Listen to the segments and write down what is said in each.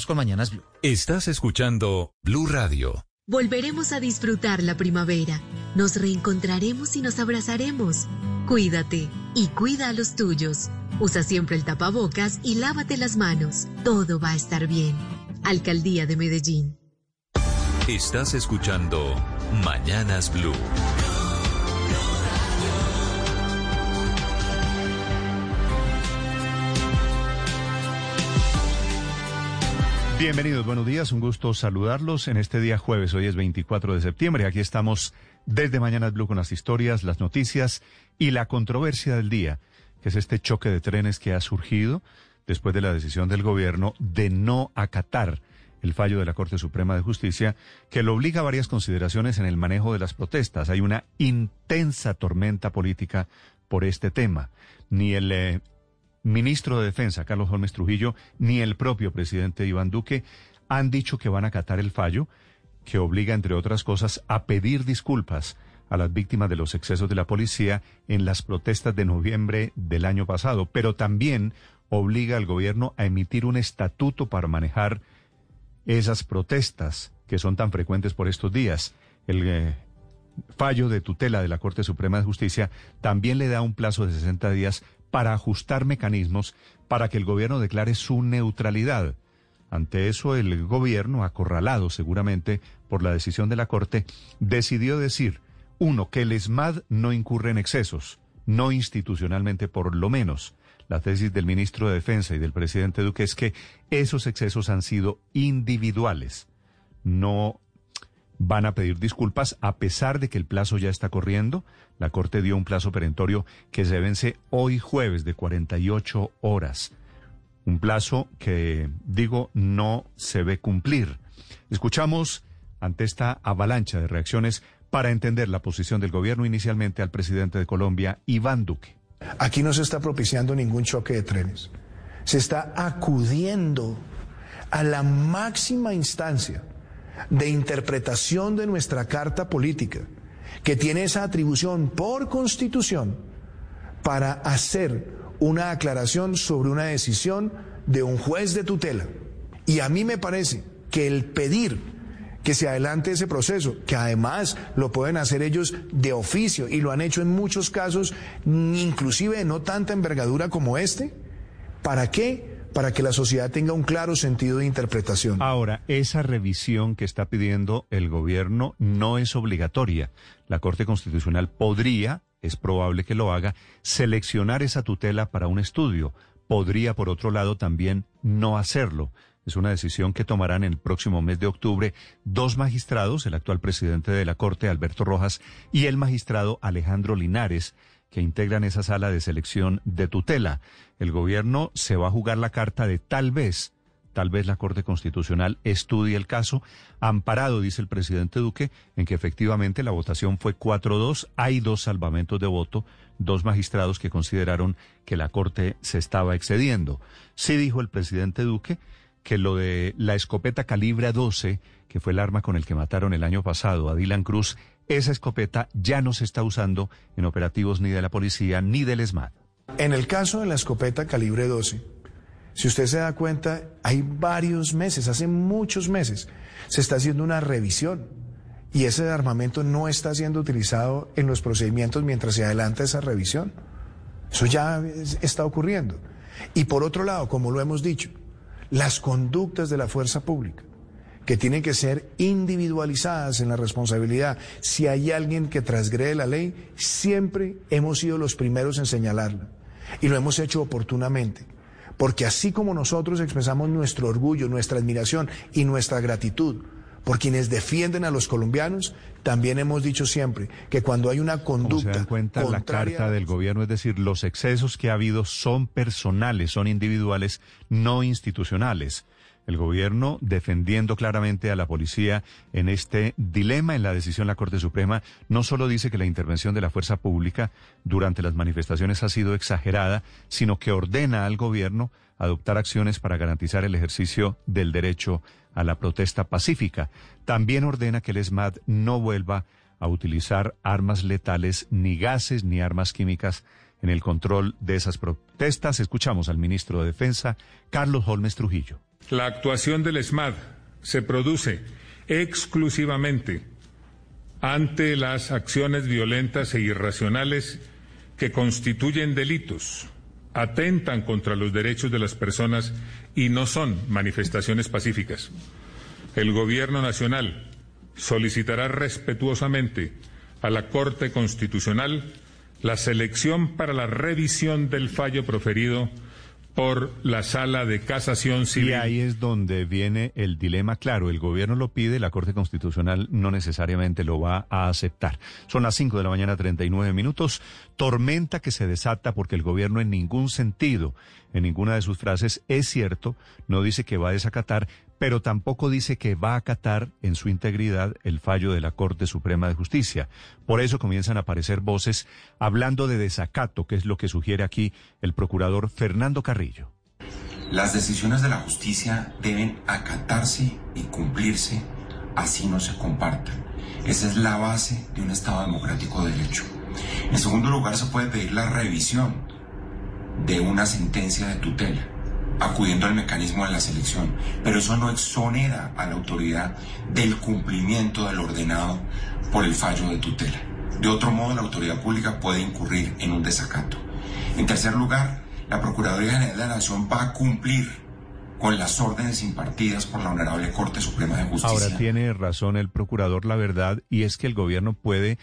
Con Mañanas Blue. Estás escuchando Blue Radio. Volveremos a disfrutar la primavera. Nos reencontraremos y nos abrazaremos. Cuídate y cuida a los tuyos. Usa siempre el tapabocas y lávate las manos. Todo va a estar bien. Alcaldía de Medellín. Estás escuchando Mañanas Blue. Bienvenidos, buenos días, un gusto saludarlos en este día jueves, hoy es 24 de septiembre, aquí estamos desde Mañanas Blue con las historias, las noticias y la controversia del día, que es este choque de trenes que ha surgido después de la decisión del gobierno de no acatar el fallo de la Corte Suprema de Justicia, que lo obliga a varias consideraciones en el manejo de las protestas. Hay una intensa tormenta política por este tema. Ni el eh, ministro de Defensa, Carlos Holmes Trujillo, ni el propio presidente Iván Duque han dicho que van a acatar el fallo que obliga, entre otras cosas, a pedir disculpas a las víctimas de los excesos de la policía en las protestas de noviembre del año pasado, pero también obliga al gobierno a emitir un estatuto para manejar esas protestas que son tan frecuentes por estos días. El eh, fallo de tutela de la Corte Suprema de Justicia también le da un plazo de 60 días para ajustar mecanismos para que el gobierno declare su neutralidad. Ante eso, el gobierno, acorralado seguramente por la decisión de la Corte, decidió decir, uno, que el ESMAD no incurre en excesos, no institucionalmente por lo menos. La tesis del ministro de Defensa y del presidente Duque es que esos excesos han sido individuales, no van a pedir disculpas a pesar de que el plazo ya está corriendo. La Corte dio un plazo perentorio que se vence hoy jueves de 48 horas. Un plazo que, digo, no se ve cumplir. Escuchamos ante esta avalancha de reacciones para entender la posición del gobierno inicialmente al presidente de Colombia, Iván Duque. Aquí no se está propiciando ningún choque de trenes. Se está acudiendo a la máxima instancia de interpretación de nuestra Carta Política, que tiene esa atribución por constitución para hacer una aclaración sobre una decisión de un juez de tutela. Y a mí me parece que el pedir que se adelante ese proceso, que además lo pueden hacer ellos de oficio y lo han hecho en muchos casos, inclusive no tanta envergadura como este, ¿para qué? Para que la sociedad tenga un claro sentido de interpretación. Ahora, esa revisión que está pidiendo el gobierno no es obligatoria. La Corte Constitucional podría, es probable que lo haga, seleccionar esa tutela para un estudio. Podría, por otro lado, también no hacerlo. Es una decisión que tomarán el próximo mes de octubre dos magistrados, el actual presidente de la Corte, Alberto Rojas, y el magistrado Alejandro Linares, que integran esa sala de selección de tutela. El gobierno se va a jugar la carta de tal vez, tal vez la Corte Constitucional estudie el caso, amparado, dice el presidente Duque, en que efectivamente la votación fue 4-2, hay dos salvamentos de voto, dos magistrados que consideraron que la Corte se estaba excediendo. Sí dijo el presidente Duque que lo de la escopeta calibre 12, que fue el arma con el que mataron el año pasado a Dylan Cruz, esa escopeta ya no se está usando en operativos ni de la policía ni del ESMAD. En el caso de la escopeta calibre 12, si usted se da cuenta, hay varios meses, hace muchos meses, se está haciendo una revisión y ese armamento no está siendo utilizado en los procedimientos mientras se adelanta esa revisión. Eso ya está ocurriendo. Y por otro lado, como lo hemos dicho, las conductas de la fuerza pública que tienen que ser individualizadas en la responsabilidad. Si hay alguien que transgrede la ley, siempre hemos sido los primeros en señalarla. Y lo hemos hecho oportunamente. Porque así como nosotros expresamos nuestro orgullo, nuestra admiración y nuestra gratitud por quienes defienden a los colombianos, también hemos dicho siempre que cuando hay una conducta. Como se dan cuenta, la carta del gobierno, es decir, los excesos que ha habido son personales, son individuales, no institucionales. El gobierno defendiendo claramente a la policía en este dilema en la decisión de la Corte Suprema, no solo dice que la intervención de la fuerza pública durante las manifestaciones ha sido exagerada, sino que ordena al gobierno adoptar acciones para garantizar el ejercicio del derecho a la protesta pacífica. También ordena que el ESMAD no vuelva a utilizar armas letales, ni gases, ni armas químicas en el control de esas protestas. Escuchamos al ministro de Defensa, Carlos Holmes Trujillo. La actuación del ESMAD se produce exclusivamente ante las acciones violentas e irracionales que constituyen delitos, atentan contra los derechos de las personas y no son manifestaciones pacíficas. El Gobierno Nacional solicitará respetuosamente a la Corte Constitucional la selección para la revisión del fallo proferido por la sala de casación civil. Y ahí es donde viene el dilema claro. El gobierno lo pide, la Corte Constitucional no necesariamente lo va a aceptar. Son las 5 de la mañana, 39 minutos. Tormenta que se desata porque el gobierno en ningún sentido, en ninguna de sus frases, es cierto, no dice que va a desacatar, pero tampoco dice que va a acatar en su integridad el fallo de la Corte Suprema de Justicia. Por eso comienzan a aparecer voces hablando de desacato, que es lo que sugiere aquí el procurador Fernando Carrillo. Las decisiones de la justicia deben acatarse y cumplirse, así no se compartan. Esa es la base de un Estado democrático de derecho. En segundo lugar, se puede pedir la revisión de una sentencia de tutela acudiendo al mecanismo de la selección, pero eso no exonera a la autoridad del cumplimiento del ordenado por el fallo de tutela. De otro modo, la autoridad pública puede incurrir en un desacato. En tercer lugar, la Procuraduría General de la Nación va a cumplir con las órdenes impartidas por la Honorable Corte Suprema de Justicia. Ahora tiene razón el procurador, la verdad, y es que el gobierno puede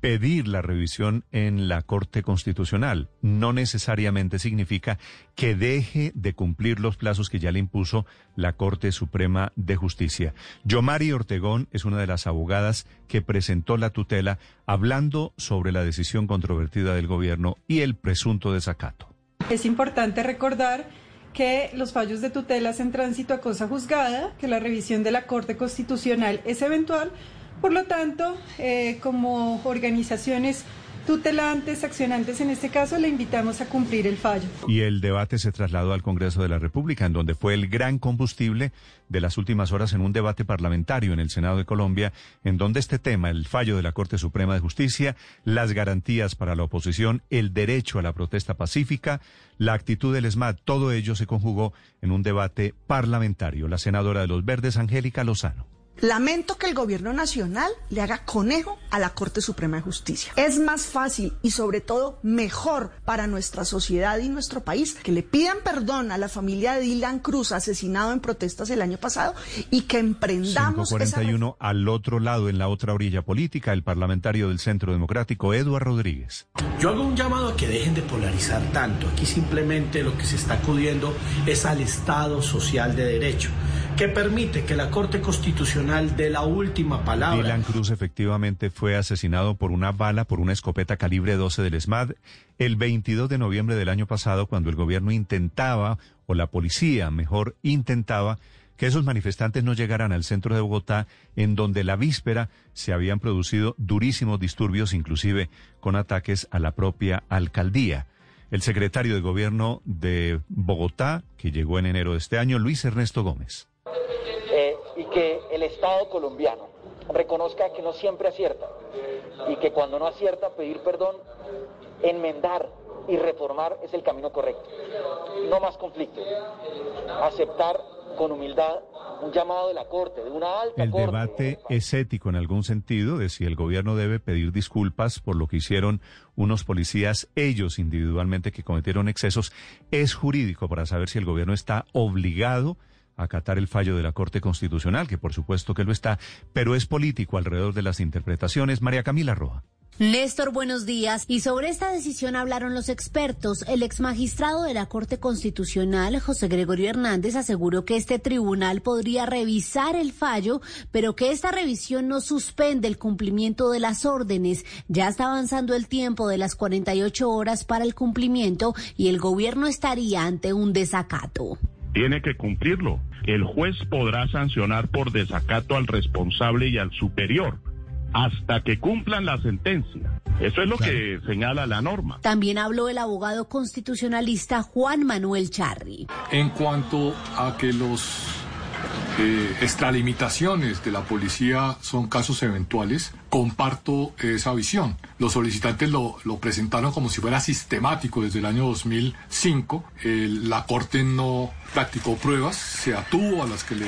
pedir la revisión en la Corte Constitucional. No necesariamente significa que deje de cumplir los plazos que ya le impuso la Corte Suprema de Justicia. Yomari Ortegón es una de las abogadas que presentó la tutela hablando sobre la decisión controvertida del gobierno y el presunto desacato. Es importante recordar que los fallos de tutelas en tránsito a cosa juzgada, que la revisión de la Corte Constitucional es eventual, por lo tanto, eh, como organizaciones tutelantes, accionantes en este caso, le invitamos a cumplir el fallo. Y el debate se trasladó al Congreso de la República, en donde fue el gran combustible de las últimas horas en un debate parlamentario en el Senado de Colombia, en donde este tema, el fallo de la Corte Suprema de Justicia, las garantías para la oposición, el derecho a la protesta pacífica, la actitud del ESMAD, todo ello se conjugó en un debate parlamentario. La senadora de los Verdes, Angélica Lozano. Lamento que el gobierno nacional le haga conejo a la Corte Suprema de Justicia. Es más fácil y sobre todo mejor para nuestra sociedad y nuestro país que le pidan perdón a la familia de Dylan Cruz asesinado en protestas el año pasado y que emprendamos 541 al otro lado en la otra orilla política el parlamentario del Centro Democrático Eduardo Rodríguez. Yo hago un llamado a que dejen de polarizar tanto. Aquí simplemente lo que se está acudiendo es al Estado social de derecho que permite que la Corte Constitucional dé la última palabra. Dylan Cruz efectivamente fue asesinado por una bala, por una escopeta calibre 12 del ESMAD, el 22 de noviembre del año pasado, cuando el gobierno intentaba, o la policía mejor intentaba, que esos manifestantes no llegaran al centro de Bogotá, en donde la víspera se habían producido durísimos disturbios, inclusive con ataques a la propia alcaldía. El secretario de Gobierno de Bogotá, que llegó en enero de este año, Luis Ernesto Gómez el Estado colombiano reconozca que no siempre acierta y que cuando no acierta pedir perdón, enmendar y reformar es el camino correcto. No más conflicto. Aceptar con humildad un llamado de la Corte, de una alta El Corte. debate es ético en algún sentido de si el gobierno debe pedir disculpas por lo que hicieron unos policías, ellos individualmente que cometieron excesos. Es jurídico para saber si el gobierno está obligado acatar el fallo de la Corte Constitucional, que por supuesto que lo está, pero es político alrededor de las interpretaciones. María Camila Roja. Néstor, buenos días. Y sobre esta decisión hablaron los expertos. El ex magistrado de la Corte Constitucional, José Gregorio Hernández, aseguró que este tribunal podría revisar el fallo, pero que esta revisión no suspende el cumplimiento de las órdenes. Ya está avanzando el tiempo de las 48 horas para el cumplimiento y el gobierno estaría ante un desacato. Tiene que cumplirlo. El juez podrá sancionar por desacato al responsable y al superior hasta que cumplan la sentencia. Eso es lo que señala la norma. También habló el abogado constitucionalista Juan Manuel Charri. En cuanto a que los eh, extralimitaciones de la policía son casos eventuales, comparto esa visión. Los solicitantes lo, presentaron como si fuera sistemático desde el año 2005. la Corte no practicó pruebas, se atuvo a las que le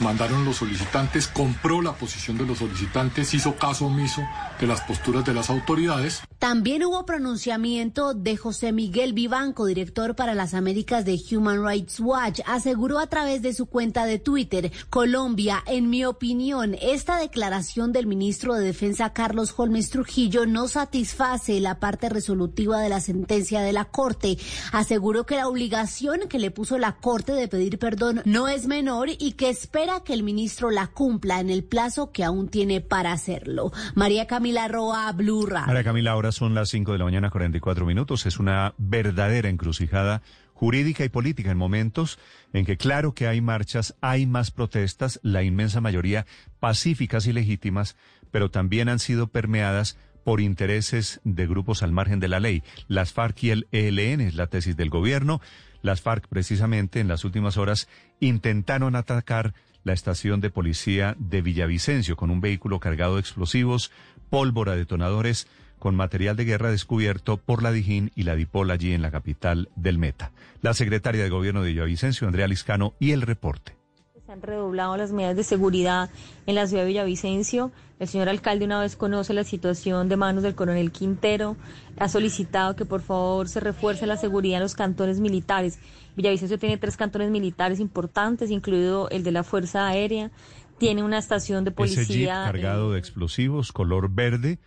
mandaron los solicitantes, compró la posición de los solicitantes, hizo caso omiso de las posturas de las autoridades. También hubo pronunciamiento de José Miguel Vivanco, director para las Américas de Human Rights Watch. Aseguró a través de su cuenta de Twitter, Colombia, en mi opinión, esta declaración del ministro de Defensa Carlos Holmes Trujillo no satisface la parte resolutiva de la sentencia de la Corte. Aseguró que la obligación que le puso la Corte de pedir perdón no es menor y que espera que el ministro la cumpla en el plazo que aún tiene para hacerlo. María Camila Roa, Blue María Camila, ahora son las 5 de la mañana, 44 minutos. Es una verdadera encrucijada jurídica y política en momentos en que claro que hay marchas, hay más protestas, la inmensa mayoría pacíficas y legítimas, pero también han sido permeadas por intereses de grupos al margen de la ley. Las FARC y el ELN es la tesis del gobierno. Las FARC precisamente en las últimas horas intentaron atacar la estación de policía de Villavicencio con un vehículo cargado de explosivos, pólvora, detonadores, con material de guerra descubierto por la Dijín y la Dipol allí en la capital del Meta. La secretaria de Gobierno de Villavicencio, Andrea Liscano, y el reporte. Se han redoblado las medidas de seguridad en la ciudad de Villavicencio. El señor alcalde una vez conoce la situación de manos del coronel Quintero. Ha solicitado que por favor se refuerce la seguridad en los cantones militares. Villavicencio tiene tres cantones militares importantes, incluido el de la Fuerza Aérea. Tiene una estación de policía. Ese jeep cargado de explosivos, color verde,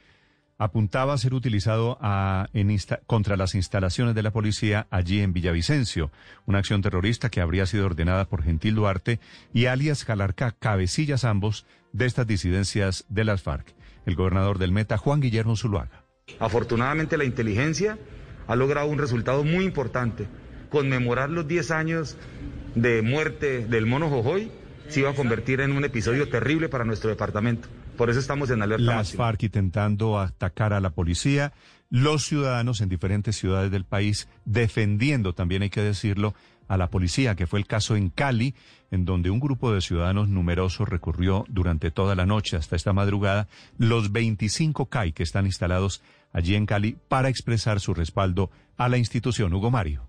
apuntaba a ser utilizado contra las instalaciones de la policía allí en Villavicencio, una acción terrorista que habría sido ordenada por Gentil Duarte y alias Jalarca, cabecillas ambos de estas disidencias de las FARC. El gobernador del Meta, Juan Guillermo Zuluaga. Afortunadamente la inteligencia ha logrado un resultado muy importante conmemorar los 10 años de muerte del mono Jojoy se iba a convertir en un episodio terrible para nuestro departamento. Por eso estamos en alerta. Las FARC intentando atacar a la policía, los ciudadanos en diferentes ciudades del país defendiendo, también hay que decirlo, a la policía, que fue el caso en Cali, en donde un grupo de ciudadanos numerosos recurrió durante toda la noche hasta esta madrugada los 25 CAI que están instalados allí en Cali para expresar su respaldo a la institución. Hugo Mario.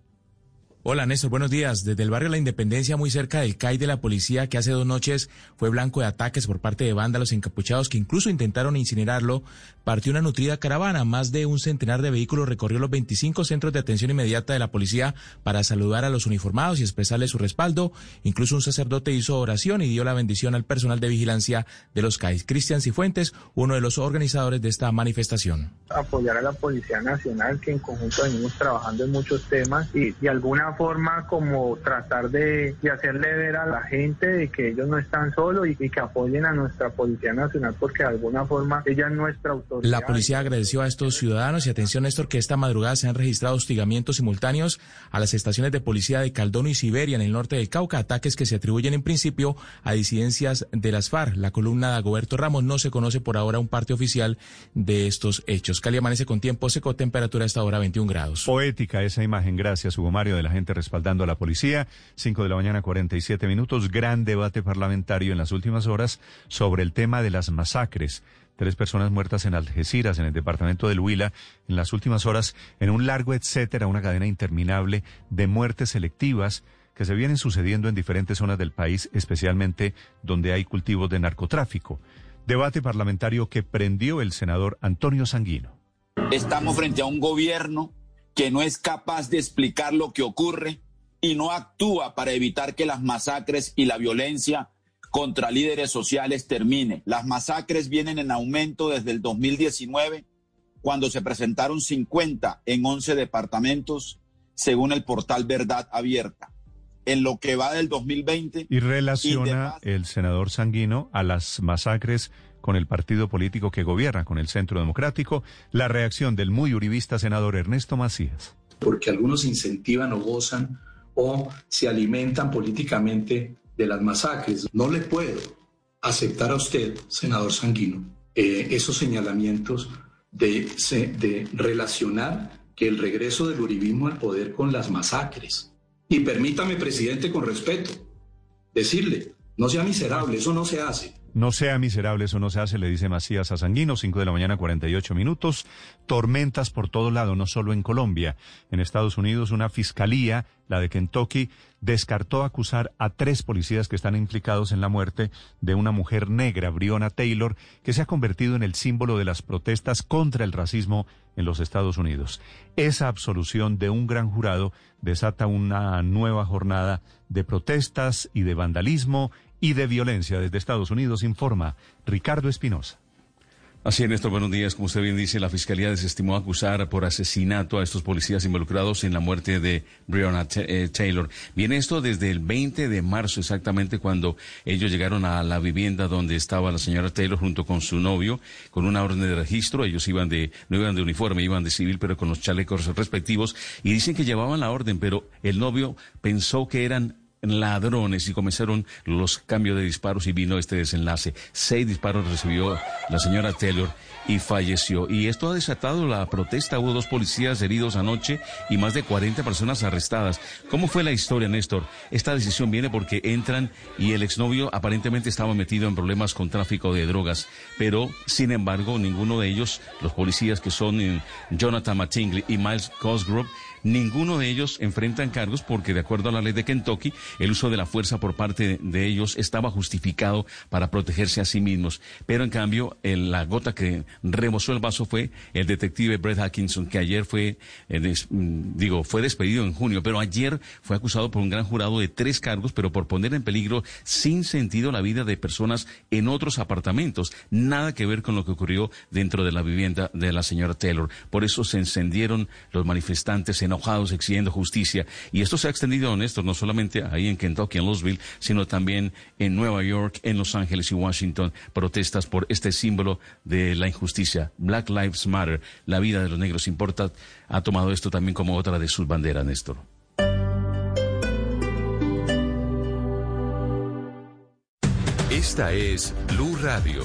Hola Néstor, buenos días. Desde el barrio La Independencia, muy cerca del CAI de la policía, que hace dos noches fue blanco de ataques por parte de vándalos encapuchados que incluso intentaron incinerarlo, partió una nutrida caravana. Más de un centenar de vehículos recorrió los 25 centros de atención inmediata de la policía para saludar a los uniformados y expresarles su respaldo. Incluso un sacerdote hizo oración y dio la bendición al personal de vigilancia de los CAI. Cristian Cifuentes, uno de los organizadores de esta manifestación. Apoyar a la Policía Nacional, que en conjunto venimos trabajando en muchos temas y alguna forma como tratar de, hacerle ver a la gente de que ellos no están solos y, que apoyen a nuestra Policía Nacional porque de alguna forma ella es nuestra autoridad. La policía agradeció a estos ciudadanos y atención Néstor que esta madrugada se han registrado hostigamientos simultáneos a las estaciones de policía de Caldono y Siberia en el norte del Cauca, ataques que se atribuyen en principio a disidencias de las FARC. La columna de Agoberto Ramos no se conoce por ahora un parte oficial de estos hechos. Cali amanece con tiempo seco, temperatura hasta ahora 21 grados. Poética esa imagen, gracias Hugo Mario de la gente respaldando a la policía. Cinco de la mañana, 47 minutos. Gran debate parlamentario en las últimas horas sobre el tema de las masacres. Tres personas muertas en Algeciras, en el departamento del Huila, en las últimas horas, en un largo etcétera, una cadena interminable de muertes selectivas que se vienen sucediendo en diferentes zonas del país, especialmente donde hay cultivos de narcotráfico. Debate parlamentario que prendió el senador Antonio Sanguino. Estamos frente a un gobierno que no es capaz de explicar lo que ocurre y no actúa para evitar que las masacres y la violencia contra líderes sociales termine. Las masacres vienen en aumento desde el 2019, cuando se presentaron 50 en 11 departamentos, según el portal Verdad Abierta. En lo que va del 2020. Y relaciona el senador Sanguino a las masacres con el partido político que gobierna, con el Centro Democrático, la reacción del muy uribista senador Ernesto Macías. Porque algunos incentivan o gozan o se alimentan políticamente de las masacres. No le puedo aceptar a usted, senador Sanguino, eh, esos señalamientos de, de relacionar que el regreso del uribismo al poder con las masacres. Y permítame, presidente, con respeto, decirle, no sea miserable, eso no se hace. No sea miserable, eso no se hace, le dice Macías a Sanguino, 5 de la mañana, 48 minutos. Tormentas por todo lado, no solo en Colombia. En Estados Unidos, una fiscalía, la de Kentucky, descartó acusar a tres policías que están implicados en la muerte de una mujer negra, Briona Taylor, que se ha convertido en el símbolo de las protestas contra el racismo en los Estados Unidos. Esa absolución de un gran jurado desata una nueva jornada de protestas y de vandalismo y de violencia. Desde Estados Unidos informa Ricardo Espinosa. Así es, Néstor, buenos días. Como usted bien dice, la Fiscalía desestimó acusar por asesinato a estos policías involucrados en la muerte de Breonna eh, Taylor. Viene esto desde el 20 de marzo, exactamente cuando ellos llegaron a la vivienda donde estaba la señora Taylor junto con su novio, con una orden de registro. Ellos iban de, no iban de uniforme, iban de civil, pero con los chalecos respectivos. Y dicen que llevaban la orden, pero el novio pensó que eran ladrones y comenzaron los cambios de disparos y vino este desenlace. Seis disparos recibió la señora Taylor y falleció. Y esto ha desatado la protesta. Hubo dos policías heridos anoche y más de 40 personas arrestadas. ¿Cómo fue la historia, Néstor? Esta decisión viene porque entran y el exnovio aparentemente estaba metido en problemas con tráfico de drogas. Pero, sin embargo, ninguno de ellos, los policías que son eh, Jonathan Mattingly y Miles Cosgrove, Ninguno de ellos enfrentan cargos porque, de acuerdo a la ley de Kentucky, el uso de la fuerza por parte de ellos estaba justificado para protegerse a sí mismos. Pero, en cambio, la gota que rebosó el vaso fue el detective Brett Atkinson, que ayer fue, eh, mm, digo, fue despedido en junio, pero ayer fue acusado por un gran jurado de tres cargos, pero por poner en peligro sin sentido la vida de personas en otros apartamentos. Nada que ver con lo que ocurrió dentro de la vivienda de la señora Taylor. Por eso se encendieron los manifestantes en exigiendo justicia. Y esto se ha extendido, Néstor, no solamente ahí en Kentucky, en Louisville, sino también en Nueva York, en Los Ángeles y Washington, protestas por este símbolo de la injusticia. Black Lives Matter, la vida de los negros importa, ha tomado esto también como otra de sus banderas, Néstor. Esta es Blue Radio.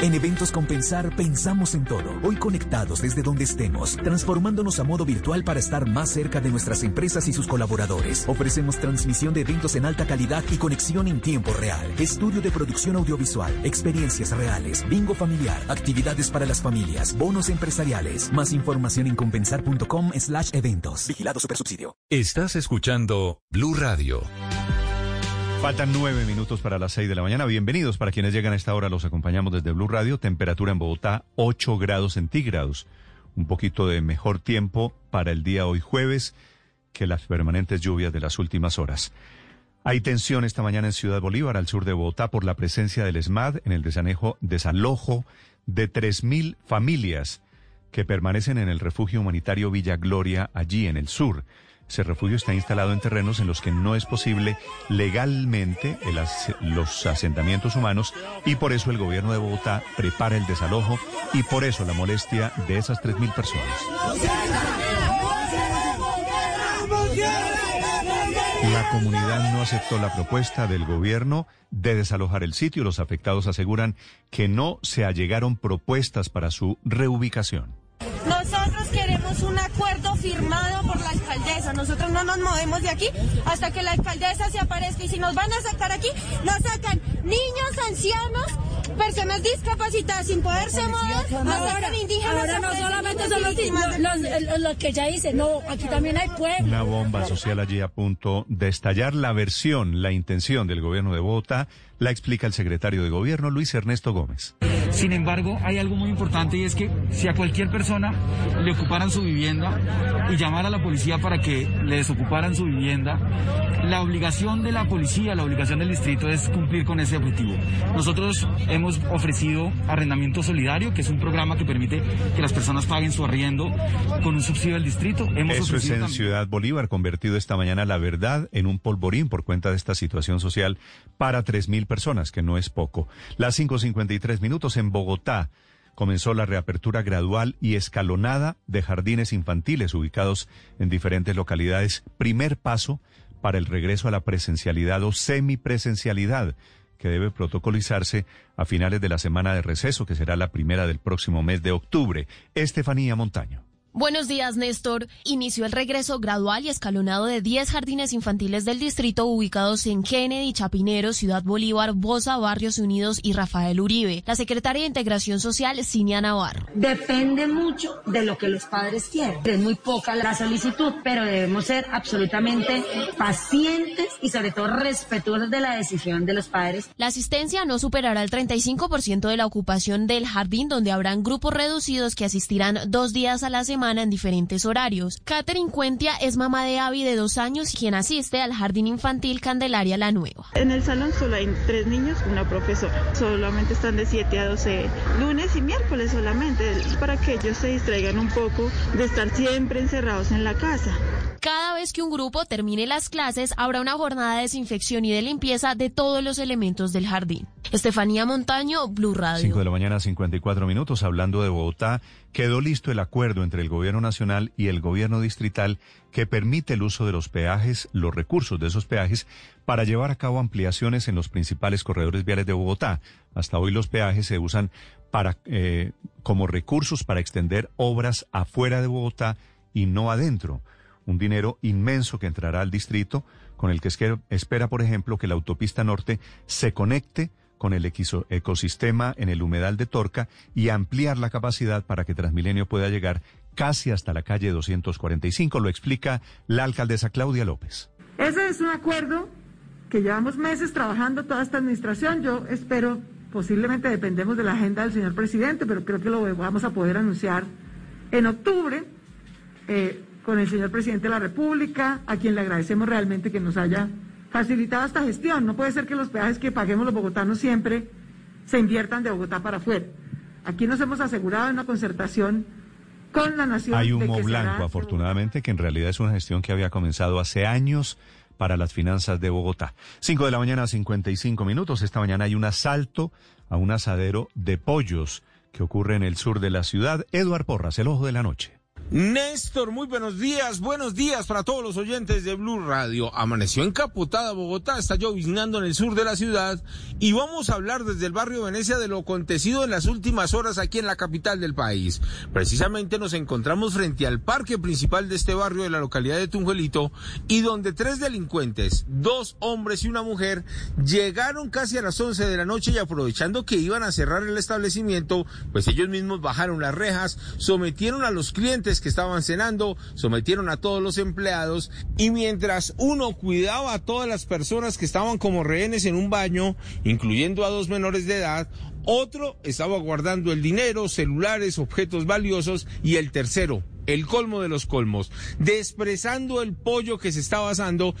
En Eventos Compensar pensamos en todo. Hoy conectados desde donde estemos, transformándonos a modo virtual para estar más cerca de nuestras empresas y sus colaboradores. Ofrecemos transmisión de eventos en alta calidad y conexión en tiempo real. Estudio de producción audiovisual, experiencias reales, bingo familiar, actividades para las familias, bonos empresariales. Más información en compensar.com slash eventos. Vigilado Supersubsidio. Estás escuchando Blue Radio. Faltan nueve minutos para las seis de la mañana. Bienvenidos para quienes llegan a esta hora. Los acompañamos desde Blue Radio. Temperatura en Bogotá, 8 grados centígrados. Un poquito de mejor tiempo para el día hoy jueves que las permanentes lluvias de las últimas horas. Hay tensión esta mañana en Ciudad Bolívar, al sur de Bogotá, por la presencia del ESMAD en el desanejo, desalojo de 3.000 familias que permanecen en el refugio humanitario Villa Gloria, allí en el sur. Ese refugio está instalado en terrenos en los que no es posible legalmente los asentamientos humanos y por eso el gobierno de Bogotá prepara el desalojo y por eso la molestia de esas 3.000 personas. La comunidad no aceptó la propuesta del gobierno de desalojar el sitio. Los afectados aseguran que no se allegaron propuestas para su reubicación. Nosotros queremos un acuerdo firmado Nosotros no nos movemos de aquí hasta que la alcaldesa se aparezca. Y si nos van a sacar aquí, nos sacan niños, ancianos, personas discapacitadas sin poderse mover, nos sacan indígenas. Ahora no solamente son los, los, que ya dicen, no, aquí también hay pueblo. Una bomba social allí a punto de estallar. La versión, la intención del gobierno de Bogotá la explica el secretario de gobierno Luis Ernesto Gómez. Sin embargo, hay algo muy importante y es que si a cualquier persona le ocuparan su vivienda y llamara a la policía para que le desocuparan su vivienda, la obligación de la policía, la obligación del distrito es cumplir con ese objetivo. Nosotros hemos ofrecido arrendamiento solidario, que es un programa que permite que las personas paguen su arriendo con un subsidio del distrito. Hemos Eso es en también- Ciudad Bolívar, convertido esta mañana la verdad en un polvorín por cuenta de esta situación social para 3.000 personas, que no es poco. Las 5.53 minutos en Bogotá. Comenzó la reapertura gradual y escalonada de jardines infantiles ubicados en diferentes localidades. Primer paso para el regreso a la presencialidad o semipresencialidad que debe protocolizarse a finales de la semana de receso, que será la primera del próximo mes de octubre. Estefanía Montaño. Buenos días, Néstor. Inició el regreso gradual y escalonado de 10 jardines infantiles del distrito ubicados en Kennedy, Chapinero, Ciudad Bolívar, Bosa, Barrios Unidos y Rafael Uribe. La secretaria de Integración Social, Cinia Navarro. Depende mucho de lo que los padres quieren. Es muy poca la solicitud, pero debemos ser absolutamente pacientes y sobre todo respetuosos de la decisión de los padres. La asistencia no superará el 35% de la ocupación del jardín, donde habrán grupos reducidos que asistirán dos días a la semana en diferentes horarios. Catherine Cuentia es mamá de Avi de dos años, quien asiste al jardín infantil Candelaria La Nueva. En el salón solo hay tres niños, una profesora. Solamente están de 7 a 12 lunes y miércoles solamente, para que ellos se distraigan un poco de estar siempre encerrados en la casa. Cada vez que un grupo termine las clases, habrá una jornada de desinfección y de limpieza de todos los elementos del jardín. Estefanía Montaño, Blue Radio. 5 de la mañana, 54 minutos, hablando de Bogotá, quedó listo el acuerdo entre el gobierno nacional y el gobierno distrital que permite el uso de los peajes, los recursos de esos peajes, para llevar a cabo ampliaciones en los principales corredores viales de Bogotá. Hasta hoy los peajes se usan eh, como recursos para extender obras afuera de Bogotá y no adentro. Un dinero inmenso que entrará al distrito, con el que espera, por ejemplo, que la autopista norte se conecte con el ecosistema en el humedal de Torca y ampliar la capacidad para que Transmilenio pueda llegar casi hasta la calle 245. Lo explica la alcaldesa Claudia López. Ese es un acuerdo que llevamos meses trabajando toda esta administración. Yo espero, posiblemente dependemos de la agenda del señor presidente, pero creo que lo vamos a poder anunciar en octubre eh, con el señor presidente de la República, a quien le agradecemos realmente que nos haya facilitado esta gestión. No puede ser que los peajes que paguemos los bogotanos siempre se inviertan de Bogotá para afuera. Aquí nos hemos asegurado una concertación con la nación. Hay de humo que hará blanco, afortunadamente, que en realidad es una gestión que había comenzado hace años para las finanzas de Bogotá. 5 de la mañana, 55 minutos. Esta mañana hay un asalto a un asadero de pollos que ocurre en el sur de la ciudad. Eduard Porras, el ojo de la noche. Néstor, muy buenos días, buenos días para todos los oyentes de Blue Radio. Amaneció encapotada Bogotá, está lloviznando en el sur de la ciudad y vamos a hablar desde el barrio Venecia de lo acontecido en las últimas horas aquí en la capital del país. Precisamente nos encontramos frente al parque principal de este barrio de la localidad de Tunjuelito y donde tres delincuentes, dos hombres y una mujer, llegaron casi a las 11 de la noche y aprovechando que iban a cerrar el establecimiento, pues ellos mismos bajaron las rejas, sometieron a los clientes que estaban cenando, sometieron a todos los empleados y mientras uno cuidaba a todas las personas que estaban como rehenes en un baño, incluyendo a dos menores de edad, otro estaba guardando el dinero, celulares, objetos valiosos y el tercero, el colmo de los colmos, desprezando el pollo que se estaba asando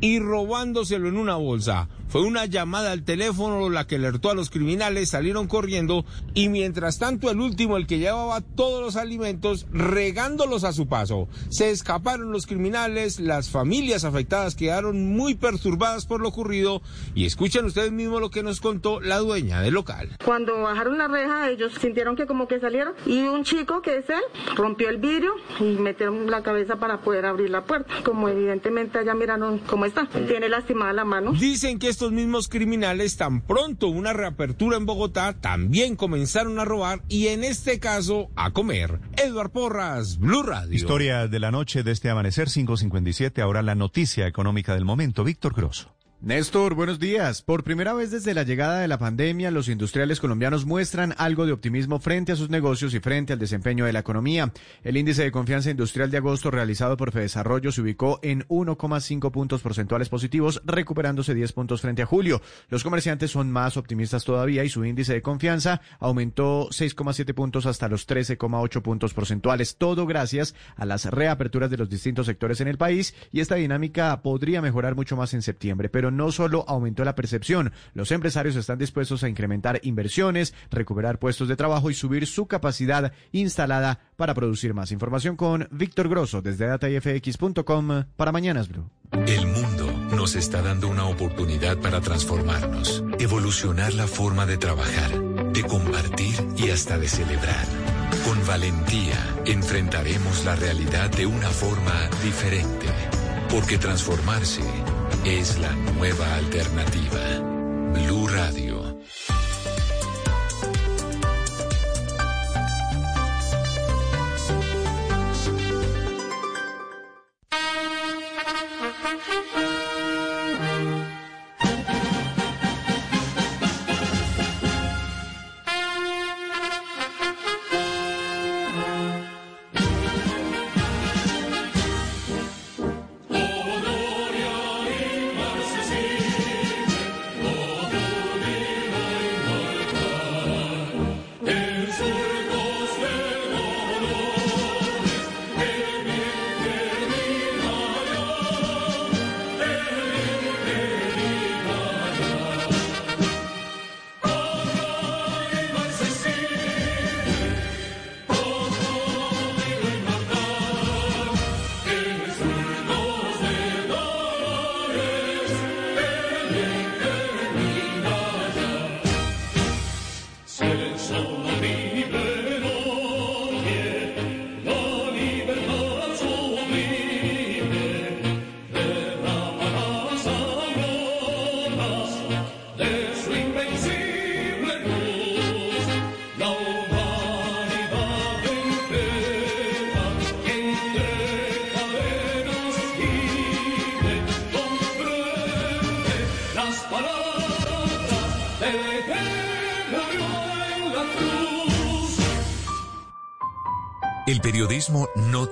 y robándoselo en una bolsa. Fue una llamada al teléfono la que alertó a los criminales, salieron corriendo y mientras tanto el último, el que llevaba todos los alimentos, regándolos a su paso. Se escaparon los criminales, las familias afectadas quedaron muy perturbadas por lo ocurrido y escuchen ustedes mismos lo que nos contó la dueña del local. Cuando bajaron la reja, ellos sintieron que como que salieron y un chico que es él rompió el vidrio y metieron la cabeza para poder abrir la puerta. Como evidentemente allá miraron cómo está, tiene lastimada la mano. Dicen que estos mismos criminales tan pronto una reapertura en Bogotá también comenzaron a robar y en este caso a comer. Eduard Porras, Blue Radio. Historia de la noche de este amanecer 557. Ahora la noticia económica del momento. Víctor Grosso. Néstor, buenos días. Por primera vez desde la llegada de la pandemia, los industriales colombianos muestran algo de optimismo frente a sus negocios y frente al desempeño de la economía. El índice de confianza industrial de agosto realizado por Fedesarrollo se ubicó en 1,5 puntos porcentuales positivos, recuperándose 10 puntos frente a julio. Los comerciantes son más optimistas todavía y su índice de confianza aumentó 6,7 puntos hasta los 13,8 puntos porcentuales, todo gracias a las reaperturas de los distintos sectores en el país y esta dinámica podría mejorar mucho más en septiembre, pero no solo aumentó la percepción, los empresarios están dispuestos a incrementar inversiones, recuperar puestos de trabajo y subir su capacidad instalada para producir más. Información con Víctor Grosso desde datafx.com para Mañanas Blue. El mundo nos está dando una oportunidad para transformarnos, evolucionar la forma de trabajar, de compartir y hasta de celebrar. Con valentía enfrentaremos la realidad de una forma diferente, porque transformarse es la nueva alternativa. Blue Radio.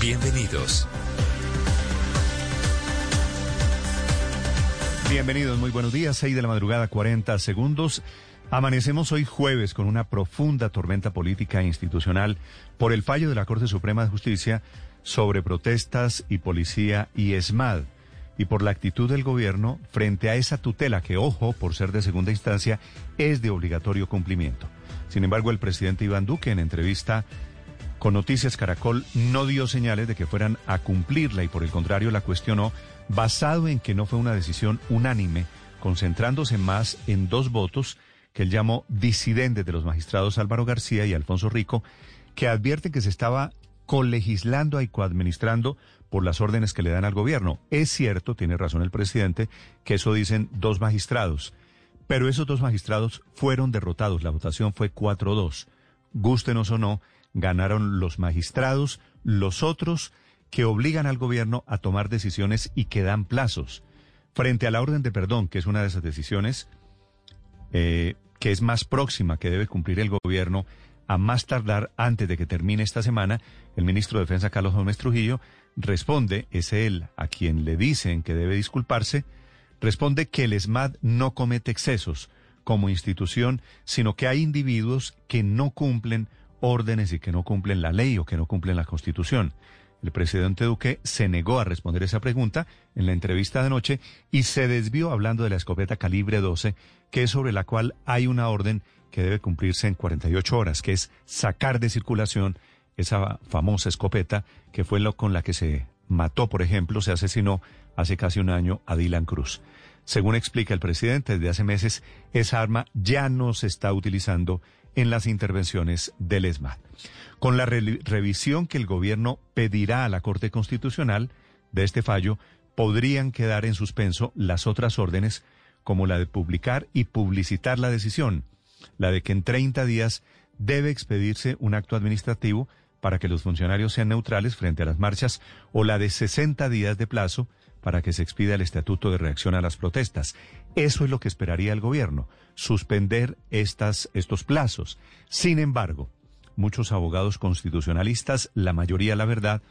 Bienvenidos. Bienvenidos, muy buenos días. 6 de la madrugada, 40 segundos. Amanecemos hoy jueves con una profunda tormenta política e institucional por el fallo de la Corte Suprema de Justicia sobre protestas y policía y ESMAD y por la actitud del gobierno frente a esa tutela que, ojo, por ser de segunda instancia, es de obligatorio cumplimiento. Sin embargo, el presidente Iván Duque en entrevista con Noticias Caracol no dio señales de que fueran a cumplirla y por el contrario la cuestionó basado en que no fue una decisión unánime, concentrándose más en dos votos que él llamó disidentes de los magistrados Álvaro García y Alfonso Rico, que advierten que se estaba colegislando y coadministrando por las órdenes que le dan al gobierno. Es cierto, tiene razón el presidente, que eso dicen dos magistrados, pero esos dos magistrados fueron derrotados. La votación fue 4-2. Gústenos o no, ganaron los magistrados, los otros que obligan al gobierno a tomar decisiones y que dan plazos. Frente a la orden de perdón, que es una de esas decisiones eh, que es más próxima que debe cumplir el gobierno, a más tardar antes de que termine esta semana, el ministro de Defensa Carlos Gómez Trujillo responde, es él a quien le dicen que debe disculparse, responde que el ESMAD no comete excesos como institución, sino que hay individuos que no cumplen órdenes y que no cumplen la ley o que no cumplen la Constitución. El presidente Duque se negó a responder esa pregunta en la entrevista de noche y se desvió hablando de la escopeta calibre 12, que es sobre la cual hay una orden que debe cumplirse en 48 horas, que es sacar de circulación esa famosa escopeta que fue lo con la que se mató, por ejemplo, se asesinó hace casi un año a Dylan Cruz. Según explica el presidente, desde hace meses esa arma ya no se está utilizando en las intervenciones del ESMAD. Con la revisión que el gobierno pedirá a la Corte Constitucional de este fallo, podrían quedar en suspenso las otras órdenes, como la de publicar y publicitar la decisión, la de que en 30 días debe expedirse un acto administrativo para que los funcionarios sean neutrales frente a las marchas, o la de 60 días de plazo para que se expida el estatuto de reacción a las protestas. Eso es lo que esperaría el gobierno, suspender estas, estos plazos. Sin embargo, muchos abogados constitucionalistas, la mayoría, la verdad,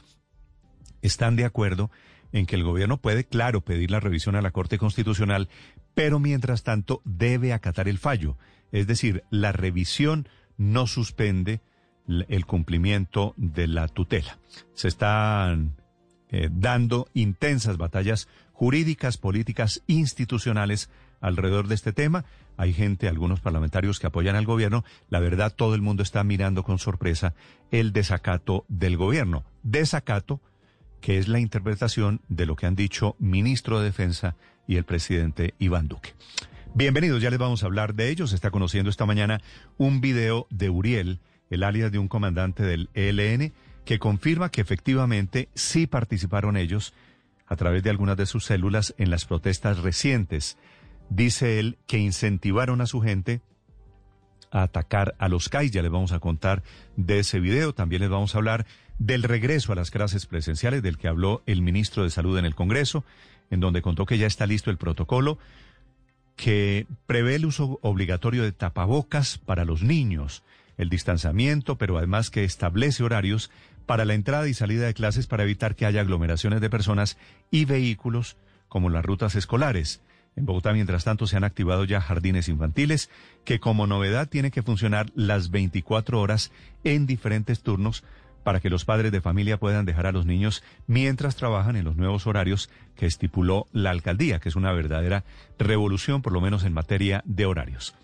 están de acuerdo en que el gobierno puede, claro, pedir la revisión a la Corte Constitucional, pero mientras tanto debe acatar el fallo. Es decir, la revisión no suspende el cumplimiento de la tutela. Se están eh, dando intensas batallas jurídicas, políticas, institucionales alrededor de este tema. Hay gente, algunos parlamentarios que apoyan al gobierno. La verdad, todo el mundo está mirando con sorpresa el desacato del gobierno. Desacato que es la interpretación de lo que han dicho ministro de Defensa y el presidente Iván Duque. Bienvenidos, ya les vamos a hablar de ellos. Está conociendo esta mañana un video de Uriel, el alias de un comandante del ELN, que confirma que efectivamente sí participaron ellos a través de algunas de sus células en las protestas recientes. Dice él que incentivaron a su gente a atacar a los CAI. Ya les vamos a contar de ese video. También les vamos a hablar del regreso a las clases presenciales del que habló el ministro de Salud en el Congreso, en donde contó que ya está listo el protocolo que prevé el uso obligatorio de tapabocas para los niños, el distanciamiento, pero además que establece horarios para la entrada y salida de clases para evitar que haya aglomeraciones de personas y vehículos como las rutas escolares. En Bogotá, mientras tanto, se han activado ya jardines infantiles que como novedad tienen que funcionar las 24 horas en diferentes turnos para que los padres de familia puedan dejar a los niños mientras trabajan en los nuevos horarios que estipuló la alcaldía, que es una verdadera revolución, por lo menos en materia de horarios.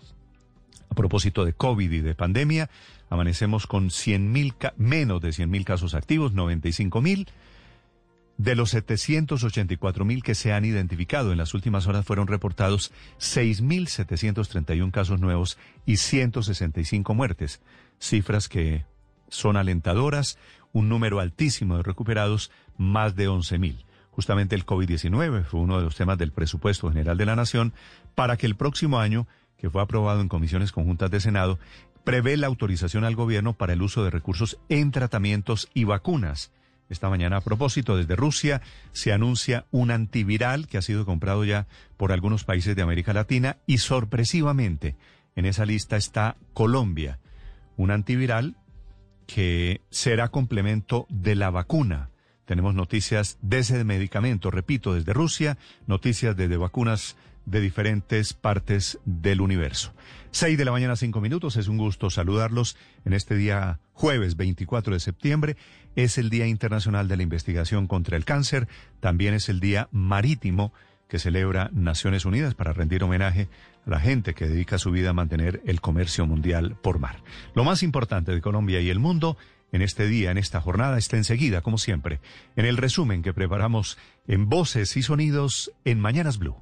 A propósito de COVID y de pandemia, amanecemos con 100 menos de 100.000 casos activos, 95.000. De los 784.000 que se han identificado en las últimas horas fueron reportados 6.731 casos nuevos y 165 muertes, cifras que son alentadoras, un número altísimo de recuperados, más de 11.000. Justamente el COVID-19 fue uno de los temas del presupuesto general de la Nación para que el próximo año, que fue aprobado en comisiones conjuntas de Senado, prevé la autorización al gobierno para el uso de recursos en tratamientos y vacunas. Esta mañana, a propósito, desde Rusia se anuncia un antiviral que ha sido comprado ya por algunos países de América Latina y sorpresivamente en esa lista está Colombia, un antiviral que será complemento de la vacuna. Tenemos noticias de ese medicamento, repito, desde Rusia, noticias desde vacunas de diferentes partes del universo. Seis de la mañana, cinco minutos. Es un gusto saludarlos en este día jueves 24 de septiembre. Es el Día Internacional de la Investigación contra el Cáncer. También es el Día Marítimo que celebra Naciones Unidas para rendir homenaje a la gente que dedica su vida a mantener el comercio mundial por mar. Lo más importante de Colombia y el mundo en este día, en esta jornada, está enseguida, como siempre, en el resumen que preparamos en Voces y Sonidos en Mañanas Blue.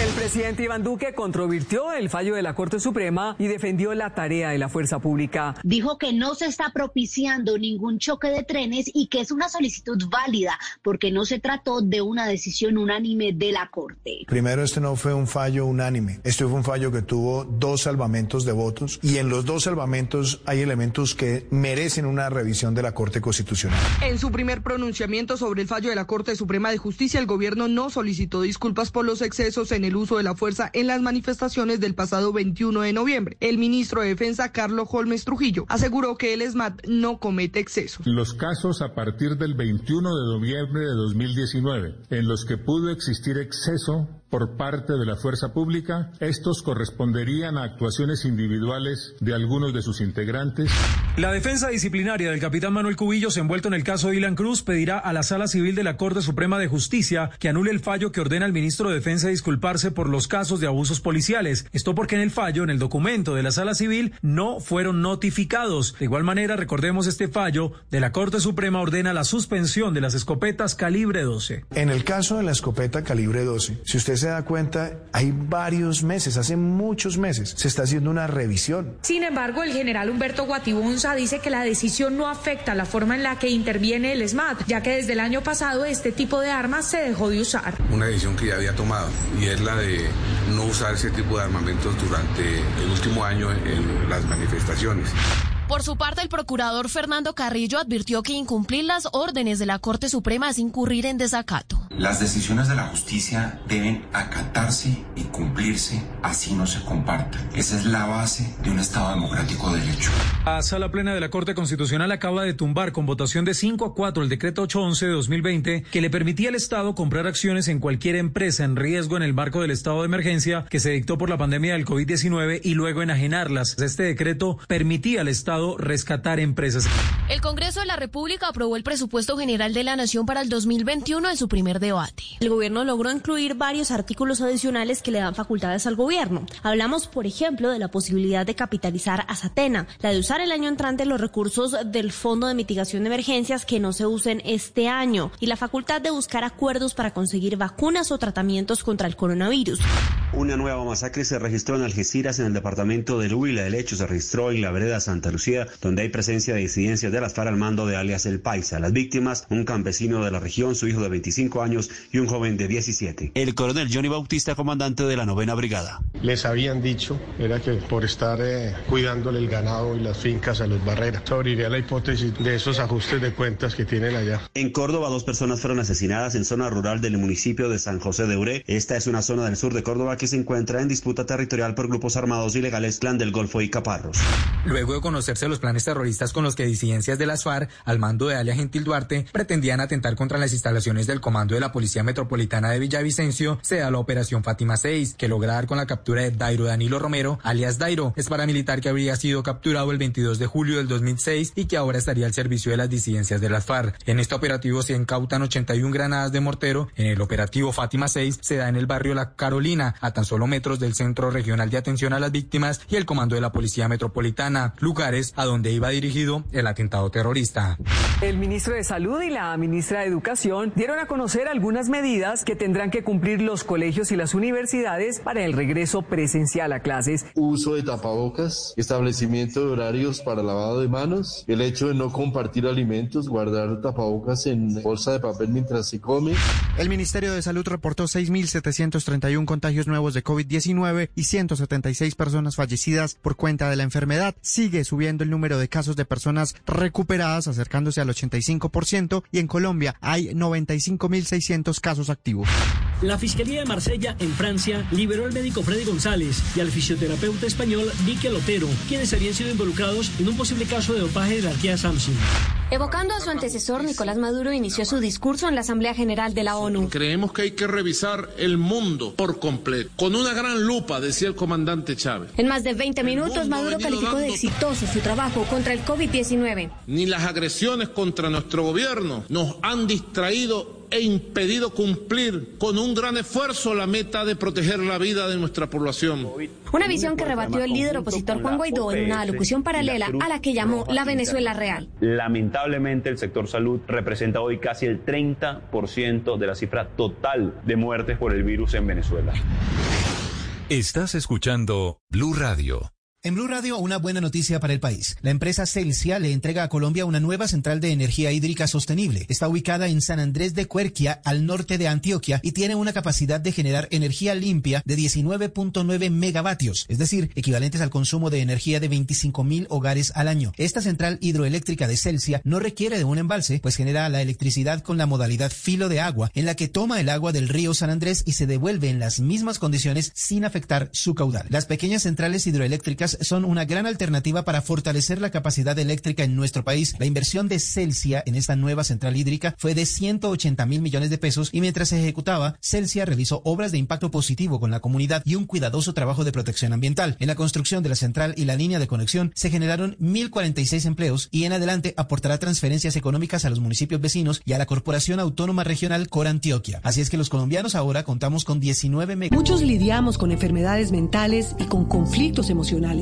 El presidente Iván Duque controvirtió el fallo de la Corte Suprema y defendió la tarea de la fuerza pública. Dijo que no se está propiciando ningún choque de trenes y que es una solicitud válida porque no se trató de una decisión unánime de la Corte. Primero, este no fue un fallo unánime. Este fue un fallo que tuvo dos salvamentos de votos y en los dos salvamentos hay elementos que merecen una revisión de la Corte Constitucional. En su primer pronunciamiento sobre el fallo de la Corte Suprema de Justicia, el gobierno no solicitó disculpas por los excesos en el uso de la fuerza en las manifestaciones del pasado 21 de noviembre. El ministro de Defensa, Carlos Holmes Trujillo, aseguró que el ESMAD no comete excesos. Los casos a partir del 21 de noviembre de 2019, en los que pudo existir exceso por parte de la fuerza pública, estos corresponderían a actuaciones individuales de algunos de sus integrantes. La defensa disciplinaria del capitán Manuel Cubillos, envuelto en el caso de Ilan Cruz, pedirá a la Sala Civil de la Corte Suprema de Justicia que anule el fallo que ordena al ministro de Defensa disculparse por los casos de abusos policiales. Esto porque en el fallo, en el documento de la Sala Civil, no fueron notificados. De igual manera, recordemos este fallo de la Corte Suprema ordena la suspensión de las escopetas calibre 12. En el caso de la escopeta calibre 12, si usted se da cuenta, hay varios meses, hace muchos meses, se está haciendo una revisión. Sin embargo, el general Humberto Guatibunza dice que la decisión no afecta la forma en la que interviene el SMAT, ya que desde el año pasado este tipo de armas se dejó de usar. Una decisión que ya había tomado y es la de no usar ese tipo de armamentos durante el último año en las manifestaciones. Por su parte, el procurador Fernando Carrillo advirtió que incumplir las órdenes de la Corte Suprema es incurrir en desacato. Las decisiones de la justicia deben acatarse y cumplirse, así no se compartan. Esa es la base de un Estado democrático de derecho. La sala plena de la Corte Constitucional acaba de tumbar con votación de 5 a 4 el decreto 811 de 2020 que le permitía al Estado comprar acciones en cualquier empresa en riesgo en el marco del estado de emergencia que se dictó por la pandemia del COVID-19 y luego enajenarlas. Este decreto permitía al Estado rescatar empresas. El Congreso de la República aprobó el presupuesto general de la Nación para el 2021 en su primer debate. El gobierno logró incluir varios artículos adicionales que le dan facultades al gobierno. Hablamos, por ejemplo, de la posibilidad de capitalizar a Satena, la de usar el año entrante los recursos del Fondo de Mitigación de Emergencias que no se usen este año y la facultad de buscar acuerdos para conseguir vacunas o tratamientos contra el coronavirus. Una nueva masacre se registró en Algeciras, en el departamento del Huila. El hecho se registró en la vereda Santa Lucía, donde hay presencia de disidencias de las FARC al mando de alias El Paisa. Las víctimas, un campesino de la región, su hijo de 25 años y un joven de 17. El coronel Johnny Bautista, comandante de la novena brigada. Les habían dicho, era que por estar eh, cuidándole el ganado y las fincas a los barreras, se abriría la hipótesis de esos ajustes de cuentas que tienen allá. En Córdoba, dos personas fueron asesinadas en zona rural del municipio de San José de Uré. Esta es una zona del sur de Córdoba que se encuentra en disputa territorial por grupos armados ilegales Clan del Golfo y Caparros. Luego de los planes terroristas con los que disidencias de las FARC, al mando de Alia Gentil Duarte, pretendían atentar contra las instalaciones del Comando de la Policía Metropolitana de Villavicencio, se da la Operación Fátima 6, que logra dar con la captura de Dairo Danilo Romero, alias Dairo, es paramilitar que habría sido capturado el 22 de julio del 2006 y que ahora estaría al servicio de las disidencias de las FARC. En este operativo se incautan 81 granadas de mortero. En el operativo Fátima 6 se da en el barrio La Carolina, a tan solo metros del Centro Regional de Atención a las Víctimas y el Comando de la Policía Metropolitana, lugares a donde iba dirigido el atentado terrorista. El ministro de Salud y la ministra de Educación dieron a conocer algunas medidas que tendrán que cumplir los colegios y las universidades para el regreso presencial a clases. Uso de tapabocas, establecimiento de horarios para lavado de manos, el hecho de no compartir alimentos, guardar tapabocas en bolsa de papel mientras se come. El Ministerio de Salud reportó 6.731 contagios nuevos de COVID-19 y 176 personas fallecidas por cuenta de la enfermedad. Sigue subiendo el número de casos de personas recuperadas, acercándose al 85%, y en Colombia hay 95.600 casos activos. La Fiscalía de Marsella, en Francia, liberó al médico Freddy González y al fisioterapeuta español Miquel Otero, quienes habían sido involucrados en un posible caso de dopaje de la Arquea Samsung. Evocando a su antecesor, Nicolás Maduro inició su discurso en la Asamblea General de la ONU. Creemos que hay que revisar el mundo por completo, con una gran lupa, decía el comandante Chávez. En más de 20 minutos, Maduro calificó de exitoso su trabajo contra el COVID-19. Ni las agresiones contra nuestro gobierno nos han distraído e impedido cumplir con un gran esfuerzo la meta de proteger la vida de nuestra población. Una visión que rebatió el líder opositor Juan Guaidó en una alocución paralela a la que llamó la Venezuela real. Lamentablemente el sector salud representa hoy casi el 30% de la cifra total de muertes por el virus en Venezuela. Estás escuchando Blue Radio. En Blue Radio, una buena noticia para el país. La empresa Celsia le entrega a Colombia una nueva central de energía hídrica sostenible. Está ubicada en San Andrés de Cuerquia, al norte de Antioquia, y tiene una capacidad de generar energía limpia de 19.9 megavatios, es decir, equivalentes al consumo de energía de 25 mil hogares al año. Esta central hidroeléctrica de Celsia no requiere de un embalse, pues genera la electricidad con la modalidad filo de agua, en la que toma el agua del río San Andrés y se devuelve en las mismas condiciones sin afectar su caudal. Las pequeñas centrales hidroeléctricas son una gran alternativa para fortalecer la capacidad eléctrica en nuestro país. La inversión de Celsia en esta nueva central hídrica fue de 180 mil millones de pesos y mientras se ejecutaba, Celsia realizó obras de impacto positivo con la comunidad y un cuidadoso trabajo de protección ambiental. En la construcción de la central y la línea de conexión se generaron 1.046 empleos y en adelante aportará transferencias económicas a los municipios vecinos y a la Corporación Autónoma Regional Cor Antioquia. Así es que los colombianos ahora contamos con 19 Muchos lidiamos con enfermedades mentales y con conflictos emocionales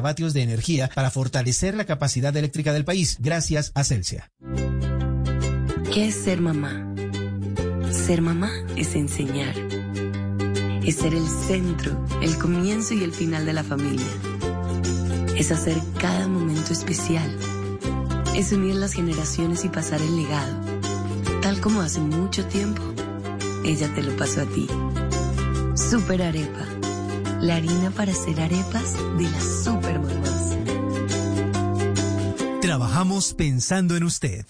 vatios de energía para fortalecer la capacidad eléctrica del país, gracias a Celsia. ¿Qué es ser mamá? Ser mamá es enseñar. Es ser el centro, el comienzo y el final de la familia. Es hacer cada momento especial. Es unir las generaciones y pasar el legado. Tal como hace mucho tiempo, ella te lo pasó a ti. Super Arepa la harina para hacer arepas de las supermamás. Trabajamos pensando en usted.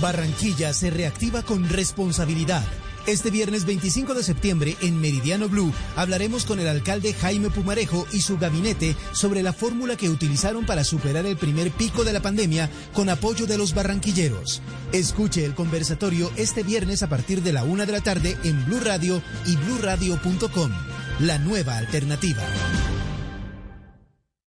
Barranquilla se reactiva con responsabilidad. Este viernes 25 de septiembre en Meridiano Blue hablaremos con el alcalde Jaime Pumarejo y su gabinete sobre la fórmula que utilizaron para superar el primer pico de la pandemia con apoyo de los barranquilleros. Escuche el conversatorio este viernes a partir de la una de la tarde en Blue Radio y bluradio.com la nueva alternativa.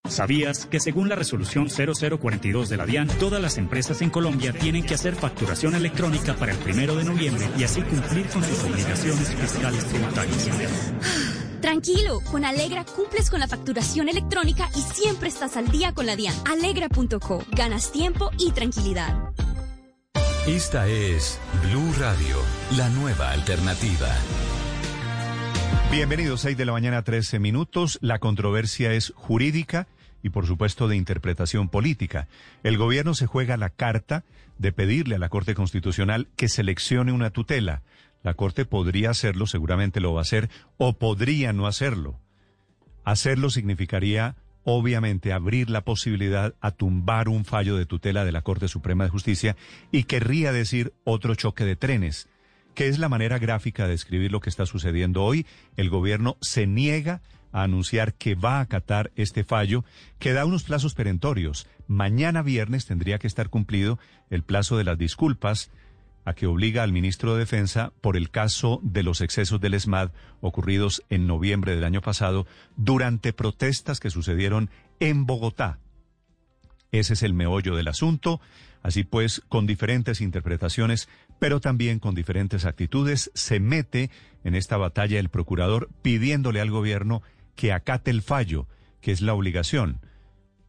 ¿Sabías que según la resolución 0042 de la DIAN, todas las empresas en Colombia tienen que hacer facturación electrónica para el primero de noviembre y así cumplir con sus obligaciones fiscales tributarias? Tranquilo, con Alegra cumples con la facturación electrónica y siempre estás al día con la DIAN. Alegra.co, ganas tiempo y tranquilidad. Esta es Blue Radio, la nueva alternativa. Bienvenidos, 6 de la mañana, 13 minutos. La controversia es jurídica y, por supuesto, de interpretación política. El gobierno se juega la carta de pedirle a la Corte Constitucional que seleccione una tutela. La Corte podría hacerlo, seguramente lo va a hacer, o podría no hacerlo. Hacerlo significaría, obviamente, abrir la posibilidad a tumbar un fallo de tutela de la Corte Suprema de Justicia y querría decir otro choque de trenes que es la manera gráfica de describir lo que está sucediendo hoy. El gobierno se niega a anunciar que va a acatar este fallo, que da unos plazos perentorios. Mañana viernes tendría que estar cumplido el plazo de las disculpas a que obliga al ministro de Defensa por el caso de los excesos del ESMAD ocurridos en noviembre del año pasado durante protestas que sucedieron en Bogotá. Ese es el meollo del asunto. Así pues, con diferentes interpretaciones, pero también con diferentes actitudes, se mete en esta batalla el procurador pidiéndole al gobierno que acate el fallo, que es la obligación.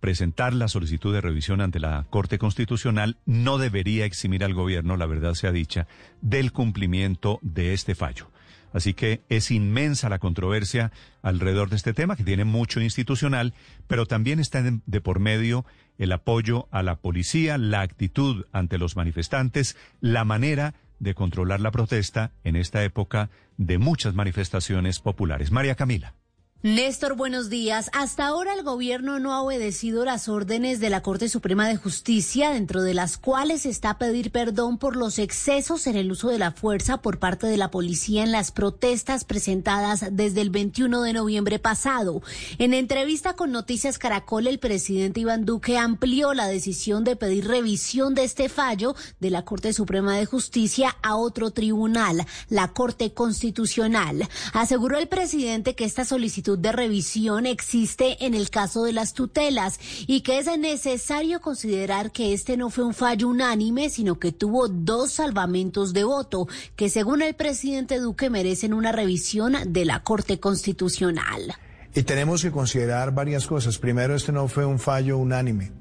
Presentar la solicitud de revisión ante la Corte Constitucional no debería eximir al gobierno, la verdad sea dicha, del cumplimiento de este fallo. Así que es inmensa la controversia alrededor de este tema, que tiene mucho institucional, pero también está de por medio el apoyo a la policía, la actitud ante los manifestantes, la manera de controlar la protesta en esta época de muchas manifestaciones populares. María Camila. Néstor, buenos días. Hasta ahora el gobierno no ha obedecido las órdenes de la Corte Suprema de Justicia, dentro de las cuales está pedir perdón por los excesos en el uso de la fuerza por parte de la policía en las protestas presentadas desde el 21 de noviembre pasado. En entrevista con Noticias Caracol, el presidente Iván Duque amplió la decisión de pedir revisión de este fallo de la Corte Suprema de Justicia a otro tribunal, la Corte Constitucional. Aseguró el presidente que esta solicitud de revisión existe en el caso de las tutelas y que es necesario considerar que este no fue un fallo unánime, sino que tuvo dos salvamentos de voto, que según el presidente Duque merecen una revisión de la Corte Constitucional. Y tenemos que considerar varias cosas. Primero, este no fue un fallo unánime.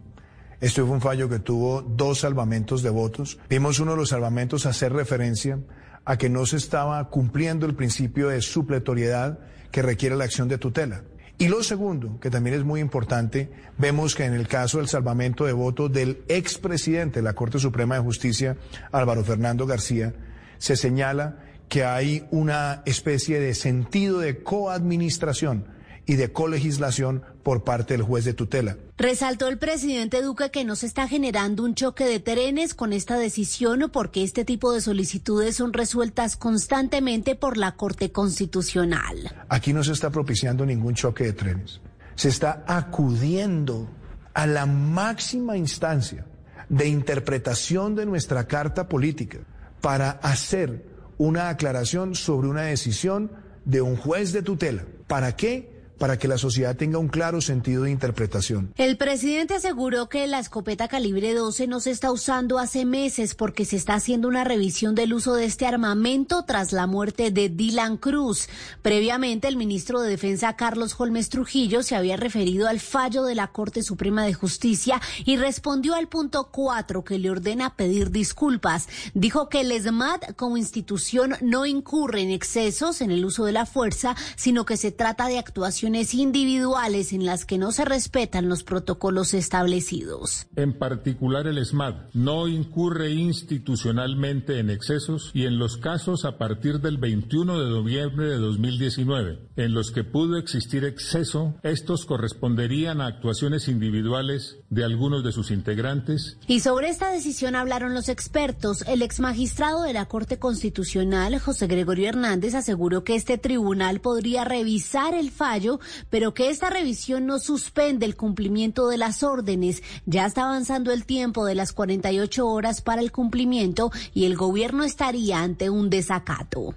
Este fue un fallo que tuvo dos salvamentos de votos. Vimos uno de los salvamentos hacer referencia a que no se estaba cumpliendo el principio de supletoriedad que requiere la acción de tutela. Y lo segundo, que también es muy importante, vemos que en el caso del salvamento de voto del expresidente de la Corte Suprema de Justicia, Álvaro Fernando García, se señala que hay una especie de sentido de coadministración y de colegislación por parte del juez de tutela. Resaltó el presidente Duque que no se está generando un choque de trenes con esta decisión porque este tipo de solicitudes son resueltas constantemente por la Corte Constitucional. Aquí no se está propiciando ningún choque de trenes. Se está acudiendo a la máxima instancia, de interpretación de nuestra carta política para hacer una aclaración sobre una decisión de un juez de tutela. ¿Para qué? Para que la sociedad tenga un claro sentido de interpretación. El presidente aseguró que la escopeta calibre 12 no se está usando hace meses porque se está haciendo una revisión del uso de este armamento tras la muerte de Dylan Cruz. Previamente, el ministro de Defensa Carlos Holmes Trujillo se había referido al fallo de la Corte Suprema de Justicia y respondió al punto 4 que le ordena pedir disculpas. Dijo que el ESMAD como institución no incurre en excesos en el uso de la fuerza, sino que se trata de actuación individuales en las que no se respetan los protocolos establecidos. En particular, el SMAD no incurre institucionalmente en excesos y en los casos a partir del 21 de noviembre de 2019, en los que pudo existir exceso, estos corresponderían a actuaciones individuales de algunos de sus integrantes. Y sobre esta decisión hablaron los expertos. El ex magistrado de la Corte Constitucional, José Gregorio Hernández, aseguró que este tribunal podría revisar el fallo pero que esta revisión no suspende el cumplimiento de las órdenes. Ya está avanzando el tiempo de las 48 horas para el cumplimiento y el gobierno estaría ante un desacato.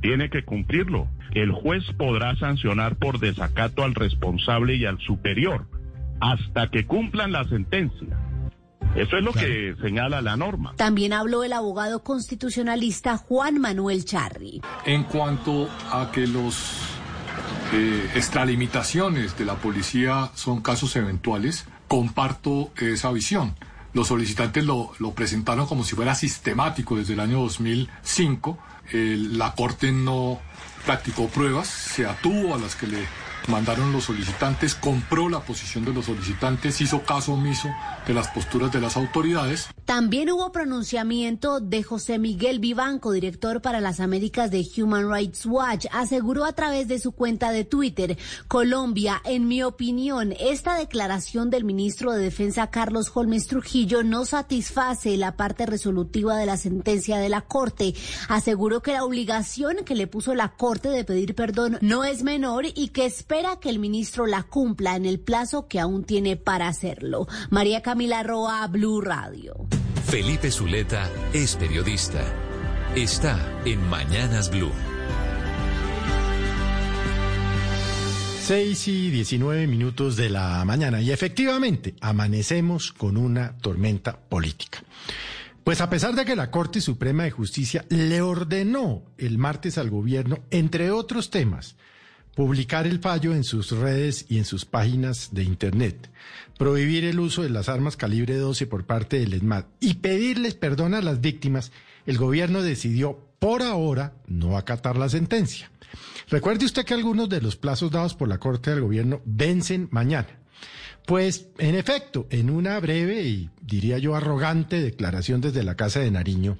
Tiene que cumplirlo. El juez podrá sancionar por desacato al responsable y al superior hasta que cumplan la sentencia. Eso es lo que señala la norma. También habló el abogado constitucionalista Juan Manuel Charri. En cuanto a que los eh, extralimitaciones de la policía son casos eventuales, comparto esa visión. Los solicitantes lo, presentaron como si fuera sistemático desde el año 2005. la Corte no practicó pruebas, se atuvo a las que le mandaron los solicitantes, compró la posición de los solicitantes, hizo caso omiso de las posturas de las autoridades. También hubo pronunciamiento de José Miguel Vivanco, director para las Américas de Human Rights Watch. Aseguró a través de su cuenta de Twitter, Colombia, en mi opinión, esta declaración del ministro de Defensa Carlos Holmes Trujillo no satisface la parte resolutiva de la sentencia de la Corte. Aseguró que la obligación que le puso la Corte de pedir perdón no es menor y que espera que el ministro la cumpla en el plazo que aún tiene para hacerlo. María Camila Roa, Blue Radio. Felipe Zuleta es periodista. Está en Mañanas Blue. 6 y 19 minutos de la mañana y efectivamente amanecemos con una tormenta política. Pues a pesar de que la Corte Suprema de Justicia le ordenó el martes al gobierno, entre otros temas, publicar el fallo en sus redes y en sus páginas de Internet, prohibir el uso de las armas calibre 12 por parte del ESMAD y pedirles perdón a las víctimas, el gobierno decidió por ahora no acatar la sentencia. Recuerde usted que algunos de los plazos dados por la Corte del Gobierno vencen mañana. Pues, en efecto, en una breve y diría yo arrogante declaración desde la Casa de Nariño,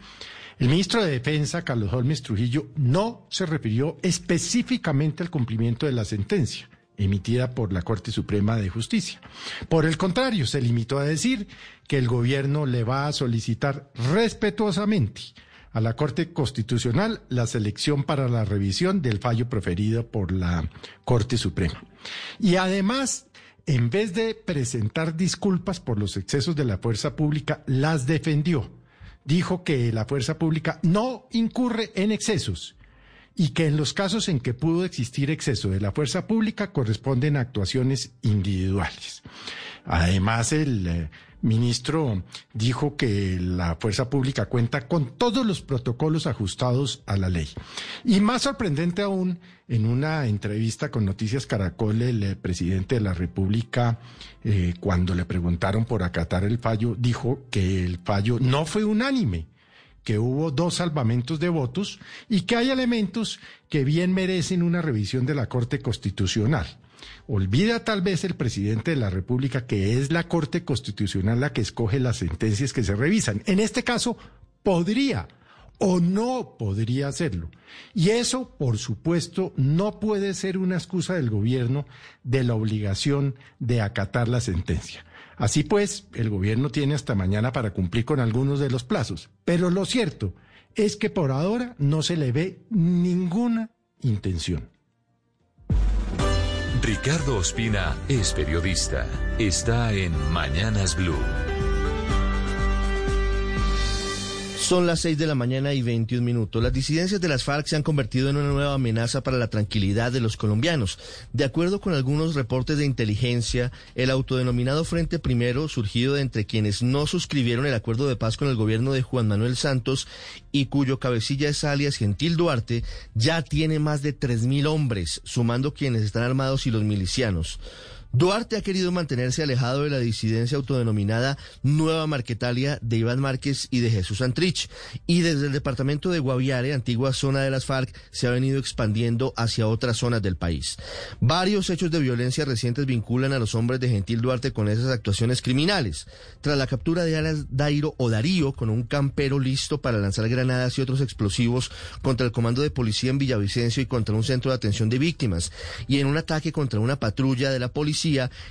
el ministro de Defensa, Carlos Holmes Trujillo, no se refirió específicamente al cumplimiento de la sentencia emitida por la Corte Suprema de Justicia. Por el contrario, se limitó a decir que el gobierno le va a solicitar respetuosamente a la Corte Constitucional la selección para la revisión del fallo proferido por la Corte Suprema. Y además, en vez de presentar disculpas por los excesos de la fuerza pública, las defendió dijo que la fuerza pública no incurre en excesos y que en los casos en que pudo existir exceso de la fuerza pública corresponden a actuaciones individuales. Además, el eh, ministro dijo que la fuerza pública cuenta con todos los protocolos ajustados a la ley. Y más sorprendente aún, en una entrevista con Noticias Caracol, el eh, presidente de la República, eh, cuando le preguntaron por acatar el fallo, dijo que el fallo no fue unánime que hubo dos salvamentos de votos y que hay elementos que bien merecen una revisión de la Corte Constitucional. Olvida tal vez el presidente de la República que es la Corte Constitucional la que escoge las sentencias que se revisan. En este caso, podría o no podría hacerlo. Y eso, por supuesto, no puede ser una excusa del gobierno de la obligación de acatar la sentencia. Así pues, el gobierno tiene hasta mañana para cumplir con algunos de los plazos. Pero lo cierto es que por ahora no se le ve ninguna intención. Ricardo Ospina es periodista. Está en Mañanas Blue. Son las 6 de la mañana y 21 minutos. Las disidencias de las FARC se han convertido en una nueva amenaza para la tranquilidad de los colombianos. De acuerdo con algunos reportes de inteligencia, el autodenominado Frente Primero, surgido de entre quienes no suscribieron el acuerdo de paz con el gobierno de Juan Manuel Santos y cuyo cabecilla es alias Gentil Duarte, ya tiene más de 3.000 hombres, sumando quienes están armados y los milicianos. Duarte ha querido mantenerse alejado de la disidencia autodenominada Nueva Marquetalia de Iván Márquez y de Jesús Antrich. Y desde el departamento de Guaviare, antigua zona de las FARC, se ha venido expandiendo hacia otras zonas del país. Varios hechos de violencia recientes vinculan a los hombres de Gentil Duarte con esas actuaciones criminales. Tras la captura de Alas Dairo o Darío con un campero listo para lanzar granadas y otros explosivos contra el comando de policía en Villavicencio y contra un centro de atención de víctimas, y en un ataque contra una patrulla de la policía,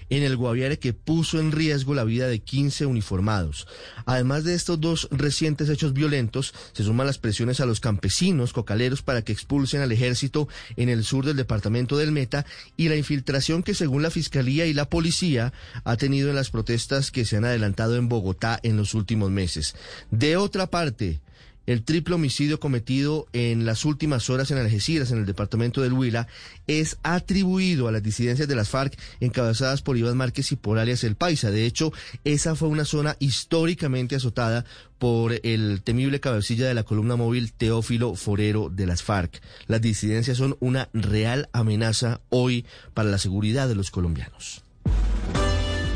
en el Guaviare que puso en riesgo la vida de 15 uniformados. Además de estos dos recientes hechos violentos, se suman las presiones a los campesinos cocaleros para que expulsen al ejército en el sur del departamento del Meta y la infiltración que según la Fiscalía y la Policía ha tenido en las protestas que se han adelantado en Bogotá en los últimos meses. De otra parte, el triple homicidio cometido en las últimas horas en Algeciras, en el departamento del Huila, es atribuido a las disidencias de las FARC encabezadas por Iván Márquez y por alias El Paisa. De hecho, esa fue una zona históricamente azotada por el temible cabecilla de la columna móvil Teófilo Forero de las FARC. Las disidencias son una real amenaza hoy para la seguridad de los colombianos.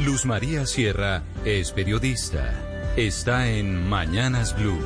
Luz María Sierra es periodista. Está en Mañanas Blue.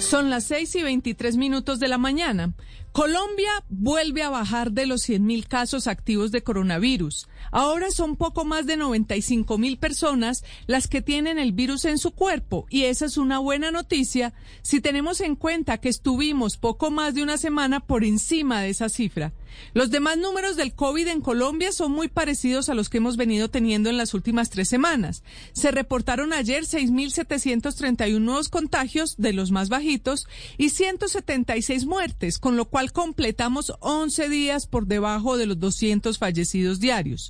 Son las 6 y 23 minutos de la mañana. Colombia vuelve a bajar de los 100.000 casos activos de coronavirus. Ahora son poco más de 95 mil personas las que tienen el virus en su cuerpo y esa es una buena noticia si tenemos en cuenta que estuvimos poco más de una semana por encima de esa cifra. Los demás números del COVID en Colombia son muy parecidos a los que hemos venido teniendo en las últimas tres semanas. Se reportaron ayer 6.731 nuevos contagios de los más bajitos y 176 muertes, con lo cual completamos 11 días por debajo de los 200 fallecidos diarios.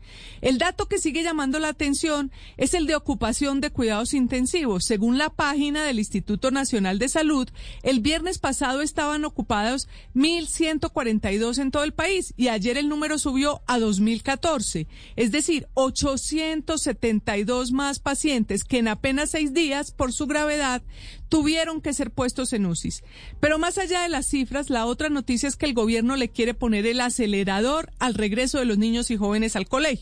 El dato que sigue llamando la atención es el de ocupación de cuidados intensivos. Según la página del Instituto Nacional de Salud, el viernes pasado estaban ocupados 1.142 en todo el país y ayer el número subió a 2014, es decir, 872 más pacientes que en apenas seis días, por su gravedad, tuvieron que ser puestos en UCIs. Pero más allá de las cifras, la otra noticia es que el gobierno le quiere poner el acelerador al regreso de los niños y jóvenes al colegio.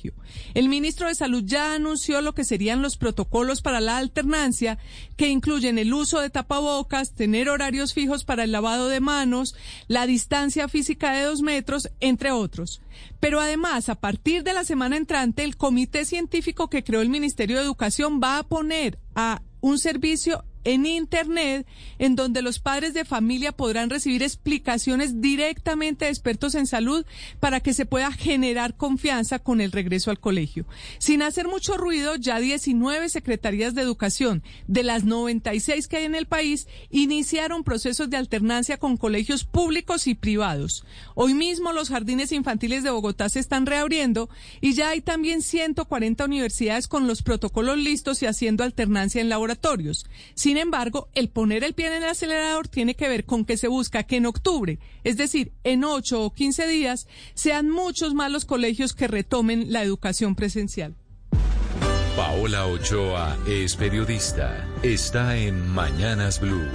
El ministro de Salud ya anunció lo que serían los protocolos para la alternancia, que incluyen el uso de tapabocas, tener horarios fijos para el lavado de manos, la distancia física de dos metros, entre otros. Pero además, a partir de la semana entrante, el comité científico que creó el Ministerio de Educación va a poner a un servicio en Internet, en donde los padres de familia podrán recibir explicaciones directamente de expertos en salud para que se pueda generar confianza con el regreso al colegio. Sin hacer mucho ruido, ya 19 secretarías de educación de las 96 que hay en el país iniciaron procesos de alternancia con colegios públicos y privados. Hoy mismo los jardines infantiles de Bogotá se están reabriendo y ya hay también 140 universidades con los protocolos listos y haciendo alternancia en laboratorios. Sin embargo, el poner el pie en el acelerador tiene que ver con que se busca que en octubre, es decir, en 8 o 15 días, sean muchos más los colegios que retomen la educación presencial. Paola Ochoa es periodista. Está en Mañanas Blue.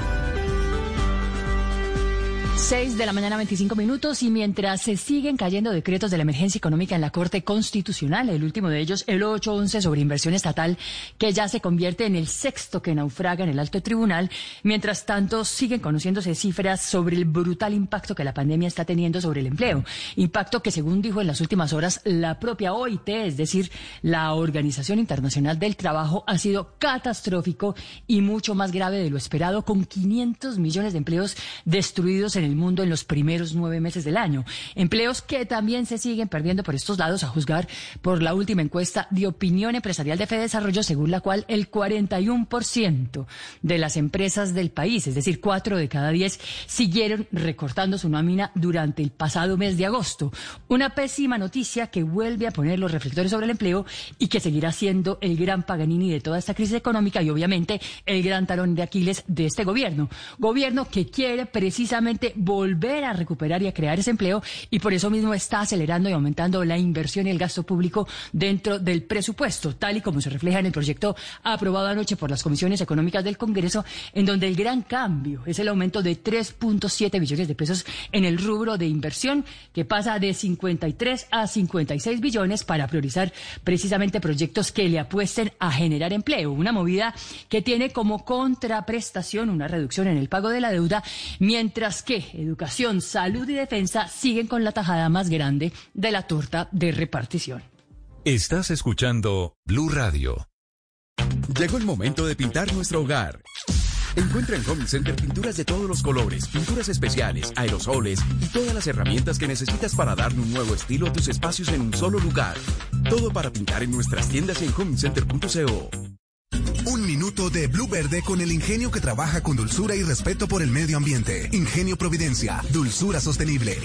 6 de la mañana 25 minutos y mientras se siguen cayendo decretos de la emergencia económica en la Corte Constitucional, el último de ellos, el 811 sobre inversión estatal, que ya se convierte en el sexto que naufraga en el alto tribunal, mientras tanto siguen conociéndose cifras sobre el brutal impacto que la pandemia está teniendo sobre el empleo, impacto que según dijo en las últimas horas la propia OIT, es decir, la Organización Internacional del Trabajo, ha sido catastrófico y mucho más grave de lo esperado, con 500 millones de empleos destruidos en en mundo en los primeros nueve meses del año. Empleos que también se siguen perdiendo por estos lados, a juzgar por la última encuesta de opinión empresarial de Fede Desarrollo, según la cual el 41% de las empresas del país, es decir, cuatro de cada diez, siguieron recortando su nómina durante el pasado mes de agosto. Una pésima noticia que vuelve a poner los reflectores sobre el empleo y que seguirá siendo el gran Paganini de toda esta crisis económica y obviamente el gran talón de Aquiles de este gobierno. Gobierno que quiere precisamente volver a recuperar y a crear ese empleo y por eso mismo está acelerando y aumentando la inversión y el gasto público dentro del presupuesto, tal y como se refleja en el proyecto aprobado anoche por las comisiones económicas del Congreso, en donde el gran cambio es el aumento de 3.7 billones de pesos en el rubro de inversión, que pasa de 53 a 56 billones para priorizar precisamente proyectos que le apuesten a generar empleo. Una movida que tiene como contraprestación una reducción en el pago de la deuda, mientras que educación, salud y defensa siguen con la tajada más grande de la torta de repartición. Estás escuchando Blue Radio. Llegó el momento de pintar nuestro hogar. Encuentra en Home Center pinturas de todos los colores, pinturas especiales, aerosoles y todas las herramientas que necesitas para darle un nuevo estilo a tus espacios en un solo lugar. Todo para pintar en nuestras tiendas en homecenter.co. Un minuto de Blue Verde con el ingenio que trabaja con dulzura y respeto por el medio ambiente. Ingenio Providencia, dulzura sostenible.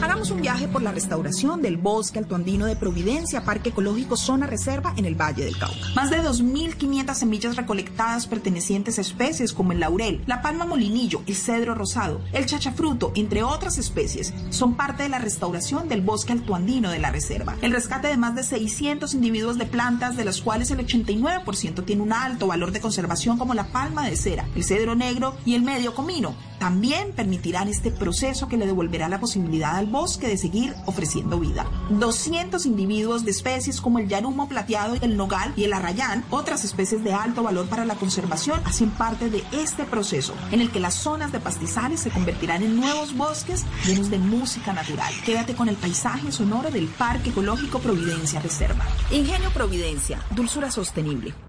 Hagamos un viaje por la restauración del bosque altoandino de Providencia, Parque Ecológico Zona Reserva en el Valle del Cauca. Más de 2.500 semillas recolectadas pertenecientes a especies como el laurel, la palma molinillo, el cedro rosado, el chachafruto, entre otras especies, son parte de la restauración del bosque altoandino de la reserva. El rescate de más de 600 individuos de plantas, de las cuales el 89% tiene un alto valor de conservación como la palma de cera, el cedro negro y el medio comino, también permitirán este proceso que le devolverá la posibilidad al bosque de seguir ofreciendo vida. 200 individuos de especies como el yarumo plateado, el nogal y el arrayán, otras especies de alto valor para la conservación, hacen parte de este proceso en el que las zonas de pastizales se convertirán en nuevos bosques llenos de música natural. Quédate con el paisaje sonoro del Parque Ecológico Providencia Reserva. Ingenio Providencia, dulzura sostenible.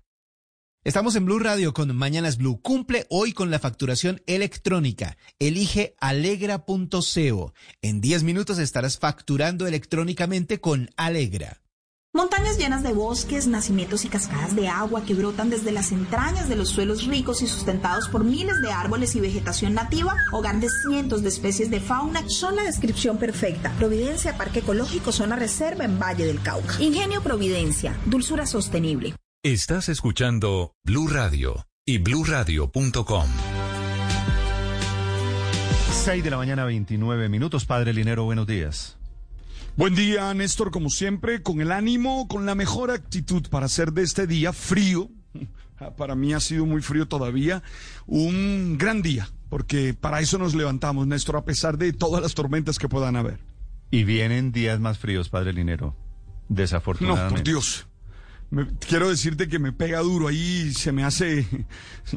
Estamos en Blue Radio con Mañanas Blue. Cumple hoy con la facturación electrónica. Elige alegra.co. En 10 minutos estarás facturando electrónicamente con Alegra. Montañas llenas de bosques, nacimientos y cascadas de agua que brotan desde las entrañas de los suelos ricos y sustentados por miles de árboles y vegetación nativa, hogar de cientos de especies de fauna, son la descripción perfecta. Providencia, Parque Ecológico, Zona Reserva en Valle del Cauca. Ingenio Providencia, dulzura sostenible. Estás escuchando Blue Radio y bluradio.com. 6 de la mañana, 29 minutos. Padre Linero, buenos días. Buen día, Néstor, como siempre, con el ánimo, con la mejor actitud para hacer de este día frío. Para mí ha sido muy frío todavía, un gran día, porque para eso nos levantamos, Néstor, a pesar de todas las tormentas que puedan haber. Y vienen días más fríos, Padre Linero, desafortunadamente. No, por Dios. Me- quiero decirte que me pega duro ahí, se me hace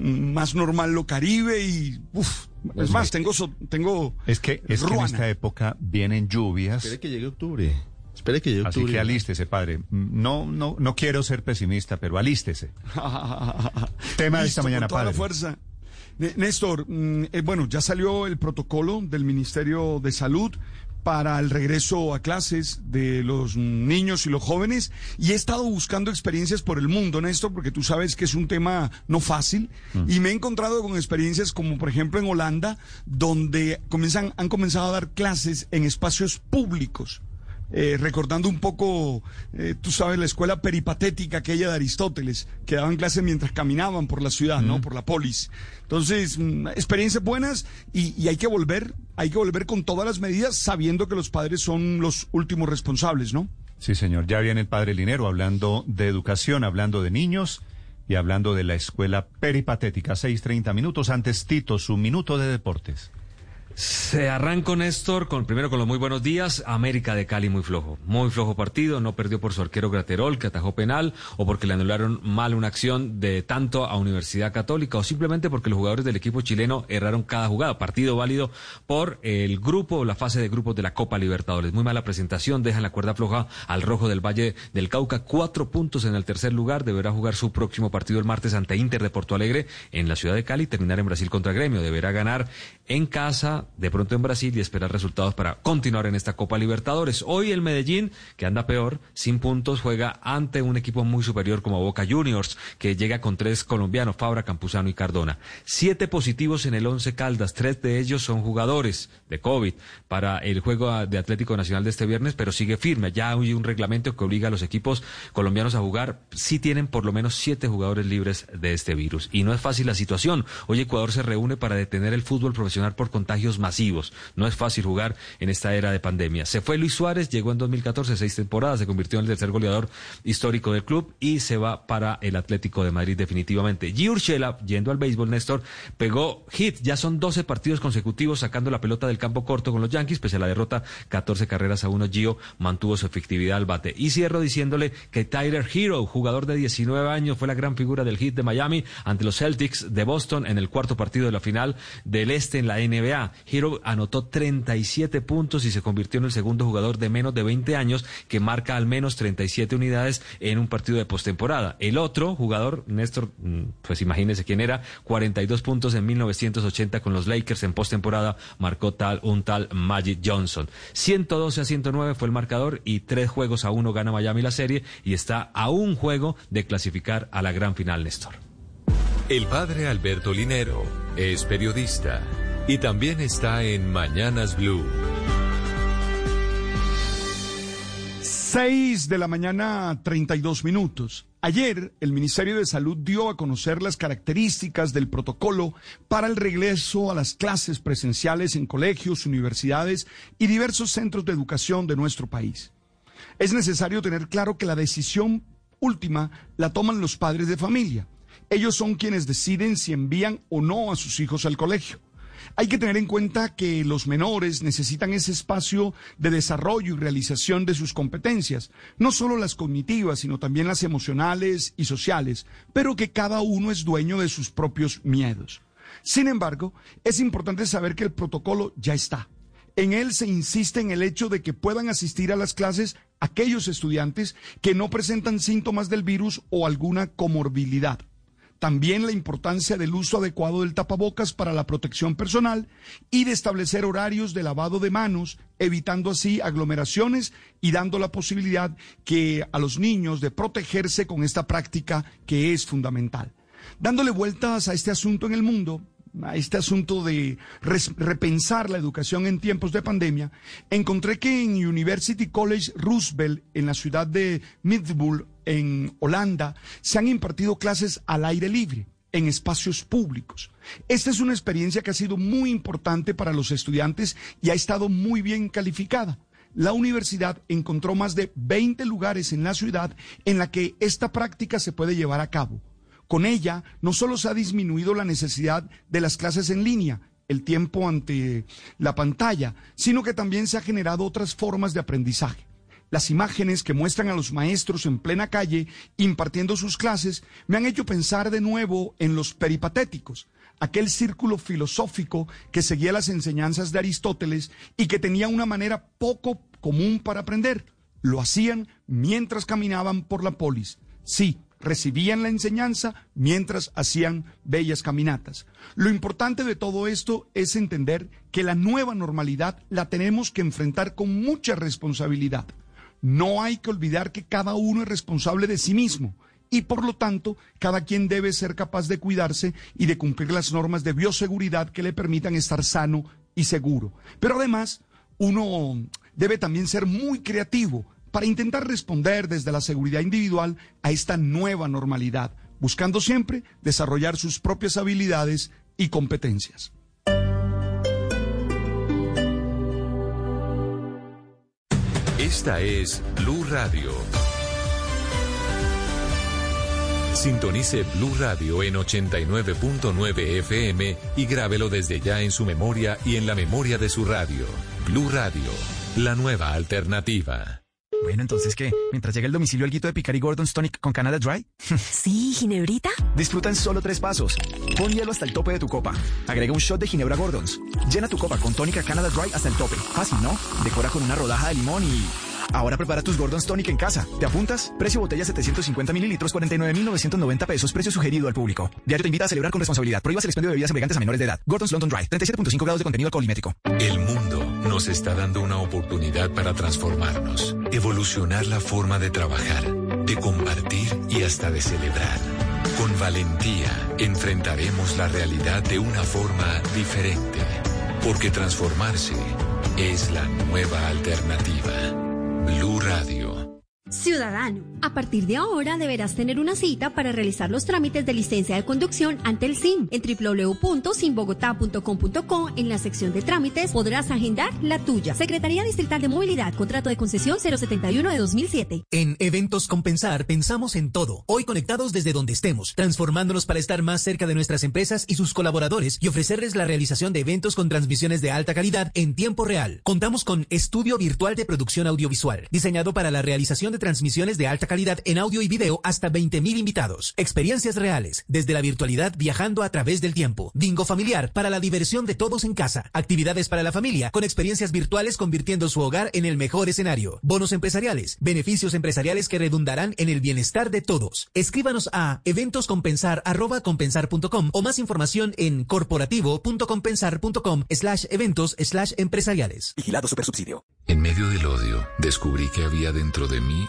más normal lo Caribe y uf, es más, tengo so- tengo Es que, es que en ruana. esta época vienen lluvias. Espere que llegue octubre. Espere que llegue Así octubre. que alístese, padre. No, no, no quiero ser pesimista, pero alístese. Tema de esta mañana, con toda la padre. fuerza. N- Néstor, mm, eh, bueno, ya salió el protocolo del Ministerio de Salud para el regreso a clases de los niños y los jóvenes. Y he estado buscando experiencias por el mundo, Néstor, porque tú sabes que es un tema no fácil. Y me he encontrado con experiencias como por ejemplo en Holanda, donde comienzan, han comenzado a dar clases en espacios públicos. Eh, recordando un poco, eh, tú sabes, la escuela peripatética aquella de Aristóteles, que daban clases mientras caminaban por la ciudad, ¿no? Por la polis. Entonces, mm, experiencias buenas y, y hay que volver, hay que volver con todas las medidas sabiendo que los padres son los últimos responsables, ¿no? Sí, señor. Ya viene el padre Linero hablando de educación, hablando de niños y hablando de la escuela peripatética. 6.30 minutos antes, Tito, su minuto de deportes. Se arranca Néstor con primero con los muy buenos días. América de Cali muy flojo, muy flojo partido. No perdió por su arquero Graterol que atajó penal o porque le anularon mal una acción de tanto a Universidad Católica o simplemente porque los jugadores del equipo chileno erraron cada jugada. Partido válido por el grupo o la fase de grupos de la Copa Libertadores. Muy mala presentación, dejan la cuerda floja al rojo del Valle del Cauca. Cuatro puntos en el tercer lugar. Deberá jugar su próximo partido el martes ante Inter de Porto Alegre en la ciudad de Cali. Terminar en Brasil contra Gremio. Deberá ganar en casa de pronto en Brasil y esperar resultados para continuar en esta Copa Libertadores. Hoy el Medellín, que anda peor, sin puntos, juega ante un equipo muy superior como Boca Juniors, que llega con tres colombianos, Fabra, Campuzano y Cardona. Siete positivos en el Once Caldas, tres de ellos son jugadores de COVID para el juego de Atlético Nacional de este viernes, pero sigue firme. Ya hay un reglamento que obliga a los equipos colombianos a jugar. Sí tienen por lo menos siete jugadores libres de este virus. Y no es fácil la situación. Hoy Ecuador se reúne para detener el fútbol profesional por contagios masivos. No es fácil jugar en esta era de pandemia. Se fue Luis Suárez, llegó en 2014, seis temporadas, se convirtió en el tercer goleador histórico del club y se va para el Atlético de Madrid definitivamente. G. Urshela, yendo al béisbol, Néstor, pegó hit. Ya son 12 partidos consecutivos sacando la pelota del campo corto con los Yankees, pese a la derrota 14 carreras a uno. Gio mantuvo su efectividad al bate. Y cierro diciéndole que Tyler Hero, jugador de 19 años, fue la gran figura del hit de Miami ante los Celtics de Boston en el cuarto partido de la final del Este en la NBA. Hero anotó 37 puntos y se convirtió en el segundo jugador de menos de 20 años que marca al menos 37 unidades en un partido de postemporada. El otro jugador, Néstor, mm, pues imagínese quién era, 42 puntos en 1980 con los Lakers en postemporada, marcó tal un tal Magic Johnson. 112 a 109 fue el marcador y tres juegos a uno gana Miami la serie y está a un juego de clasificar a la gran final, Néstor. El padre Alberto Linero es periodista y también está en Mañanas Blue. 6 de la mañana, 32 minutos. Ayer, el Ministerio de Salud dio a conocer las características del protocolo para el regreso a las clases presenciales en colegios, universidades y diversos centros de educación de nuestro país. Es necesario tener claro que la decisión última la toman los padres de familia. Ellos son quienes deciden si envían o no a sus hijos al colegio. Hay que tener en cuenta que los menores necesitan ese espacio de desarrollo y realización de sus competencias, no solo las cognitivas, sino también las emocionales y sociales, pero que cada uno es dueño de sus propios miedos. Sin embargo, es importante saber que el protocolo ya está. En él se insiste en el hecho de que puedan asistir a las clases aquellos estudiantes que no presentan síntomas del virus o alguna comorbilidad. También la importancia del uso adecuado del tapabocas para la protección personal y de establecer horarios de lavado de manos, evitando así aglomeraciones y dando la posibilidad que a los niños de protegerse con esta práctica que es fundamental. Dándole vueltas a este asunto en el mundo, a este asunto de repensar la educación en tiempos de pandemia, encontré que en University College Roosevelt, en la ciudad de Middelburg, en Holanda, se han impartido clases al aire libre en espacios públicos. Esta es una experiencia que ha sido muy importante para los estudiantes y ha estado muy bien calificada. La universidad encontró más de 20 lugares en la ciudad en la que esta práctica se puede llevar a cabo. Con ella no solo se ha disminuido la necesidad de las clases en línea, el tiempo ante la pantalla, sino que también se ha generado otras formas de aprendizaje. Las imágenes que muestran a los maestros en plena calle impartiendo sus clases me han hecho pensar de nuevo en los peripatéticos, aquel círculo filosófico que seguía las enseñanzas de Aristóteles y que tenía una manera poco común para aprender. Lo hacían mientras caminaban por la polis. Sí, recibían la enseñanza mientras hacían bellas caminatas. Lo importante de todo esto es entender que la nueva normalidad la tenemos que enfrentar con mucha responsabilidad. No hay que olvidar que cada uno es responsable de sí mismo y por lo tanto cada quien debe ser capaz de cuidarse y de cumplir las normas de bioseguridad que le permitan estar sano y seguro. Pero además, uno debe también ser muy creativo para intentar responder desde la seguridad individual a esta nueva normalidad, buscando siempre desarrollar sus propias habilidades y competencias. Esta es Blue Radio. Sintonice Blue Radio en 89.9 FM y grábelo desde ya en su memoria y en la memoria de su radio. Blue Radio, la nueva alternativa. Bueno, entonces, ¿qué? Mientras llega el domicilio, guito de Picari Gordon's Tonic con Canada Dry. sí, Ginebrita. Disfruta en solo tres pasos. Pon hielo hasta el tope de tu copa. Agrega un shot de Ginebra Gordon's. Llena tu copa con tónica Canada Dry hasta el tope. Fácil, ¿no? Decora con una rodaja de limón y... Ahora prepara tus Gordon's Tonic en casa. ¿Te apuntas? Precio botella 750 mililitros, 49,990 pesos. Precio sugerido al público. Diario te invita a celebrar con responsabilidad. Prohíbas el expendio de bebidas embriagantes a menores de edad. Gordon's London Dry. 37.5 grados de contenido alcoholimétrico. El mundo nos está dando una oportunidad para transformarnos, evolucionar la forma de trabajar, de compartir y hasta de celebrar. Con valentía enfrentaremos la realidad de una forma diferente, porque transformarse es la nueva alternativa. Blue Radio. Ciudadano, a partir de ahora deberás tener una cita para realizar los trámites de licencia de conducción ante el SIM. En www.simbogotá.com.co, en la sección de trámites, podrás agendar la tuya. Secretaría Distrital de Movilidad, contrato de concesión 071 de 2007. En Eventos Compensar pensamos en todo. Hoy conectados desde donde estemos, transformándonos para estar más cerca de nuestras empresas y sus colaboradores y ofrecerles la realización de eventos con transmisiones de alta calidad en tiempo real. Contamos con estudio virtual de producción audiovisual, diseñado para la realización de transmisiones de alta calidad en audio y video hasta 20.000 invitados. Experiencias reales, desde la virtualidad viajando a través del tiempo. Bingo familiar para la diversión de todos en casa. Actividades para la familia con experiencias virtuales convirtiendo su hogar en el mejor escenario. Bonos empresariales, beneficios empresariales que redundarán en el bienestar de todos. Escríbanos a eventoscompensar.compensar.com o más información en corporativo.compensar.com slash eventos slash empresariales. Vigilado Supersubsidio. En medio del odio, descubrí que había dentro de mí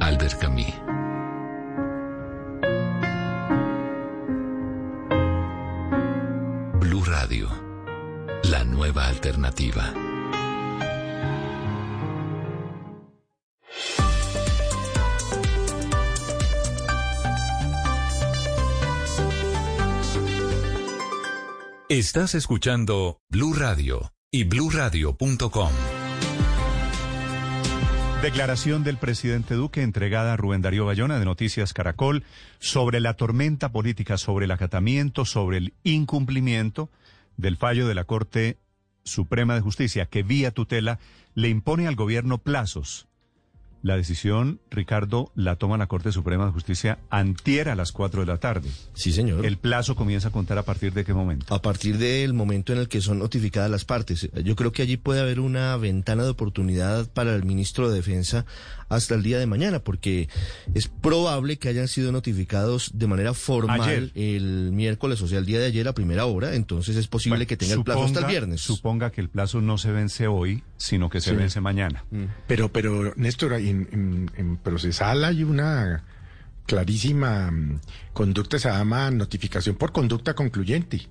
Albert Camus. Blue Radio, la nueva alternativa. Estás escuchando Blue Radio y bluradio.com. Declaración del presidente Duque entregada a Rubén Darío Bayona de Noticias Caracol sobre la tormenta política, sobre el acatamiento, sobre el incumplimiento del fallo de la Corte Suprema de Justicia que vía tutela le impone al gobierno plazos. La decisión, Ricardo, la toma la Corte Suprema de Justicia antier a las 4 de la tarde. Sí, señor. ¿El plazo comienza a contar a partir de qué momento? A partir del momento en el que son notificadas las partes. Yo creo que allí puede haber una ventana de oportunidad para el ministro de Defensa hasta el día de mañana, porque es probable que hayan sido notificados de manera formal Ayer. el miércoles, o sea, el día de ayer a primera hora, entonces es posible Bueno, que tenga el plazo hasta el viernes. Suponga que el plazo no se vence hoy, sino que se Sí. vence mañana. Pero, pero, Néstor, en, en- en procesal hay una clarísima mm, conducta, se llama notificación por conducta concluyente.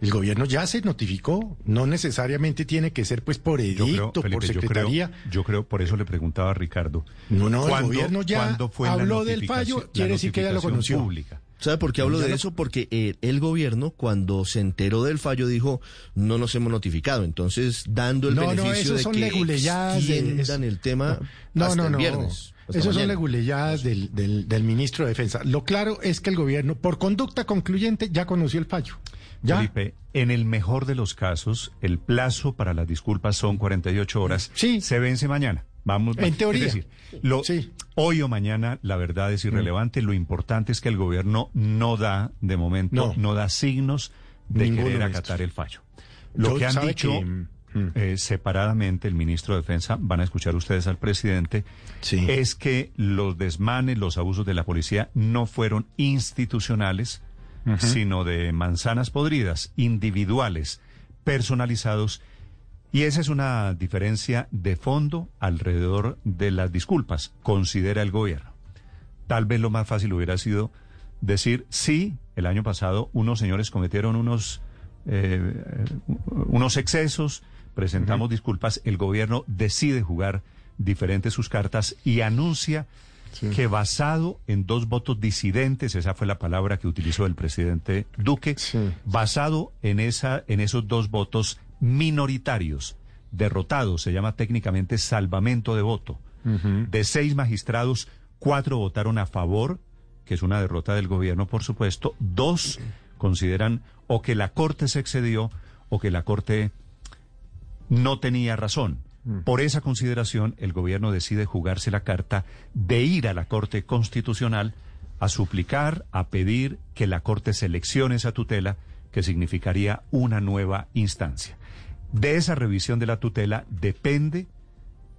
El gobierno ya se notificó, no necesariamente tiene que ser pues por edicto, creo, Felipe, por yo creo, secretaría. yo creo, por eso le preguntaba a Ricardo. No, no, el ¿cuándo- gobierno ya fue habló del fallo, quiere decir que ya lo conoció. pública? ¿Sabe por qué hablo de eso? Porque eh, el gobierno, cuando se enteró del fallo, dijo, no nos hemos notificado. Entonces, dando el No, no, beneficio esos de son que extiendan el tema No, hasta no, el no. viernes. hasta Esos son leguleyadas del, del, del ministro de Defensa. Lo claro es que el gobierno, por conducta concluyente, ya conoció el fallo. Ya. Felipe, en el mejor de los casos, el plazo para las disculpas son 48 horas. Sí. Se vence mañana. Vamos, En teoría. Es decir, lo- hoy o mañana la verdad es irrelevante. Lo importante es que el gobierno no da, de momento, No. no, da signos de Ninguno querer de acatar el fallo. Lo Yo- que han dicho que, mm, eh, separadamente el ministro de Defensa, van a escuchar ustedes al presidente, es que los desmanes, los abusos de la policía no fueron institucionales, sino de manzanas podridas, individuales, personalizados. Y esa es una diferencia de fondo alrededor de las disculpas, considera el gobierno. tal vez lo más fácil hubiera sido decir, sí, el año pasado unos señores cometieron unos, eh, unos excesos, presentamos disculpas, el gobierno decide jugar diferentes sus cartas y anuncia que basado en dos votos disidentes, esa fue la palabra que utilizó el presidente Duque, basado en, esa, en esos dos votos minoritarios, derrotados, se llama técnicamente salvamento de voto, de seis magistrados, cuatro votaron a favor, que es una derrota del gobierno, por supuesto, dos consideran o que la Corte se excedió o que la Corte no tenía razón. Por esa consideración, el gobierno decide jugarse la carta de ir a la Corte Constitucional a suplicar, a pedir que la Corte seleccione esa tutela, que significaría una nueva instancia. De esa revisión de la tutela depende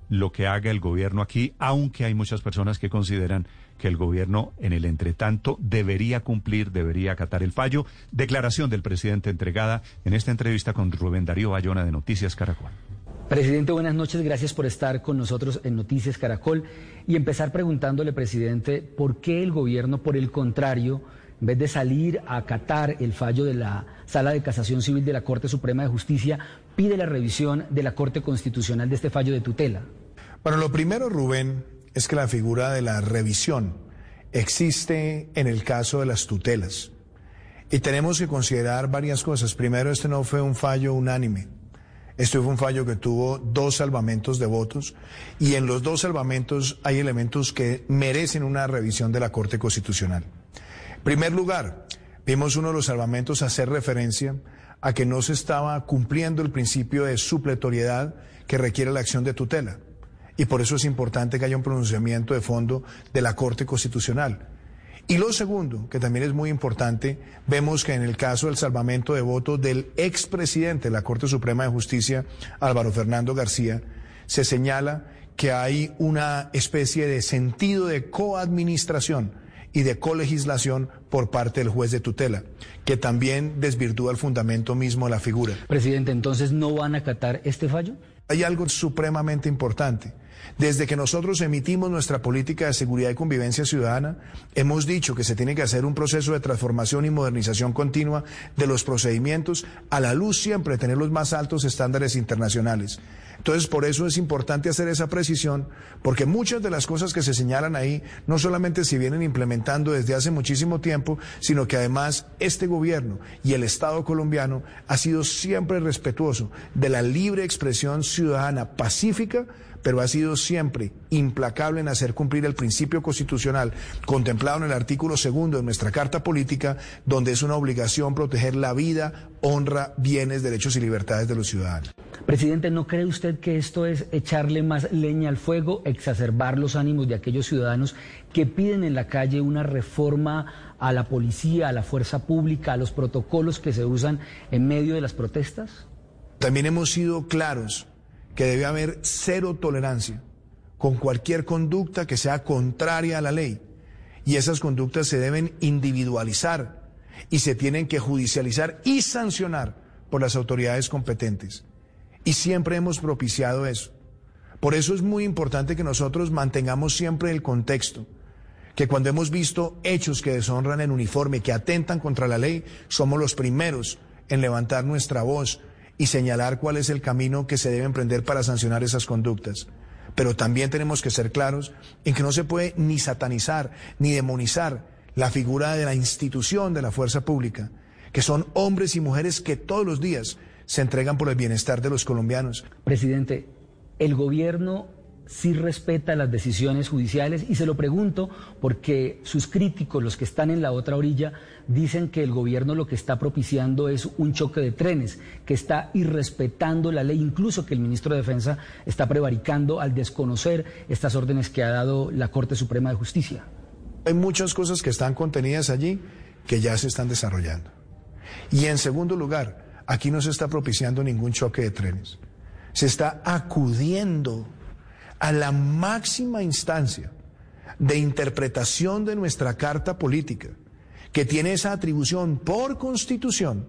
lo que haga el gobierno aquí, aunque hay muchas personas que consideran que el gobierno en el entretanto debería cumplir, debería acatar el fallo. Declaración del presidente entregada en esta entrevista con Rubén Darío Bayona de Noticias Caracol. Presidente, buenas noches. Gracias por estar con nosotros en Noticias Caracol y empezar preguntándole, presidente, por qué el gobierno, por el contrario, en vez de salir a acatar el fallo de la Sala de Casación Civil de la Corte Suprema de Justicia, pide la revisión de la Corte Constitucional de este fallo de tutela. Bueno, lo primero, Rubén, es que la figura de la revisión existe en el caso de las tutelas. Y tenemos que considerar varias cosas. Primero, este no fue un fallo unánime. Este fue un fallo que tuvo dos salvamentos de votos y en los dos salvamentos hay elementos que merecen una revisión de la Corte Constitucional. En primer lugar, vimos uno de los salvamentos hacer referencia a que no se estaba cumpliendo el principio de supletoriedad que requiere la acción de tutela. Y por eso es importante que haya un pronunciamiento de fondo de la Corte Constitucional. Y lo segundo, que también es muy importante, vemos que en el caso del salvamento de voto del expresidente de la Corte Suprema de Justicia, Álvaro Fernando García, se señala que hay una especie de sentido de coadministración y de colegislación por parte del juez de tutela, que también desvirtúa el fundamento mismo de la figura. Presidente, entonces no van a acatar este fallo? Hay algo supremamente importante. Desde que nosotros emitimos nuestra política de seguridad y convivencia ciudadana, hemos dicho que se tiene que hacer un proceso de transformación y modernización continua de los procedimientos a la luz siempre de tener los más altos estándares internacionales. Entonces, por eso es importante hacer esa precisión, porque muchas de las cosas que se señalan ahí no solamente se vienen implementando desde hace muchísimo tiempo, sino que además este gobierno y el Estado colombiano ha sido siempre respetuoso de la libre expresión ciudadana pacífica pero ha sido siempre implacable en hacer cumplir el principio constitucional contemplado en el artículo segundo de nuestra Carta Política, donde es una obligación proteger la vida, honra, bienes, derechos y libertades de los ciudadanos. Presidente, ¿no cree usted que esto es echarle más leña al fuego, exacerbar los ánimos de aquellos ciudadanos que piden en la calle una reforma a la policía, a la fuerza pública, a los protocolos que se usan en medio de las protestas? También hemos sido claros que debe haber cero tolerancia con cualquier conducta que sea contraria a la ley. Y esas conductas se deben individualizar y se tienen que judicializar y sancionar por las autoridades competentes. Y siempre hemos propiciado eso. Por eso es muy importante que nosotros mantengamos siempre el contexto, que cuando hemos visto hechos que deshonran el uniforme, que atentan contra la ley, somos los primeros en levantar nuestra voz, y señalar cuál es el camino que se debe emprender para sancionar esas conductas. Pero también tenemos que ser claros en que no se puede ni satanizar ni demonizar la figura de la institución de la fuerza pública, que son hombres y mujeres que todos los días se entregan por el bienestar de los colombianos. Presidente, el gobierno sí respeta las decisiones judiciales y se lo pregunto porque sus críticos, los que están en la otra orilla, dicen que el gobierno lo que está propiciando es un choque de trenes, que está irrespetando la ley, incluso que el ministro de Defensa está prevaricando al desconocer estas órdenes que ha dado la Corte Suprema de Justicia. Hay muchas cosas que están contenidas allí que ya se están desarrollando. Y en segundo lugar, aquí no se está propiciando ningún choque de trenes. Se está acudiendo a la máxima instancia de interpretación de nuestra Carta Política, que tiene esa atribución por constitución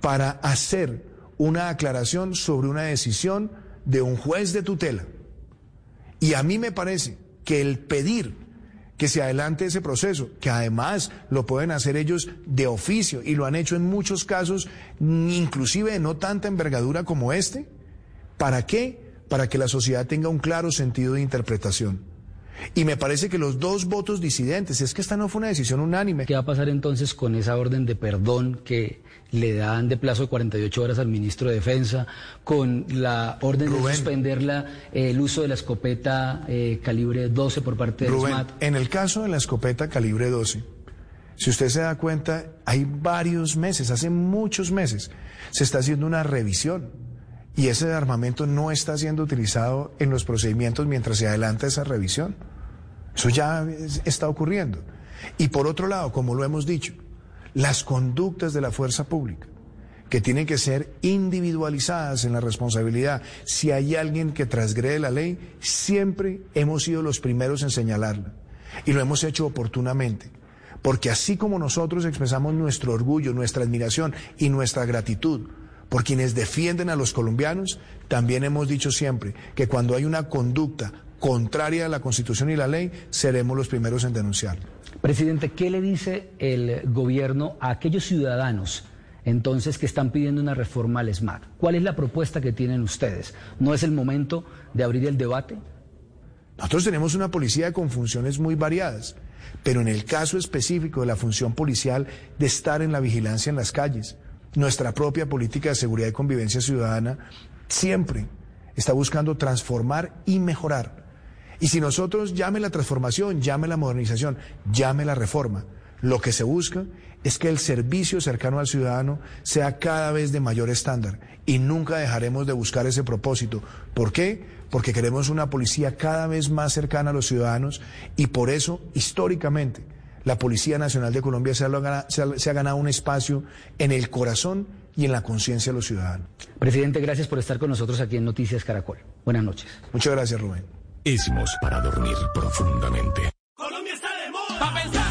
para hacer una aclaración sobre una decisión de un juez de tutela. Y a mí me parece que el pedir que se adelante ese proceso, que además lo pueden hacer ellos de oficio y lo han hecho en muchos casos, inclusive de no tanta envergadura como este. ¿Para qué? Para que la sociedad tenga un claro sentido de interpretación. Y me parece que los dos votos disidentes, es que esta no fue una decisión unánime. ¿Qué va a pasar entonces con esa orden de perdón que le dan de plazo de 48 horas al ministro de Defensa, con la orden de suspender la, el uso de la escopeta eh, calibre 12 por parte del Rubén, SMAT? En el caso de la escopeta calibre 12, si usted se da cuenta, hay varios meses, hace muchos meses, se está haciendo una revisión y ese armamento no está siendo utilizado en los procedimientos mientras se adelanta esa revisión. Eso ya está ocurriendo. Y por otro lado, como lo hemos dicho, las conductas de la fuerza pública, que tienen que ser individualizadas en la responsabilidad. Si hay alguien que transgrede la ley, siempre hemos sido los primeros en señalarla. Y lo hemos hecho oportunamente. Porque así como nosotros expresamos nuestro orgullo, nuestra admiración y nuestra gratitud por quienes defienden a los colombianos, también hemos dicho siempre que cuando hay una conducta contraria a la Constitución y la ley, seremos los primeros en denunciarlo. Presidente, ¿qué le dice el gobierno a aquellos ciudadanos entonces que están pidiendo una reforma al SMAT? ¿Cuál es la propuesta que tienen ustedes? ¿No es el momento de abrir el debate? Nosotros tenemos una policía con funciones muy variadas, pero en el caso específico de la función policial de estar en la vigilancia en las calles, nuestra propia política de seguridad y convivencia ciudadana siempre está buscando transformar y mejorar. Y si nosotros llame la transformación, llame la modernización, llame la reforma, lo que se busca es que el servicio cercano al ciudadano sea cada vez de mayor estándar y nunca dejaremos de buscar ese propósito. ¿Por qué? Porque queremos una policía cada vez más cercana a los ciudadanos y por eso, históricamente, la Policía Nacional de Colombia se ha, se ha, se ha ganado un espacio en el corazón y en la conciencia de los ciudadanos. Presidente, gracias por estar con nosotros aquí en Noticias Caracol. Buenas noches. Muchas gracias, Rubén. Ismos para dormir profundamente. Colombia está de moda.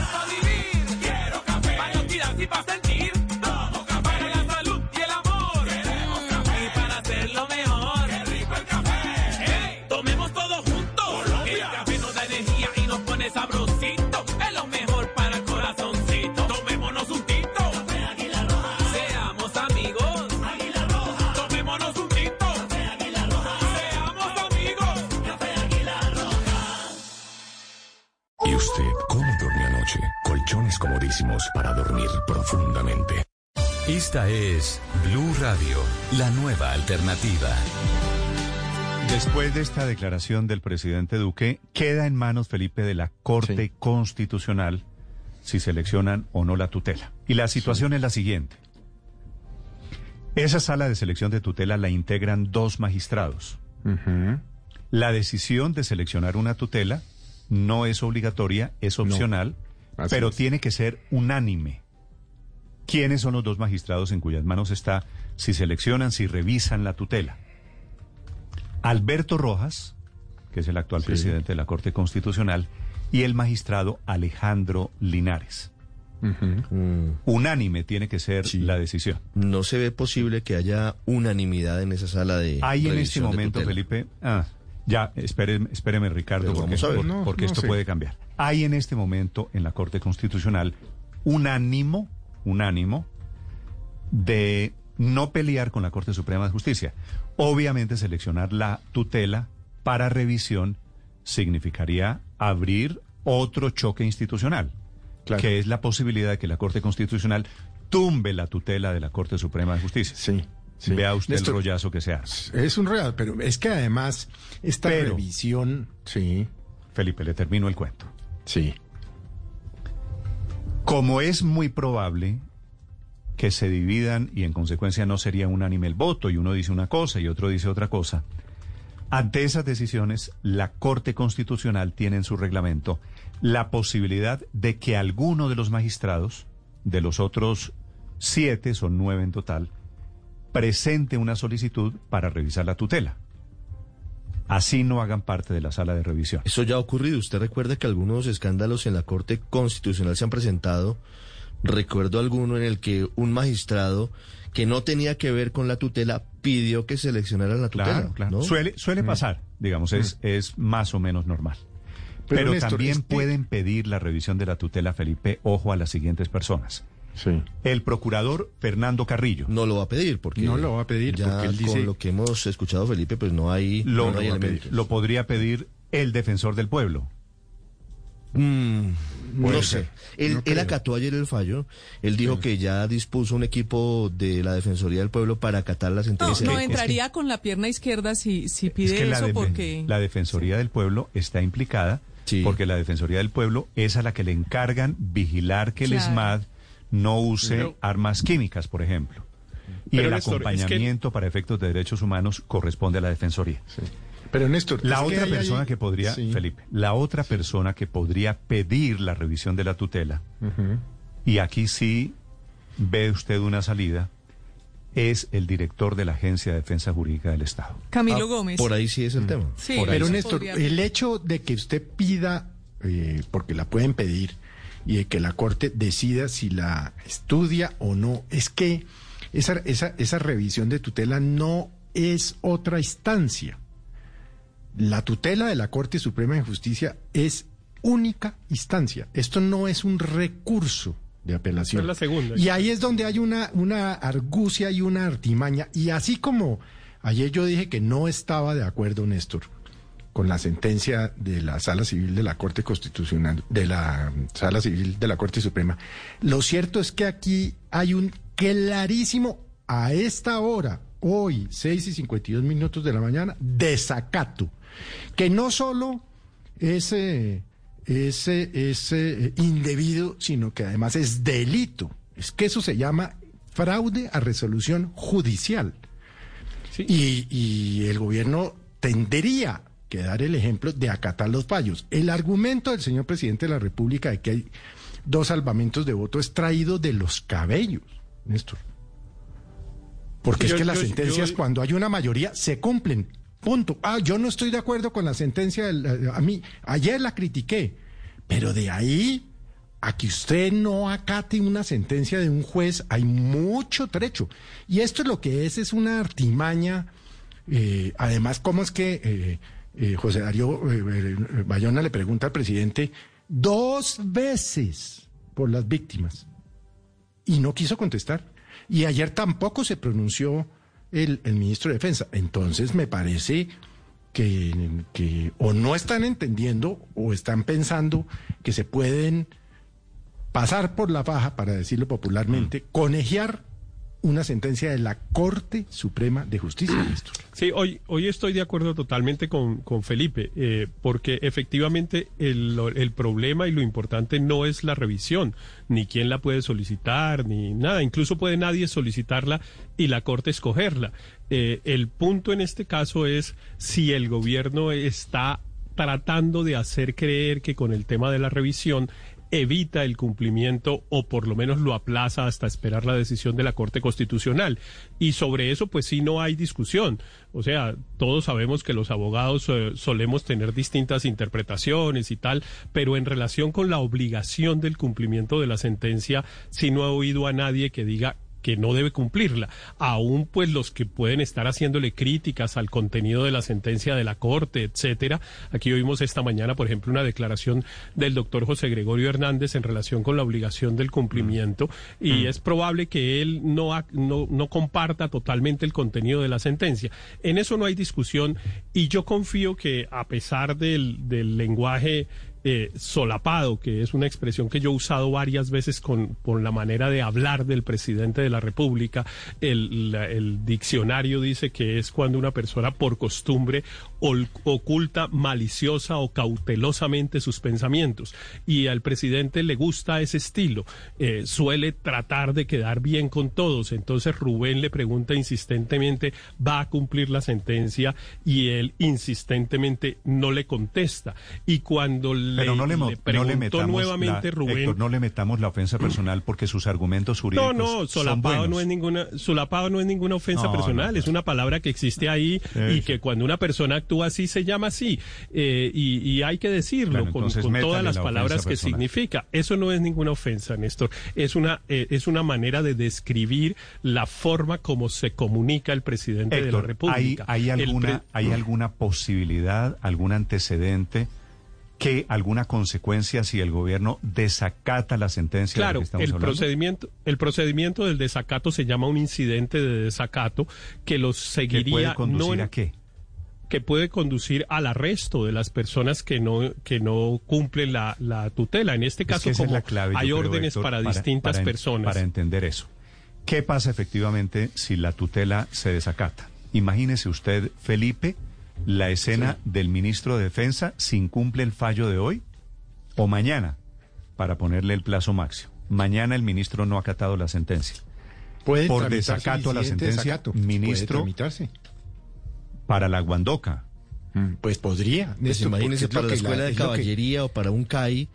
Para dormir profundamente. Esta es Blue Radio, la nueva alternativa. Después de esta declaración del presidente Duque, queda en manos, Felipe, de la Corte Constitucional si seleccionan o no la tutela. Y la situación es la siguiente. Esa sala de selección de tutela la integran dos magistrados. La decisión de seleccionar una tutela no es obligatoria, es opcional, Así pero es. tiene que ser unánime. ¿Quiénes son los dos magistrados en cuyas manos está si seleccionan, si revisan la tutela? Alberto Rojas, que es el actual presidente de la Corte Constitucional, y el magistrado Alejandro Linares. Unánime tiene que ser la decisión. No se ve posible que haya unanimidad en esa sala de. Hay en este momento. Felipe. Ah, ya, espéreme, espéreme Ricardo, porque, vamos a ver. por- No, porque no esto puede cambiar. Hay en este momento en la Corte Constitucional un ánimo, un ánimo de no pelear con la Corte Suprema de Justicia. Obviamente seleccionar la tutela para revisión significaría abrir otro choque institucional, que es la posibilidad de que la Corte Constitucional tumbe la tutela de la Corte Suprema de Justicia. Sí. Vea usted Néstor, el rollazo que se hace. Es un real, pero es que además esta Pero- revisión, sí. Felipe, le termino el cuento. Sí. Como es muy probable que se dividan y en consecuencia no sería unánime el voto y uno dice una cosa y otro dice otra cosa, ante esas decisiones la Corte Constitucional tiene en su reglamento la posibilidad de que alguno de los magistrados, de los otros siete, son nueve en total, presente una solicitud para revisar la tutela. Así no hagan parte de la sala de revisión. Eso ya ha ocurrido. Usted recuerda que algunos escándalos en la Corte Constitucional se han presentado. Recuerdo alguno en el que un magistrado que no tenía que ver con la tutela pidió que seleccionaran la tutela. Claro, claro. ¿no? Suele, suele pasar, digamos, es, es más o menos normal. Pero, Néstor, también este- pueden pedir la revisión de la tutela, Felipe, ojo a las siguientes personas. Sí. El procurador Fernando Carrillo. No lo va a pedir porque No lo va a pedir ya porque él dice- con lo que hemos escuchado Felipe pues no hay Lo, no hay lo elementos. Podría pedir el defensor del pueblo. Mm, no sé. Él, No él acató ayer el fallo. Él dijo que ya dispuso un equipo de la Defensoría del Pueblo para acatar la No, sentencia. no Es que- entraría con la pierna izquierda si, si pide es que la, eso defen- porque... la Defensoría del Pueblo está implicada porque la Defensoría del Pueblo es a la que le encargan vigilar que el Claro. ESMAD no use Pero- armas químicas, por ejemplo. Y Pero, el Néstor, es que- acompañamiento para efectos de derechos humanos corresponde a la Defensoría. Pero Néstor, La que otra persona que podría, Sí. Felipe, la otra persona que podría pedir la revisión de la tutela, y aquí sí ve usted una salida, es el director de la Agencia de Defensa Jurídica del Estado. Camilo Gómez. Por ahí sí es el tema. Sí, Pero sí. Néstor, podría- el hecho de que usted pida, eh, porque la pueden pedir, y de que la Corte decida si la estudia o no, es que esa, esa, esa revisión de tutela no es otra instancia. La tutela de la Corte Suprema de Justicia es única instancia. Esto no es un recurso de apelación. Es la segunda. Y ahí es donde hay una, una argucia y una artimaña. Y así como ayer yo dije que no estaba de acuerdo, Néstor, con la sentencia de la Sala Civil de la Corte Constitucional, de la Sala Civil de la Corte Suprema, lo cierto es que aquí hay un clarísimo, a esta hora, hoy, 6 y 52 minutos de la mañana, desacato, que no solo es, eh, es, eh, indebido, sino que además es delito. Es que eso se llama fraude a resolución judicial. Y, y el gobierno tendría que dar el ejemplo de acatar los fallos. El argumento del señor presidente de la República de que hay dos salvamentos de voto es traído de los cabellos, Néstor. Porque Yo- es que las yo- sentencias, yo- cuando hay una mayoría, se cumplen. Punto. Ah, yo no estoy de acuerdo con la sentencia. del- eh, a mí, ayer la critiqué. Pero de ahí a que usted no acate una sentencia de un juez, hay mucho trecho. Y esto es lo que es, es una artimaña. eh, además, ¿cómo es que eh, eh, José Darío eh, eh, Bayona le pregunta al presidente dos veces por las víctimas? Y no quiso contestar. Y ayer tampoco se pronunció el, el ministro de Defensa. Entonces me parece que, que o no están entendiendo o están pensando que se pueden pasar por la faja, para decirlo popularmente, conejear una sentencia de la Corte Suprema de Justicia. Néstor. Sí, hoy, hoy estoy de acuerdo totalmente con, con Felipe, eh, porque efectivamente el, el problema y lo importante no es la revisión, ni quién la puede solicitar, ni nada. Incluso puede nadie solicitarla y la Corte escogerla. Eh, el punto en este caso es si el gobierno está tratando de hacer creer que con el tema de la revisión evita el cumplimiento o por lo menos lo aplaza hasta esperar la decisión de la Corte Constitucional. Y sobre eso pues sí no hay discusión. O sea, todos sabemos que los abogados eh, solemos tener distintas interpretaciones y tal, pero en relación con la obligación del cumplimiento de la sentencia, sí no he oído a nadie que diga que no debe cumplirla. Aún pues los que pueden estar haciéndole críticas al contenido de la sentencia de la Corte, etcétera. Aquí oímos esta mañana, por ejemplo, una declaración del doctor José Gregorio Hernández en relación con la obligación del cumplimiento y Mm. es probable que él no, ha- no, no comparta totalmente el contenido de la sentencia. En eso no hay discusión y yo confío que a pesar del, del lenguaje eh, solapado, que es una expresión que yo he usado varias veces con, la manera de hablar del presidente de la República. El, diccionario dice que es cuando una persona por costumbre oculta maliciosa o cautelosamente sus pensamientos. Y al presidente le gusta ese estilo. Eh, suele tratar de quedar bien con todos. Entonces Rubén le pregunta insistentemente, ¿va a cumplir la sentencia? Y él insistentemente no le contesta. Y cuando Pero le, no le, le no le metamos nuevamente la, Rubén. Héctor, no le metamos la ofensa personal porque sus argumentos No, jurídicos no, son solapado no es ninguna, solapado no es ninguna ofensa No, personal, no, es una palabra que existe ahí y que cuando una persona actúa así se llama así eh, y, y hay que decirlo con, entonces con todas las la palabras que personal. significa. Eso no es ninguna ofensa, Néstor. Es una eh, es una manera de describir la forma como se comunica el presidente de la Héctor, ¿hay, República. hay El alguna, ¿hay alguna posibilidad, algún antecedente qué, alguna consecuencia si el gobierno desacata la sentencia de la Claro, que estamos el hablando? procedimiento, el procedimiento del desacato se llama un incidente de desacato que los seguiría puede conducir no a qué? que puede conducir al arresto de las personas que no que no cumplen la, la tutela. En este Es caso, que es como clave, hay creo, órdenes Héctor, para, distintas para personas. Para entender eso. ¿Qué pasa efectivamente si la tutela se desacata? Imagínese usted, Felipe, la escena del ministro de Defensa si incumple el fallo de hoy o mañana, para ponerle el plazo máximo. Mañana el ministro no ha acatado la sentencia. Puede Por desacato a la sentencia, desacato. Ministro para la Guandoca. Pues podría. Pues Néstor, imagínese para la que escuela de que- caballería o para un CAI,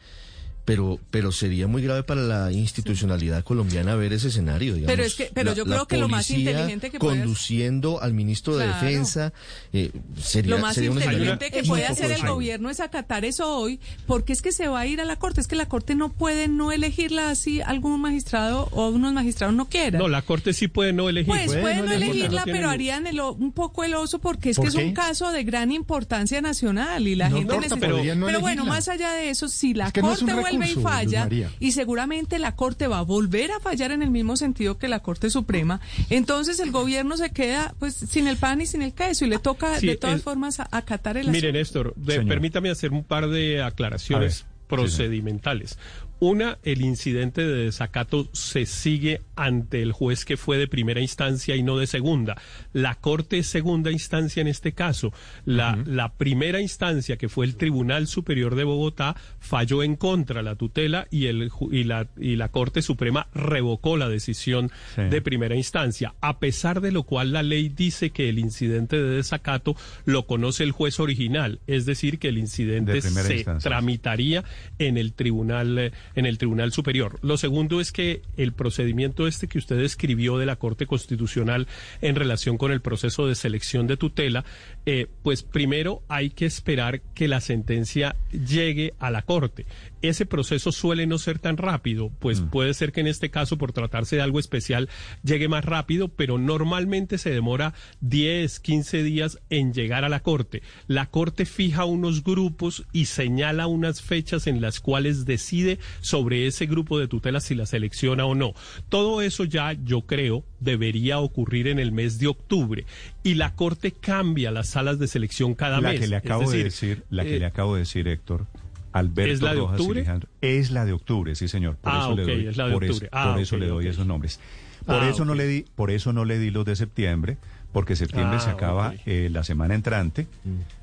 pero, pero sería muy grave para la institucionalidad colombiana ver ese escenario. Digamos. Pero es que- pero yo La- creo que lo más inteligente que puede- conduciendo al ministro de Claro. Defensa eh, sería, Lo más sería inteligente que puede hacer el gobierno es acatar eso hoy, porque es que se va a ir a la corte. Es que la corte no puede no elegirla así algún magistrado o unos magistrados no quieran. No, la corte sí puede no elegir. Pues pueden no elegirla, No pero harían el o- un poco el oso porque es ¿Por que es qué? un caso de gran importancia nacional y la No gente importa, necesita. Pero, no bueno, más allá de eso, si la Es que no es corte vuelve y falla, y seguramente la corte va a volver a fallar en el mismo sentido que la Corte Suprema, entonces el gobierno se queda pues sin el pan y sin el queso y le toca Sí, de todas el- formas a- acatar el Mire, asunto. Néstor, de- permítame hacer un par de aclaraciones procedimentales. Una, el incidente de desacato se sigue ante el juez que fue de primera instancia y no de segunda. La Corte es segunda instancia en este caso. La, la primera instancia, que fue el Tribunal Superior de Bogotá, falló en contra la tutela y, el, y, la, y la Corte Suprema revocó la decisión Sí. de primera instancia, a pesar de lo cual la ley dice que el incidente de desacato lo conoce el juez original, es decir, que el incidente se instancia. tramitaría en el tribunal eh, en el tribunal superior. Lo segundo es que el procedimiento este que usted escribió de la Corte Constitucional en relación con el proceso de selección de tutela, eh, pues primero hay que esperar que la sentencia llegue a la Corte. Ese proceso suele no ser tan rápido, pues Mm. puede ser que en este caso, por tratarse de algo especial, llegue más rápido, pero normalmente se demora 10, 15 días en llegar a la Corte. La Corte fija unos grupos y señala unas fechas en las cuales decide sobre ese grupo de tutela si la selecciona o no. Todo eso ya, yo creo, debería ocurrir en el mes de octubre. Y la Corte cambia las salas de selección cada la mes. que le Es acabo de decir, decir, la que eh, le acabo de decir, Héctor, Alberto ¿Es la de Rojas y octubre? Alejandro, es la de octubre, sí señor. Por Ah, eso le doy, es la de por eso-. Ah, por le doy esos nombres. Por Ah, eso no le di, por eso no le di los de septiembre, porque septiembre Ah, se acaba ok. eh, la semana entrante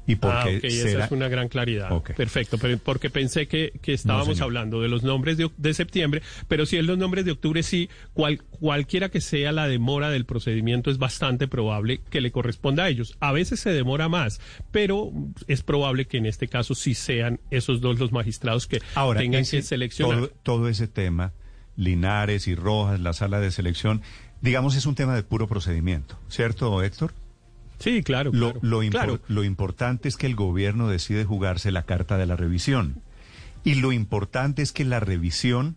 y Ah, porque ok, esa será- es una gran claridad. Perfecto, pero porque pensé que, que estábamos hablando de los nombres de, de septiembre, pero si es los nombres de octubre, sí, cual, cualquiera que sea la demora del procedimiento es bastante probable que le corresponda a ellos. A veces se demora más, pero es probable que en este caso sí sean esos dos los magistrados que Ahora tengan ese- que seleccionar. todo, todo ese tema, Linares y Rojas, la sala de selección, digamos es un tema de puro procedimiento, ¿cierto, Héctor? Sí, claro. Lo, claro, lo, impor- claro. lo importante es que el gobierno decide jugarse la carta de la revisión. Y lo importante es que la revisión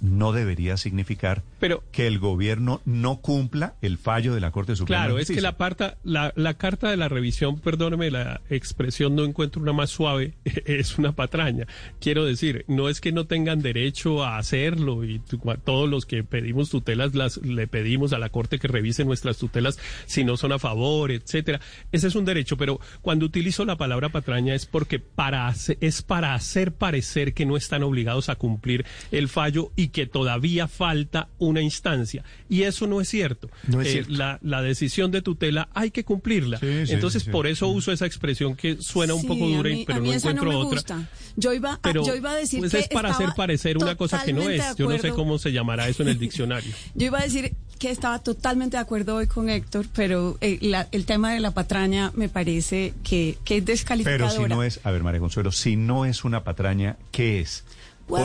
no debería significar Pero- que el gobierno no cumpla el fallo de la Corte Suprema Claro, de es que la, parta, la, la carta de la revisión, perdóneme la expresión, no encuentro una más suave, es una patraña. Quiero decir, no es que no tengan derecho a hacerlo y todos los que pedimos tutelas las, le pedimos a la Corte que revise nuestras tutelas si no son a favor, etcétera. Ese es un derecho, pero cuando utilizo la palabra patraña es porque para es para hacer parecer que no están obligados a cumplir el fallo y que todavía falta una instancia. Y eso no es cierto. No es Eh, cierto. La, la decisión de tutela hay que cumplirla. Sí, sí, Entonces, sí, sí. por eso uso esa expresión que suena un poco dura, mí- pero no encuentro me otra. gusta. Yo iba, a- Pero yo iba a decir pues que es para hacer parecer una cosa que no es. Yo no sé cómo se llamará eso en el diccionario. Yo iba a decir que estaba totalmente de acuerdo hoy con Héctor, pero eh, la- el tema de la patraña me parece que, que es Pero descalificadora. si no es, a ver, María Consuelo, si no es una patraña, ¿qué es?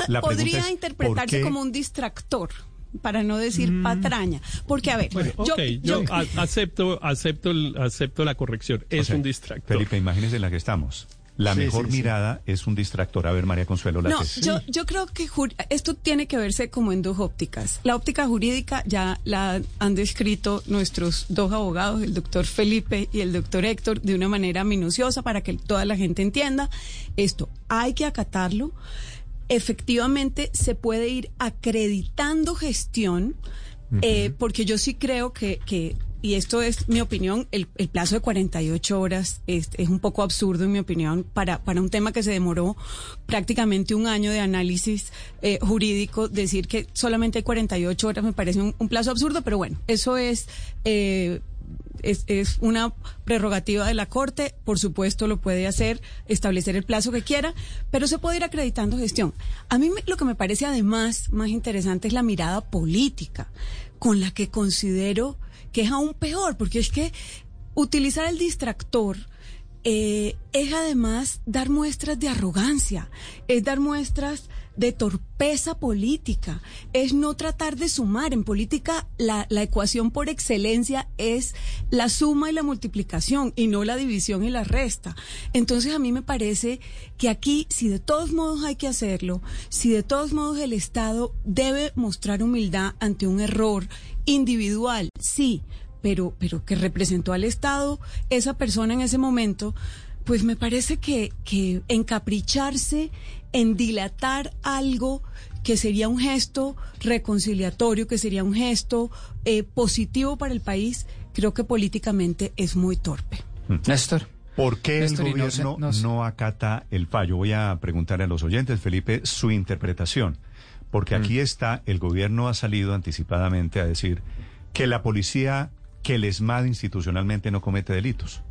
La podría es, ¿por interpretarse qué? como un distractor, para no decir patraña. Porque, a ver, Bueno, yo, ok, yo, yo- a- acepto, acepto, el- acepto la corrección. Es O sea, un distractor. Felipe, imagínese en la que estamos. La Sí, mejor sí, sí. mirada es un distractor. A ver, María Consuelo, la No, tesis. yo, yo creo que jur- esto tiene que verse como en dos ópticas. La óptica jurídica ya la han descrito nuestros dos abogados, el doctor Felipe y el doctor Héctor, de una manera minuciosa para que toda la gente entienda. Esto hay que acatarlo. Efectivamente, se puede ir acreditando gestión, eh, porque yo sí creo que, que y esto es mi opinión, el, el plazo de 48 horas es, es un poco absurdo, en mi opinión, para, para un tema que se demoró prácticamente un año de análisis eh, jurídico. Decir que solamente hay 48 horas me parece un, un plazo absurdo, pero bueno, eso es... eh, es, es una prerrogativa de la Corte, por supuesto lo puede hacer, establecer el plazo que quiera, pero se puede ir acreditando gestión. A mí lo que me parece además más interesante es la mirada política, con la que considero que es aún peor, porque es que utilizar el distractor eh, es además dar muestras de arrogancia, es dar muestras de torpeza política, es no tratar de sumar. En política la, la ecuación por excelencia es la suma y la multiplicación y no la división y la resta. Entonces a mí me parece que aquí, si de todos modos hay que hacerlo, si de todos modos el Estado debe mostrar humildad ante un error individual, sí, pero, pero que representó al Estado esa persona en ese momento, pues me parece que, que encapricharse en dilatar algo que sería un gesto reconciliatorio, que sería un gesto eh, positivo para el país, creo que políticamente es muy torpe. Néstor. ¿Por qué Néstor, el no gobierno no, acata el fallo? Voy a preguntarle a los oyentes, Felipe, su interpretación. Porque Mm. aquí está, el gobierno ha salido anticipadamente a decir que la policía, que el ESMAD institucionalmente no comete delitos.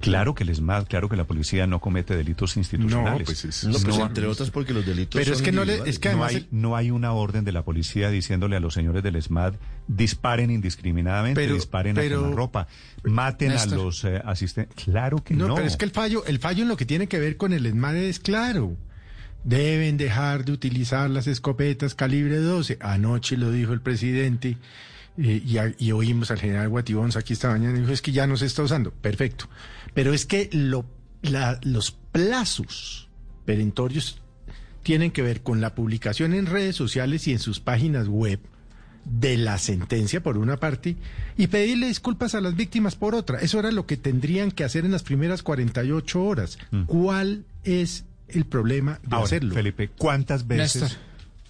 Claro que el ESMAD, claro que la policía no comete delitos institucionales. pues es- No, pues entre otras porque los delitos Pero son es que no le, es que No además hay- no hay una orden de la policía diciéndole a los señores del ESMAD disparen indiscriminadamente, Pero- disparen pero- a ropa, maten Néstor. a los eh, asistentes. Claro que no. No, pero es que el fallo, el fallo en lo que tiene que ver con el ESMAD es claro. Deben dejar de utilizar las escopetas calibre 12. Anoche lo dijo el presidente eh, y, a- y oímos al general Guatibons aquí esta mañana y dijo es que ya no se está usando. Perfecto. Pero es que lo, la- los plazos perentorios tienen que ver con la publicación en redes sociales y en sus páginas web de la sentencia por una parte y pedirle disculpas a las víctimas por otra. Eso era lo que tendrían que hacer en las primeras 48 horas. ¿Cuál es el problema de Ahora, hacerlo? Felipe, ¿cuántas veces Néstor.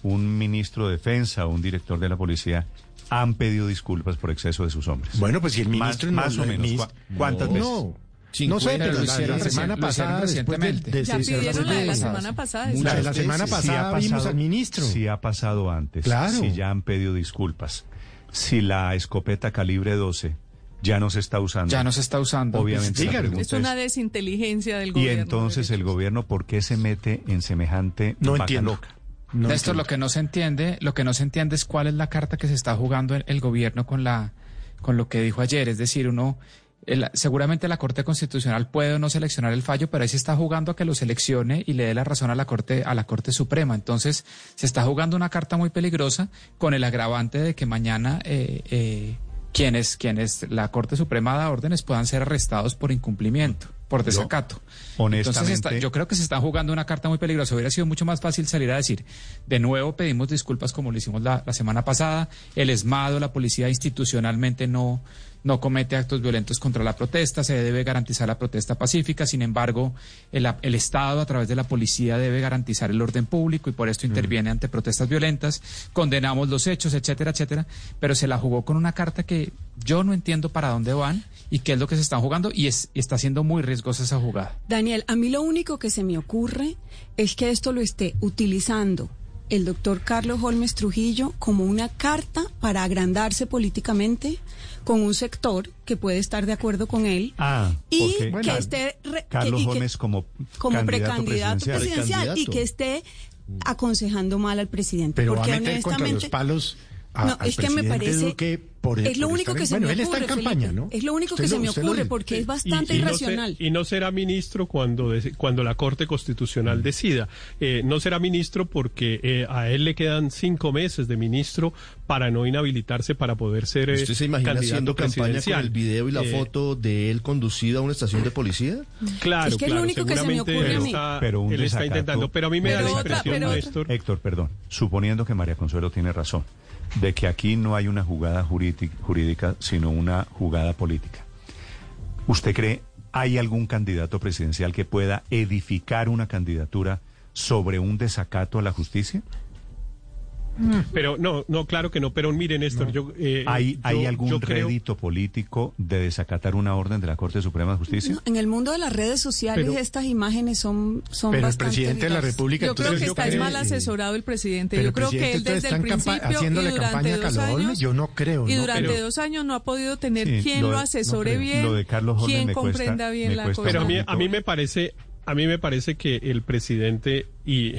un ministro de defensa o un director de la policía han pedido disculpas por exceso de sus hombres? Bueno, pues si el ministro Más, no- más o menos. ¿cu- ¿Cuántas No. veces? No sé, pero la, la semana pasada, después del, recientemente. de- Ya de- pidieron la de la de- semana pasada. La de la semana pasada vimos al ministro. Si ha pasado antes. Claro. Si ya han pedido disculpas. Si la escopeta calibre 12 ya no se está usando. Ya no se está usando. Obviamente. Es una desinteligencia del y gobierno. entonces el gobierno, ¿por qué se mete en semejante No vaca entiendo. loca? Néstor, lo que no se entiende, lo que no se entiende es cuál es la carta que se está jugando el, el gobierno con la, con lo que dijo ayer. Es decir, uno, el- seguramente la Corte Constitucional puede o no seleccionar el fallo, pero ahí se está jugando a que lo seleccione y le dé la razón a la Corte, a la Corte Suprema. Entonces, se está jugando una carta muy peligrosa con el agravante de que mañana eh, eh, quienes, quienes la Corte Suprema da órdenes puedan ser arrestados por incumplimiento, por desacato. Entonces, honestamente- está- yo creo que se está jugando una carta muy peligrosa. Hubiera sido mucho más fácil salir a decir, de nuevo pedimos disculpas como lo hicimos la, la semana pasada. El ESMADO, la policía institucionalmente no, no comete actos violentos contra la protesta, se debe garantizar la protesta pacífica. Sin embargo, el, el Estado a través de la policía debe garantizar el orden público y por esto interviene ante protestas violentas. Condenamos los hechos, etcétera, etcétera. Pero se la jugó con una carta que yo no entiendo para dónde van y qué es lo que se están jugando y, es, y está siendo muy riesgosa esa jugada. Daniel, a mí lo único que se me ocurre es que esto lo esté utilizando el doctor Carlos Holmes Trujillo como una carta para agrandarse políticamente con un sector que puede estar de acuerdo con él Ah, y porque que esté re- Carlos que- y que- Gómez como, como candidato precandidato presidencial, y que esté aconsejando mal al presidente. Pero va a porque meter contra los honestamente palos a- No, al es que me parece- Duque por Es lo por único que en- se bueno, me él ocurre. está en campaña, Felipe. ¿no? Es lo único Usted que se me ocurre porque es Y- bastante no irracional. y no será ministro cuando, cuando la Corte Constitucional decida. Eh, no será ministro porque eh, a él le quedan cinco meses de ministro para no inhabilitarse para poder ser eh, ¿Usted se imagina haciendo campaña con el video y la Eh, foto de él conducido a una estación de policía? Claro, Es que es lo claro, único que se me seguramente ocurre a él mí. está, Pero un él está desacato- intentando, pero a mí me da Pero la otra- impresión, pero otra- Néstor, Héctor, perdón, suponiendo que María Consuelo tiene razón, de que aquí no hay una jugada jurídica, sino una jugada política. ¿Usted cree hay algún candidato presidencial que pueda edificar una candidatura sobre un desacato a la justicia? pero no, no, claro que no, pero mire, Néstor, yo... eh, ¿Hay, yo- ¿hay algún yo creo- rédito político de desacatar una orden de la Corte Suprema de Justicia? No, en el mundo de las redes sociales Pero- estas imágenes son, son Pero el bastante presidente de la. República, Yo creo que yo está creo- mal asesorado el presidente. Pero Yo el creo que él desde el principio y durante campaña a dos años Yo no creo, y durante dos años no ha podido tener Sí, quien lo lo, de- no asesore bien, Lo de Carlos Holmes quien me cuesta- comprenda bien me la cosa. Pero a mí, a mí me parece, a mí me parece que el presidente y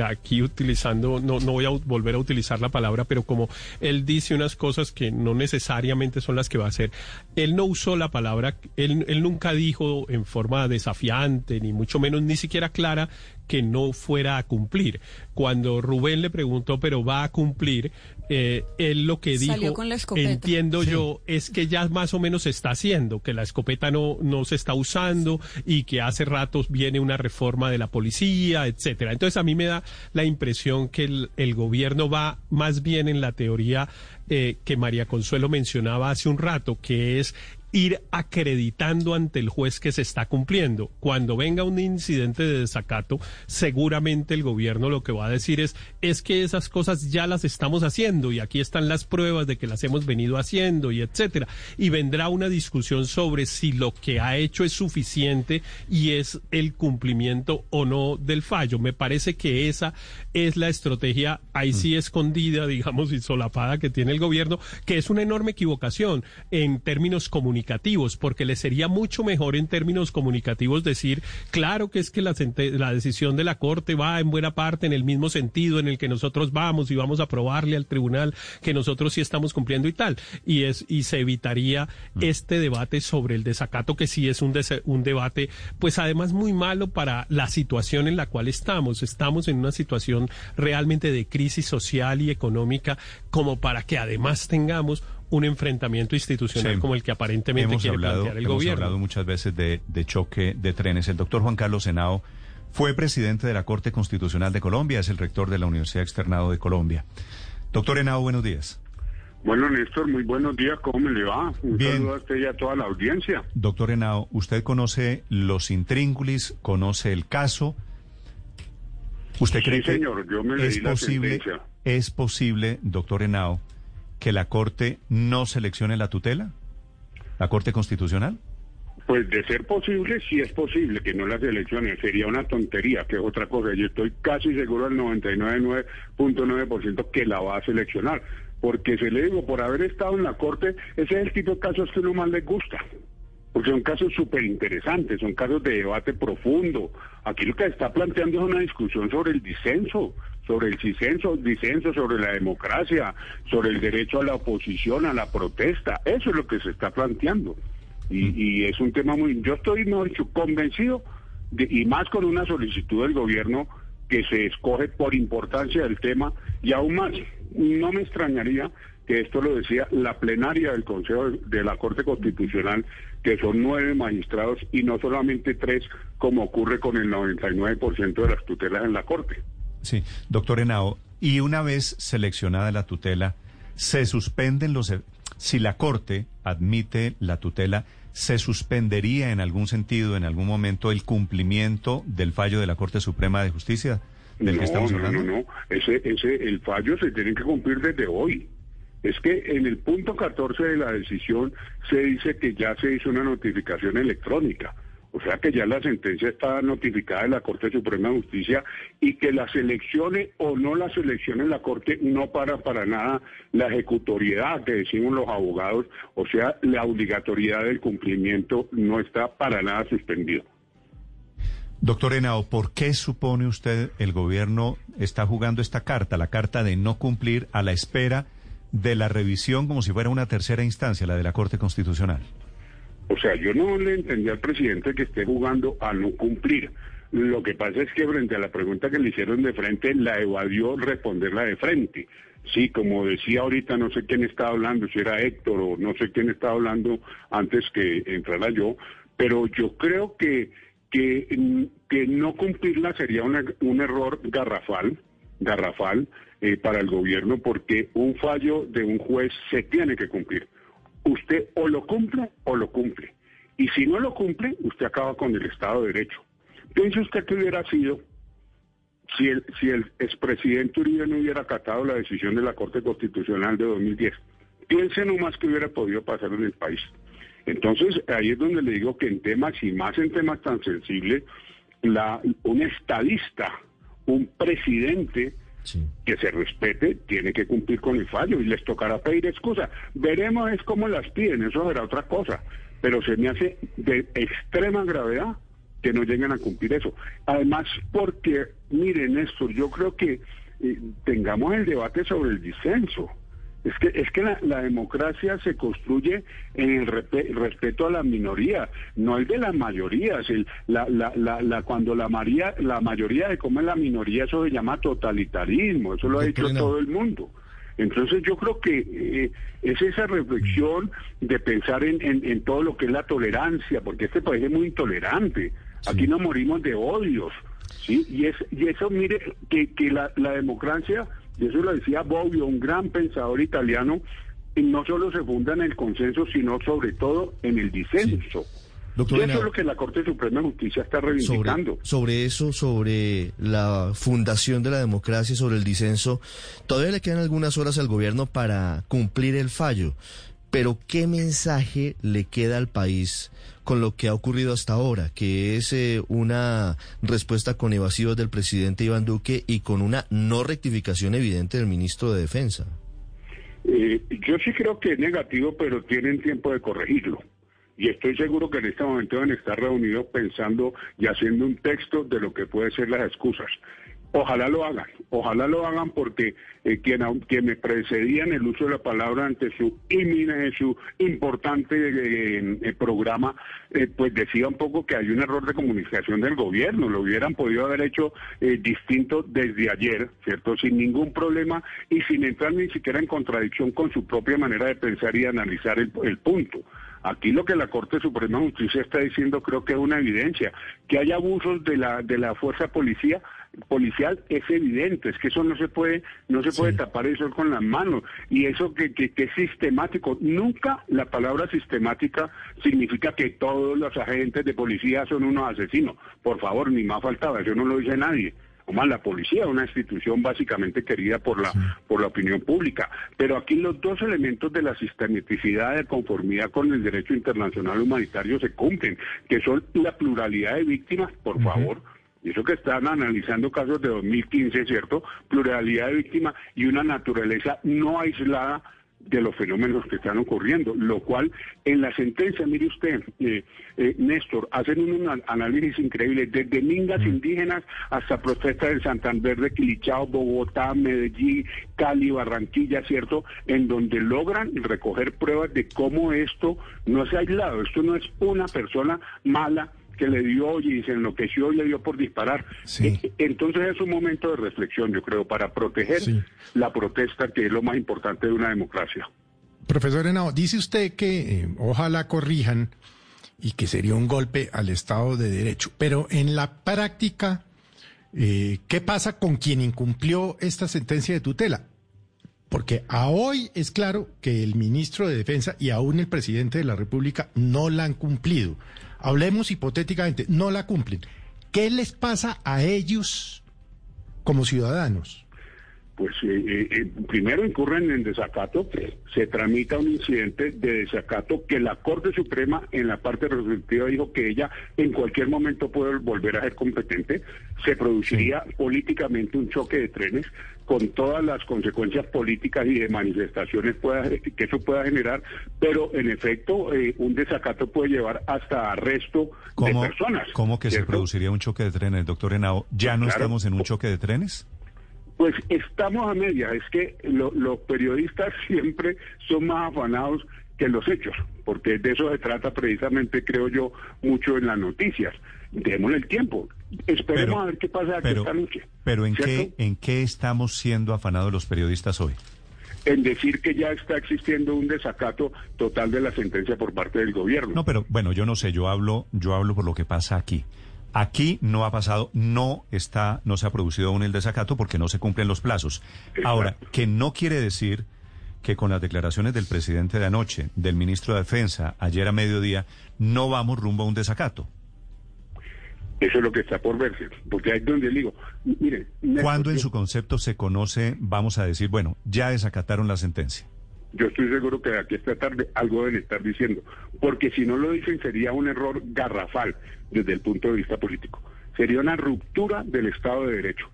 aquí utilizando, no, no voy a volver a utilizar la palabra, pero como él dice unas cosas que no necesariamente son las que va a hacer, él no usó la palabra, él, él nunca dijo en forma desafiante, ni mucho menos, ni siquiera clara que no fuera a cumplir. Cuando Rubén le preguntó, pero va a cumplir, eh, él lo que Salió dijo, con la escopeta. entiendo yo, es que ya más o menos se está haciendo, que la escopeta no, no se está usando y que hace ratos viene una reforma de la policía, etcétera. Entonces a mí me da la impresión que el, el gobierno va más bien en la teoría eh, que María Consuelo mencionaba hace un rato, que es ir acreditando ante el juez que se está cumpliendo. Cuando venga un incidente de desacato, seguramente el gobierno lo que va a decir es, es que esas cosas ya las estamos haciendo y aquí están las pruebas de que las hemos venido haciendo y etcétera. Y vendrá una discusión sobre si lo que ha hecho es suficiente y es el cumplimiento o no del fallo. Me parece que esa es la estrategia ahí sí escondida, digamos, y solapada que tiene el gobierno, que es una enorme equivocación en términos comunicativos, porque le sería mucho mejor en términos comunicativos decir, claro que es que la, decisión de la Corte va en buena parte en el mismo sentido en el que nosotros vamos y vamos a probarle al tribunal que nosotros sí estamos cumpliendo y tal. Y es y se evitaría este debate sobre el desacato, que sí es un, un debate, pues además muy malo para la situación en la cual estamos. Estamos en una situación realmente de crisis social y económica como para que además tengamos un enfrentamiento institucional Sí. como el que aparentemente hemos quiere hablado, plantear el hemos gobierno. hablado muchas veces de, de choque de trenes. El doctor Juan Carlos Henao fue presidente de la Corte Constitucional de Colombia, es el rector de la Universidad Externado de Colombia. Doctor Henao, buenos días. Bueno, Néstor, muy buenos días. ¿Cómo me le va? Un Bien. saludo a usted y a toda la audiencia. Doctor Henao, ¿usted conoce los intríngulis, conoce el caso? ¿Usted Sí, cree que señor, yo me leí es la posible, sentencia. es posible, doctor Henao, que la Corte no seleccione la tutela? ¿La Corte Constitucional? Pues de ser posible, sí es posible que no las elecciones. Sería una tontería, que es otra cosa. Yo estoy casi seguro al 99.9% que la va a seleccionar. Porque se le digo, por haber estado en la Corte, ese es el tipo de casos que uno más le gusta. Porque son casos súper interesantes, son casos de debate profundo. Aquí lo que está planteando es una discusión sobre el disenso, sobre el disenso, disenso sobre la democracia, sobre el derecho a la oposición, a la protesta. Eso es lo que se está planteando. Y, y es un tema muy... Yo estoy, mejor dicho, convencido, de- y más con una solicitud del gobierno que se escoge por importancia del tema, y aún más, no me extrañaría que esto lo decía la plenaria del Consejo de- de la Corte Constitucional, que son nueve magistrados y no solamente tres, como ocurre con el 99% de las tutelas en la Corte. Sí, doctor Henao, y una vez seleccionada la tutela, se suspenden los... e- Si la Corte admite la tutela, ¿se suspendería en algún sentido, en algún momento, el cumplimiento del fallo de la Corte Suprema de Justicia del que no, estamos no, hablando? no, no. Ese, ese, el fallo se tiene que cumplir desde hoy. Es que en el punto 14 de la decisión se dice que ya se hizo una notificación electrónica. O sea que ya la sentencia está notificada de la Corte Suprema de Justicia y que la seleccione o no la seleccione la Corte no para para nada la ejecutoriedad que decimos los abogados, o sea, la obligatoriedad del cumplimiento no está para nada suspendido. Doctor Henao, ¿por qué supone usted el gobierno está jugando esta carta, la carta de no cumplir a la espera de la revisión como si fuera una tercera instancia, la de la Corte Constitucional. O sea, yo no le entendí al presidente que esté jugando a no cumplir. Lo que pasa es que frente a la pregunta que le hicieron de frente, la evadió responderla de frente. Sí, como decía ahorita, no sé quién estaba hablando, si era Héctor o no sé quién estaba hablando antes que entrara yo, pero yo creo que, que, mm, que no cumplirla sería un error garrafal, garrafal eh, para el gobierno, porque un fallo de un juez se tiene que cumplir. Usted o lo cumple o lo cumple. Y si no lo cumple, usted acaba con el Estado de Derecho. Piense usted que hubiera sido si el, si el expresidente Uribe no hubiera acatado la decisión de la Corte Constitucional de 2010. Piense nomás que hubiera podido pasar en el país. Entonces, ahí es donde le digo que en temas, y más en temas tan sensibles, la, un estadista, un presidente que se respete, tiene que cumplir con el fallo y les tocará pedir excusa. Veremos es cómo las piden, eso será otra cosa. Pero se me hace de extrema gravedad que no lleguen a cumplir eso. Además, porque, miren, Néstor, yo creo que eh, tengamos el debate sobre el disenso. Es que, es que la, la democracia se construye en el respe- respeto a la minoría, no el de las mayorías. El- la, la, la, la- cuando la, maría, la mayoría de come la minoría, eso se llama totalitarismo, eso lo ha dicho todo el mundo. Entonces yo creo que eh, es esa reflexión de pensar en, en- en todo lo que es la tolerancia, porque este país es muy intolerante. Aquí nos morimos de odios, ¿sí? Y, es, y eso, mire, que, que la democracia, y eso lo decía Bobbio, un gran pensador italiano, y no solo se funda en el consenso, sino sobre todo en el disenso. Doctor y eso es lo que la Corte Suprema de Justicia está sobre, reivindicando. sobre eso, sobre la fundación de la democracia, sobre el disenso, todavía le quedan algunas horas al gobierno para cumplir el fallo. Pero ¿qué mensaje le queda al país con lo que ha ocurrido hasta ahora? Que es eh, una respuesta con evasivos del presidente Iván Duque y con una no rectificación evidente del ministro de Defensa. Eh, yo sí creo que es negativo, pero tienen tiempo de corregirlo. Y estoy seguro que en este momento deben estar reunidos pensando y haciendo un texto de lo que pueden ser las excusas. Ojalá lo hagan, ojalá lo hagan porque eh, quien, quien me precedía en el uso de la palabra ante su su importante eh, eh, programa, eh, pues decía un poco que hay un error de comunicación del gobierno, lo hubieran podido haber hecho eh, distinto desde ayer, ¿cierto? Sin ningún problema y sin entrar ni siquiera en contradicción con su propia manera de pensar y analizar el, el punto. Aquí lo que la Corte Suprema de Justicia está diciendo creo que es una evidencia. Que hay abusos de la, de la fuerza policía, policial es evidente, es que eso no se puede, no se puede tapar el sol con las manos. Y eso que, que, que es sistemático. Nunca la palabra sistemática significa que todos los agentes de policía son unos asesinos. Por favor, ni más faltaba, eso no lo dice nadie. O más, la policía es una institución básicamente querida por la, por la opinión pública. Pero aquí los dos elementos de la sistematicidad de conformidad con el derecho internacional humanitario se cumplen, que son la pluralidad de víctimas, por favor. Y eso que están analizando casos de 2015, ¿cierto? Pluralidad de víctimas y una naturaleza no aislada de los fenómenos que están ocurriendo, lo cual en la sentencia, mire usted, eh, eh, Néstor, hacen un an- análisis increíble, desde mingas indígenas hasta protestas en Santander, de Quilichao, Bogotá, Medellín, Cali, Barranquilla, ¿cierto? En donde logran recoger pruebas de cómo esto no se ha aislado, esto no es una persona mala que le dio y se enloqueció y le dio por disparar. Eh, Entonces es un momento de reflexión, yo creo, para proteger la protesta, que es lo más importante de una democracia. Profesor Henao, dice usted que eh, ojalá corrijan y que sería un golpe al Estado de Derecho, pero en la práctica, eh, ¿qué pasa con quien incumplió esta sentencia de tutela? Porque a hoy es claro que el ministro de Defensa y aún el presidente de la República no la han cumplido. Hablemos hipotéticamente, no la cumplen. ¿Qué les pasa a ellos como ciudadanos? Pues eh, eh, eh, primero incurren en desacato, se tramita un incidente de desacato que la Corte Suprema en la parte resolutiva dijo que ella en cualquier momento puede volver a ser competente, se produciría políticamente un choque de trenes con todas las consecuencias políticas y de manifestaciones pueda- que eso pueda generar, pero en efecto eh, un desacato puede llevar hasta arresto de ¿Cómo, personas. cómo que se produciría un choque de trenes, doctor Henao? ¿Ya no Claro. estamos en un choque de trenes? Pues estamos a media, es que lo- los periodistas siempre son más afanados que los hechos, porque de eso se trata precisamente, creo yo, mucho en las noticias. Démosle el tiempo, esperemos Pero- a ver qué pasa aquí pero- esta noche. Pero ¿en ¿cierto? qué, ¿en qué estamos siendo afanados los periodistas hoy? En decir que ya está existiendo un desacato total de la sentencia por parte del gobierno. No, pero bueno, yo no sé, yo hablo, yo hablo por lo que pasa aquí. Aquí no ha pasado, no está, no se ha producido aún el desacato porque no se cumplen los plazos. Ahora, que no quiere decir que con las declaraciones del presidente de anoche, del ministro de Defensa, ayer a mediodía, no vamos rumbo a un desacato. Eso es lo que está por verse, porque ahí es donde digo, mire, ¿Cuándo en su concepto se conoce, vamos a decir, bueno, ya desacataron la sentencia? Yo estoy seguro que de aquí esta tarde algo deben estar diciendo, porque si no lo dicen sería un error garrafal desde el punto de vista político. Sería una ruptura del Estado de Derecho,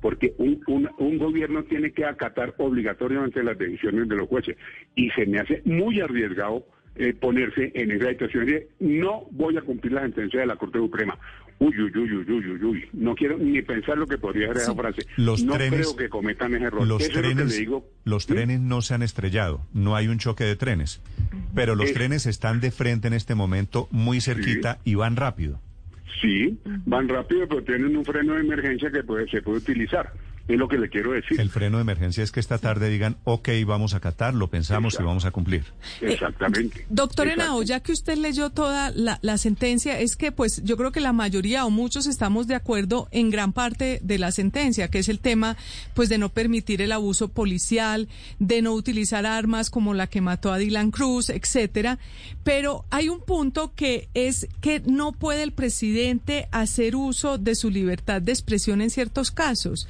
porque un, un, gobierno tiene que acatar obligatoriamente las decisiones de los jueces y se me hace muy arriesgado eh, ponerse en esa situación de no voy a cumplir la sentencia de la Corte Suprema. Uy, uy, uy, uy, uy, uy, uy. No quiero ni pensar lo que podría ser esa frase. Los no trenes- creo que cometan ese error. Los lo trenes, le digo. los trenes no se han estrellado, no hay un choque de trenes, pero los Es- trenes están de frente en este momento, muy cerquita y van rápido. Sí, van rápido, pero tienen un freno de emergencia que puede, se puede utilizar. Es lo que le quiero decir. El freno de emergencia es que esta tarde digan, ok, vamos a acatar, lo pensamos y vamos a cumplir. Exactamente. Doctor Exacto. Henao, ya que usted leyó toda la, la sentencia, es que pues yo creo que la mayoría o muchos estamos de acuerdo en gran parte de la sentencia, que es el tema pues de no permitir el abuso policial, de no utilizar armas como la que mató a Dylan Cruz, etcétera. Pero hay un punto que es que no puede el presidente hacer uso de su libertad de expresión en ciertos casos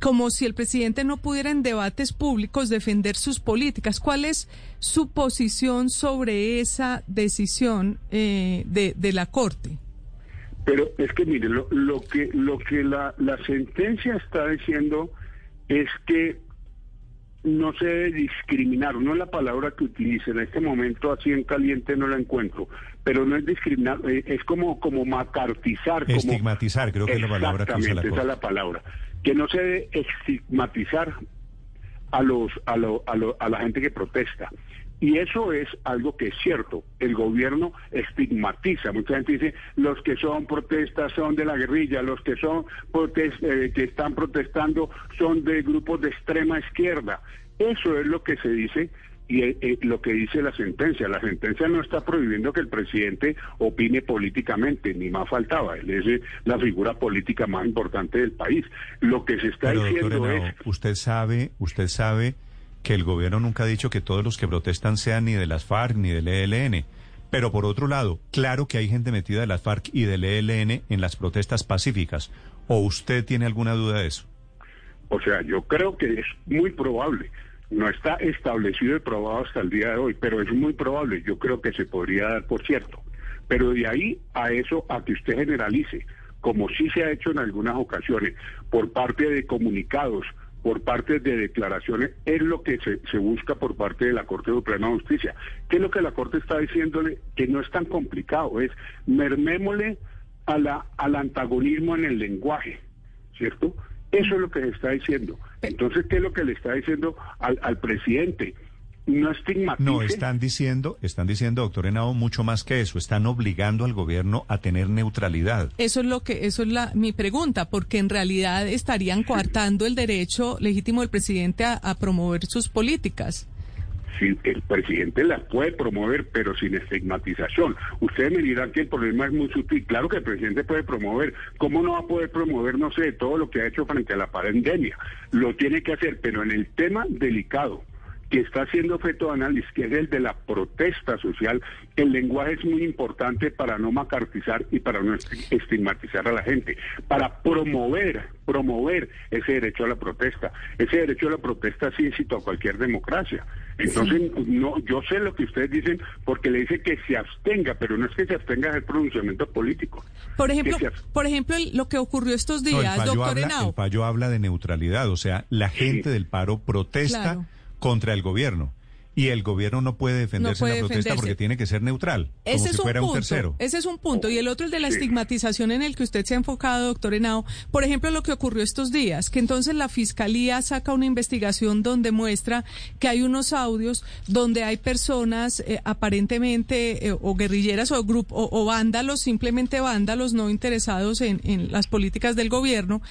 como si el presidente no pudiera en debates públicos defender sus políticas. ¿Cuál es su posición sobre esa decisión eh, de, la Corte? Pero es que mire, lo, lo que lo que la, la sentencia está diciendo es que no se debe discriminar, no es la palabra que utilice, en este momento así en caliente no la encuentro, pero no es discriminar, eh, es como, como macartizar, como... Estigmatizar, creo que es la palabra que usa la Exactamente, esa es la palabra. Que no se debe estigmatizar a los a, lo- a, lo- a la gente que protesta. Y eso es algo que es cierto. El gobierno estigmatiza. Mucha gente dice, los que son protestas son de la guerrilla, los que son eh, que están protestando son de grupos de extrema izquierda. Eso es lo que se dice y eh, eh, lo que dice la sentencia. La sentencia no está prohibiendo que el presidente opine políticamente, ni más faltaba. Él es eh, la figura política más importante del país. Lo que se está Pero, diciendo Henao, es... usted sabe, usted sabe que el gobierno nunca ha dicho que todos los que protestan sean ni de las FARC ni del ELN. Pero por otro lado, claro que hay gente metida de las FARC y del ELN en las protestas pacíficas. ¿O usted tiene alguna duda de eso? O sea, yo creo que es muy probable. No está establecido y probado hasta el día de hoy, pero es muy probable. Yo creo que se podría dar por cierto. Pero de ahí a eso, a que usted generalice, como sí se ha hecho en algunas ocasiones, por parte de comunicados, por parte de declaraciones, es lo que se, busca por parte de la Corte Suprema de Justicia. ¿Qué es lo que la Corte está diciéndole? Que no es tan complicado, es mermémosle al antagonismo en el lenguaje, ¿cierto? Eso es lo que se está diciendo. Entonces, ¿qué es lo que le está diciendo al, al presidente? No estigmatice. No, están diciendo, están diciendo, doctor Henao, mucho más que eso. Están obligando al gobierno a tener neutralidad. Eso es lo que, eso es la, mi pregunta, porque en realidad estarían coartando el derecho legítimo del presidente a, a promover sus políticas. Sí, el presidente las puede promover, pero sin estigmatización. Ustedes me dirán que el problema es muy sutil. Claro que el presidente puede promover. ¿Cómo no va a poder promover, no sé, todo lo que ha hecho frente a la pandemia? Lo tiene que hacer, pero en el tema delicado que está siendo objeto de análisis, que es el de la protesta social, el lenguaje es muy importante para no macartizar y para no esti- estigmatizar a la gente, para promover, promover ese derecho a la protesta. Ese derecho a la protesta sí incita a cualquier democracia. Entonces, no, yo sé lo que ustedes dicen porque le dice que se abstenga, pero no es que se abstenga del pronunciamiento político. Por ejemplo, por ejemplo, lo que ocurrió estos No, el, días, doctor habla, Henao. el fallo habla de neutralidad, o sea, la gente del paro protesta Claro. Contra el gobierno. Y el gobierno no puede defenderse puede en la protesta defenderse. porque tiene que ser neutral, Ese es un fuera un, punto. tercero. Ese es un punto. Y el otro es de la estigmatización en el que usted se ha enfocado, doctor Henao. Por ejemplo, lo que ocurrió estos días, que entonces la fiscalía saca una investigación donde muestra que hay unos audios donde hay personas eh, aparentemente eh, o guerrilleras o grupo o, o vándalos, simplemente vándalos no interesados en, en las políticas del gobierno.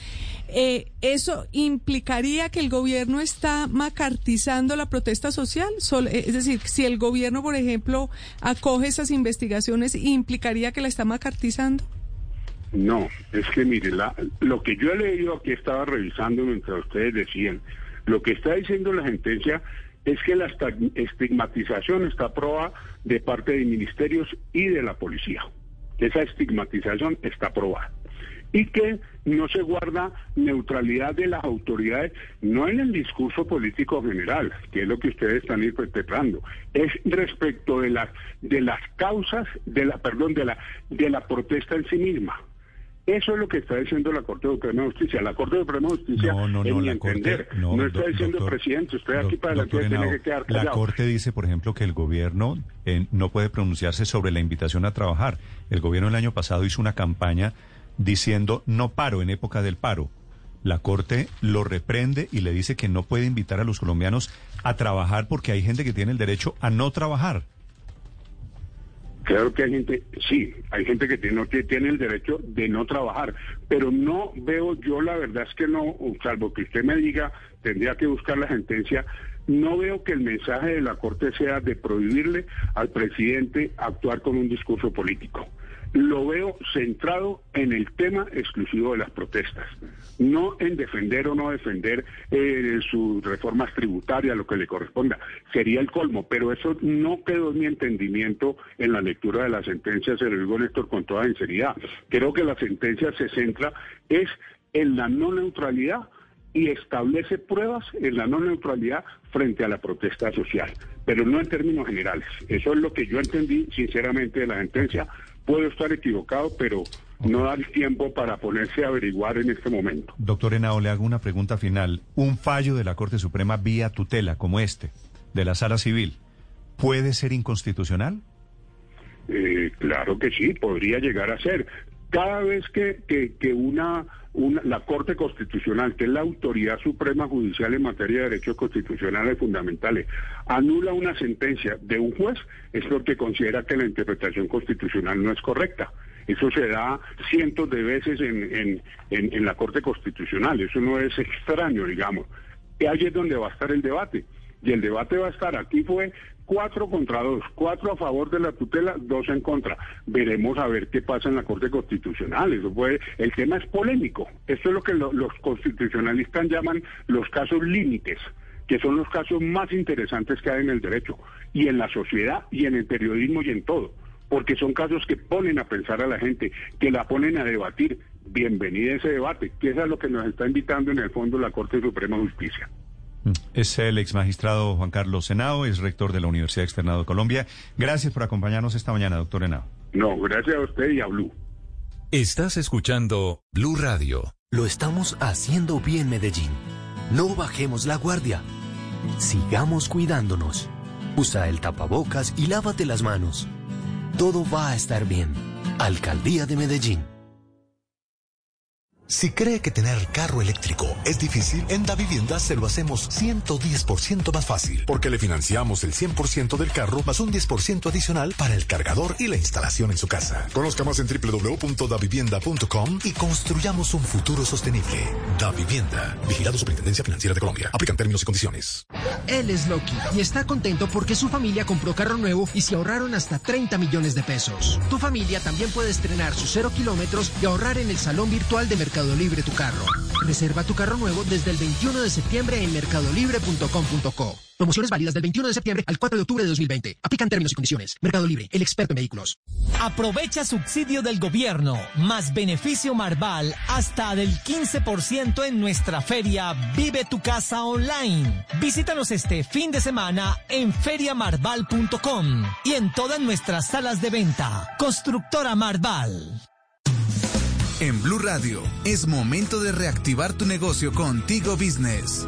Eh, ¿Eso implicaría que el gobierno está macartizando la protesta social? Eh, es decir, si el gobierno, por ejemplo, acoge esas investigaciones, ¿implicaría que la está macartizando? No, es que mire, la- lo que yo he leído aquí estaba revisando mientras ustedes decían, lo que está diciendo la sentencia es que la estigmatización está aprobada de parte de ministerios y de la policía. Esa estigmatización está aprobada. Y que no se guarda neutralidad de las autoridades, no en el discurso político general, que es lo que ustedes están interpretando, es respecto de las de las causas de la perdón de la de la protesta en sí misma. Eso es lo que está diciendo la Corte Suprema de Justicia. La Corte Suprema de Justicia, No, no, en no, mi la Corte- no, no, está diciendo doctor- el presidente, usted aquí para doctor tiene que quedar la callado. Corte dice, por ejemplo, que el gobierno eh, no puede pronunciarse sobre la invitación a trabajar. El gobierno el año pasado hizo una campaña diciendo no paro en época del paro. La Corte lo reprende y le dice que no puede invitar a los colombianos a trabajar porque hay gente que tiene el derecho a no trabajar. Claro que hay gente, sí, hay gente que tiene, que tiene el derecho de no trabajar, pero no veo, yo la verdad es que no, salvo que usted me diga, tendría que buscar la sentencia, no veo que el mensaje de la Corte sea de prohibirle al presidente actuar con un discurso político. Lo veo centrado en el tema exclusivo de las protestas, no en defender o no defender eh, sus reformas tributarias, lo que le corresponda. Sería el colmo, pero eso no quedó en mi entendimiento en la lectura de la sentencia, se lo digo Néstor con toda sinceridad. Creo que la sentencia se centra es en la no neutralidad y establece pruebas en la no neutralidad frente a la protesta social, pero no en términos generales. Eso es lo que yo entendí sinceramente de la sentencia. Puedo estar equivocado, pero no da el tiempo para ponerse a averiguar en este momento. Doctor Henao, le hago una pregunta final. Un fallo de la Corte Suprema vía tutela, como este, de la Sala Civil, ¿puede ser inconstitucional? Eh, claro que sí, podría llegar a ser. Cada vez que, que, que una, una, la Corte Constitucional, que es la autoridad suprema judicial en materia de derechos constitucionales fundamentales, anula una sentencia de un juez, es porque considera que la interpretación constitucional no es correcta. Eso se da cientos de veces en, en, en, en la Corte Constitucional, eso no es extraño, digamos. Y ahí es donde va a estar el debate. Y el debate va a estar, aquí fue cuatro contra dos, cuatro a favor de la tutela, dos en contra. Veremos a ver qué pasa en la Corte Constitucional. Eso el tema es polémico. Esto es lo que lo- los constitucionalistas llaman los casos límites, que son los casos más interesantes que hay en el derecho, y en la sociedad, y en el periodismo, y en todo. Porque son casos que ponen a pensar a la gente, que la ponen a debatir. Bienvenida a ese debate, que eso es lo que nos está invitando en el fondo la Corte Suprema de Justicia. Es el ex magistrado Juan Carlos Senao, es rector de la Universidad Externado de Colombia. Gracias por acompañarnos esta mañana, doctor Henao. No, gracias a usted y a Blue. Estás escuchando Blue Radio. Lo estamos haciendo bien, Medellín. No bajemos la guardia. Sigamos cuidándonos. Usa el tapabocas y lávate las manos. Todo va a estar bien. Alcaldía de Medellín. Si cree que tener carro eléctrico es difícil, en Da Vivienda se lo hacemos 110% más fácil, porque le financiamos el 100% del carro más un 10% adicional para el cargador y la instalación en su casa. Conozca más en www.davivienda.com y construyamos un futuro sostenible. Da Vivienda, Vigilado Superintendencia Financiera de Colombia. Aplican términos y condiciones. Él es Loki y está contento porque su familia compró carro nuevo y se ahorraron hasta 30 millones de pesos. Tu familia también puede estrenar sus cero kilómetros y ahorrar en el salón virtual de Mercado Libre tu carro. Reserva tu carro nuevo desde el 21 de septiembre en mercadolibre.com.co. Promociones válidas del 21 de septiembre al 4 de octubre de 2020. Aplican términos y condiciones. Mercado Libre, el experto en vehículos. Aprovecha subsidio del gobierno más beneficio Marval hasta del 15% en nuestra feria Vive tu casa online. Visítanos este fin de semana en feriamarval.com y en todas nuestras salas de venta. Constructora Marval. En Blue Radio es momento de reactivar tu negocio con Tigo Business.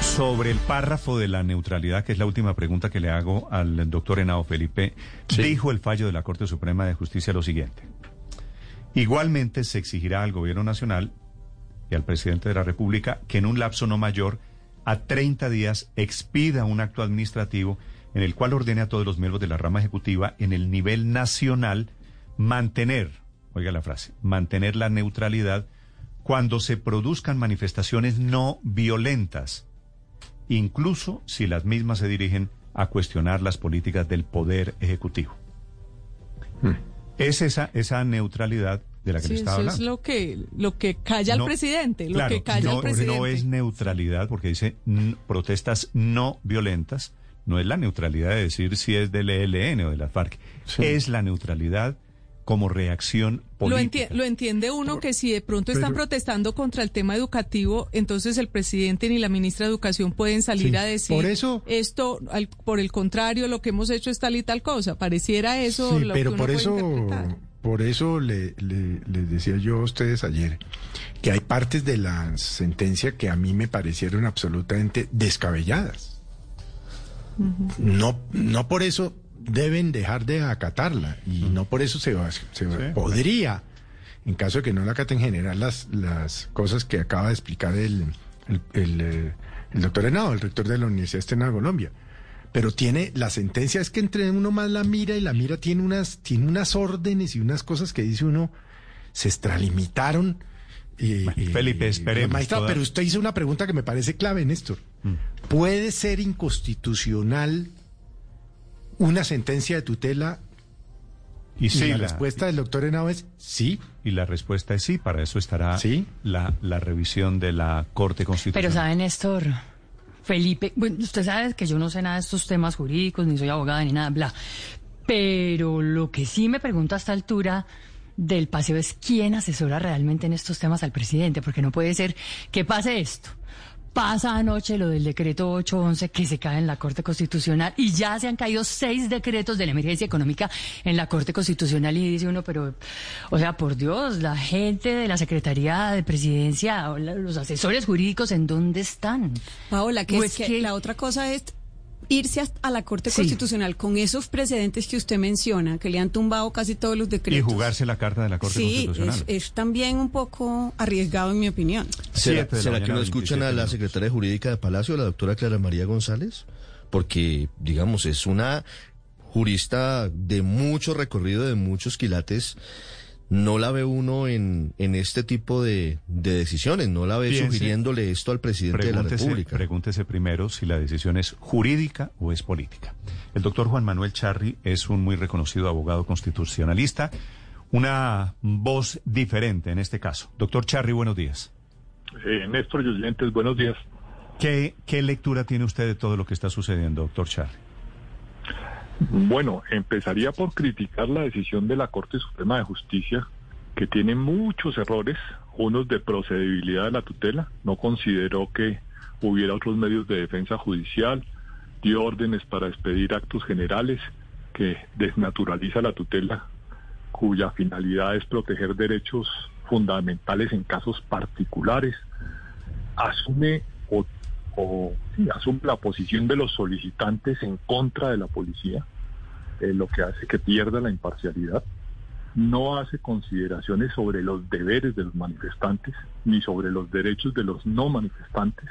Sobre el párrafo de la neutralidad, que es la última pregunta que le hago al doctor Henao Felipe, dijo el fallo de la Corte Suprema de Justicia lo siguiente. Igualmente se exigirá al Gobierno Nacional y al presidente de la República que en un lapso no mayor a 30 días expida un acto administrativo en el cual ordene a todos los miembros de la rama ejecutiva en el nivel nacional mantener, oiga la frase, mantener la neutralidad cuando se produzcan manifestaciones no violentas, incluso si las mismas se dirigen a cuestionar las políticas del poder ejecutivo. Es esa, esa neutralidad de la que Sí, le estaba eso hablando. es lo que, lo que calla el No, presidente, lo Claro, que calla no, el presidente. no es neutralidad porque dice protestas no violentas. No es la neutralidad de decir si es del ELN o de la FARC. Es la neutralidad como reacción Lo, política. enti- lo entiende uno que si de pronto están Pero- protestando contra el tema educativo, entonces el presidente ni la ministra de Educación pueden salir Sí, a decir por eso- esto, al- por el contrario, lo que hemos hecho es tal y tal cosa. Pareciera eso Sí, lo pero que uno por puede eso, por eso le, le- les decía yo a ustedes ayer que hay partes de la sentencia que a mí me parecieron absolutamente descabelladas. No, no por eso deben dejar de acatarla y no por eso se, va, se podría, en caso de que no la acaten, generar las, las cosas que acaba de explicar el, el, el, eh, el doctor Henao, el rector de la Universidad Externa de Colombia. Pero tiene, la sentencia es que entre uno más la mira y la mira tiene unas, tiene unas órdenes y unas cosas que dice uno, se extralimitaron. eh, eh, Felipe, esperemos toda- pero usted hizo una pregunta que me parece clave, Néstor. ¿Puede ser inconstitucional una sentencia de tutela? Y sí, la, la- respuesta del doctor Henao es sí. Y la respuesta es sí, para eso estará la, la revisión de la Corte Pero Constitucional. sabe, Néstor, Felipe, bueno, usted sabe que yo no sé nada de estos temas jurídicos, ni soy abogada, ni nada, bla. Pero lo que sí me pregunto a esta altura del paseo es quién asesora realmente en estos temas al presidente, porque no puede ser que pase esto. Pasa anoche lo del decreto 811 que se cae en la Corte Constitucional y ya se han caído seis decretos de la emergencia económica en la Corte Constitucional y dice uno, pero, o sea, por Dios, la gente de la Secretaría de Presidencia, los asesores jurídicos, ¿en dónde están? Paola, que ¿O es que la otra cosa es irse a la Corte Sí. Constitucional con esos precedentes que usted menciona, que le han tumbado casi todos los Y decretos. jugarse la carta de la Corte Sí, Constitucional. es, es también un poco arriesgado en mi opinión. ¿Será, la será que no escuchan 27 a la secretaria jurídica de Palacio, la doctora Clara María González? Porque, digamos, es una jurista de mucho recorrido, de muchos quilates. No la ve uno en, en este tipo de, de decisiones, no la ve Piense- sugiriéndole esto al presidente de la Pregúntese, República. pregúntese primero si la decisión es jurídica o es política. El doctor Juan Manuel Charri es un muy reconocido abogado constitucionalista, una voz diferente en este caso. Doctor Charri, buenos días. Eh, Néstor y oyentes, buenos días. ¿Qué, ¿Qué lectura tiene usted de todo lo que está sucediendo, doctor Charri? Bueno, empezaría por criticar la decisión de la Corte Suprema de Justicia, que tiene muchos errores, unos de procedibilidad de la tutela, no consideró que hubiera otros medios de defensa judicial, dio órdenes para expedir actos generales que desnaturaliza la tutela, cuya finalidad es proteger derechos fundamentales en casos particulares, asume o, sí, asume la posición de los solicitantes en contra de la policía, eh, lo que hace que pierda la imparcialidad. No hace consideraciones sobre los deberes de los manifestantes ni sobre los derechos de los no manifestantes.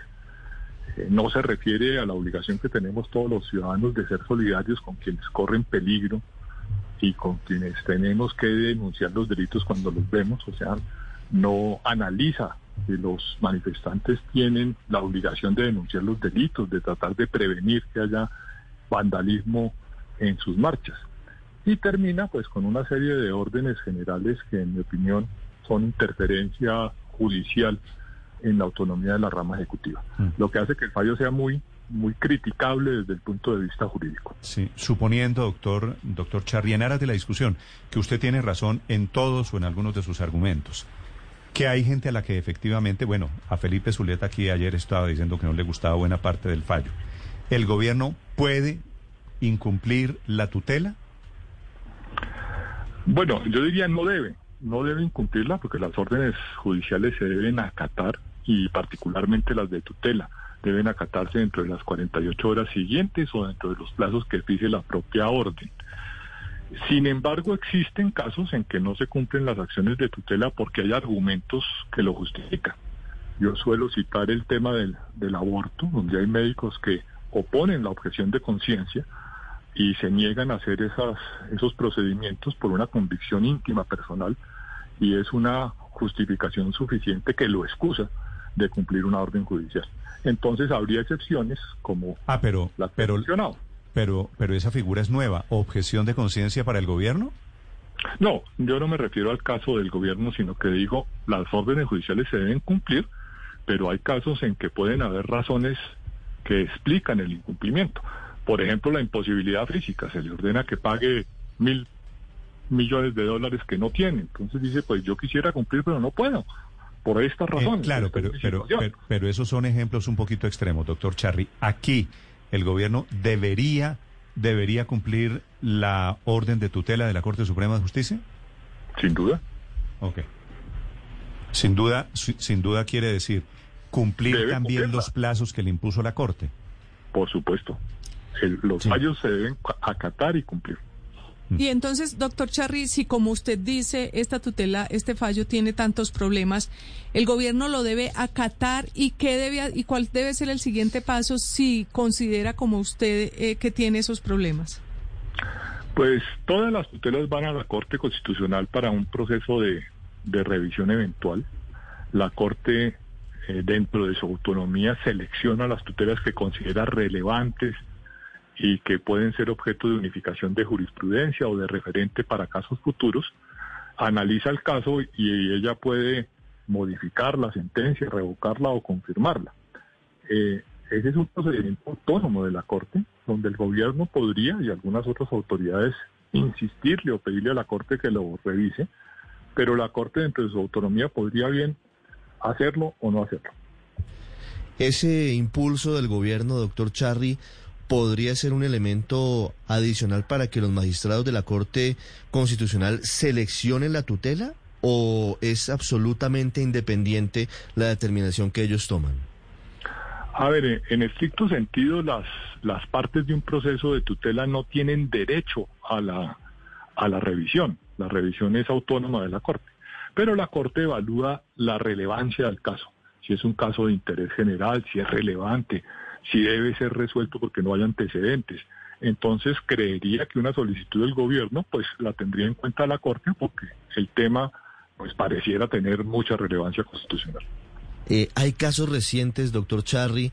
Eh, no se refiere a la obligación que tenemos todos los ciudadanos de ser solidarios con quienes corren peligro y con quienes tenemos que denunciar los delitos cuando los vemos, o sea, no analiza los manifestantes tienen la obligación de denunciar los delitos, de tratar de prevenir que haya vandalismo en sus marchas. Y termina pues con una serie de órdenes generales que en mi opinión son interferencia judicial en la autonomía de la rama ejecutiva, lo que hace que el fallo sea muy muy criticable desde el punto de vista jurídico. Sí, suponiendo, doctor, doctor Charri, en aras de la discusión, que usted tiene razón en todos o en algunos de sus argumentos, que hay gente a la que efectivamente, bueno, a Felipe Zuleta aquí ayer estaba diciendo que no le gustaba buena parte del fallo. ¿El gobierno puede incumplir la tutela? Bueno, yo diría no debe, no debe incumplirla porque las órdenes judiciales se deben acatar y particularmente las de tutela. deben acatarse dentro de las 48 horas siguientes o dentro de los plazos que fije la propia orden. Sin embargo, existen casos en que no se cumplen las acciones de tutela porque hay argumentos que lo justifican. Yo suelo citar el tema del, del aborto, donde hay médicos que oponen la objeción de conciencia y se niegan a hacer esas, esos procedimientos por una convicción íntima personal y es una justificación suficiente que lo excusa de cumplir una orden judicial. Entonces habría excepciones como ah, pero, la que pero, he mencionado. Pero, pero esa figura es nueva. ¿Objeción de conciencia para el gobierno? No, yo no me refiero al caso del gobierno, sino que digo, las órdenes judiciales se deben cumplir, pero hay casos en que pueden haber razones que explican el incumplimiento. Por ejemplo, la imposibilidad física. Se le ordena que pague mil millones de dólares que no tiene. Entonces dice, pues yo quisiera cumplir, pero no puedo. Por esta razón. Eh, claro, pero, pero, pero, pero esos son ejemplos un poquito extremos, doctor Charry. Aquí el gobierno debería, debería cumplir la orden de tutela de la Corte Suprema de Justicia. Sin duda. Ok. Sin duda, sin duda quiere decir cumplir Debe también cumplirla. los plazos que le impuso la Corte. Por supuesto. El- los Sí. fallos se deben acatar y cumplir. Y entonces, doctor Charri, si como usted dice, esta tutela, este fallo tiene tantos problemas, el gobierno lo debe acatar y qué debe y cuál debe ser el siguiente paso si considera como usted eh, que tiene esos problemas. Pues todas las tutelas van a la Corte Constitucional para un proceso de, de revisión eventual. La Corte, eh, dentro de su autonomía, selecciona las tutelas que considera relevantes y que pueden ser objeto de unificación de jurisprudencia o de referente para casos futuros. Analiza el caso y ella puede modificar la sentencia, revocarla o confirmarla. Eh, ese es un procedimiento autónomo de la Corte, donde el gobierno podría y algunas otras autoridades insistirle o pedirle a la Corte que lo revise, pero la Corte dentro de su autonomía podría bien hacerlo o no hacerlo. Ese impulso del gobierno, doctor Charry, podría ser un elemento adicional para que los magistrados de la Corte Constitucional seleccionen la tutela o es absolutamente independiente la determinación que ellos toman? A ver, en- en estricto sentido, las, las partes de un proceso de tutela no tienen derecho a la, a la revisión. La revisión es autónoma de la Corte. Pero la Corte evalúa la relevancia del caso. Si es un caso de interés general, si es relevante, si debe ser resuelto porque no hay antecedentes. Entonces creería que una solicitud del gobierno pues la tendría en cuenta la Corte porque el tema pues pareciera tener mucha relevancia constitucional. Eh, ¿Hay casos recientes, doctor Charry,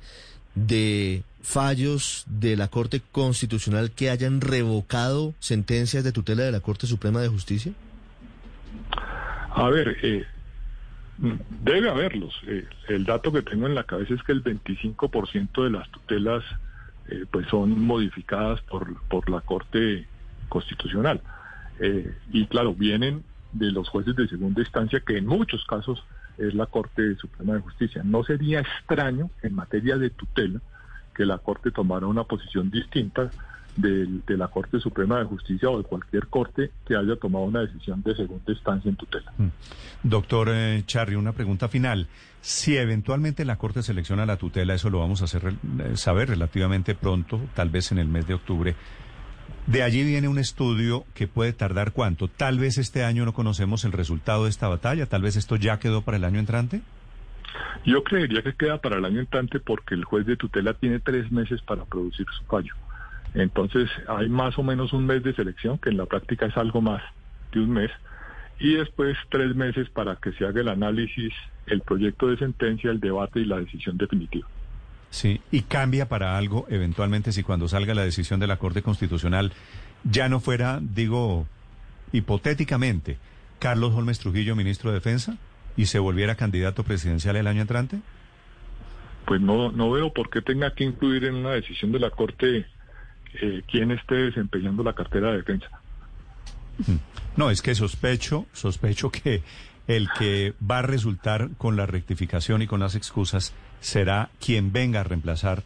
de fallos de la Corte Constitucional que hayan revocado sentencias de tutela de la Corte Suprema de Justicia? A ver, eh, debe haberlos. Eh, el dato que tengo en la cabeza es que el 25% de las tutelas eh, pues son modificadas por, por la Corte Constitucional. Eh, y claro, vienen de los jueces de segunda instancia, que en muchos casos es la Corte Suprema de Justicia. No sería extraño en materia de tutela que la Corte tomara una posición distinta del- de, la Corte Suprema de Justicia o de cualquier corte que haya tomado una decisión de segunda instancia en tutela. Doctor eh, Charry, una pregunta final. Si eventualmente la Corte selecciona la tutela, eso lo vamos a hacer eh, saber relativamente pronto, tal vez en el mes de octubre. De allí viene un estudio que puede tardar cuánto. Tal vez este año no conocemos el resultado de esta batalla, tal vez esto ya quedó para el año entrante. Yo creería que queda para el año entrante porque el juez de tutela tiene tres meses para producir su fallo. Entonces hay más o menos un mes de selección, que en la práctica es algo más de un mes, y después tres meses para que se haga el análisis, el proyecto de sentencia, el debate y la decisión definitiva. Sí, y cambia para algo eventualmente si cuando salga la decisión de la Corte Constitucional ya no fuera, digo, hipotéticamente, Carlos Holmes Trujillo, ministro de Defensa, y se volviera candidato presidencial el año entrante. Pues no, no veo por qué tenga que incluir en una decisión de la Corte eh, quién esté desempeñando la cartera de defensa. No, es que sospecho, sospecho que el que va a resultar con la rectificación y con las excusas será quien venga a reemplazar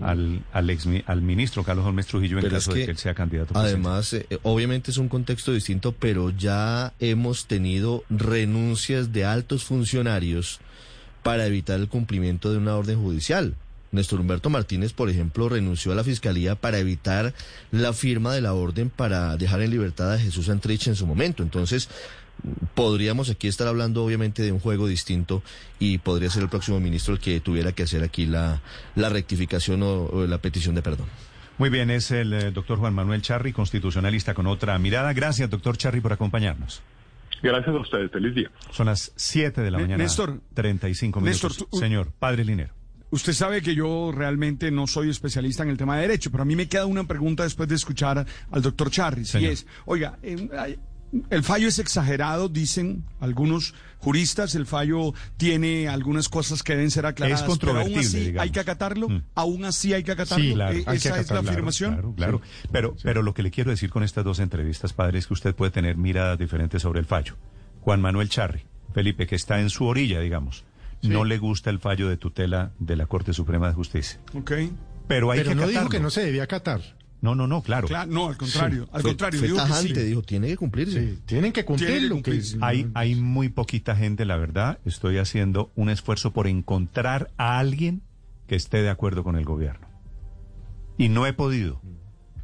al, al, ex, al ministro Carlos Holmes Trujillo en Pero es caso de que, él sea candidato. Además, eh, obviamente es un contexto distinto, pero ya hemos tenido renuncias de altos funcionarios para evitar el cumplimiento de una orden judicial. Néstor Humberto Martínez, por ejemplo, renunció a la fiscalía para evitar la firma de la orden para dejar en libertad a Jesús Antrich en su momento. Entonces, podríamos aquí estar hablando obviamente de un juego distinto y podría ser el próximo ministro el que tuviera que hacer aquí la, la rectificación o, o la petición de perdón. Muy bien, es el eh, doctor Juan Manuel Charri, constitucionalista con otra mirada. Gracias, doctor Charri, por acompañarnos. Gracias a ustedes. Feliz día. Son las 7 de la mañana. Néstor. 35 minutos. Néstor, tú- Señor, padre Linero. Usted sabe que yo realmente no soy especialista en el tema de derecho, pero a mí me queda una pregunta después de escuchar al doctor Charri. Y Señor. es, oiga, ay, el fallo es exagerado, dicen algunos juristas, el fallo tiene algunas cosas que deben ser aclaradas. Es controvertible, pero aún así digamos. hay que acatarlo, Mm. aún así hay que acatarlo. Sí, claro, Eh, que Esa es la afirmación. Claro, claro. Sí. Pero, pero lo que le quiero decir con estas dos entrevistas, padre, es que usted puede tener miradas diferentes sobre el fallo. Juan Manuel Charri, Felipe, que está en su orilla, digamos, no le gusta el fallo de tutela de la Corte Suprema de Justicia. Ok. Pero hay Pero que no dijo acatarlo. que no se debía acatar. No, no, no, claro. Claro, no, al contrario, al Fue- contrario, fue digo que tajante, sí. dijo, tiene que cumplirse. Sí, tienen que Tiene que cumplirlo. que- cumplirse. Hay, hay muy poquita gente, la verdad. Estoy haciendo un esfuerzo por encontrar a alguien que esté de acuerdo con el gobierno. Y no he podido.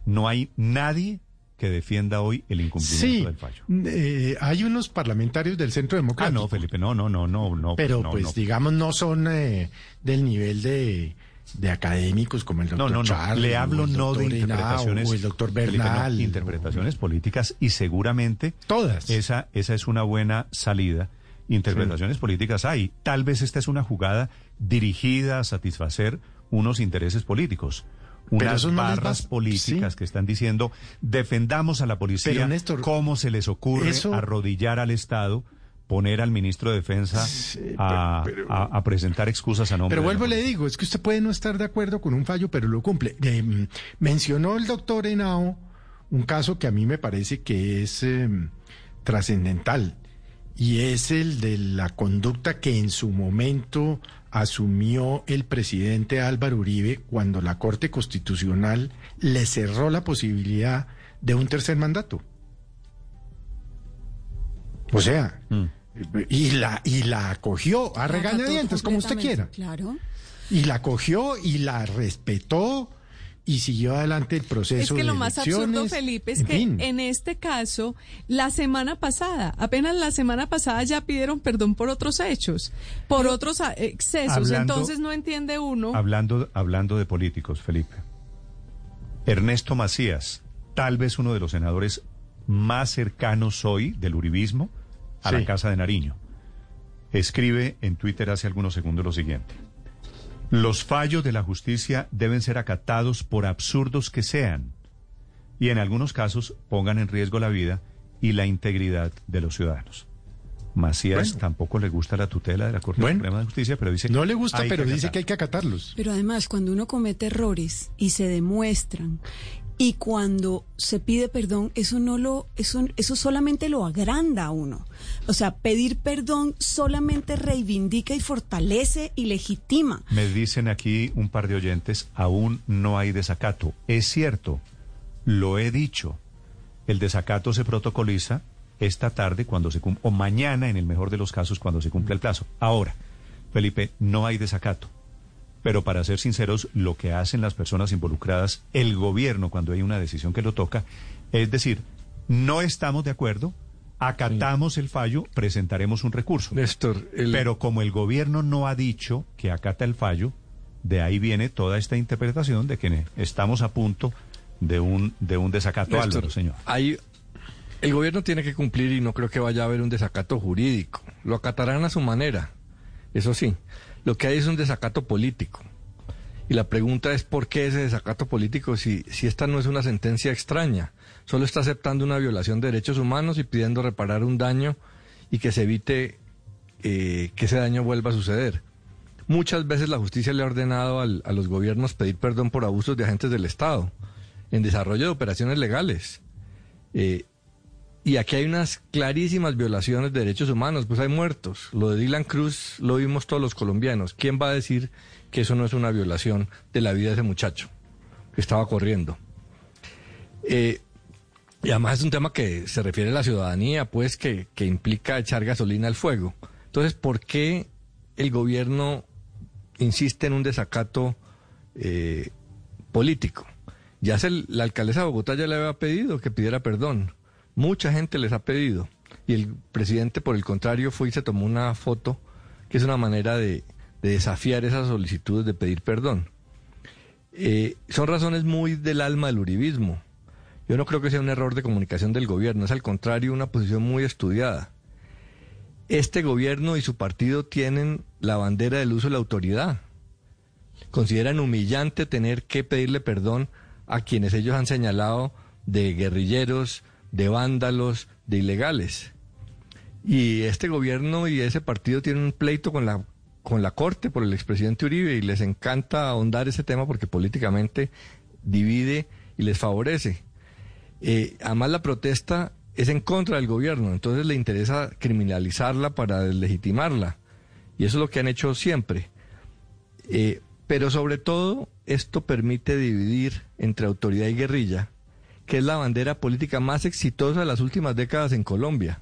No hay nadie que defienda hoy el incumplimiento Sí, del fallo. eh, hay unos parlamentarios del Centro Ah, Democrático. no, Felipe, no, no, no, no, no. pero no, pues no. digamos no son eh, del nivel de, de académicos como el No, doctor no, no. Charlie, Le hablo no de doctor Henao, interpretaciones. o el doctor Felipe, no, Bernal. interpretaciones políticas y seguramente. Todas. Esa, esa es una buena salida. Interpretaciones políticas hay. Tal vez esta es una jugada dirigida a satisfacer unos intereses políticos. Pero Unas no barras políticas Sí. que están diciendo defendamos a la policía. Pero, Néstor, ¿Cómo se les ocurre eso- arrodillar al Estado? poner al ministro de Defensa a, a- a presentar excusas a nombre Pero de la vuelvo y le digo, es que usted puede no estar de acuerdo con un fallo, pero lo cumple. Eh, mencionó el doctor Henao un caso que a mí me parece que es eh, trascendental y es el de la conducta que en su momento asumió el presidente Álvaro Uribe cuando la Corte Constitucional le cerró la posibilidad de un tercer mandato. O sea, y la y la acogió a regañadientes como usted quiera. Claro. Y la cogió y la respetó y siguió adelante el proceso Es que de lo más absurdo. Felipe, es En que fin. en este caso, la semana pasada, apenas la semana pasada ya pidieron perdón por otros hechos, por otros ah, excesos. Hablando- Entonces no entiende uno. Hablando, hablando de políticos, Felipe. Ernesto Macías, tal vez uno de los senadores más cercanos hoy del uribismo a Sí. la Casa de Nariño, escribe en Twitter hace algunos segundos lo siguiente. Los fallos de la justicia deben ser acatados por absurdos que sean y en algunos casos pongan en riesgo la vida y la integridad de los ciudadanos. Macías Bueno. tampoco le gusta la tutela de la Corte Bueno. Suprema de Justicia, pero dice No le gusta, pero que dice que hay que acatarlos. Pero además, cuando uno comete errores y se demuestran y cuando se pide perdón, eso no lo, eso, eso solamente lo agranda a uno. O sea, pedir perdón solamente reivindica y fortalece y legitima. Me dicen aquí un par de oyentes, aún no hay desacato. Es cierto, lo he dicho. El desacato se protocoliza esta tarde cuando se cum- o mañana en el mejor de los casos cuando se cumple el plazo. Ahora, Felipe, no hay desacato. Pero para ser sinceros, lo que hacen las personas involucradas, el gobierno cuando hay una decisión que lo toca, es decir, no estamos de acuerdo, acatamos el fallo, presentaremos un recurso. Néstor, el- Pero como el gobierno no ha dicho que acata el fallo, de ahí viene toda esta interpretación de que estamos a punto de un, de un desacato, Néstor, Álvaro, señor. hay- el gobierno tiene que cumplir y no creo que vaya a haber un desacato jurídico. Lo acatarán a su manera, eso sí. Lo que hay es un desacato político. Y la pregunta es por qué ese desacato político si, si esta no es una sentencia extraña. Solo está aceptando una violación de derechos humanos y pidiendo reparar un daño y que se evite eh, que ese daño vuelva a suceder. Muchas veces la justicia le ha ordenado al- a los gobiernos pedir perdón por abusos de agentes del Estado en desarrollo de operaciones legales. Eh, y aquí hay unas clarísimas violaciones de derechos humanos, pues hay muertos. Lo de Dylan Cruz lo vimos todos los colombianos. ¿Quién va a decir que eso no es una violación de la vida de ese muchacho que estaba corriendo? Eh, y además es un tema que se refiere a la ciudadanía, pues que, que implica echar gasolina al fuego. Entonces, ¿por qué el gobierno insiste en un desacato eh, político. Ya se, la alcaldesa de Bogotá ya le había pedido que pidiera perdón. Mucha gente les ha pedido. Y el presidente, por el contrario, fue y se tomó una foto, que es una manera de, de desafiar esas solicitudes de pedir perdón. Eh, son razones muy del alma del uribismo. Yo no creo que sea un error de comunicación del gobierno, es al contrario una posición muy estudiada. Este gobierno y su partido tienen la bandera del uso de la autoridad. Consideran humillante tener que pedirle perdón a quienes ellos han señalado de guerrilleros, de vándalos, de ilegales. Y este gobierno y ese partido tienen un pleito con la con la Corte por el expresidente Uribe y les encanta ahondar ese tema porque políticamente divide y les favorece. Eh, además la protesta es en contra del gobierno, entonces le interesa criminalizarla para deslegitimarla. Y eso es lo que han hecho siempre. Eh, pero sobre todo esto permite dividir entre autoridad y guerrilla, que es la bandera política más exitosa de las últimas décadas en Colombia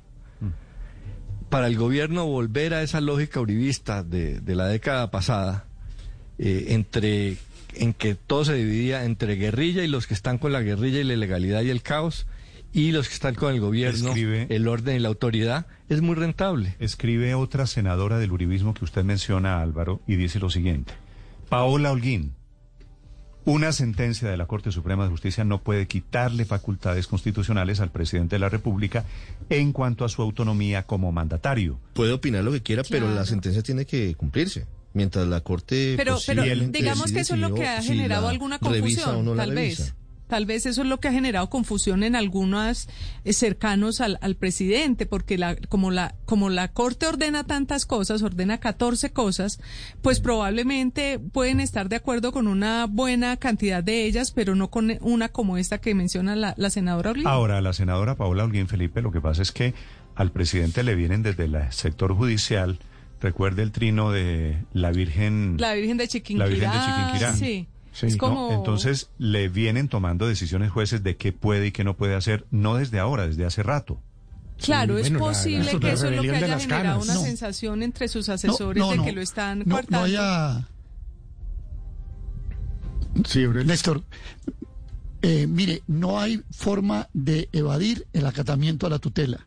para el gobierno volver a esa lógica uribista de, de la década pasada, eh, entre en que todo se dividía entre guerrilla y los que están con la guerrilla y la ilegalidad y el caos, y los que están con el gobierno, el orden y la autoridad, es muy rentable. Escribe otra senadora del uribismo que usted menciona, Álvaro, y dice lo siguiente. Paola Holguín, una sentencia de la Corte Suprema de Justicia no puede quitarle facultades constitucionales al presidente de la República en cuanto a su autonomía como mandatario. Puede opinar lo que quiera, pero la sentencia tiene que cumplirse. Mientras la Corte... Pero, pero digamos que eso es lo que ha generado alguna confusión, o no la tal revisa. Tal vez eso es lo que ha generado confusión en algunas eh, cercanos al, al presidente, porque la, como la, como la corte ordena tantas cosas, ordena 14 cosas, pues probablemente pueden estar de acuerdo con una buena cantidad de ellas, pero no con una como esta que menciona la, la senadora Olivia. Ahora, la senadora Paola Holguín Felipe, lo que pasa es que al presidente le vienen desde el sector judicial, recuerde el trino de la Virgen... La Virgen de Chiquinquirá. La Virgen de Chiquinquirá. Sí. Sí, es ¿no? como... Entonces le vienen tomando decisiones jueces de qué puede y qué no puede hacer, no desde ahora, desde hace rato. Claro, Sí, es bueno, posible la que eso es lo que haya generado canas. una No. sensación entre sus asesores no, de no. que lo están No, no coartando. haya... Sí, Néstor. eh, mire, no hay forma de evadir el acatamiento a la tutela,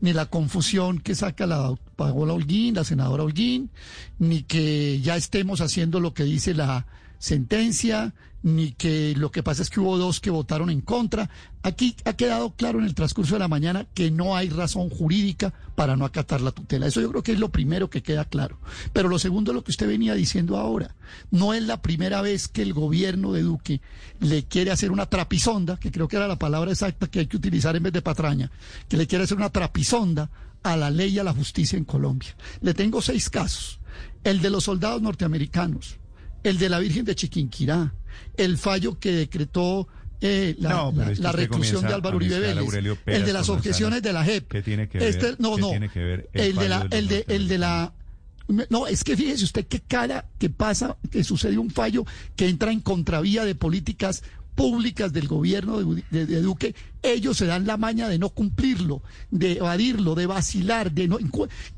ni la confusión que saca la Paola Holguín, la senadora Holguín, ni que ya estemos haciendo lo que dice la sentencia, ni que lo que pasa es que hubo dos que votaron en contra. Aquí ha quedado claro en el transcurso de la mañana que no hay razón jurídica para no acatar la tutela. Eso yo creo que es lo primero que queda claro. Pero lo segundo lo que usted venía diciendo ahora. No es la primera vez que el gobierno de Duque le quiere hacer una trapisonda, que creo que era la palabra exacta que hay que utilizar en vez de patraña, que le quiere hacer una trapisonda a la ley y a la justicia en Colombia. Le tengo seis casos. El de los soldados norteamericanos, el de la Virgen de Chiquinquirá, el fallo que decretó eh, la, No, pero la- es que la usted reclusión de Álvaro Uribe Vélez, el de las objeciones de la JEP. ¿Qué tiene que ver? Este, no, ¿Qué no, que ver el el de la, el de, el de la, no, es que fíjese usted que cada que pasa, que sucede un fallo que entra en contravía de políticas públicas del gobierno de, de- de Duque, ellos se dan la maña de no cumplirlo, de evadirlo, de vacilar, de no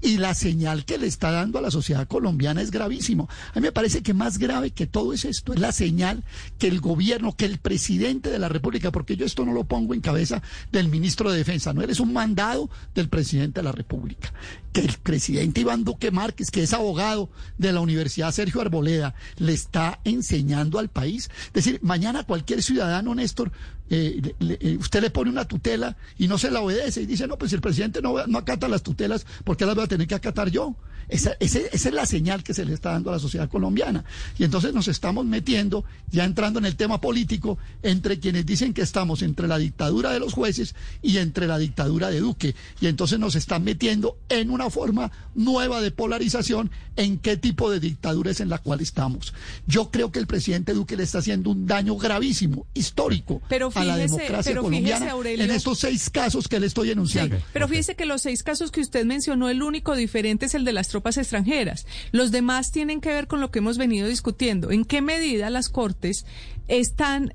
y la señal que le está dando a la sociedad colombiana es gravísimo. A mí me parece que más grave que todo es esto, es la señal que el gobierno, que el presidente de la República, porque yo esto no lo pongo en cabeza del ministro de Defensa, no eres un mandado del presidente de la República, que el presidente Iván Duque Márquez, que es abogado de la Universidad Sergio Arboleda, le está enseñando al país. Es decir, mañana cualquier ciudadano, Néstor, eh, eh, usted le pone una tutela y no se la obedece y dice, no, pues si el presidente no, no acata las tutelas, ¿por qué las voy a tener que acatar yo? Esa, esa es la señal que se le está dando a la sociedad colombiana. Y entonces nos estamos metiendo, ya entrando en el tema político, entre quienes dicen que estamos entre la dictadura de los jueces y entre la dictadura de Duque. Y entonces nos están metiendo en una forma nueva de polarización en qué tipo de dictadura es en la cual estamos. Yo creo que el presidente Duque le está haciendo un daño gravísimo, histórico, Pero a la democracia pero colombiana fíjese, Aurelio- en estos seis casos que le estoy enunciando. Pero fíjese que los seis casos que usted mencionó, el único diferente es el de las tropas extranjeras. Los demás tienen que ver con lo que hemos venido discutiendo. ¿En qué medida las Cortes están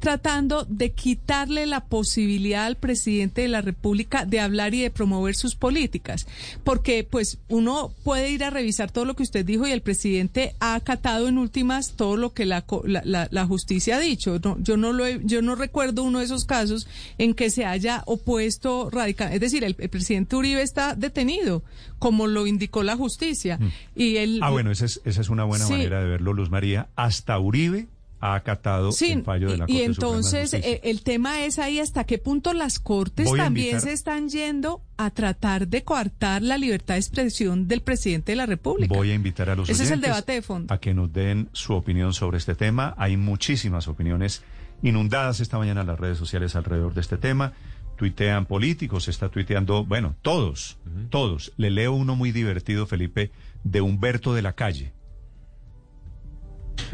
tratando de quitarle la posibilidad al presidente de la República de hablar y de promover sus políticas. Porque pues uno puede ir a revisar todo lo que usted dijo y el presidente ha acatado en últimas todo lo que la, la, la- la justicia ha dicho. No, yo, no lo he- yo no recuerdo uno de esos casos en que se haya opuesto radical. Es decir, el, el presidente Uribe está detenido, como lo indicó la justicia. Y él, Ah, bueno, esa es, esa es una buena Sí. manera de verlo, Luz María. Hasta Uribe ha acatado Sí, el fallo de la y, y Corte Suprema de entonces Justicia. eh, el tema es ahí hasta qué punto las cortes Voy también invitar- se están yendo a tratar de coartar la libertad de expresión del presidente de la República. Voy a invitar a los Ese es el debate de fondo. a que nos den su opinión sobre este tema. Hay muchísimas opiniones inundadas esta mañana en las redes sociales alrededor de este tema. Tuitean políticos, se está tuiteando, bueno, todos, todos. Le leo uno muy divertido, Felipe, de Humberto de la Calle,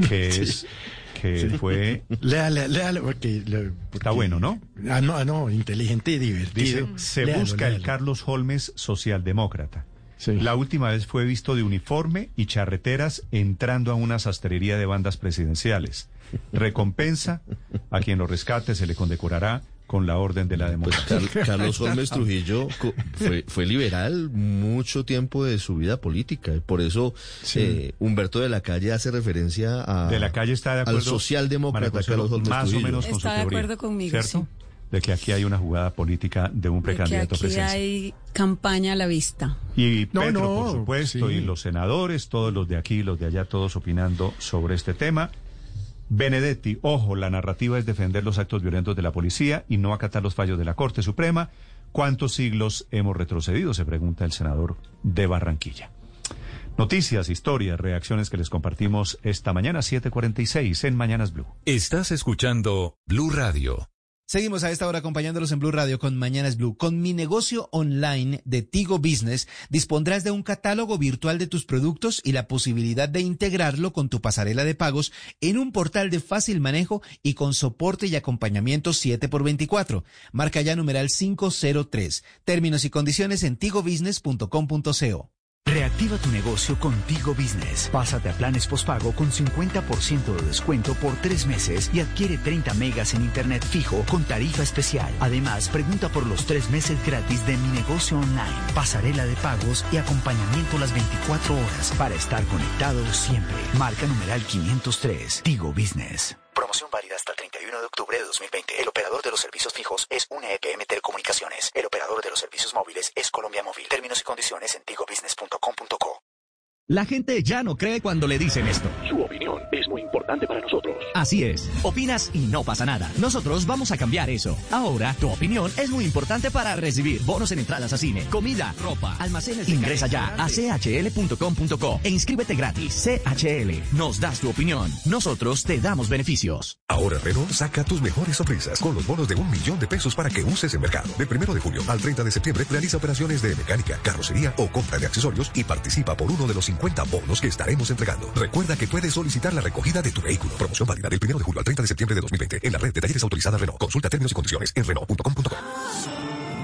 que Sí. es que Sí. fue Léale, léale, porque, Está bueno, ¿no? Ah, no, ah, no, inteligente y divertido. Dice, se Léalo, busca el. Carlos Holmes socialdemócrata. La última vez fue visto de uniforme y charreteras entrando a una sastrería de bandas presidenciales. Recompensa a quien lo rescate se le condecorará con la orden de la democracia. Car- Carlos Holmes Trujillo fue, fue liberal mucho tiempo de su vida política. y Por eso eh, Humberto de la Calle hace referencia a, De la calle está de acuerdo. al socialdemócrata Consuelo, Carlos Holmes más o Trujillo. menos con Está su de teoría, acuerdo conmigo, ¿cierto? De que aquí hay una jugada política de un De que precandidato aquí hay campaña a la vista. Y No, Petro, no, por supuesto, sí. y los senadores, todos los de aquí, los de allá, todos opinando sobre este tema. Benedetti, ojo, la narrativa es defender los actos violentos de la policía y no acatar los fallos de la Corte Suprema. ¿Cuántos siglos hemos retrocedido? Se pregunta el senador de Barranquilla. Noticias, historias, reacciones que les compartimos esta mañana, 7:46 en Mañanas Blue. Estás escuchando Blue Radio. Seguimos a esta hora acompañándolos en Blue Radio con Mañanas Blue. Con mi negocio online de Tigo Business dispondrás de un catálogo virtual de tus productos y la posibilidad de integrarlo con tu pasarela de pagos en un portal de fácil manejo y con soporte y acompañamiento 7x24. Marca ya numeral 503. Términos y condiciones en tigobusiness.com.co. Reactiva tu negocio con Tigo Business. Pásate a planes postpago con 50% de descuento por tres meses y adquiere 30 megas en internet fijo con tarifa especial. Además, pregunta por los tres meses gratis de mi negocio online, pasarela de pagos y acompañamiento las 24 horas para estar conectado siempre. Marca numeral 503. Tigo Business. Promoción válida hasta el 31 de octubre de 2020. El operador de los servicios fijos es una EPM Telecomunicaciones. El operador de los servicios móviles es Colombia Móvil. Términos y condiciones en tigobusiness.com.co. La gente ya no cree cuando le dicen esto. Su opinión es muy importante para nosotros. Así es. Opinas y no pasa nada. Nosotros vamos a cambiar eso. Ahora, tu opinión es muy importante para recibir bonos en entradas a cine, comida, ropa, almacenes. Ingresa ya a chl.com.co e inscríbete gratis. CHL. Nos das tu opinión. Nosotros te damos beneficios. Ahora Renault saca tus mejores sonrisas con los bonos de un millón de pesos para que uses en mercado. Del primero de julio al 30 de septiembre realiza operaciones de mecánica, carrocería o compra de accesorios y participa por uno de los 50 bonos que estaremos entregando. Recuerda que puedes solicitar la recogida de tu vehículo. Promoción válida del primero de julio al 30 de septiembre de 2020 en la red de talleres autorizada Renault. Consulta términos y condiciones en Renault.com.co.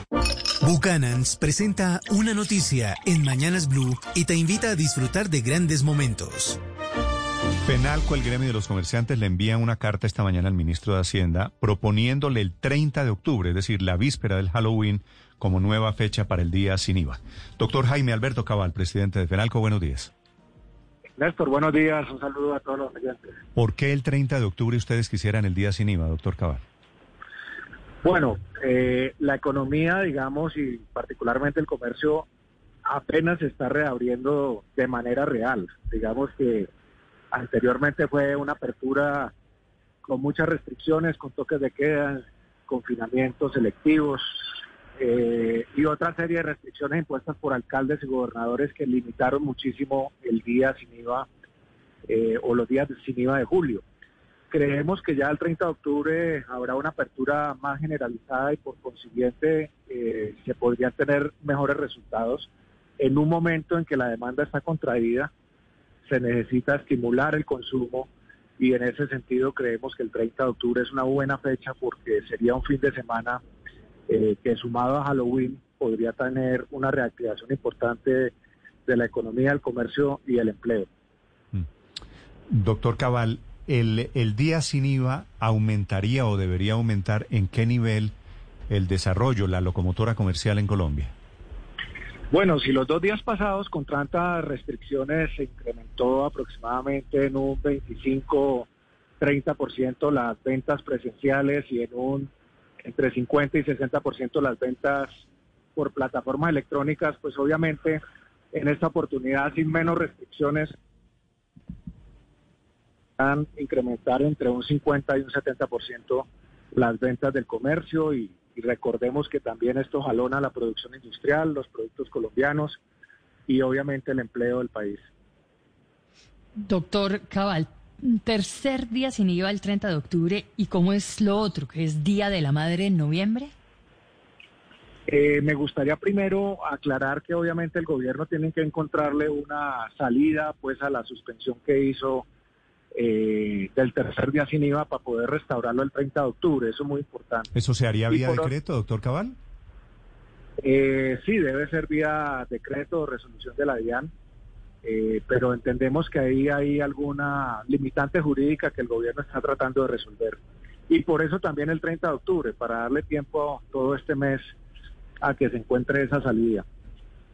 Buchanans presenta una noticia en Mañanas Blue y te invita a disfrutar de grandes momentos. Penalco, el gremio de los comerciantes, le envía una carta esta mañana al ministro de Hacienda proponiéndole el 30 de octubre, es decir, la víspera del Halloween, como nueva fecha para el día sin IVA. Doctor Jaime Alberto Cabal, presidente de Penalco, buenos días. Néstor, buenos días. Un saludo a todos los oyentes. ¿Por qué el 30 de octubre ustedes quisieran el día sin IVA, doctor Cabal? Bueno, eh, la economía, digamos, y particularmente el comercio, apenas se está reabriendo de manera real. Digamos que anteriormente fue una apertura con muchas restricciones, con toques de queda, confinamientos selectivos eh, y otra serie de restricciones impuestas por alcaldes y gobernadores que limitaron muchísimo el día sin IVA eh, o los días sin IVA de julio. Creemos que ya el 30 de octubre habrá una apertura más generalizada y por consiguiente eh, se podrían tener mejores resultados. En un momento en que la demanda está contraída, se necesita estimular el consumo y en ese sentido creemos que el 30 de octubre es una buena fecha porque sería un fin de semana eh, que sumado a Halloween podría tener una reactivación importante de la economía, el comercio y el empleo. Doctor Cabal, el, día sin IVA aumentaría o debería aumentar en qué nivel el desarrollo, la locomotora comercial en Colombia? Bueno, si los dos días pasados con tantas restricciones se incrementó aproximadamente en un 25-30% las ventas presenciales y en un entre 50 y 60% las ventas por plataformas electrónicas, pues obviamente en esta oportunidad sin menos restricciones incrementar entre un 50 y un 70% las ventas del comercio y, recordemos que también esto jalona la producción industrial, los productos colombianos y obviamente el empleo del país. Doctor Cabal, tercer día sin IVA el 30 de octubre y cómo es lo otro, que es Día de la Madre en noviembre. Eh, me gustaría primero aclarar que obviamente el gobierno tiene que encontrarle una salida pues a la suspensión que hizo eh, del tercer día sin IVA para poder restaurarlo el 30 de octubre. Eso es muy importante. ¿Eso se haría vía decreto, doctor Cabal? Eh, sí, debe ser vía decreto o resolución de la DIAN, eh, pero entendemos que ahí hay alguna limitante jurídica que el gobierno está tratando de resolver. Y por eso también el 30 de octubre, para darle tiempo todo este mes a que se encuentre esa salida.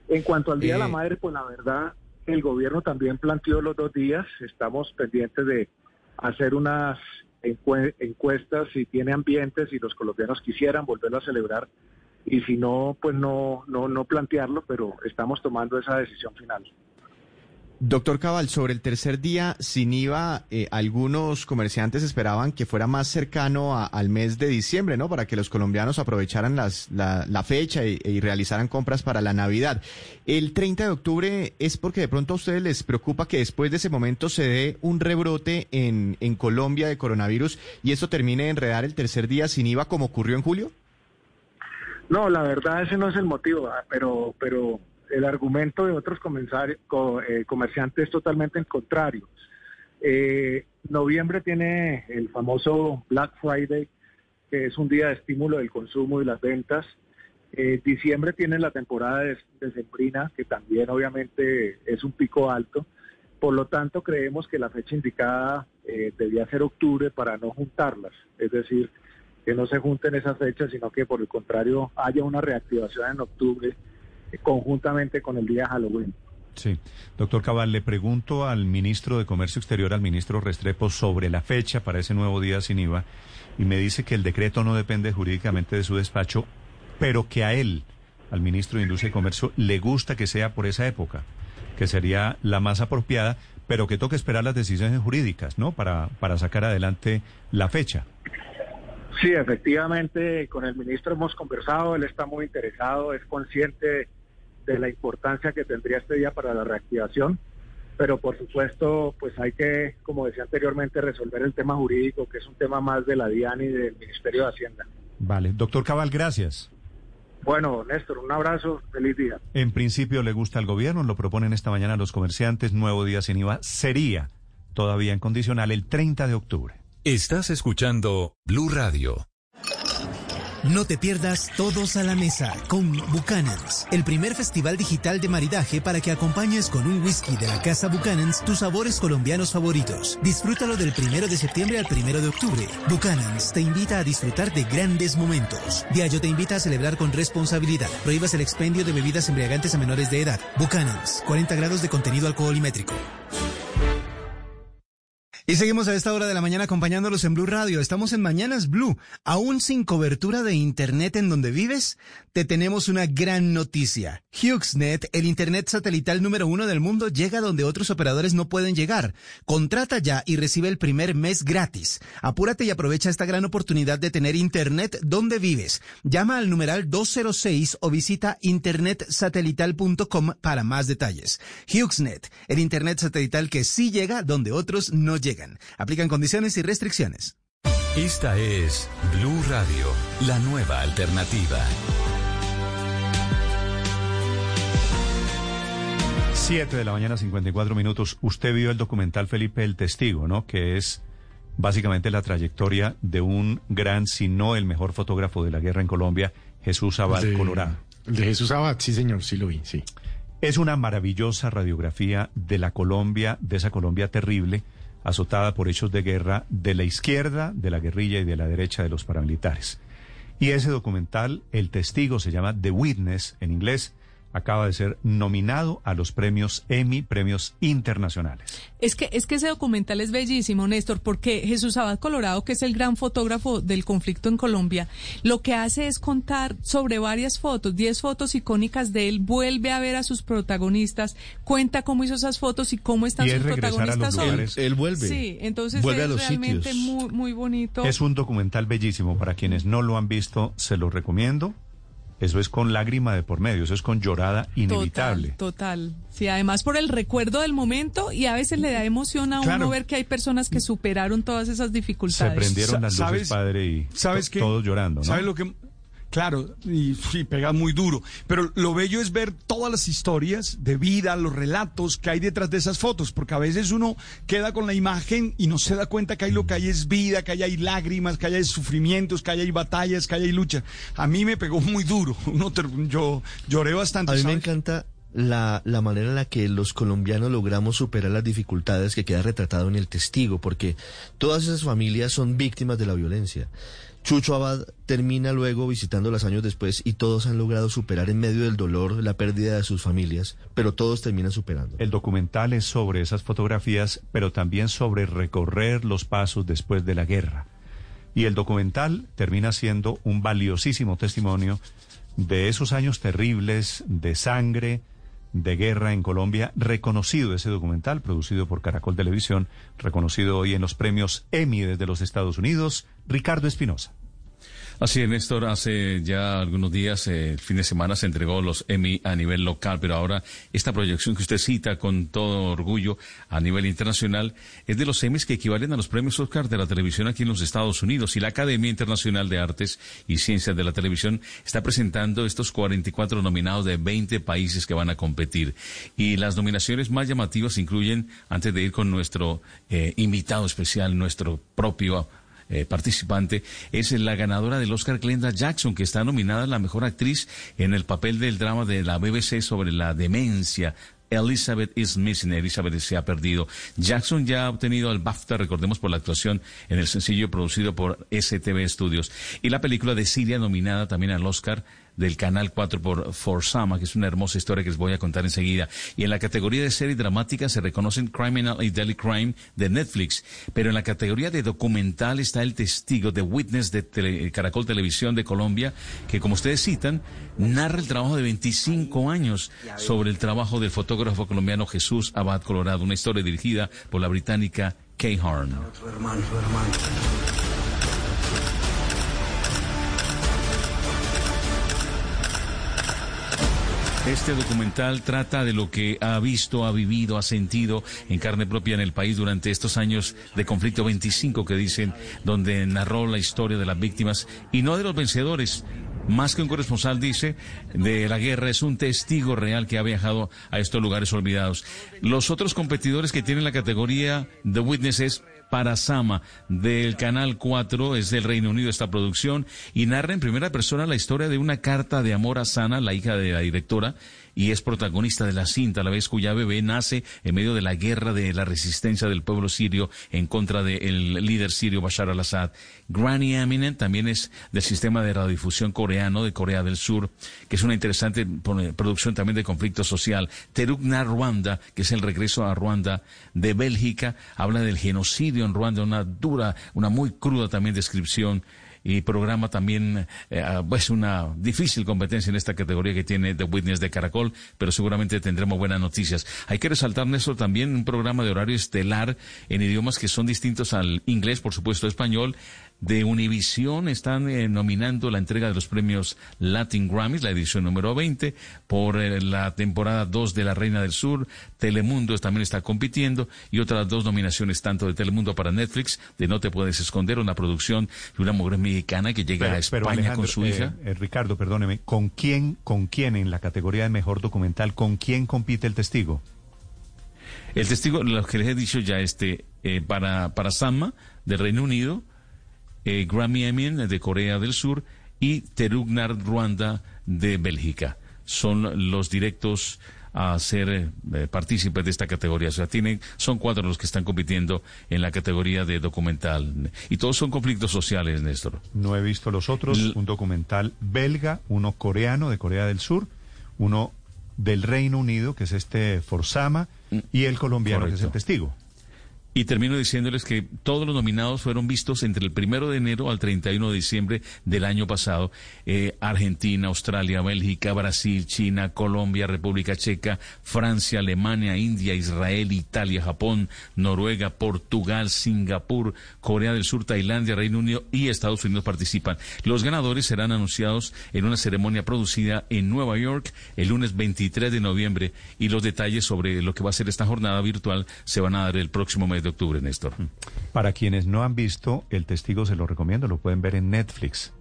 En cuanto al Día de la Madre, pues la verdad, el gobierno también planteó los dos días. Estamos pendientes de hacer unas encuestas si tiene ambientes, si los colombianos quisieran volverlo a celebrar y si no, pues no, no, no plantearlo, pero estamos tomando esa decisión final. Doctor Cabal, sobre el tercer día sin IVA, eh, algunos comerciantes esperaban que fuera más cercano al mes de diciembre, ¿no? Para que los colombianos aprovecharan las, la, fecha y, realizaran compras para la Navidad. El 30 de octubre es porque de pronto a ustedes les preocupa que después de ese momento se dé un rebrote en, en Colombia de coronavirus y eso termine de enredar el tercer día sin IVA como ocurrió en julio. No, la verdad ese no es el motivo, ah, pero, pero el argumento de otros eh, comerciantes es totalmente el contrario. Eh, noviembre tiene el famoso Black Friday, que es un día de estímulo del consumo y las ventas. Eh, diciembre tiene la temporada de, de que también obviamente es un pico alto. Por lo tanto, creemos que la fecha indicada debía ser octubre para no juntarlas. Es decir, que no se junten esas fechas, sino que por el contrario haya una reactivación en octubre conjuntamente con el día Halloween. Sí. Doctor Cabal, le pregunto al ministro de Comercio Exterior, al ministro Restrepo, sobre la fecha para ese nuevo día sin IVA, y me dice que el decreto no depende jurídicamente de su despacho, pero que a él, al ministro de Industria y Comercio, le gusta que sea por esa época, que sería la más apropiada, pero que toque esperar las decisiones jurídicas, ¿no? Para, para sacar adelante la fecha. Sí, efectivamente, con el ministro hemos conversado, él está muy interesado, es consciente de la importancia que tendría este día para la reactivación, pero por supuesto, pues hay que, como decía anteriormente, resolver el tema jurídico, que es un tema más de la DIAN y del Ministerio de Hacienda. Vale, doctor Cabal, gracias. Bueno, Néstor, un abrazo, feliz día. En principio le gusta al gobierno, lo proponen esta mañana los comerciantes, nuevo día sin IVA, sería todavía en condicional el 30 de octubre. Estás escuchando Blue Radio. No te pierdas Todos a la Mesa con Buchanan's, el primer festival digital de maridaje para que acompañes con un whisky de la casa Buchanan's tus sabores colombianos favoritos. Disfrútalo del primero de septiembre al primero de octubre. Buchanan's te invita a disfrutar de grandes momentos. Diallo te invita a celebrar con responsabilidad. Prohíbas el expendio de bebidas embriagantes a menores de edad. Buchanan's, 40 grados de contenido alcoholimétrico. Y seguimos a esta hora de la mañana acompañándolos en Blue Radio. Estamos en Mañanas Blue. Aún sin cobertura de Internet en donde vives, te tenemos una gran noticia. HughesNet, el Internet satelital número uno del mundo, llega donde otros operadores no pueden llegar. Contrata ya y recibe el primer mes gratis. Apúrate y aprovecha esta gran oportunidad de tener Internet donde vives. Llama al numeral 206 o visita internetsatelital.com para más detalles. HughesNet, el Internet satelital que sí llega donde otros no llegan. Llegan. Aplican condiciones y restricciones. Esta es Blue Radio, la nueva alternativa. 7 de la mañana, 54 minutos. Usted vio el documental Felipe el Testigo, ¿no? Que es básicamente la trayectoria de un gran, si no el mejor fotógrafo de la guerra en Colombia, Jesús Abad De- Colorado. De Jesús Abad, sí señor, sí lo vi, sí. Es una maravillosa radiografía de la Colombia, de esa Colombia terrible, azotada por hechos de guerra de la izquierda, de la guerrilla y de la derecha de los paramilitares. Y ese documental, El Testigo, se llama The Witness en inglés, acaba de ser nominado a los premios Emmy, premios internacionales. Es que, es que ese documental es bellísimo, Néstor, porque Jesús Abad Colorado, que es el gran fotógrafo del conflicto en Colombia, lo que hace es contar sobre varias fotos, 10 fotos icónicas de él, vuelve a ver a sus protagonistas, cuenta cómo hizo esas fotos y cómo están Y es sus protagonistas hoy. Él, él vuelve. Sí, entonces Vuelve es a los realmente sitios. muy, muy bonito. Es un documental bellísimo. Para quienes no lo han visto, se lo recomiendo. Eso es con lágrima de por medio, eso es con llorada inevitable. Total, total. Sí, además por el recuerdo del momento y a veces le da emoción a Claro. uno ver que hay personas que superaron todas esas Se dificultades. prendieron las luces, ¿Sabes- padre, y ¿Sabes to- qué? todos llorando, ¿no? ¿Sabes lo que...? Claro, y sí, pega muy duro. Pero lo bello es ver todas las historias de vida, los relatos que hay detrás de esas fotos, porque a veces uno queda con la imagen y no se da cuenta que hay lo que hay es vida, que ahí hay lágrimas, que ahí hay sufrimientos, que ahí hay batallas, que ahí hay lucha. A mí me pegó muy duro. Uno ter- yo lloré bastante. A mí me encanta la, la manera en la que los colombianos logramos superar las dificultades que queda retratado en el testigo, porque todas esas familias son víctimas de la violencia. Chucho Abad termina luego visitándolas años después y todos han logrado superar en medio del dolor la pérdida de sus familias, pero todos terminan superando. El documental es sobre esas fotografías, pero también sobre recorrer los pasos después de la guerra. Y el documental termina siendo un valiosísimo testimonio de esos años terribles de sangre, de guerra en Colombia, reconocido ese documental, producido por Caracol Televisión, reconocido hoy en los premios Emmy desde los Estados Unidos, Ricardo Espinosa. Así es, Néstor. Hace ya algunos días, eh, el fin de semana, se entregó los Emmy a nivel local, pero ahora esta proyección que usted cita con todo orgullo a nivel internacional es de los Emmys que equivalen a los premios Oscar de la televisión aquí en los Estados Unidos. Y la Academia Internacional de Artes y Ciencias de la Televisión está presentando estos 44 nominados de 20 países que van a competir. Y las nominaciones más llamativas incluyen, antes de ir con nuestro eh, invitado especial, nuestro propio eh, participante es la ganadora del Oscar Glenda Jackson, que está nominada a la mejor actriz en el papel del drama de la BBC sobre la demencia. Elizabeth is missing, Elizabeth se ha perdido. Jackson ya ha obtenido el BAFTA, recordemos, por la actuación en el sencillo producido por STV Studios. Y la película de Siria, nominada también al Oscar del Canal 4 por For Sama, que es una hermosa historia que les voy a contar enseguida. Y en la categoría de serie dramática se reconocen Criminal y Daily Crime de Netflix, pero en la categoría de documental está El Testigo de Witness de Caracol Televisión de Colombia, que como ustedes citan, narra el trabajo de 25 años sobre el trabajo del fotógrafo colombiano Jesús Abad Colorado, una historia dirigida por la británica Kay hermano. Este documental trata de lo que ha visto, ha vivido, ha sentido en carne propia en el país durante estos años de conflicto 25 que dicen, donde narró la historia de las víctimas y no de los vencedores. Más que un corresponsal dice de la guerra, es un testigo real que ha viajado a estos lugares olvidados. Los otros competidores que tienen la categoría The Witnesses para Sama del Canal 4, es del Reino Unido esta producción, y narra en primera persona la historia de una carta de amor a Sana, la hija de la directora, y es protagonista de la cinta, a la vez cuya bebé nace en medio de la guerra de la resistencia del pueblo sirio en contra del líder sirio Bashar al-Assad. Granny Eminent también es del sistema de radiodifusión coreano de Corea del Sur, que es una interesante pro- producción también de conflicto social. Terugna Ruanda, que es el regreso a Ruanda de Bélgica, habla del genocidio en Ruanda, una dura, una muy cruda también descripción y programa también eh, ah, pues una difícil competencia en esta categoría que tiene The Witness de Caracol, pero seguramente tendremos buenas noticias. Hay que resaltar, Néstor, también un programa de horario estelar en idiomas que son distintos al inglés, por supuesto español, de Univisión están eh, nominando la entrega de los premios Latin Grammys, la edición número 20, por eh, la temporada 2 de La Reina del Sur. Telemundo también está compitiendo y otras dos nominaciones, tanto de Telemundo para Netflix, de No Te Puedes Esconder, una producción de una mujer mexicana que llega a España con su hija. Eh, Ricardo, perdóneme, ¿con quién, ¿con quién en la categoría de mejor documental, con quién compite el testigo? El testigo, lo que les he dicho ya, este, para, para Sama, del Reino Unido, eh, Grammy Emin de Corea del Sur y Terugnar Ruanda de Bélgica. Son los directos a ser eh, partícipes de esta categoría. O sea, tienen, son cuatro los que están compitiendo en la categoría de documental. Y todos son conflictos sociales, Néstor. No he visto los otros. un documental belga, uno coreano de Corea del Sur, uno del Reino Unido, que es este Forzama, mm. y el colombiano, que es el testigo. Y termino diciéndoles que todos los nominados fueron vistos entre el primero de enero al 31 de diciembre del año pasado. Eh, Argentina, Australia, Bélgica, Brasil, China, Colombia, República Checa, Francia, Alemania, India, Israel, Italia, Japón, Noruega, Portugal, Singapur, Corea del Sur, Tailandia, Reino Unido y Estados Unidos participan. Los ganadores serán anunciados en una ceremonia producida en Nueva York el lunes 23 de noviembre y los detalles sobre lo que va a ser esta jornada virtual se van a dar el próximo mes octubre, Néstor. Mm. Para quienes no han visto, el testigo se lo recomiendo, lo pueden ver en Netflix.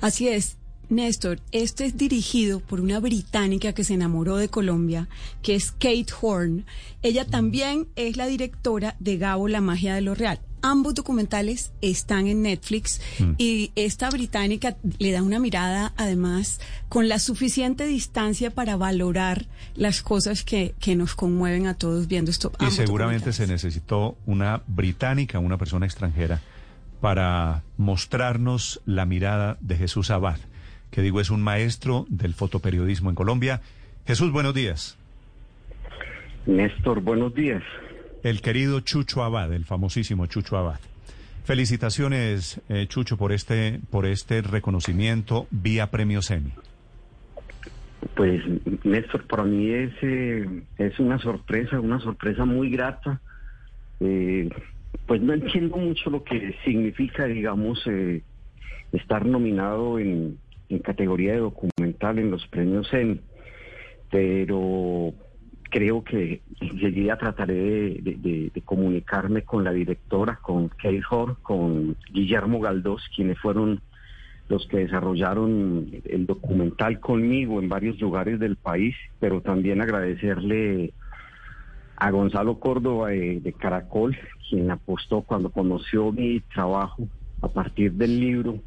Así es. Néstor, este es dirigido por una británica que se enamoró de Colombia, que es Kate Horn. Ella mm. también es la directora de Gabo, la magia de lo real. Ambos documentales están en Netflix mm. y esta británica le da una mirada, además, con la suficiente distancia para valorar las cosas que, que nos conmueven a todos viendo esto. Y seguramente se necesitó una británica, una persona extranjera, para mostrarnos la mirada de Jesús Abad, que digo es un maestro del fotoperiodismo en Colombia. Jesús, buenos días. Néstor, buenos días el querido Chucho Abad, el famosísimo Chucho Abad. Felicitaciones, eh, Chucho, por este, por este reconocimiento vía Premio Semi. Pues, Néstor, para mí es, eh, es una sorpresa, una sorpresa muy grata. Eh, pues no entiendo mucho lo que significa, digamos, estar nominado en, en categoría de documental en los premios Semi, pero creo que enseguida trataré de, comunicarme con la directora, con Kate Hor, con Guillermo Galdós, quienes fueron los que desarrollaron el documental conmigo en varios lugares del país, pero también agradecerle a Gonzalo Córdoba de, de Caracol, quien apostó cuando conoció mi trabajo a partir del libro.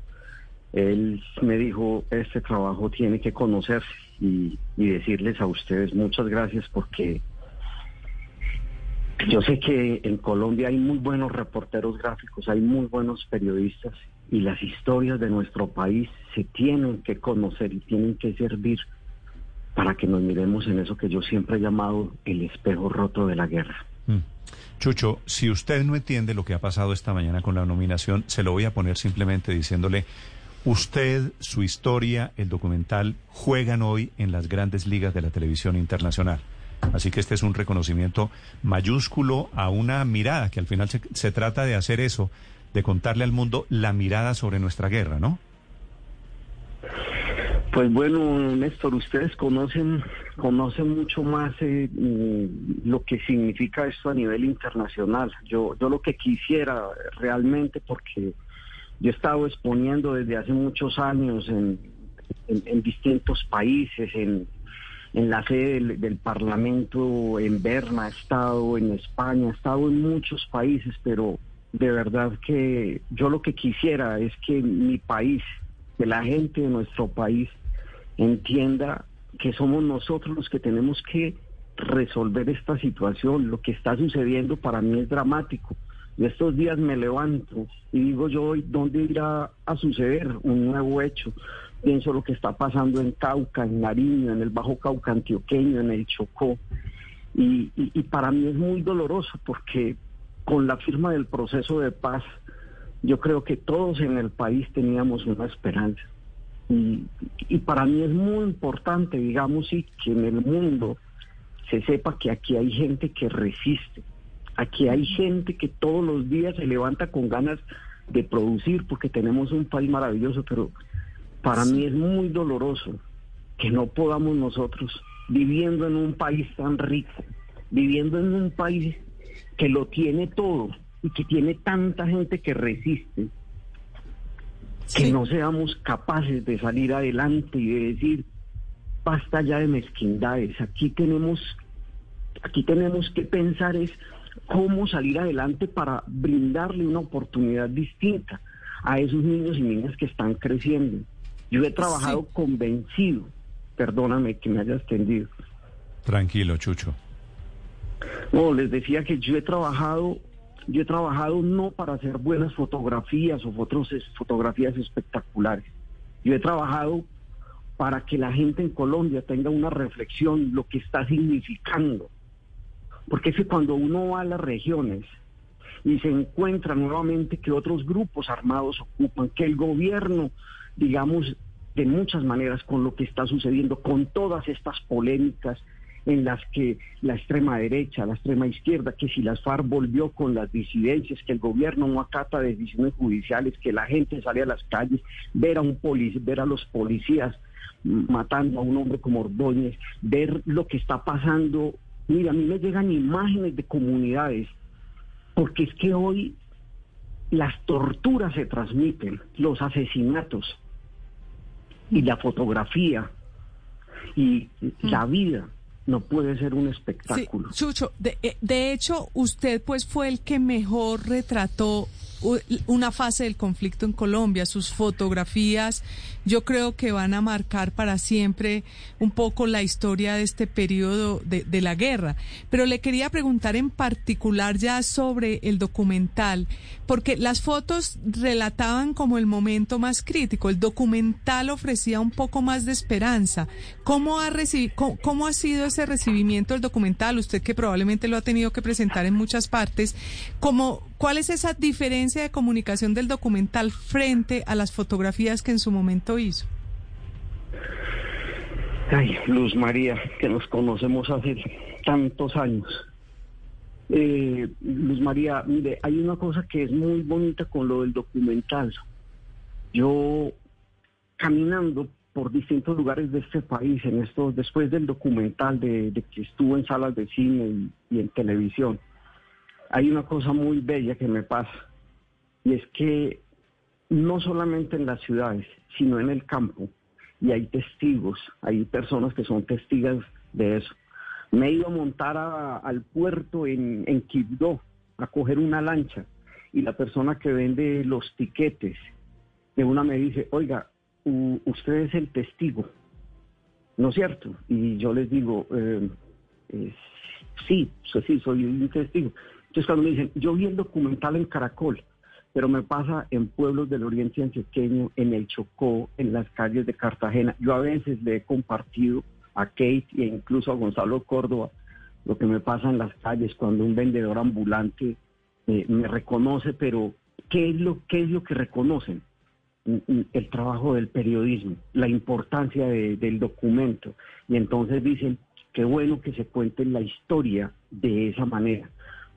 Él me dijo, este trabajo tiene que conocerse y, decirles a ustedes muchas gracias porque yo sé que en Colombia hay muy buenos reporteros gráficos, hay muy buenos periodistas y las historias de nuestro país se tienen que conocer y tienen que servir para que nos miremos en eso que yo siempre he llamado el espejo roto de la guerra. Mm. Chucho, si usted no entiende lo que ha pasado esta mañana con la nominación, se lo voy a poner simplemente diciéndole Usted, su historia, el documental juegan hoy en las grandes ligas de la televisión internacional. Así que este es un reconocimiento mayúsculo a una mirada, que al final se, trata de hacer eso, de contarle al mundo la mirada sobre nuestra guerra, ¿no? Pues bueno, Néstor, ustedes conocen, conocen mucho más eh, mm, lo que significa esto a nivel internacional. Yo, yo lo que quisiera realmente, porque yo he estado exponiendo desde hace muchos años en, distintos países, en, la sede del, Parlamento en Berna, he estado en España, he estado en muchos países, pero de verdad que yo lo que quisiera es que mi país, que la gente de nuestro país entienda que somos nosotros los que tenemos que resolver esta situación. Lo que está sucediendo para mí es dramático. Estos días me levanto y digo yo hoy, ¿dónde irá a suceder un nuevo hecho? Pienso lo que está pasando en Cauca, en Nariño, en el Bajo Cauca antioqueño, en el Chocó. Y, y, para mí es muy doloroso porque con la firma del proceso de paz, yo creo que todos en el país teníamos una esperanza. Y, y para mí es muy importante, digamos, y que en el mundo se sepa que aquí hay gente que resiste, Aquí hay gente que todos los días se levanta con ganas de producir, porque tenemos un país maravilloso, pero para mí es muy doloroso que no podamos nosotros, viviendo en un país tan rico, viviendo en un país que lo tiene todo y que tiene tanta gente que resiste, que no seamos capaces de salir adelante y de decir, basta ya de mezquindades, aquí tenemos, aquí tenemos que pensar es cómo salir adelante para brindarle una oportunidad distinta a esos niños y niñas que están creciendo. Yo he trabajado convencido, perdóname que me haya extendido. Tranquilo, Chucho. No, les decía que yo he trabajado, yo he trabajado no para hacer buenas fotografías o fotos, fotografías espectaculares. Yo he trabajado para que la gente en Colombia tenga una reflexión lo que está significando. Porque es que cuando uno va a las regiones y se encuentra nuevamente que otros grupos armados ocupan, que el gobierno, digamos, de muchas maneras con lo que está sucediendo, con todas estas polémicas, en las que la extrema derecha, la extrema izquierda, que si las FARC volvió con las disidencias, que el gobierno no acata decisiones judiciales, que la gente sale a las calles, ver a un ver a los policías matando a un hombre como Ordóñez, ver lo que está pasando. Mira, a mí me llegan imágenes de comunidades, porque es que hoy las torturas se transmiten, los asesinatos y la fotografía y la mm. vida no puede ser un espectáculo. Chucho, de, eh, de hecho, usted pues fue el que mejor retrató una fase del conflicto en Colombia. Sus fotografías yo creo que van a marcar para siempre un poco la historia de este periodo de, la guerra. Pero le quería preguntar en particular ya sobre el documental, porque las fotos relataban como el momento más crítico, el documental ofrecía un poco más de esperanza. ¿Cómo ha, cómo, cómo ha sido ese recibimiento del documental? Usted que probablemente lo ha tenido que presentar en muchas partes, ¿cómo, ¿cuál es esa diferencia de comunicación del documental frente a las fotografías que en su momento hizo? Ay, Luz María, que nos conocemos hace tantos años. Eh, Luz María, mire, hay una cosa que es muy bonita con lo del documental. Yo, caminando por distintos lugares de este país, en estos, después del documental de, que estuvo en salas de cine y en televisión, hay una cosa muy bella que me pasa, y es que no solamente en las ciudades, sino en el campo. Y hay testigos, hay personas que son testigas de eso. Me he ido a montar al puerto en, en Quibdó a coger una lancha y la persona que vende los tiquetes de una me dice, oiga, usted es el testigo, ¿no es cierto? Y yo les digo, eh, sí, sí, soy un testigo. Entonces cuando me dicen, yo vi el documental en Caracol, pero me pasa en pueblos del oriente antioqueño, en el Chocó, en las calles de Cartagena. Yo a veces le he compartido a Kate e incluso a Gonzalo Córdoba lo que me pasa en las calles cuando un vendedor ambulante eh, me reconoce, pero ¿qué es lo, qué es lo que reconocen? Mm, mm, el trabajo del periodismo, la importancia del documento. Y entonces dicen, qué bueno que se cuente la historia de esa manera,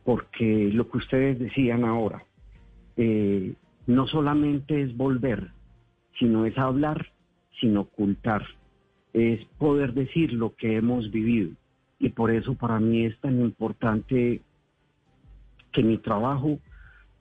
porque lo que ustedes decían ahora, eh, no solamente es volver, sino es hablar sin ocultar, es poder decir lo que hemos vivido. Y por eso para mí es tan importante que mi trabajo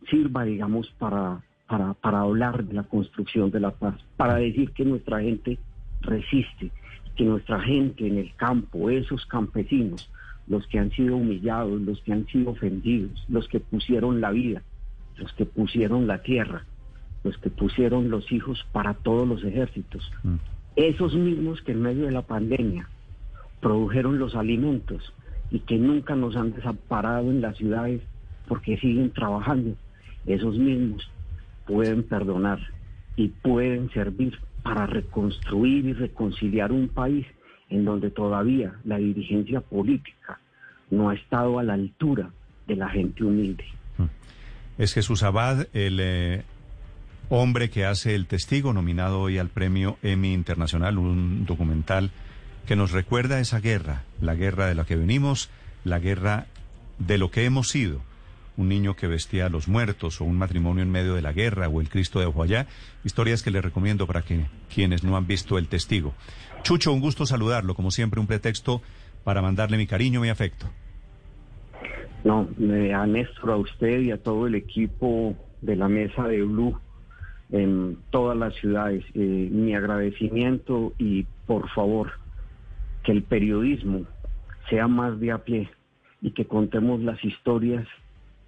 sirva, digamos, para, para, para hablar de la construcción de la paz, para decir que nuestra gente resiste, que nuestra gente en el campo, esos campesinos, los que han sido humillados, los que han sido ofendidos, los que pusieron la vida, los que pusieron la tierra, los que pusieron los hijos para todos los ejércitos, mm. esos mismos que en medio de la pandemia produjeron los alimentos y que nunca nos han desamparado en las ciudades porque siguen trabajando, esos mismos pueden perdonar y pueden servir para reconstruir y reconciliar un país en donde todavía la dirigencia política no ha estado a la altura de la gente humilde. Es Jesús Abad, el eh, hombre que hace El Testigo, nominado hoy al premio Emmy Internacional, un documental que nos recuerda esa guerra, la guerra de la que venimos, la guerra de lo que hemos sido, un niño que vestía a los muertos o un matrimonio en medio de la guerra o el Cristo de Ojoyá. Historias que les recomiendo para que quienes no han visto el testigo. Chucho, un gusto saludarlo, como siempre un pretexto para mandarle mi cariño, mi afecto. No, a Néstor, a usted y a todo el equipo de la mesa de Blue en todas las ciudades, eh, mi agradecimiento y por favor que el periodismo sea más de a pie y que contemos las historias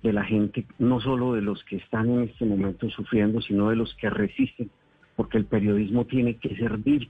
de la gente, no solo de los que están en este momento sufriendo, sino de los que resisten, porque el periodismo tiene que servir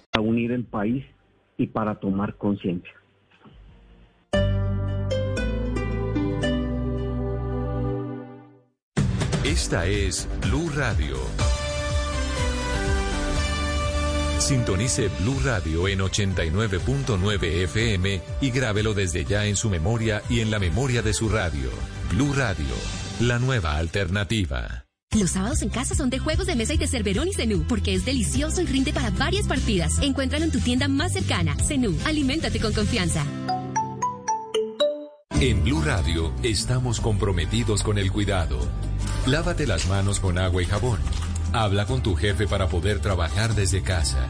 unir el país y para tomar conciencia. Esta es Blue Radio. Sintonice Blue Radio en 89.9 FM y grábelo desde ya en su memoria y en la memoria de su radio. Blue Radio, la nueva alternativa. Los sábados en casa son de juegos de mesa y de Cerverón y Zenú, porque es delicioso y rinde para varias partidas. Encuéntralo en tu tienda más cercana. Zenú, aliméntate con confianza. En Blue Radio estamos comprometidos con el cuidado. Lávate las manos con agua y jabón. Habla con tu jefe para poder trabajar desde casa.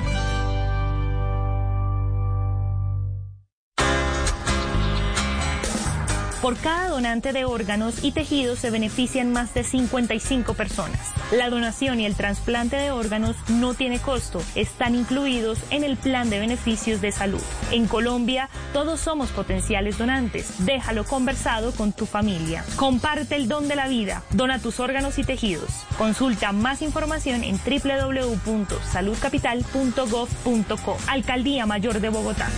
Por cada donante de órganos y tejidos se benefician más de 55 personas. La donación y el trasplante de órganos no tiene costo, están incluidos en el plan de beneficios de salud. En Colombia, todos somos potenciales donantes. Déjalo conversado con tu familia. Comparte el don de la vida. Dona tus órganos y tejidos. Consulta más información en www.saludcapital.gov.co. Alcaldía Mayor de Bogotá.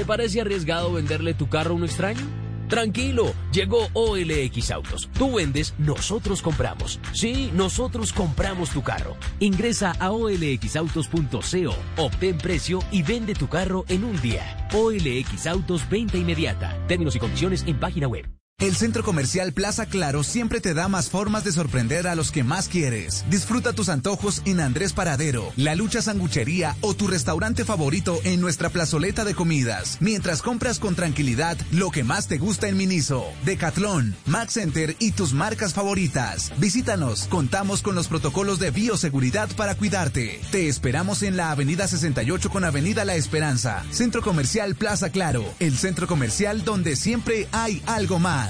¿Te parece arriesgado venderle tu carro a un extraño? Tranquilo, llegó OLX Autos. Tú vendes, nosotros compramos. Sí, nosotros compramos tu carro. Ingresa a olxautos.co, obtén precio y vende tu carro en un día. OLX Autos, venta inmediata. Términos y condiciones en página web. El Centro Comercial Plaza Claro siempre te da más formas de sorprender a los que más quieres. Disfruta tus antojos en Andrés Paradero, La Lucha Sanguchería o tu restaurante favorito en nuestra plazoleta de comidas. Mientras compras con tranquilidad lo que más te gusta en Miniso, Decathlon, Max Center y tus marcas favoritas. Visítanos, contamos con los protocolos de bioseguridad para cuidarte. Te esperamos en la Avenida 68 con Avenida La Esperanza. Centro Comercial Plaza Claro, el centro comercial donde siempre hay algo más.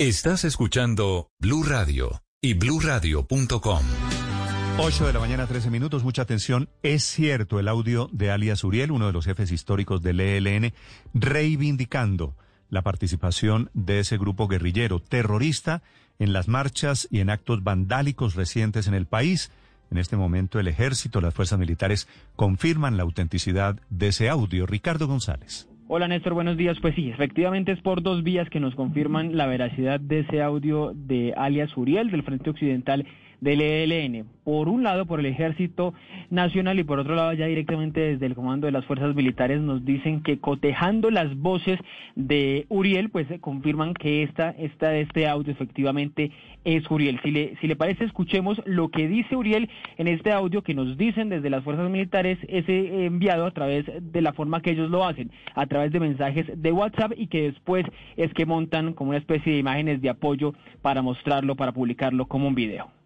Estás escuchando Blue Radio y bluradio.com. 8 de la mañana, 13 minutos, mucha atención. Es cierto el audio de alias Uriel, uno de los jefes históricos del ELN, reivindicando la participación de ese grupo guerrillero terrorista en las marchas y en actos vandálicos recientes en el país. En este momento el ejército, las fuerzas militares confirman la autenticidad de ese audio. Ricardo González. Hola Néstor, buenos días. Pues sí, efectivamente es por dos vías que nos confirman la veracidad de ese audio de alias Uriel del Frente Occidental del ELN. Por un lado, por el Ejército Nacional y por otro lado, ya directamente desde el Comando de las Fuerzas Militares nos dicen que cotejando las voces de Uriel, pues confirman que esta, esta, este audio efectivamente es Uriel. Si le, si le parece, escuchemos lo que dice Uriel en este audio que nos dicen desde las Fuerzas Militares, ese enviado a través de la forma que ellos lo hacen, a través de mensajes de WhatsApp y que después es que montan como una especie de imágenes de apoyo para mostrarlo, para publicarlo como un video.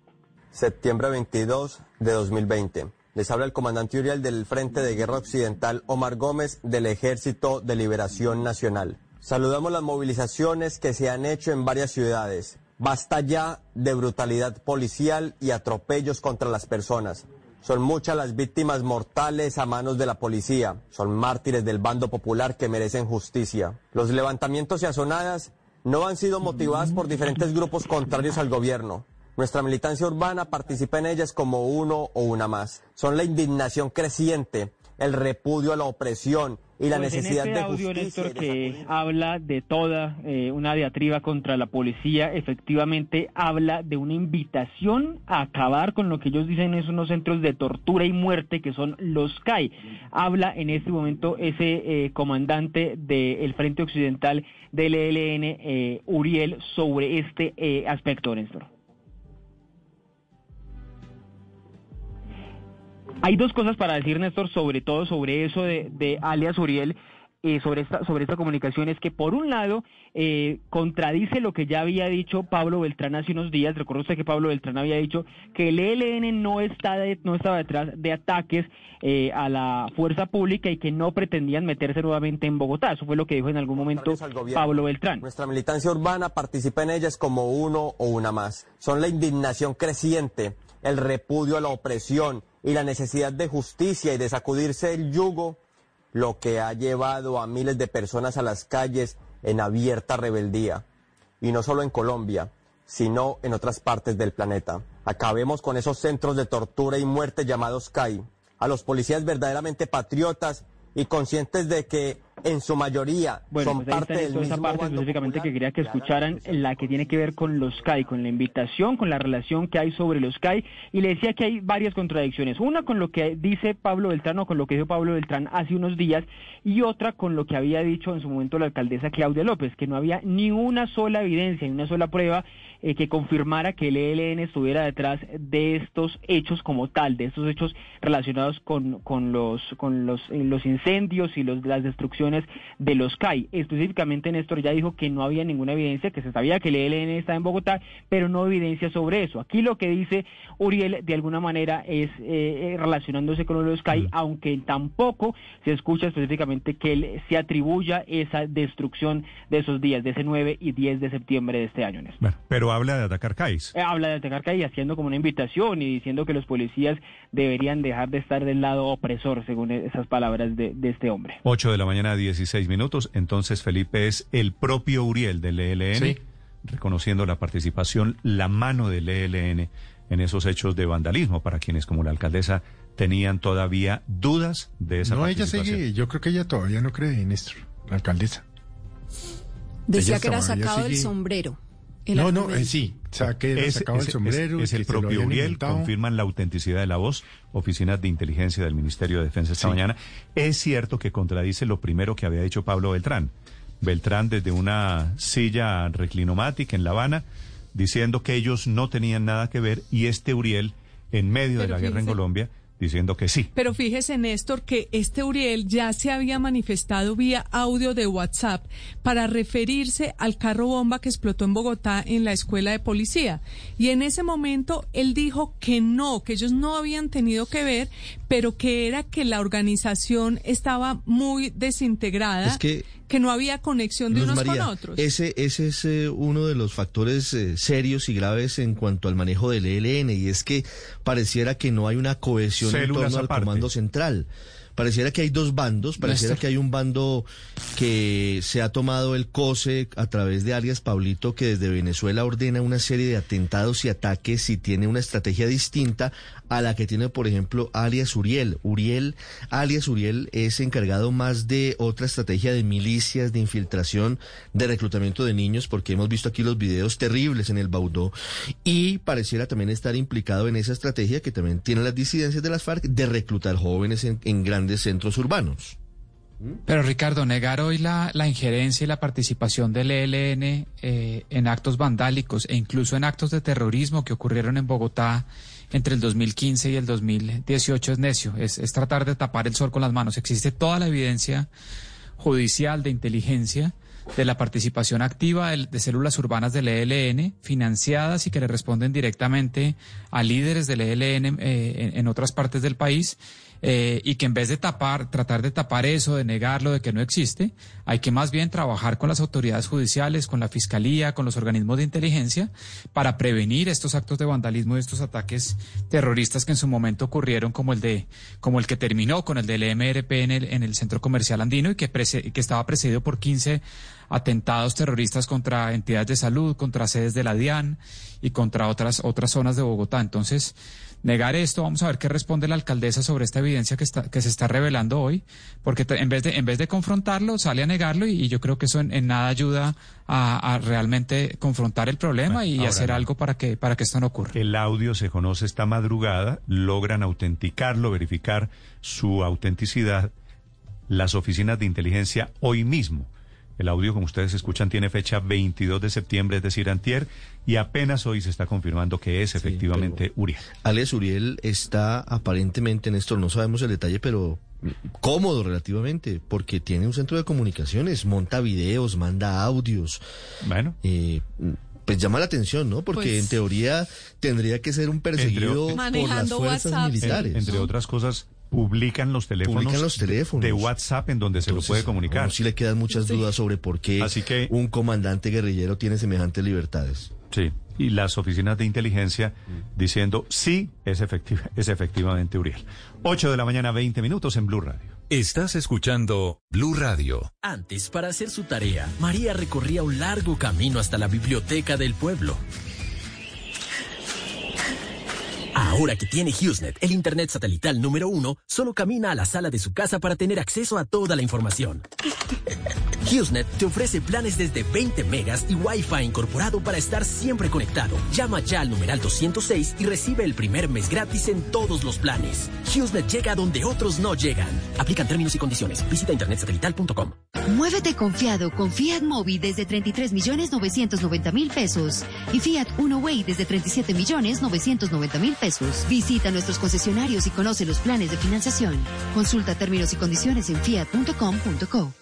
Septiembre 22 de 2020. Les habla el comandante Uriel del Frente de Guerra Occidental, Omar Gómez, del Ejército de Liberación Nacional. Saludamos las movilizaciones que se han hecho en varias ciudades. Basta ya de brutalidad policial y atropellos contra las personas. Son muchas las víctimas mortales a manos de la policía. Son mártires del bando popular que merecen justicia. Los levantamientos y azonadas no han sido motivadas por diferentes grupos contrarios al gobierno. Nuestra militancia urbana participa en ellas como uno o una más. Son la indignación creciente, el repudio a la opresión y la Pues necesidad en este de audio, justicia. Néstor, que habla de toda eh, una diatriba contra la policía, efectivamente habla de una invitación a acabar con lo que ellos dicen es unos centros de tortura y muerte que son los CAI. Habla en este momento ese eh, comandante del Frente Occidental del ELN, eh, Uriel, sobre este eh, aspecto, Néstor. Hay dos cosas para decir, Néstor, sobre todo sobre eso de, de alias Uriel, eh, sobre, esta, sobre esta comunicación, es que por un lado eh, contradice lo que ya había dicho Pablo Beltrán hace unos días. Recuerda usted que Pablo Beltrán había dicho que el ELN no, está de- no estaba detrás de ataques eh, a la fuerza pública y que no pretendían meterse nuevamente en Bogotá. Eso fue lo que dijo en algún momento. Pablo Beltrán. Nuestra militancia urbana participa en ellas como uno o una más. Son la indignación creciente, el repudio a la opresión y la necesidad de justicia y de sacudirse el yugo, lo que ha llevado a miles de personas a las calles en abierta rebeldía. Y no solo en Colombia, sino en otras partes del planeta. Acabemos con esos centros de tortura y muerte llamados CAI. A los policías verdaderamente patriotas y conscientes de que en su mayoría Bueno, son pues parte del esa parte específicamente que quería que escucharan, la que tiene que ver con los CAI, con la invitación, con la relación que hay sobre los CAI, y le decía que hay varias contradicciones. Una con lo que dice Pablo Beltrán o con lo que dijo Pablo Beltrán hace unos días, y otra con lo que había dicho en su momento la alcaldesa Claudia López, que no había ni una sola evidencia, ni una sola prueba eh, que confirmara que el ELN estuviera detrás de estos hechos como tal, de estos hechos relacionados con, con los con los, los incendios y los, las destrucciones de los CAI. Específicamente Néstor ya dijo que no había ninguna evidencia, que se sabía que el ELN está en Bogotá, pero no evidencia sobre eso. Aquí lo que dice Uriel de alguna manera es eh, eh, relacionándose con los CAI, aunque tampoco se escucha específicamente que él se atribuya esa destrucción de esos días, de ese 9 y 10 de septiembre de este año. Néstor. Bueno, pero habla de atacar CAIs. Eh, habla de atacar CAI haciendo como una invitación y diciendo que los policías deberían dejar de estar del lado opresor, según esas palabras de, de este hombre. 8 de la mañana, 16 minutos. Entonces, Felipe es el propio Uriel del ELN, Sí. reconociendo la participación, la mano del ELN en esos hechos de vandalismo, para quienes, como la alcaldesa, tenían todavía dudas de esa No, ella sigue, yo creo que ella todavía no cree, Néstor, la alcaldesa. Decía Ella que era sacado del sigue- sombrero. El No, no, eh, sí, o sea, que era Es, es- el sombrero. es- el propio Uriel, inventado. confirman la autenticidad de la voz, oficinas de inteligencia del Ministerio de Defensa esta Sí. mañana. Es cierto que contradice lo primero que había dicho Pablo Beltrán. Beltrán desde una silla reclinomática en La Habana, diciendo que ellos no tenían nada que ver, y este Uriel, en medio de la guerra en Colombia, diciendo que sí. Pero fíjese, Néstor, que este Uriel ya se había manifestado vía audio de WhatsApp para referirse al carro bomba que explotó en Bogotá en la escuela de policía. Y en ese momento él dijo que no, que ellos no habían tenido que ver, pero que era que la organización estaba muy desintegrada, Es que que no había conexión de Luz unos María, con otros. Ese, ese es eh, uno de los factores eh, serios y graves en cuanto al manejo del ELN y es que pareciera que no hay una cohesión en torno al aparte. comando central. Pareciera que hay dos bandos, pareciera Néstor. que hay un bando que se ha tomado el COSE a través de alias Pablito, que desde Venezuela ordena una serie de atentados y ataques y tiene una estrategia distinta a la que tiene, por ejemplo, alias Uriel. Uriel, alias Uriel es encargado más de otra estrategia de milicias, de infiltración, de reclutamiento de niños, porque hemos visto aquí los videos terribles en el Baudó, y pareciera también estar implicado en esa estrategia que también tiene las disidencias de las FARC de reclutar jóvenes en, en grandes centros urbanos. Pero Ricardo, negar hoy la, la injerencia y la participación del ELN eh, en actos vandálicos e incluso en actos de terrorismo que ocurrieron en Bogotá entre el 2015 y el 2018 es necio, es, tratar de tapar el sol con las manos. Existe toda la evidencia judicial de inteligencia de la participación activa de, células urbanas del ELN, financiadas y que le responden directamente a líderes del ELN eh, en otras partes del país, eh, y que en vez de tapar, tratar de tapar eso, de negarlo, de que no existe, hay que más bien trabajar con las autoridades judiciales, con la fiscalía, con los organismos de inteligencia, para prevenir estos actos de vandalismo y estos ataques terroristas que en su momento ocurrieron, como el de, como el que terminó con el del MRP en el, en el centro comercial andino y que, prece- que estaba precedido por 15 atentados terroristas contra entidades de salud, contra sedes de la DIAN y contra otras, otras zonas de Bogotá. Entonces, negar esto, vamos a ver qué responde la alcaldesa sobre esta evidencia que, está, que se está revelando hoy, porque en vez de, en vez de confrontarlo, sale a negarlo y, y yo creo que eso en, en nada ayuda a, a realmente confrontar el problema y hacer no. algo para que, para que esto no ocurra. El audio se conoce esta madrugada, logran autenticarlo, verificar su autenticidad las oficinas de inteligencia hoy mismo. El audio, como ustedes escuchan, tiene fecha 22 de septiembre, es decir, antier, y apenas hoy se está confirmando que es efectivamente Uriel. Alias Uriel está aparentemente, Néstor, no sabemos el detalle, pero cómodo relativamente, porque tiene un centro de comunicaciones, monta videos, manda audios. Bueno. pues llama la atención, ¿no? Porque Pues- en teoría tendría que ser un perseguido por las fuerzas WhatsApp. militares. En- entre otras cosas, publican los teléfonos, Publican los teléfonos. de WhatsApp en donde se lo puede comunicar. a uno sí le quedan muchas dudas sobre por qué un comandante guerrillero tiene semejantes libertades. Sí, y las oficinas de inteligencia diciendo sí, es, efectiva, es efectivamente Uriel. 8 de la mañana, 20 minutos en Blue Radio. Estás escuchando Blue Radio. Antes, para hacer su tarea, María recorría un largo camino hasta la biblioteca del pueblo. Ahora que tiene HughesNet, el Internet satelital número uno, solo camina a la sala de su casa para tener acceso a toda la información. HughesNet te ofrece planes desde 20 megas y Wi-Fi incorporado para estar siempre conectado. Llama ya al numeral 206 y recibe el primer mes gratis en todos los planes. HughesNet llega donde otros no llegan. Aplican términos y condiciones. Visita internetsatelital.com. Muévete confiado con Fiat Mobi desde 33 millones 990 mil pesos y Fiat Uno Way desde 37 millones 990 mil pesos. Visita nuestros concesionarios y conoce los planes de financiación. Consulta términos y condiciones en fiat.com.co.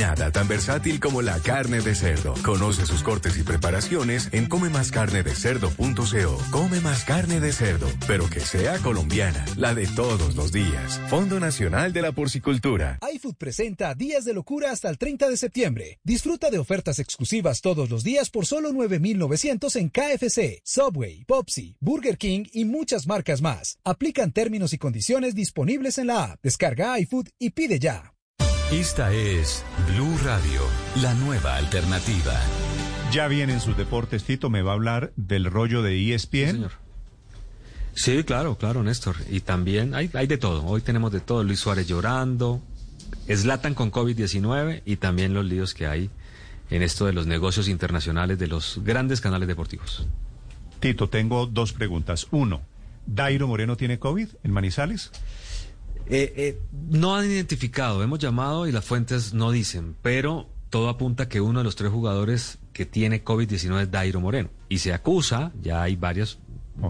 Nada tan versátil como la carne de cerdo. Conoce sus cortes y preparaciones en comemascarnedecerdo.co. Come más carne de cerdo, pero que sea colombiana, la de todos los días. Fondo Nacional de la Porcicultura. iFood presenta Días de Locura hasta el 30 de septiembre. Disfruta de ofertas exclusivas todos los días por solo 9,900 en KFC, Subway, Popsi, Burger King y muchas marcas más. Aplican términos y condiciones disponibles en la app. Descarga iFood y pide ya. Esta es Blue Radio, la nueva alternativa. Ya vienen sus deportes, Tito, me va a hablar del rollo de ESPN. Sí, claro, claro, Néstor. Y también hay, hay de todo. Hoy tenemos de todo. Luis Suárez llorando, Slatan con COVID-19 y también los líos que hay en esto de los negocios internacionales de los grandes canales deportivos. Tito, tengo dos preguntas. Uno, ¿Dairo Moreno tiene COVID en Manizales? Eh, eh, no han identificado, hemos llamado y las fuentes no dicen, pero todo apunta que uno de los tres jugadores que tiene COVID-19 es Dairo Moreno. Y se acusa, ya hay varias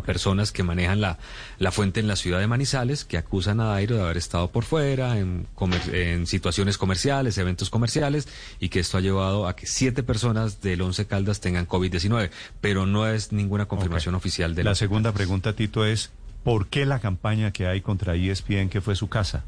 personas que manejan la, la fuente en la ciudad de Manizales, que acusan a Dairo de haber estado por fuera, en, comer- en situaciones comerciales, eventos comerciales, y que esto ha llevado a que siete personas del Once Caldas tengan COVID-19, pero no es ninguna confirmación oficial de La segunda pregunta, Tito, es ¿Por qué la campaña que hay contra ESPN, que fue su casa?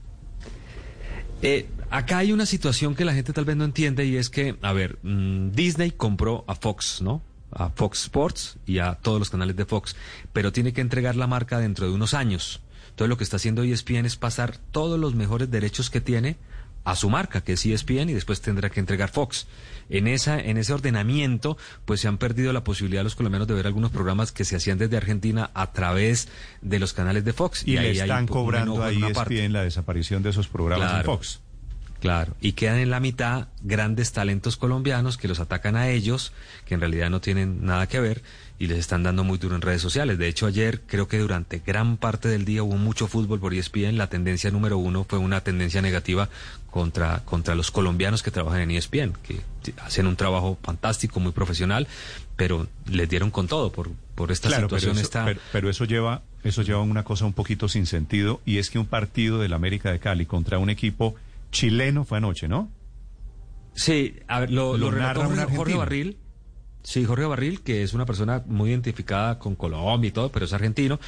Eh, acá hay una situación que la gente tal vez no entiende y es que, a ver, mm, Disney compró a Fox, ¿no? A Fox Sports y a todos los canales de Fox, pero tiene que entregar la marca dentro de unos años. Entonces lo que está haciendo ESPN es pasar todos los mejores derechos que tiene a su marca, que es ESPN, y después tendrá que entregar Fox. En, esa, en ese ordenamiento, pues se han perdido la posibilidad los colombianos de ver algunos programas que se hacían desde Argentina a través de los canales de Fox. Y, ahí le están cobrando enojo a en la desaparición de esos programas en. Fox. Claro, y quedan en la mitad grandes talentos colombianos que los atacan a ellos, que en realidad no tienen nada que ver y les están dando muy duro en redes sociales. De hecho, ayer creo que durante gran parte del día hubo mucho fútbol por ESPN. La tendencia número uno fue una tendencia negativa contra, contra los colombianos que trabajan en ESPN, que hacen un trabajo fantástico, muy profesional, pero les dieron con todo por, por esta Claro, pero situación. eso, esta... pero- pero eso lleva eso lleva a una cosa un poquito sin sentido y es que un partido del América de Cali contra un equipo chileno fue anoche, ¿no? Sí, a ver, lo, Lo narra Jorge. Barril. Sí, Jorge Barril, que es una persona muy identificada con Colombia y todo, pero es argentino.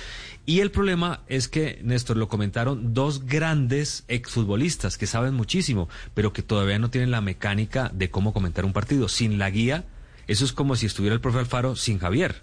Y el problema es que, Néstor, lo comentaron dos grandes exfutbolistas que saben muchísimo, pero que todavía no tienen la mecánica de cómo comentar un partido. Sin la guía, eso es como si estuviera el profe Alfaro sin Javier.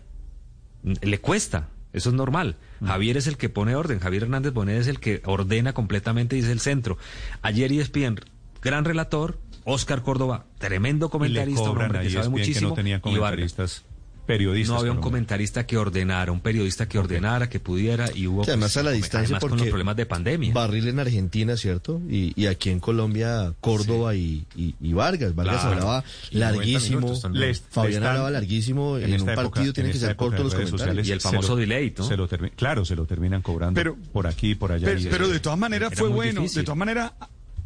Le cuesta, eso es normal. Javier es el que pone orden, Javier Hernández Bonet es el que ordena completamente y es el centro. Ayer ESPN, gran relator, Oscar Córdoba, tremendo Y comentarista, un hombre que sabe ESPN que muchísimo. no y Vargas. comentaristas periodistas. No había un comentarista que ordenara, un periodista que ordenara, que pudiera y hubo además pues, a la distancia además con porque los problemas de pandemia. Barril en Argentina, ¿cierto? Y, y aquí en Colombia, Córdoba y, y- y Vargas. Vargas Claro. hablaba Y 90 larguísimo. Les- Fabián hablaba larguísimo. en En, un esta época- partido tienen en que ser cortos de los redes comentarios. sociales Y el se famoso lo- delay, ¿no? se lo claro, se lo terminan cobrando Pero- por aquí, por allá. Pero, y de todas maneras era fue bueno. difícil. De todas maneras,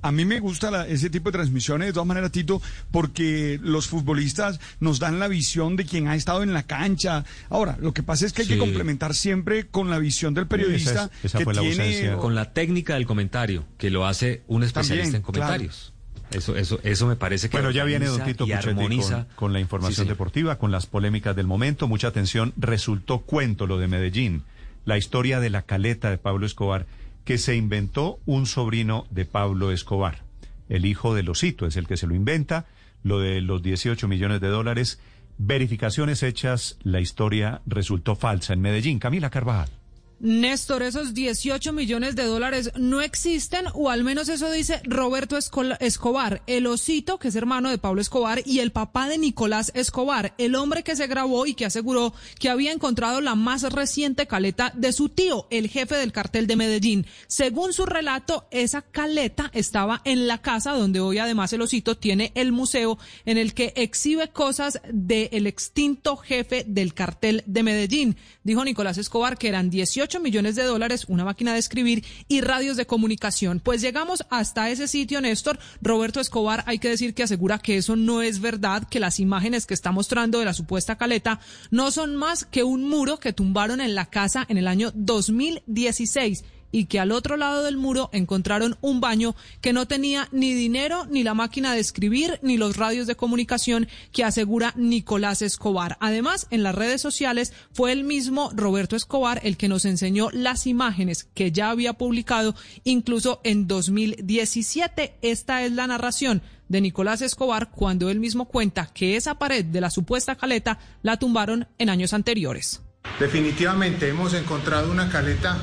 a- mí me gusta la- ese tipo de transmisiones, de todas maneras, Tito, porque los futbolistas nos dan la visión de quien ha estado en la cancha. Ahora, lo que pasa es que hay Sí. que complementar siempre con la visión del periodista Esa es- esa que fue la tiene... ausencia. Con la técnica del comentario, que lo hace un especialista También, en comentarios. Eso, eso, eso me parece que Bueno, ya viene Don Tito Puchetti con, con la información Sí, deportiva, con las polémicas del momento. Mucha atención. Resultó cuento lo de Medellín, la historia de la caleta de Pablo Escobar, que se inventó un sobrino de Pablo Escobar. El hijo de Losito es el que se lo inventa. Lo de los 18 millones de dólares. Verificaciones hechas, la historia resultó falsa en Medellín. Camila Carvajal. Néstor, esos 18 millones de dólares no existen, o al menos eso dice Roberto Escobar, el osito, que es hermano de Pablo Escobar, y el papá de Nicolás Escobar, el hombre que se grabó y que aseguró que había encontrado la más reciente caleta de su tío, el jefe del cartel de Medellín. Según su relato, esa caleta estaba en la casa donde hoy además el osito tiene el museo en el que exhibe cosas del extinto jefe del cartel de Medellín. Dijo Nicolás Escobar que eran 18 millones de dólares, una máquina de escribir y radios de comunicación. Pues llegamos hasta ese sitio, Néstor. Roberto Escobar, hay que decir que asegura que eso no es verdad, que las imágenes que está mostrando de la supuesta caleta no son más que un muro que tumbaron en la casa en el año 2016 y que al otro lado del muro encontraron un baño que no tenía ni dinero, ni la máquina de escribir, ni los radios de comunicación que asegura Nicolás Escobar. Además, en las redes sociales fue el mismo Roberto Escobar el que nos enseñó las imágenes que ya había publicado incluso en 2017. Esta es la narración de Nicolás Escobar cuando él mismo cuenta que esa pared de la supuesta caleta la tumbaron en años anteriores. Definitivamente hemos encontrado una caleta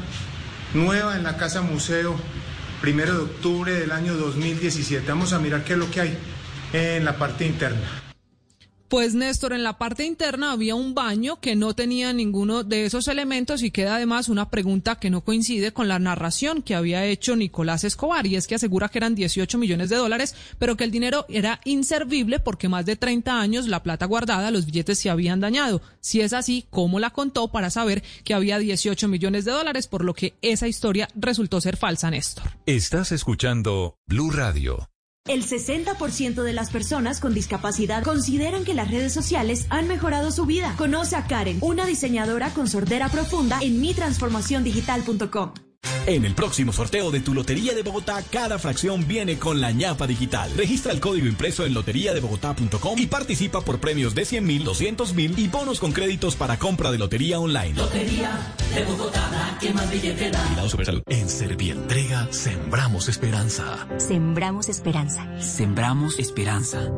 nueva en la Casa Museo, primero de octubre del año 2017. Vamos a mirar qué es lo que hay en la parte interna. Pues Néstor, en la parte interna había un baño que no tenía ninguno de esos elementos y queda además una pregunta que no coincide con la narración que había hecho Nicolás Escobar y es que asegura que eran 18 millones de dólares, pero que el dinero era inservible porque más de 30 años la plata guardada, los billetes se habían dañado. Si es así, ¿cómo la contó para saber que había 18 millones de dólares? Por lo que esa historia resultó ser falsa, Néstor. Estás escuchando Blue Radio. El 60% de las personas con discapacidad consideran que las redes sociales han mejorado su vida. Conoce a Karen, una diseñadora con sordera profunda en mitransformaciondigital.com. En el próximo sorteo de tu Lotería de Bogotá, cada fracción viene con la ñapa digital. Registra el código impreso en loteriadebogotá.com y participa por premios de 100 mil, 200 mil y bonos con créditos para compra de lotería online. Lotería de Bogotá, que más billete da. En Servientrega sembramos esperanza. Sembramos esperanza. Sembramos esperanza.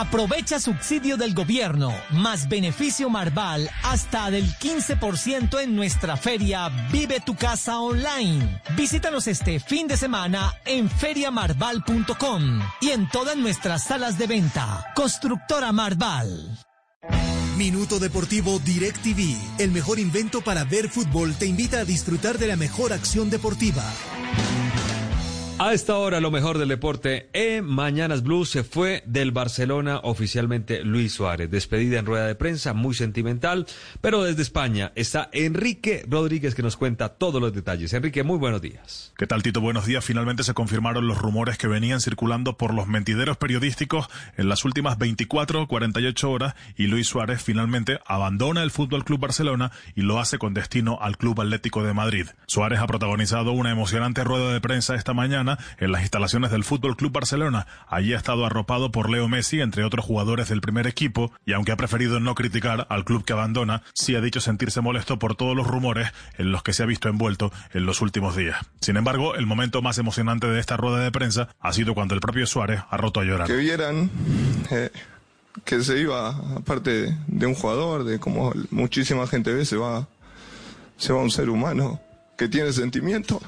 Aprovecha subsidio del gobierno, más beneficio Marval hasta del 15% en nuestra feria Vive tu casa online. Visítanos este fin de semana en feriamarval.com y en todas nuestras salas de venta. Constructora Marval. Minuto Deportivo DirecTV, el mejor invento para ver fútbol, te invita a disfrutar de la mejor acción deportiva. A esta hora, lo mejor del deporte en Mañanas Blue se fue del Barcelona oficialmente Luis Suárez. Despedida en rueda de prensa, muy sentimental, pero desde España está Enrique Rodríguez que nos cuenta todos los detalles. Enrique, muy buenos días. ¿Qué tal, Tito? Buenos días. Finalmente se confirmaron los rumores que venían circulando por los mentideros periodísticos en las últimas 24 o 48 horas y Luis Suárez finalmente abandona el Fútbol Club Barcelona y lo hace con destino al Club Atlético de Madrid. Suárez ha protagonizado una emocionante rueda de prensa esta mañana en las instalaciones del Fútbol Club Barcelona. Allí ha estado arropado por Leo Messi, entre otros jugadores del primer equipo, y aunque ha preferido no criticar al club que abandona, sí ha dicho sentirse molesto por todos los rumores en los que se ha visto envuelto en los últimos días. Sin embargo, el momento más emocionante de esta rueda de prensa ha sido cuando el propio Suárez ha roto a llorar. Que vieran eh, que se iba, aparte de un jugador, de como muchísima gente ve, se va, se va un ser humano que tiene sentimiento.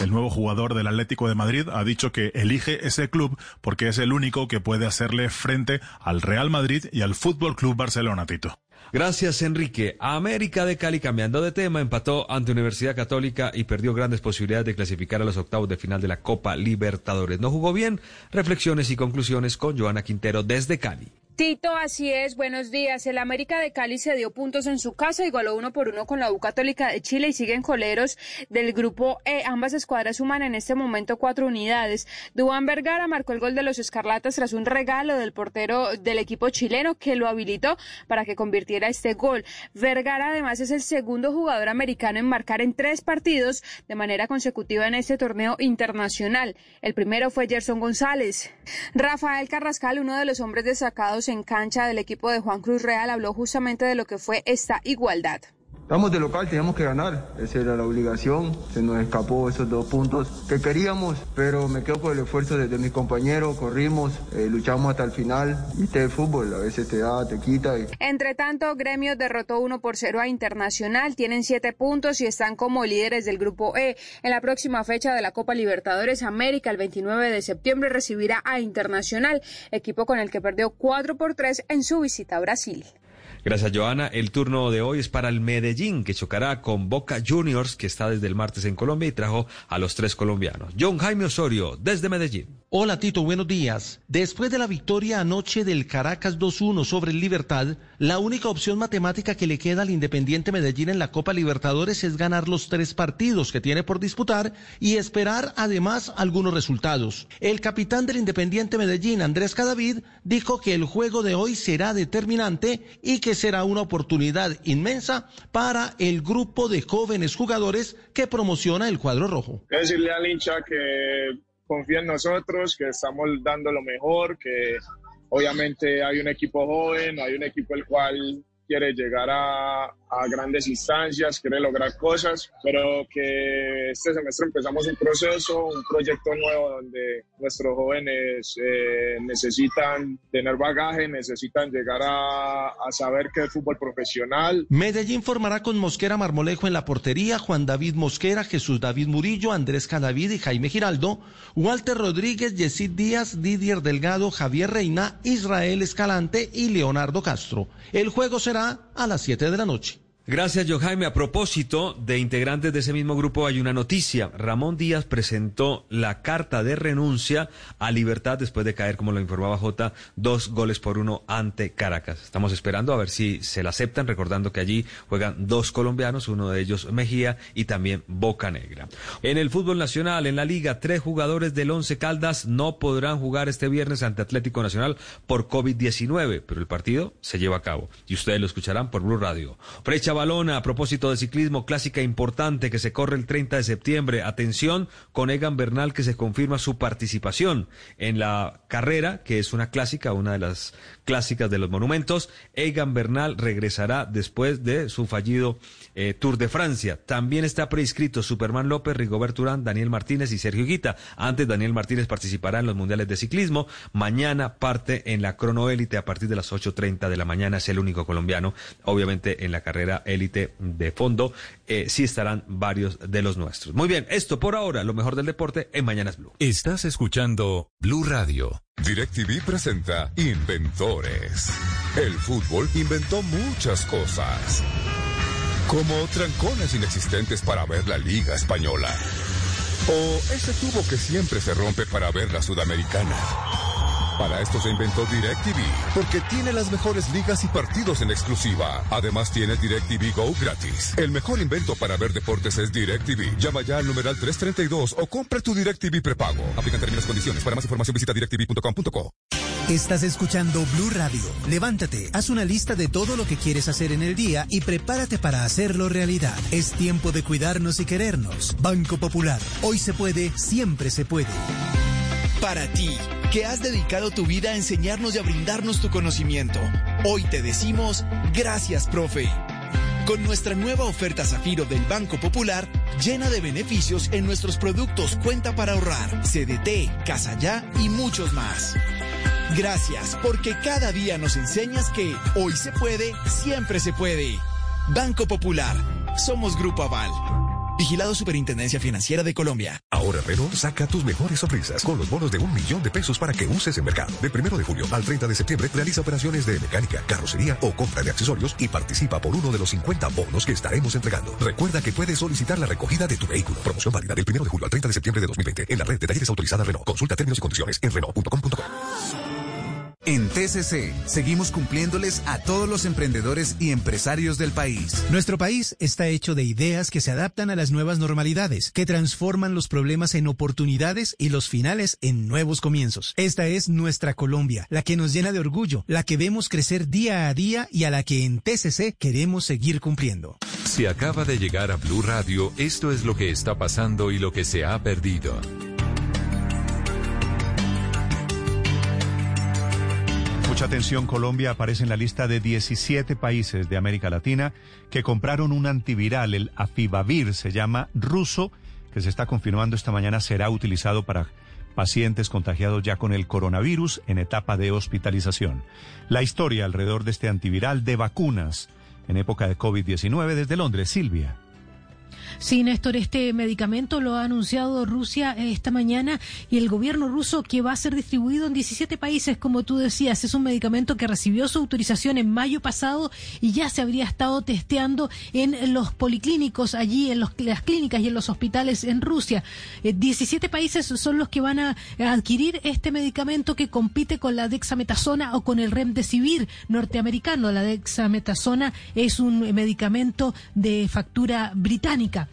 El nuevo jugador del Atlético de Madrid ha dicho que elige ese club porque es el único que puede hacerle frente al Real Madrid y al Fútbol Club Barcelona, Tito. Gracias, Enrique. América de Cali, cambiando de tema, empató ante Universidad Católica y perdió grandes posibilidades de clasificar a los octavos de final de la Copa Libertadores. No jugó bien. Reflexiones y conclusiones con Joana Quintero desde Cali. Tito, así es, buenos días. El América de Cali se dio puntos en su casa, igualó uno por uno con la U Católica de Chile y siguen coleros del grupo E. Ambas escuadras suman en este momento cuatro unidades. Dubán Vergara marcó el gol de los Escarlatas tras un regalo del portero del equipo chileno que lo habilitó para que convirtiera este gol. Vergara además es el segundo jugador americano en marcar en tres partidos de manera consecutiva en este torneo internacional. El primero fue Gerson González. Rafael Carrascal, uno de los hombres destacados en cancha del equipo de Juan Cruz Real habló justamente de lo que fue esta igualdad. Estamos de local, teníamos que ganar, esa era la obligación, se nos escapó esos dos puntos que queríamos, pero me quedo con el esfuerzo de, de mis compañeros, corrimos, eh, luchamos hasta el final, y este fútbol, a veces te da, te quita. Entre tanto, Gremio derrotó 1 por 0 a Internacional, tienen 7 puntos y están como líderes del grupo E. En la próxima fecha de la Copa Libertadores América, el 29 de septiembre, recibirá a Internacional, equipo con el que perdió 4 por 3 en su visita a Brasil. Gracias, Joana. El turno de hoy es para el Medellín, que chocará con Boca Juniors, que está desde el martes en Colombia y trajo a los tres colombianos. John Jaime Osorio, desde Medellín. Hola Tito, buenos días. Después de la victoria anoche del Caracas 2-1 sobre el Libertad, la única opción matemática que le queda al Independiente Medellín en la Copa Libertadores es ganar los tres partidos que tiene por disputar y esperar además algunos resultados. El capitán del Independiente Medellín, Andrés Cadavid, dijo que el juego de hoy será determinante y que será una oportunidad inmensa para el grupo de jóvenes jugadores que promociona el cuadro rojo. Decirle al hincha que confía en nosotros, que estamos dando lo mejor, que obviamente hay un equipo joven, hay un equipo el cual quiere llegar a, a, grandes instancias, quiere lograr cosas, pero que este semestre empezamos un proceso, un proyecto nuevo donde nuestros jóvenes eh, necesitan tener bagaje, necesitan llegar a, a saber que es fútbol profesional. Medellín formará con Mosquera Marmolejo en la portería, Juan David Mosquera, Jesús David Murillo, Andrés Cadavid y Jaime Giraldo, Walter Rodríguez, Yesid Díaz, Didier Delgado, Javier Reina, Israel Escalante y Leonardo Castro. El juego será a las 7 de la noche. Gracias, Jojaime. A propósito de integrantes de ese mismo grupo, hay una noticia. Ramón Díaz presentó la carta de renuncia a Libertad después de caer, como lo informaba J, dos goles por uno ante Caracas. Estamos esperando a ver si se la aceptan, recordando que allí juegan dos colombianos, uno de ellos Mejía y también Boca Negra. En el fútbol nacional, en la liga, tres jugadores del Once Caldas no podrán jugar este viernes ante Atlético Nacional por COVID-19, pero el partido se lleva a cabo y ustedes lo escucharán por Blue Radio. Balona, a propósito de ciclismo, clásica importante que se corre el 30 de septiembre. Atención con Egan Bernal que se confirma su participación en la carrera, que es una clásica, una de las clásicas de los monumentos. Egan Bernal regresará después de su fallido eh, Tour de Francia. También está prescrito Superman López, Rigoberto Urán, Daniel Martínez y Sergio Guita. Antes Daniel Martínez participará en los mundiales de ciclismo. Mañana parte en la cronoélite a partir de las 8.30 de la mañana. Es el único colombiano, obviamente en la carrera élite de fondo. Eh, sí estarán varios de los nuestros. Muy bien, esto por ahora, lo mejor del deporte en Mañanas Blue. Estás escuchando Blue Radio. DirecTV presenta Inventores. El fútbol inventó muchas cosas. Como trancones inexistentes para ver la Liga Española. O ese tubo que siempre se rompe para ver la Sudamericana. Para esto se inventó DirecTV, porque tiene las mejores ligas y partidos en exclusiva. Además tiene DirecTV Go gratis. El mejor invento para ver deportes es DirecTV. Llama ya al numeral 332 o compra tu DirecTV prepago. Aplican términos y condiciones. Para más información visita directv.com.co. Estás escuchando Blue Radio. Levántate, haz una lista de todo lo que quieres hacer en el día y prepárate para hacerlo realidad. Es tiempo de cuidarnos y querernos. Banco Popular. Hoy se puede, siempre se puede. Para ti, que has dedicado tu vida a enseñarnos y a brindarnos tu conocimiento, hoy te decimos gracias, profe. Con nuestra nueva oferta Zafiro del Banco Popular, llena de beneficios en nuestros productos Cuenta para ahorrar, CDT, Casa Ya y muchos más. Gracias, porque cada día nos enseñas que hoy se puede, siempre se puede. Banco Popular, somos Grupo Aval. Vigilado Superintendencia Financiera de Colombia. Ahora Renault saca tus mejores sonrisas con los bonos de un millón de pesos para que uses en mercado. Del primero de julio al 30 de septiembre realiza operaciones de mecánica, carrocería o compra de accesorios y participa por uno de los 50 bonos que estaremos entregando. Recuerda que puedes solicitar la recogida de tu vehículo. Promoción válida del primero de julio al 30 de septiembre de 2020 en la red de talleres autorizada Renault. Consulta términos y condiciones en Renault.com.co. En TCC seguimos cumpliéndoles a todos los emprendedores y empresarios del país. Nuestro país está hecho de ideas que se adaptan a las nuevas normalidades, que transforman los problemas en oportunidades y los finales en nuevos comienzos. Esta es nuestra Colombia, la que nos llena de orgullo, la que vemos crecer día a día y a la que en TCC queremos seguir cumpliendo. Si acaba de llegar a Blue Radio, esto es lo que está pasando y lo que se ha perdido. Mucha atención, Colombia aparece en la lista de 17 países de América Latina que compraron un antiviral, el Afibavir, se llama ruso, que se está confirmando esta mañana será utilizado para pacientes contagiados ya con el coronavirus en etapa de hospitalización. La historia alrededor de este antiviral de vacunas en época de COVID-19 desde Londres, Silvia. Sí, Néstor, este medicamento lo ha anunciado Rusia esta mañana y el gobierno ruso que va a ser distribuido en 17 países, como tú decías. Es un medicamento que recibió su autorización en mayo pasado y ya se habría estado testeando en los policlínicos allí, en las clínicas y en los hospitales en Rusia. 17 países son los que van a adquirir este medicamento que compite con la dexametasona o con el remdesivir norteamericano. La dexametasona es un medicamento de factura británica.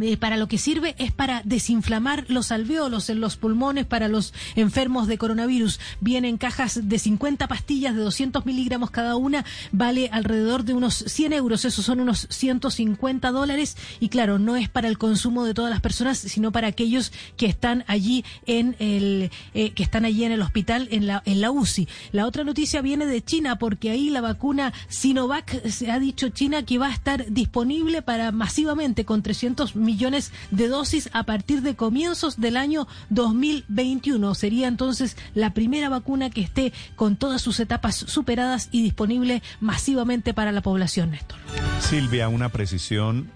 Eh, para lo que sirve es para desinflamar los alveolos en los pulmones para los enfermos de coronavirus. Vienen cajas de 50 pastillas de 200 miligramos cada una, vale alrededor de unos 100 euros, esos son unos 150 dólares y claro, no es para el consumo de todas las personas, sino para aquellos que están allí en el eh, que están allí en el hospital en la en la UCI. La otra noticia viene de China porque ahí la vacuna Sinovac se ha dicho China que va a estar disponible para masivamente con 300 millones de dosis a partir de comienzos del año 2021. Sería entonces la primera vacuna que esté con todas sus etapas superadas y disponible masivamente para la población, Néstor. Silvia, una precisión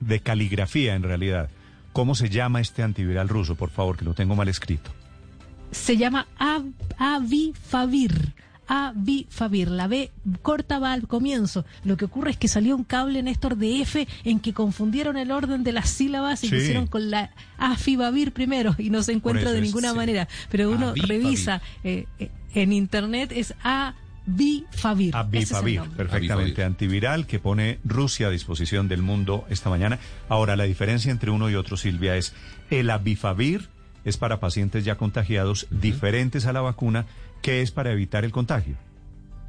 de caligrafía en realidad. ¿Cómo se llama este antiviral ruso? Por favor, que lo tengo mal escrito. Se llama Avifavir. Avifavir. La B corta va al comienzo. Lo que ocurre es que salió un cable, Néstor, de F en que confundieron el orden de las sílabas y Sí. pusieron con la Afibavir primero y no se encuentra de ninguna sí. manera. Pero uno Avifavir. revisa eh, en internet es Avifavir. Ese es Abifavir, perfectamente. Antiviral que pone Rusia a disposición del mundo esta mañana. Ahora, la diferencia entre uno y otro, Silvia, es el Abifavir es para pacientes ya contagiados, diferentes a la vacuna, que es para evitar el contagio.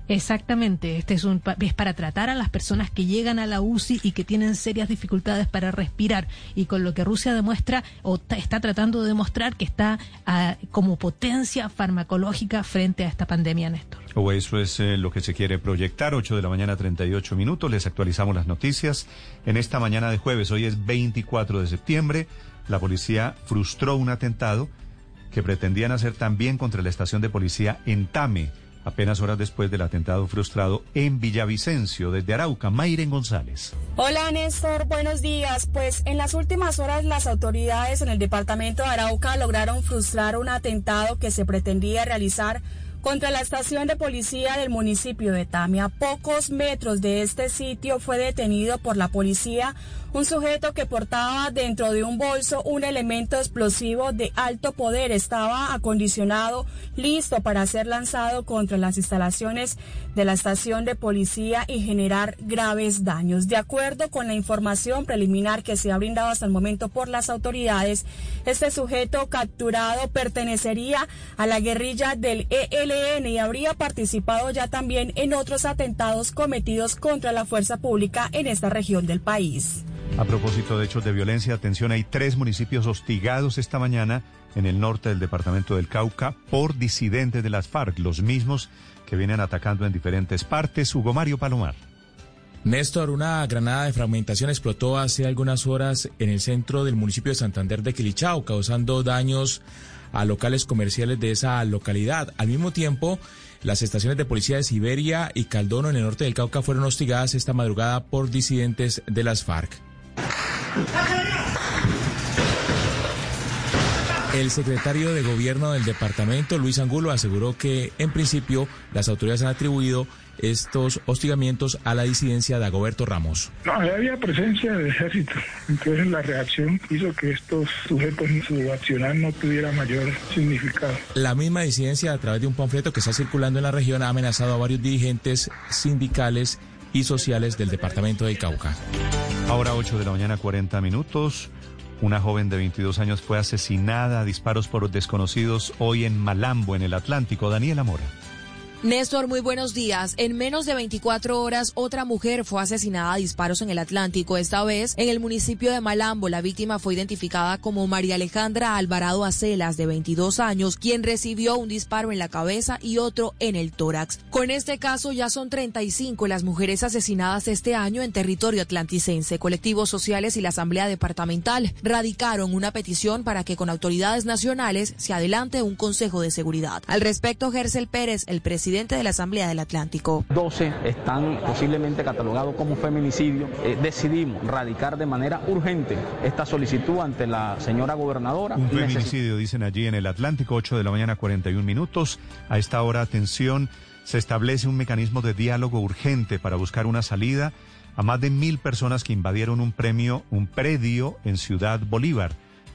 Exactamente, este es un es para tratar a las personas que llegan a la UCI y que tienen serias dificultades para respirar y con lo que Rusia demuestra o está tratando de demostrar que está ah, como potencia farmacológica frente a esta pandemia, Néstor. O eso es eh, lo que se quiere proyectar. 8 de la mañana, 38 minutos. Les actualizamos las noticias. En esta mañana de jueves, hoy es 24 de septiembre, la policía frustró un atentado que pretendían hacer también contra la estación de policía en Tame, apenas horas después del atentado frustrado en Villavicencio, desde Arauca, Mayren González. Hola Néstor, buenos días. Pues en las últimas horas las autoridades en el departamento de Arauca lograron frustrar un atentado que se pretendía realizar contra la estación de policía del municipio de Tame. A pocos metros de este sitio fue detenido por la policía un sujeto que portaba dentro de un bolso un elemento explosivo de alto poder. Estaba acondicionado, listo para ser lanzado contra las instalaciones de la estación de policía y generar graves daños. De acuerdo con la información preliminar que se ha brindado hasta el momento por las autoridades, este sujeto capturado pertenecería a la guerrilla del ELN y habría participado ya también en otros atentados cometidos contra la fuerza pública en esta región del país. A propósito de hechos de violencia, atención, hay tres municipios hostigados esta mañana en el norte del departamento del Cauca por disidentes de las FARC, los mismos que vienen atacando en diferentes partes. Hugo Mario Palomar. Néstor, una granada de fragmentación explotó hace algunas horas en el centro del municipio de Santander de Quilichao, causando daños a locales comerciales de esa localidad. Al mismo tiempo, las estaciones de policía de Siberia y Caldono en el norte del Cauca fueron hostigadas esta madrugada por disidentes de las FARC. El secretario de Gobierno del departamento, Luis Angulo, aseguró que, en principio, las autoridades han atribuido estos hostigamientos a la disidencia de Agoberto Ramos. No, había presencia del ejército. Entonces la reacción hizo que estos sujetos en su accionar no tuviera mayor significado. La misma disidencia, a través de un panfleto que está circulando en la región, ha amenazado a varios dirigentes sindicales y sociales del departamento del Cauca. Ahora 8 de la mañana, 40 minutos. Una joven de 22 años fue asesinada a disparos por desconocidos hoy en Malambo, en el Atlántico. Daniela Mora. Néstor, muy buenos días. En menos de 24 horas, otra mujer fue asesinada a disparos en el Atlántico, esta vez en el municipio de Malambo. La víctima fue identificada como María Alejandra Alvarado Acelas, de 22 años, quien recibió un disparo en la cabeza y otro en el tórax. Con este caso, ya son 35 las mujeres asesinadas este año en territorio atlanticense. Colectivos sociales y la Asamblea Departamental radicaron una petición para que con autoridades nacionales se adelante un Consejo de Seguridad. Al respecto, Gersel Pérez, el presidente de la Asamblea del Atlántico. 12 están posiblemente catalogados como feminicidio. Eh, decidimos radicar de manera urgente esta solicitud ante la señora gobernadora. Un feminicidio, dicen allí en el Atlántico, 8 de la mañana, 41 minutos. A esta hora, atención, se establece un mecanismo de diálogo urgente para buscar una salida a más de mil personas que invadieron un premio, un predio en Ciudad Bolívar.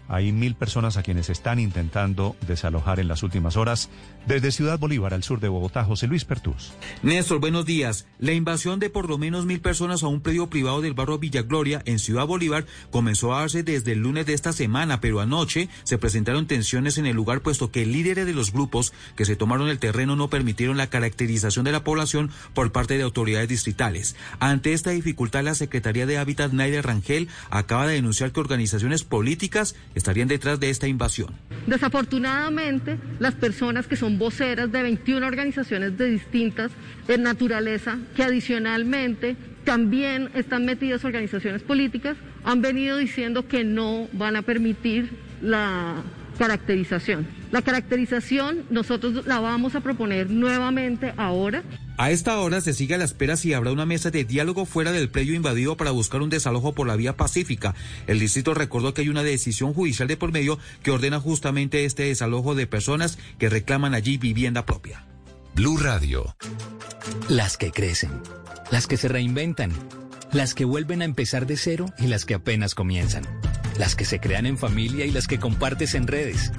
Hay mil personas a quienes están intentando desalojar en las últimas horas. Desde Ciudad Bolívar, al sur de Bogotá, José Luis Pertús. Néstor, buenos días. La invasión de por lo menos mil personas a un predio privado del barrio Villa Gloria en Ciudad Bolívar comenzó a darse desde el lunes de esta semana, pero anoche se presentaron tensiones en el lugar puesto que líderes de los grupos que se tomaron el terreno no permitieron la caracterización de la población por parte de autoridades distritales. Ante esta dificultad, la Secretaría de Hábitat Naida Rangel acaba de denunciar que organizaciones políticas estarían detrás de esta invasión. Desafortunadamente, las personas que son voceras de 21 organizaciones de distintas eh, naturaleza, que adicionalmente también están metidas organizaciones políticas, han venido diciendo que no van a permitir la caracterización. La caracterización nosotros la vamos a proponer nuevamente ahora. A esta hora se sigue a la espera si habrá una mesa de diálogo fuera del predio invadido para buscar un desalojo por la vía pacífica. El distrito recordó que hay una decisión judicial de por medio que ordena justamente este desalojo de personas que reclaman allí vivienda propia. Blue Radio. Las que crecen, las que se reinventan, las que vuelven a empezar de cero y las que apenas comienzan, las que se crean en familia y las que compartes en redes.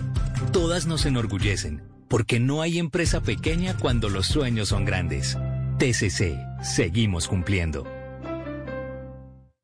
Todas nos enorgullecen, porque no hay empresa pequeña cuando los sueños son grandes. TCC, seguimos cumpliendo.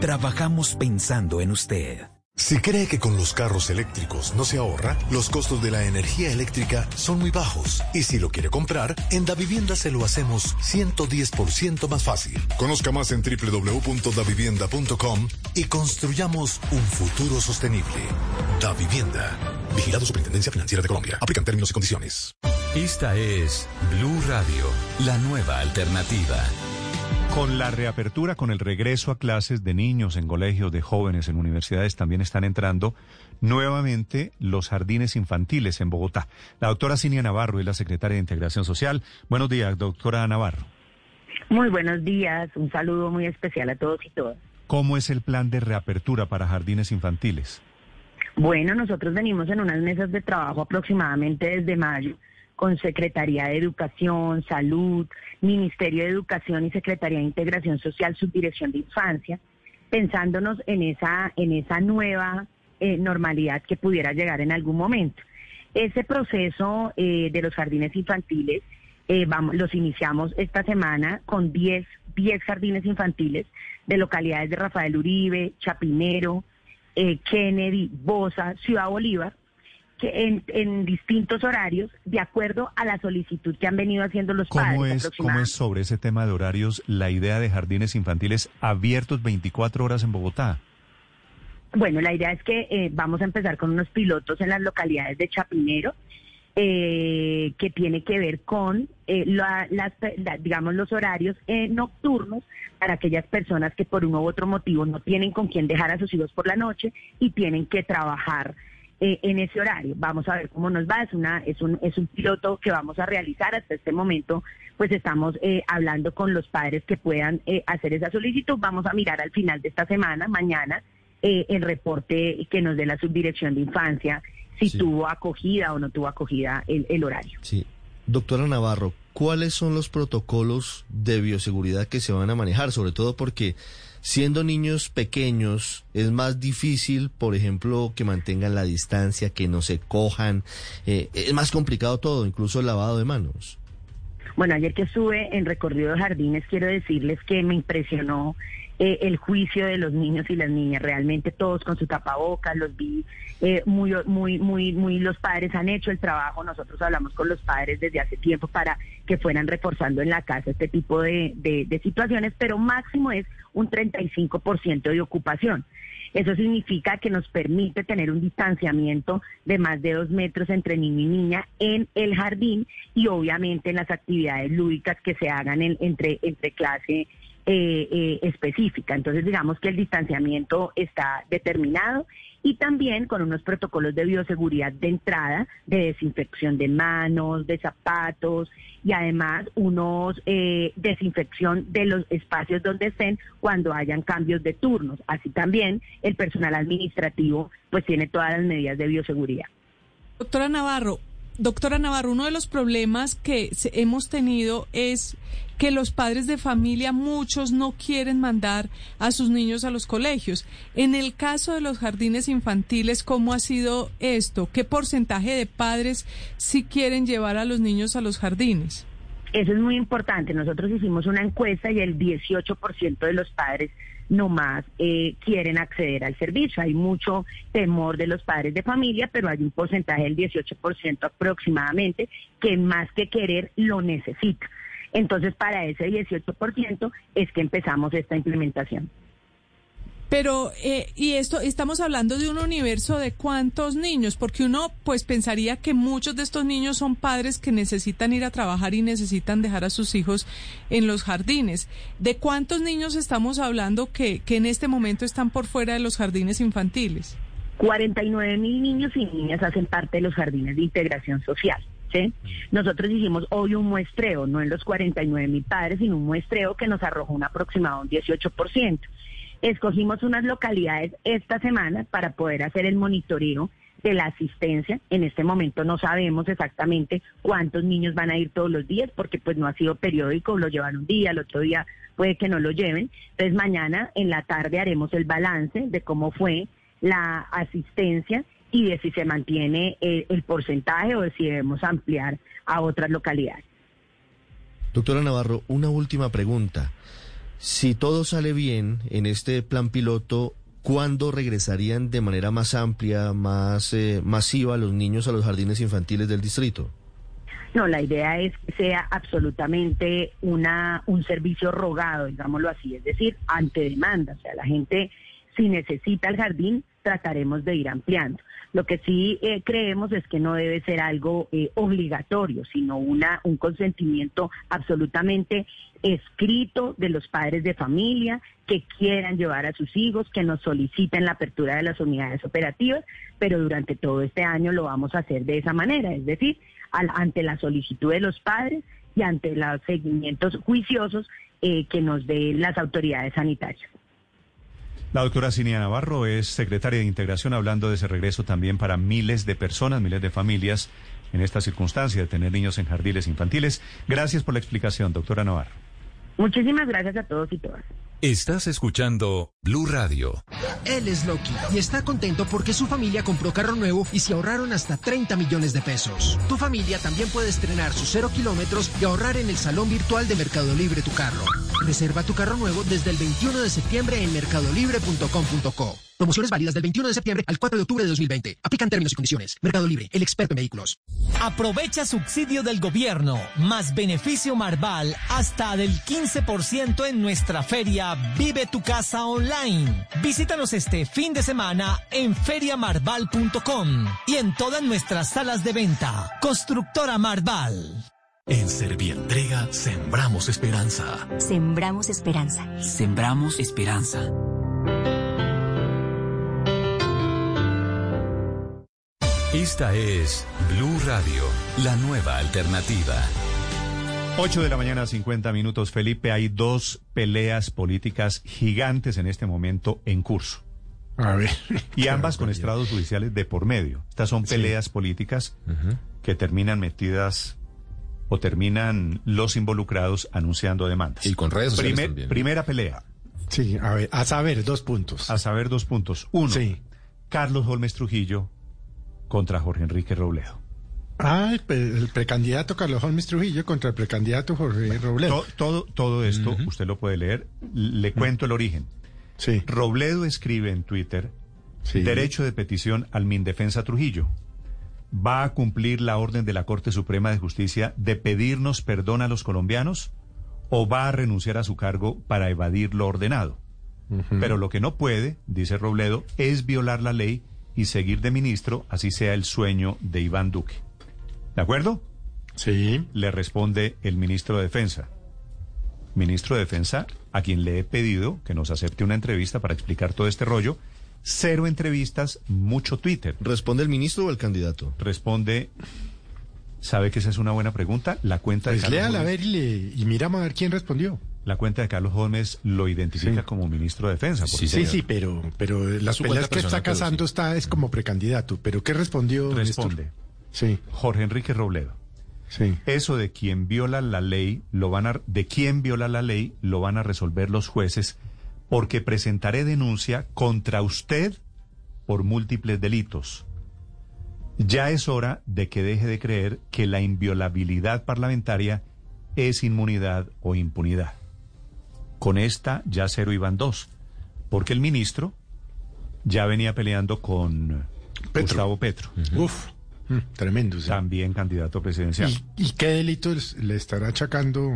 Trabajamos pensando en usted. Si cree que con los carros eléctricos no se ahorra, los costos de la energía eléctrica son muy bajos. Y si lo quiere comprar, en Davivienda se lo hacemos 110% más fácil. Conozca más en www.davivienda.com y construyamos un futuro sostenible. Da Vivienda. Vigilado Superintendencia Financiera de Colombia. Aplican términos y condiciones. Esta es Blue Radio, la nueva alternativa. Con la reapertura, con el regreso a clases de niños en colegios, de jóvenes en universidades, también están entrando nuevamente los jardines infantiles en Bogotá. La doctora Cinia Navarro es la secretaria de Integración Social. Buenos días, doctora Navarro. Muy buenos días, un saludo muy especial a todos y todas. ¿Cómo es el plan de reapertura para jardines infantiles? Bueno, nosotros venimos en unas mesas de trabajo aproximadamente desde mayo con Secretaría de Educación, Salud, Ministerio de Educación y Secretaría de Integración Social, Subdirección de Infancia, pensándonos en esa, en esa nueva eh, normalidad que pudiera llegar en algún momento. Ese proceso eh, de los jardines infantiles eh, vamos, los iniciamos esta semana con 10, 10 jardines infantiles de localidades de Rafael Uribe, Chapinero, Kennedy, Bosa, Ciudad Bolívar, que en, distintos horarios, de acuerdo a la solicitud que han venido haciendo los ¿Cómo padres. Es, ¿Cómo es sobre ese tema de horarios la idea de jardines infantiles abiertos 24 horas en Bogotá? Bueno, la idea es que eh, vamos a empezar con unos pilotos en las localidades de Chapinero, eh, que tiene que ver con eh, las, digamos los horarios nocturnos para aquellas personas que por uno u otro motivo no tienen con quién dejar a sus hijos por la noche y tienen que trabajar eh, en ese horario. Vamos a ver cómo nos va. Es, una, es, un, es un piloto que vamos a realizar. Hasta este momento, pues estamos eh, hablando con los padres que puedan eh, hacer esa solicitud. Vamos a mirar al final de esta semana, mañana, el reporte que nos dé la subdirección de infancia, si tuvo acogida o no tuvo acogida el, el horario. Sí. Doctora Navarro, ¿cuáles son los protocolos de bioseguridad que se van a manejar? Sobre todo porque siendo niños pequeños es más difícil, por ejemplo, que mantengan la distancia, que no se cojan, eh, es más complicado todo, incluso el lavado de manos. Bueno, ayer que estuve en recorrido de jardines, quiero decirles que me impresionó eh, el juicio de los niños y las niñas, realmente todos con su tapabocas, los vi eh, muy, muy, muy, muy, los padres han hecho el trabajo, nosotros hablamos con los padres desde hace tiempo para que fueran reforzando en la casa este tipo de, de situaciones, pero máximo es un 35% de ocupación. Eso significa que nos permite tener un distanciamiento de más de dos metros entre niño y niña en el jardín y obviamente en las actividades lúdicas que se hagan entre, entre clase eh, eh, específica. Entonces, digamos que el distanciamiento está determinado y también con unos protocolos de bioseguridad de entrada, de desinfección de manos, de zapatos y además unos eh, desinfección de los espacios donde estén cuando hayan cambios de turnos. Así también el personal administrativo pues tiene todas las medidas de bioseguridad. Doctora Navarro, Doctora Navarro, uno de los problemas que hemos tenido es que los padres de familia, muchos no quieren mandar a sus niños a los colegios. En el caso de los jardines infantiles, ¿cómo ha sido esto? ¿Qué porcentaje de padres sí quieren llevar a los niños a los jardines? Eso es muy importante. Nosotros hicimos una encuesta y el 18% de los padres no más eh, quieren acceder al servicio. Hay mucho temor de los padres de familia, pero hay un porcentaje del 18% aproximadamente que más que querer lo necesita. Entonces, para ese 18% es que empezamos esta implementación. Pero, eh, y esto, estamos hablando de un universo de cuántos niños, porque uno pues pensaría que muchos de estos niños son padres que necesitan ir a trabajar y necesitan dejar a sus hijos en los jardines. ¿De cuántos niños estamos hablando que, que en este momento están por fuera de los jardines infantiles? 49 mil niños y niñas hacen parte de los jardines de integración social. ¿sí? Nosotros hicimos hoy un muestreo, no en los 49 mil padres, sino un muestreo que nos arrojó un aproximado un 18%. Escogimos unas localidades esta semana para poder hacer el monitoreo de la asistencia. En este momento no sabemos exactamente cuántos niños van a ir todos los días porque pues no ha sido periódico, lo llevan un día, el otro día puede que no lo lleven. Entonces mañana en la tarde haremos el balance de cómo fue la asistencia y de si se mantiene el, el porcentaje o de si debemos ampliar a otras localidades. Doctora Navarro, una última pregunta. Si todo sale bien en este plan piloto, ¿cuándo regresarían de manera más amplia, más eh, masiva los niños a los jardines infantiles del distrito? No, la idea es que sea absolutamente una, un servicio rogado, digámoslo así, es decir, ante demanda. O sea, la gente, si necesita el jardín, trataremos de ir ampliando. Lo que sí eh, creemos es que no debe ser algo eh, obligatorio, sino una, un consentimiento absolutamente escrito de los padres de familia que quieran llevar a sus hijos, que nos soliciten la apertura de las unidades operativas, pero durante todo este año lo vamos a hacer de esa manera, es decir, ante la solicitud de los padres y ante los seguimientos juiciosos eh, que nos den las autoridades sanitarias. La doctora Cinia Navarro es secretaria de Integración hablando de ese regreso también para miles de personas, miles de familias en esta circunstancia de tener niños en jardines infantiles. Gracias por la explicación, doctora Navarro. Muchísimas gracias a todos y todas. Estás escuchando Blue Radio. Él es Loki y está contento porque su familia compró carro nuevo y se ahorraron hasta 30 millones de pesos. Tu familia también puede estrenar sus cero kilómetros y ahorrar en el salón virtual de Mercado Libre tu carro. Reserva tu carro nuevo desde el 21 de septiembre en mercadolibre.com.co. Promociones válidas del 21 de septiembre al 4 de octubre de 2020. Aplican términos y condiciones. Mercado Libre, el experto en vehículos. Aprovecha subsidio del gobierno, más beneficio Marval hasta del 15% en nuestra feria Vive tu casa online. Visítanos este fin de semana en feriamarval.com y en todas nuestras salas de venta. Constructora Marval. En Servientrega sembramos esperanza. Sembramos esperanza. Sembramos esperanza. Esta es Blue Radio, la nueva alternativa. 8 de la mañana, 50 minutos. Felipe, hay dos peleas políticas gigantes en este momento en curso. A ver. Y ambas con estrados judiciales de por medio. Estas son peleas políticas que terminan metidas o terminan los involucrados anunciando demandas. Y con redes sociales Primer- también. Primera pelea. Sí, a ver, a saber, dos puntos. A saber, dos puntos. Uno, Sí. Carlos Holmes Trujillo contra Jorge Enrique Robledo. Ah, el, pre- el precandidato Carlos Holmes Trujillo contra el precandidato Jorge Robledo. To- todo, todo esto usted lo puede leer. Le cuento el origen. Sí. Robledo escribe en Twitter Sí. derecho de petición al Mindefensa Trujillo. ¿Va a cumplir la orden de la Corte Suprema de Justicia de pedirnos perdón a los colombianos o va a renunciar a su cargo para evadir lo ordenado? Pero lo que no puede, dice Robledo, es violar la ley y seguir de ministro, así sea el sueño de Iván Duque. ¿De acuerdo? Sí. Le responde el ministro de Defensa. Ministro de Defensa, a quien le he pedido que nos acepte una entrevista para explicar todo este rollo. Cero entrevistas, mucho Twitter. ¿Responde el ministro o el candidato? Responde. ¿Sabe que esa es una buena pregunta? La cuenta de Pues Carlos léala a ver y, le- y miramos a ver quién respondió. La cuenta de Carlos Holmes lo identifica como ministro de Defensa. por Sí, sí, sí, pero, pero las peleas que está cazando está es como precandidato. ¿Pero qué respondió? Néstor? Sí. Jorge Enrique Robledo. Sí. Eso de quien viola la ley, lo van a, de quien viola la ley, lo van a resolver los jueces, porque presentaré denuncia contra usted por múltiples delitos. Ya es hora de que deje de creer que la inviolabilidad parlamentaria es inmunidad o impunidad. Con esta ya cero iban dos, porque el ministro ya venía peleando con Gustavo Petro. Uf, mm, tremendo. sí. También candidato presidencial. ¿Y, y qué delitos le estará achacando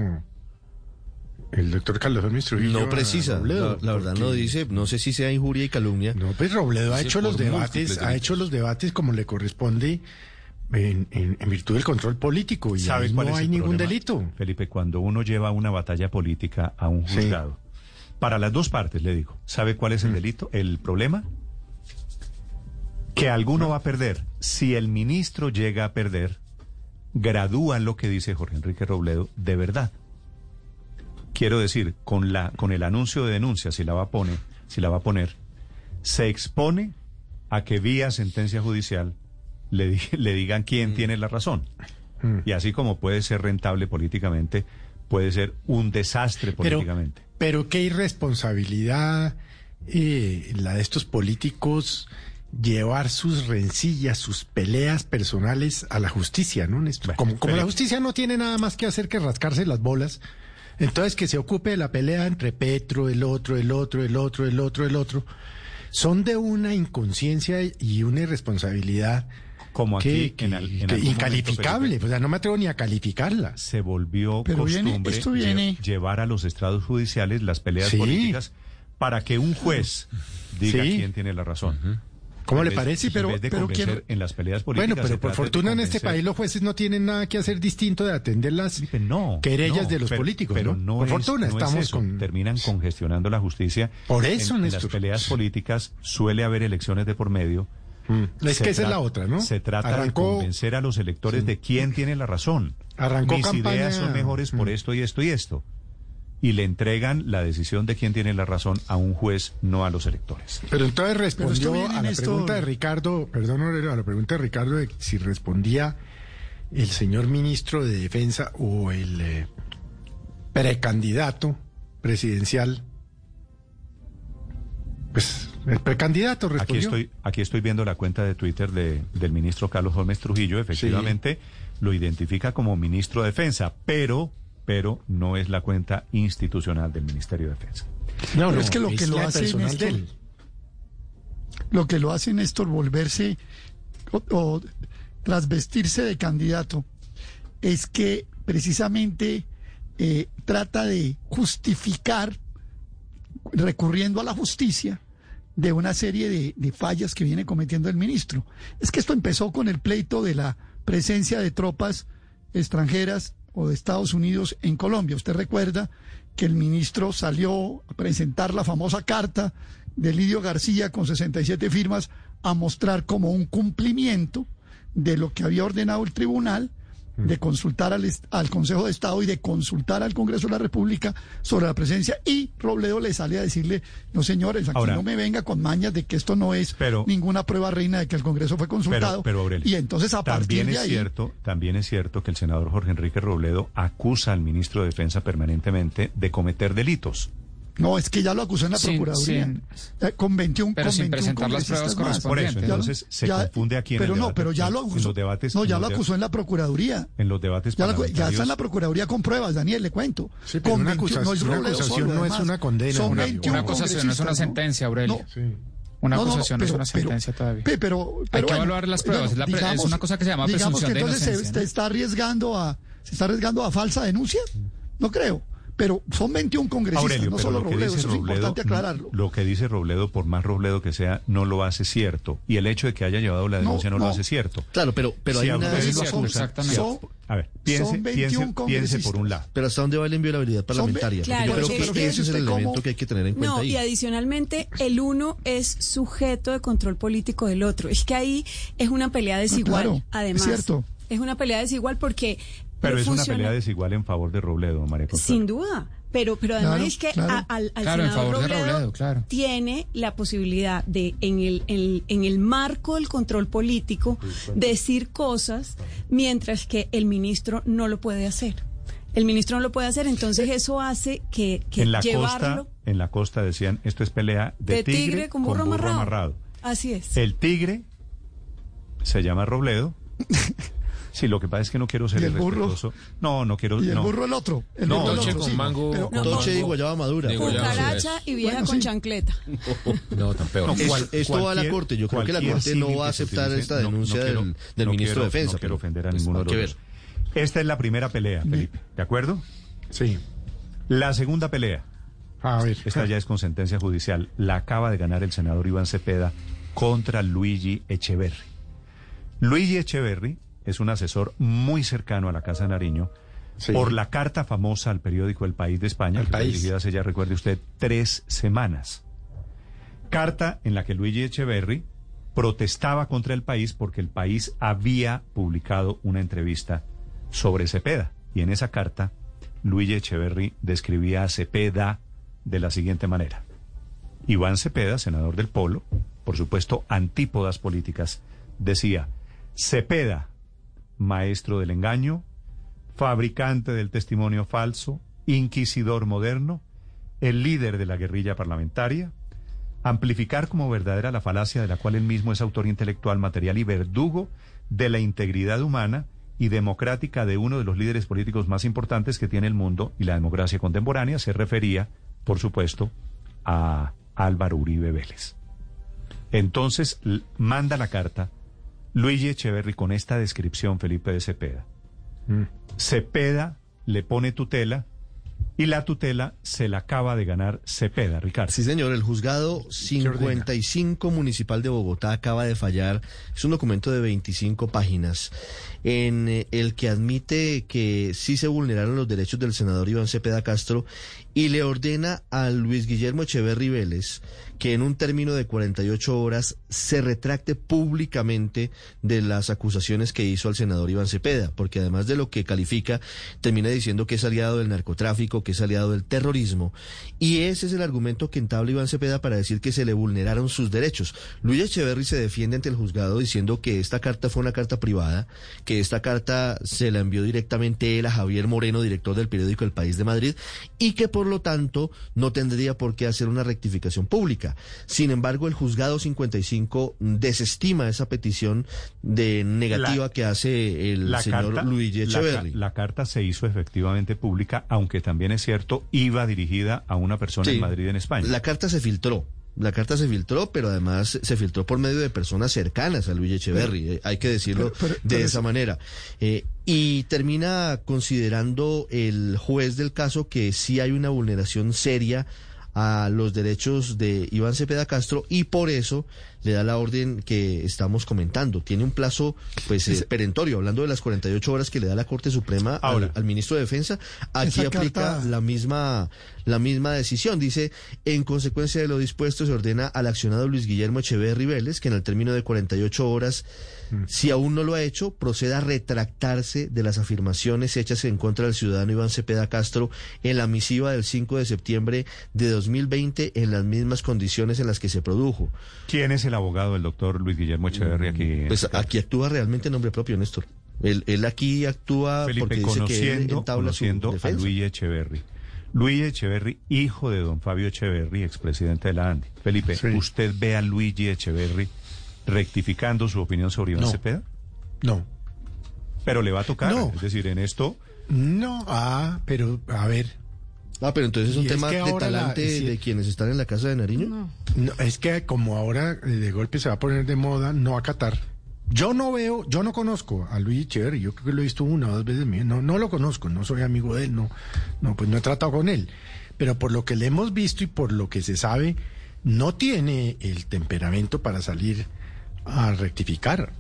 el doctor Carlos Trujillo. No precisa, Robledo, la, la verdad no dice, no sé si sea injuria y calumnia. No, pues Robledo ha hecho los debates, ha hecho los debates como le corresponde en, en- en virtud del control político y ¿Sabe ahí cuál no es hay el ningún problema, delito. Felipe, cuando uno lleva una batalla política a un Sí. juzgado, para las dos partes le digo, ¿sabe cuál Mm. es el delito? El problema que alguno va a perder. Si el ministro llega a perder, gradúan lo que dice Jorge Enrique Robledo de verdad. Quiero decir, con la con el anuncio de denuncia, si la va a poner, si la va a poner, se expone a que vía sentencia judicial le, di- le digan quién tiene la razón. Y así como puede ser rentable políticamente, puede ser un desastre Pero- políticamente. Pero qué irresponsabilidad eh, la de estos políticos llevar sus rencillas, sus peleas personales a la justicia, ¿no, Néstor? como como la justicia no tiene nada más que hacer que rascarse las bolas, entonces que se ocupe de la pelea entre Petro, el otro, el otro, el otro, el otro, el otro. Son de una inconsciencia y una irresponsabilidad Como que, aquí, en al- en que- incalificable. momento, o sea, no me atrevo ni a calificarla. Se volvió Pero viene- costumbre esto viene- lle- llevar a los estrados judiciales las peleas Sí. políticas para que un juez diga Sí. quién tiene la razón. ¿Cómo le parece? Pero- de quiero- en las peleas políticas. Bueno, pero por fortuna en este país los jueces no tienen nada que hacer distinto de atender las no, querellas no, de los pero- políticos. Pero ¿no? no, por es- fortuna es estamos con... Terminan congestionando la justicia. Por eso, en, en las peleas políticas suele haber elecciones de por medio. Es Se que esa es la otra, ¿no? Se trata Arrancó- de convencer a los electores de quién tiene la razón. Arrancó Mis campaña- ideas son mejores por esto y esto y esto. Y le entregan la decisión de quién tiene la razón a un juez, no a los electores. Pero entonces respondió esto viene, a la Néstor. pregunta de Ricardo, perdón, Aurelio, a la pregunta de Ricardo de si respondía el señor ministro de Defensa o el eh, precandidato presidencial. Pues el precandidato Aquí respondió. estoy, aquí estoy viendo la cuenta de Twitter de- del ministro Carlos Gómez Trujillo. Efectivamente, lo identifica como ministro de Defensa, pero, pero no es la cuenta institucional del Ministerio de Defensa. No, Pero es que lo que lo hace Néstor, lo que lo hace Néstor volverse o, o trasvestirse de candidato es que precisamente eh, trata de justificar recurriendo a la justicia de una serie de, de fallas que viene cometiendo el ministro. Es que esto empezó con el pleito de la presencia de tropas extranjeras o de Estados Unidos en Colombia. Usted recuerda que el ministro salió a presentar la famosa carta de Lidio García con 67 firmas a mostrar como un cumplimiento de lo que había ordenado el tribunal de consultar al, Consejo de Estado y de consultar al Congreso de la República sobre la presencia y Robledo le sale a decirle, no señores, aquí Ahora- no me venga con mañas de que esto no es ninguna prueba reina de que el Congreso fue consultado. Pero, pero Aurelio, y entonces a partir también de es ahí... cierto, también es cierto que el senador Jorge Enrique Robledo acusa al ministro de Defensa permanentemente de cometer delitos. No, es que ya lo acusó en la Sin- Procuraduría. sin- Eh, con 21 Pero con sin 21 presentar las pruebas congresistas más. Por eso, Ya entonces se ya- confunde aquí en Pero el no, debate, pero ya en- lo en acusó. los debates- no, en ya lo de- acusó en la Procuraduría. En los debates Ya, la- ya está en la Procuraduría con pruebas, Daniel, le cuento. Sí, pero una 21 acusación- una acusación solo, no es una condena, Son una- 21 Una acusación no es una ¿no? sentencia, Aurelio. No. Una No, no, no, acusación no es pero- una pero- sentencia todavía. Pero, Hay pero que bueno, evaluar las pruebas. es, la pre- es digamos- una cosa que se llama digamos presunción que de entonces se, inocencia. se ¿no? está arriesgando a se está arriesgando a falsa denuncia. No creo. Pero son 21 congresistas, Aurelio, no solo lo que Robledo, dice eso es Robledo, importante aclararlo. Lo que dice Robledo, por más Robledo que sea, no lo hace cierto. Y el hecho de que haya llevado la denuncia no, lo no. hace cierto. Claro, pero, pero Si hay una... son- acusan, exactamente. Son- a ver, piense, son 21 piense, piense por un lado. Pero ¿hasta dónde va la inviolabilidad parlamentaria? Claro, yo creo es que que ese es el elemento cómo- que hay que tener en cuenta No, ahí. y adicionalmente el uno es sujeto de control político del otro. Es que ahí es una pelea desigual. claro, además, es cierto. es una pelea desigual porque Pero es una pelea desigual en favor de Robledo, María Consuelo. Sin duda. Pero, pero además Claro, es que claro. a- al, al Claro, senador Robledo Robledo, claro. tiene la posibilidad de, en el, en, en el marco del control político, decir cosas, mientras que el ministro no lo puede hacer. El ministro no lo puede hacer, entonces eso hace que, que en la llevarlo costa, en la costa decían, esto es pelea de, de tigre, con burro, amarrado. amarrado. Así es. El tigre se llama Robledo. Sí, lo que pasa es que no quiero ser ¿Y el burro? irrespetuoso. No, no quiero. Y el no. burro el otro. El No, burro el Toche otro, con sí. mango- Pero- mango- y guayaba madura. Cucaracha y vieja Bueno, con sí. chancleta. No, tan peor. No, Es- cual- esto va a la Corte. Yo creo que la Corte no va a aceptar utilice, esta no- no denuncia quiero- del, del no ministro quiero- de Defensa. No quiero ofender a pues, ninguno de que los. Esta es la primera pelea, Felipe. ¿De acuerdo? Sí. La segunda pelea. A ver. Esta ya es con sentencia judicial. La acaba de ganar el senador Iván Cepeda contra Luigi Echeverry. Luigi Echeverry es un asesor muy cercano a la Casa de Nariño Sí. por la carta famosa al periódico El País de España, El que fue País. dirigida hace ya, recuerde usted, tres semanas. Carta en la que Luigi Echeverry protestaba contra el país porque el país había publicado una entrevista sobre Cepeda. Y en esa carta, Luigi Echeverry describía a Cepeda de la siguiente manera. Iván Cepeda, senador del Polo, por supuesto, antípodas políticas, decía, Cepeda, maestro del engaño, fabricante del testimonio falso, inquisidor moderno, el líder de la guerrilla parlamentaria, amplificar como verdadera la falacia de la cual él mismo es autor intelectual, material y verdugo de la integridad humana y democrática de uno de los líderes políticos más importantes que tiene el mundo y la democracia contemporánea, se refería, por supuesto, a Álvaro Uribe Vélez. Entonces manda la carta Luigi Echeverry con esta descripción, Felipe de Cepeda. Cepeda le pone tutela y la tutela se la acaba de ganar Cepeda, Ricardo. Sí, señor, el juzgado 55 municipal de Bogotá acaba de fallar. Es un documento de 25 páginas en eh, el que admite que sí se vulneraron los derechos del senador Iván Cepeda Castro y le ordena a Luis Guillermo Echeverri Vélez que en un término de 48 horas se retracte públicamente de las acusaciones que hizo al senador Iván Cepeda, porque además de lo que califica, termina diciendo que es aliado del narcotráfico, que es aliado del terrorismo, y ese es el argumento que entabla Iván Cepeda para decir que se le vulneraron sus derechos. Luis Echeverry se defiende ante el juzgado diciendo que esta carta fue una carta privada, que esta carta se la envió directamente él a Javier Moreno, director del periódico El País de Madrid, y que por lo tanto no tendría por qué hacer una rectificación pública. Sin embargo, el juzgado 55 desestima esa petición de negativa La- que hace el La señor carta- Luigi la Echeverry. La, carta se hizo efectivamente pública, aunque también es cierto, iba dirigida a una persona Sí. en Madrid, en España. La carta se filtró. La carta se filtró, pero además se filtró por medio de personas cercanas a Luis Echeverry, eh, hay que decirlo Pero- pero- de esa manera. Eh, y termina considerando el juez del caso que sí hay una vulneración seria a los derechos de Iván Cepeda Castro y por eso le da la orden que estamos comentando. Tiene un plazo pues eh, perentorio, hablando de las 48 horas que le da la Corte Suprema al- Ahora. al, ministro de Defensa. Aquí aplica carta- la misma la misma decisión. Dice, en consecuencia de lo dispuesto, se ordena al accionado Luis Guillermo Echeverri Vélez que en el término de 48 horas, si aún no lo ha hecho, proceda a retractarse de las afirmaciones hechas en contra del ciudadano Iván Cepeda Castro en la misiva del 5 de septiembre de 2020 en las mismas condiciones en las que se produjo. ¿Quién es el abogado del doctor Luis Guillermo Echeverry aquí? en Pues este aquí actúa realmente en nombre propio, Néstor. Él, él aquí actúa Felipe, porque dice que él conociendo, su a. Luis Echeverry. Luis Echeverry, hijo de don Fabio Echeverry, expresidente de la ANDI. Felipe, Sí. ¿usted ve a Luigi Echeverry rectificando su opinión sobre Iván No. Cepeda? No. Pero le va a tocar. No. Es decir, en esto, No, ah, pero a ver. Ah, pero entonces es un Y es tema que de la- talante sí. de quienes están en la casa de Nariño. No, es que como ahora eh, de golpe se va a poner de moda no acatar. Yo no veo, yo no conozco a Luis Echeverry, yo creo que lo he visto una o dos veces, no, no lo conozco, no soy amigo de él, no, no, pues no he tratado con él. Pero por lo que le hemos visto y por lo que se sabe, no tiene el temperamento para salir a rectificar.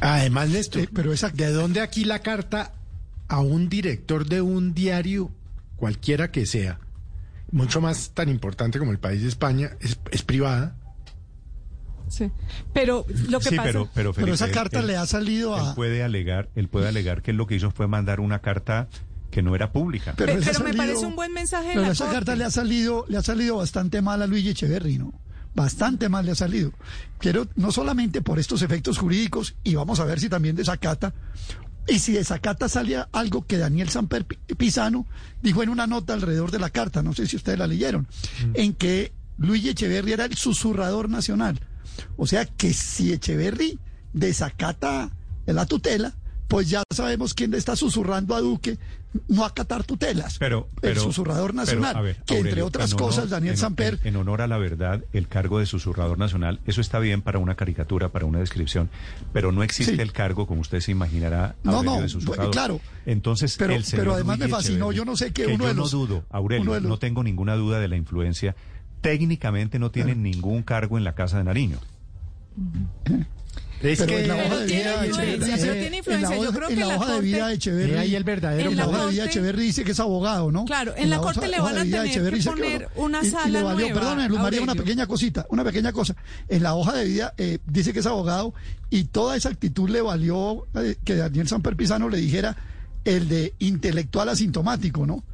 Además, Néstor, pero ¿de dónde aquí la carta a un director de un diario, cualquiera que sea, mucho más tan importante como el país de España, es, es privada? Sí. Pero lo que sí, pasa... pero, pero, Felipe, esa él- carta él- le ha salido él a... puede alegar, él puede alegar que él lo que hizo fue mandar una carta que no era pública. Pero me parece un buen mensaje Pero la esa Corte. carta le ha salido, le ha salido bastante mal a Luigi Echeverry, ¿no? Bastante mal le ha salido. Quiero, no solamente por estos efectos jurídicos, y vamos a ver si también desacata, y si desacata salía algo que Daniel Samper Pi- Pisano dijo en una nota alrededor de la carta, no sé si ustedes la leyeron, en que Luigi Echeverry era el susurrador nacional. O sea que si Echeverry desacata la tutela, pues ya sabemos quién le está susurrando a Duque no acatar tutelas. Pero, el susurrador nacional, que entre otras cosas, Daniel Samper... En, honor a la verdad, el cargo de susurrador nacional, eso está bien para una caricatura, para una descripción, pero no existe el cargo, como usted se imaginará, no, no, de susurrador. claro. Entonces, pero, el pero además me fascinó, yo no sé qué uno yo de los... no dudo, Aurelio, no tengo ninguna duda de la influencia. Técnicamente no tiene ningún cargo en la Casa de Nariño. Es pero que en la hoja de vida de Echeverry, tiene influencia. Yo creo que en la hoja de vida de Echeverry, ahí el verdadero en la hoja de vida de Echeverry dice que es abogado, ¿no? Claro, en, la, corte le van a tener que poner una sala y le valió, nueva. Perdón, Luz María, una pequeña cosita, una pequeña cosa. En la hoja de vida eh, dice que es abogado y toda esa actitud le valió eh, que Daniel Samper Pizano le dijera el de intelectual asintomático, ¿no?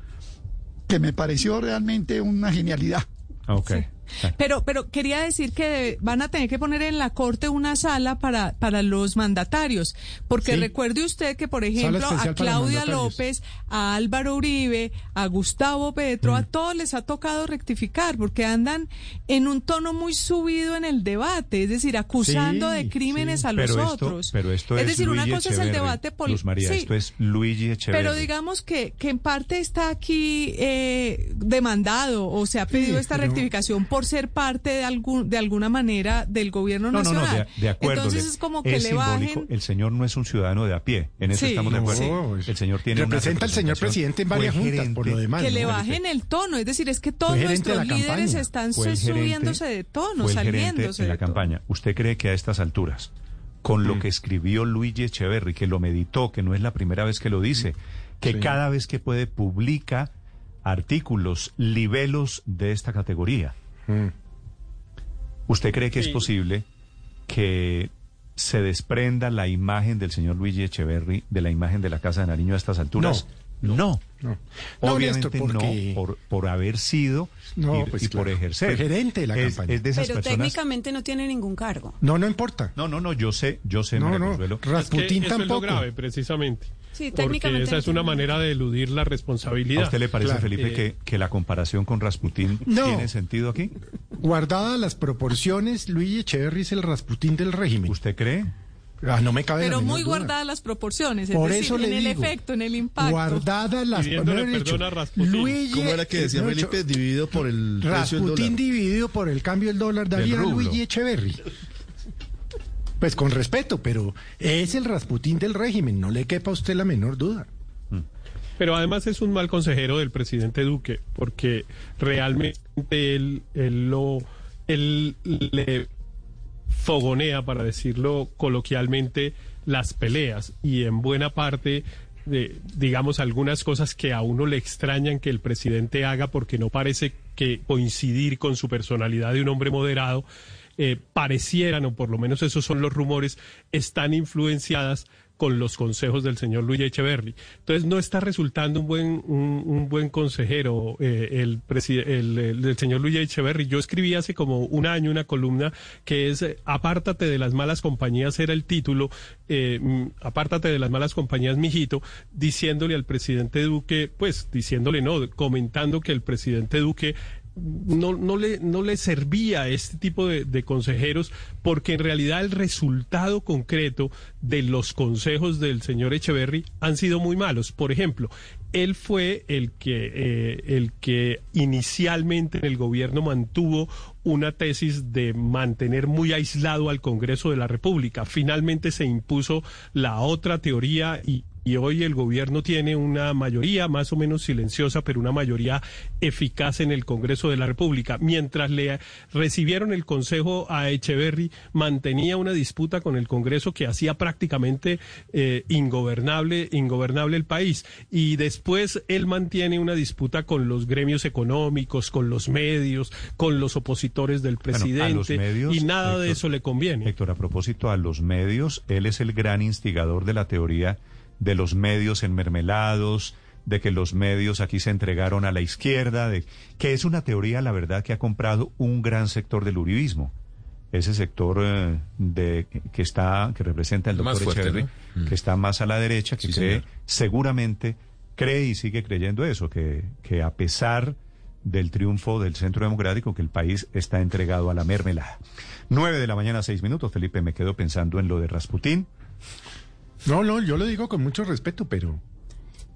Que me pareció realmente una genialidad. Ok. Sí. Pero, pero quería decir que van a tener que poner en la corte una sala para, para los mandatarios, porque Sí. recuerde usted que, por ejemplo, a Claudia. López, a Álvaro Uribe, a Gustavo Petro, a todos les ha tocado rectificar, porque andan en un tono muy subido en el debate, es decir, acusando Sí, de crímenes sí. a los pero esto, otros. Pero esto es, decir, una Luigi cosa es el debate político. Esto es Luigi. Pero digamos que, que en parte está aquí eh, demandado o se ha pedido esta pero- rectificación por ser parte de algún de alguna manera del gobierno No, no, no, nacional. de, de acuerdo. Entonces es como que es le simbólico. bajen. El señor no es un ciudadano de a pie. En eso Sí. estamos de acuerdo. No, el señor tiene representa al señor presidente en varias juntas, por lo gerente- demás. que le bajen el tono, es decir, es que todos nuestros la líderes campaña. están gerente- subiéndose de tono, fue el gerente saliéndose en la de tono. campaña. ¿Usted cree que a estas alturas, con Mm. lo que escribió Luigi Echeverry, que lo meditó, que no es la primera vez que lo dice, que Sí. cada vez que puede publica artículos, libelos de esta categoría? Mm. ¿Usted cree que es posible que se desprenda la imagen del señor Luigi Echeverry de la imagen de la Casa de Nariño a estas alturas? No. No. No, Obviamente porque- no, por, por haber sido No, y, pues y por ejercer. Gerente de la es, campaña. es de esas Pero personas. técnicamente no tiene ningún cargo. No, no importa. No, no, no, yo sé, yo sé, No, María no, Consuelo. Es que Rasputín eso es lo tampoco. grave, precisamente. Sí, técnicamente esa es una manera de eludir la responsabilidad. ¿A usted le parece, Claro. Felipe, Eh, que, que la comparación con Rasputín No. tiene sentido aquí? Guardadas las proporciones, Luigi Echeverry es el Rasputín del régimen. ¿Usted cree? Ah, no me cabe Pero muy duda. guardadas las proporciones, es Por decir, eso en le el digo, efecto, en el impacto. Guardadas las Rasputín. Luigi, ¿Cómo era que decía no Felipe? Dividido por el precio del Rasputín dólar. dividido por el cambio del dólar daría. Luigi Echeverry. Pues con respeto, pero es el Rasputín del régimen, no le quepa a usted la menor duda. Pero además es un mal consejero del presidente Duque, porque realmente él, lo él le fogonea, para decirlo coloquialmente, las peleas y en buena parte digamos, algunas cosas que a uno le extrañan que el presidente haga porque no parece que coincidir con su personalidad de un hombre moderado, eh, parecieran, o por lo menos esos son los rumores, están influenciadas con los consejos del señor Luis Echeverry. Entonces no está resultando un buen un, buen consejero eh, el- el señor Luis Echeverry. Yo escribí hace como un año una columna que es eh, Apártate de las malas compañías era el título, eh, mm, Apártate de las malas compañías, mijito, diciéndole al presidente Duque, pues diciéndole no, comentando que el presidente Duque no, no, le, no le servía este tipo de, consejeros porque en realidad el resultado concreto de los consejos del señor Echeverry han sido muy malos. Por ejemplo, él fue el que, eh, el que inicialmente en el gobierno mantuvo una tesis de mantener muy aislado al Congreso de la República. Finalmente se impuso la otra teoría y y hoy el gobierno tiene una mayoría más o menos silenciosa, pero una mayoría eficaz en el Congreso de la República. Mientras le recibieron el consejo a Echeverry, mantenía una disputa con el Congreso que hacía prácticamente eh, ingobernable, ingobernable el país. Y después él mantiene una disputa con los gremios económicos, con los medios, con los opositores del Bueno, presidente, medios, y nada de eso le conviene. Héctor, a propósito a los medios, él es el gran instigador de la teoría de los medios enmermelados, de que los medios aquí se entregaron a la izquierda, de que es una teoría, la verdad, que ha comprado un gran sector del uribismo. Ese sector eh, de que está que representa el doctor fuerte, ¿no? Mm. que está más a la derecha, que Sí, cree señor. seguramente cree y sigue creyendo eso, que, que a pesar del triunfo del Centro Democrático, que el país está entregado a la mermelada. Nueve de la mañana, seis minutos. Felipe, me quedo pensando en lo de Rasputín. No, no, yo lo digo con mucho respeto, pero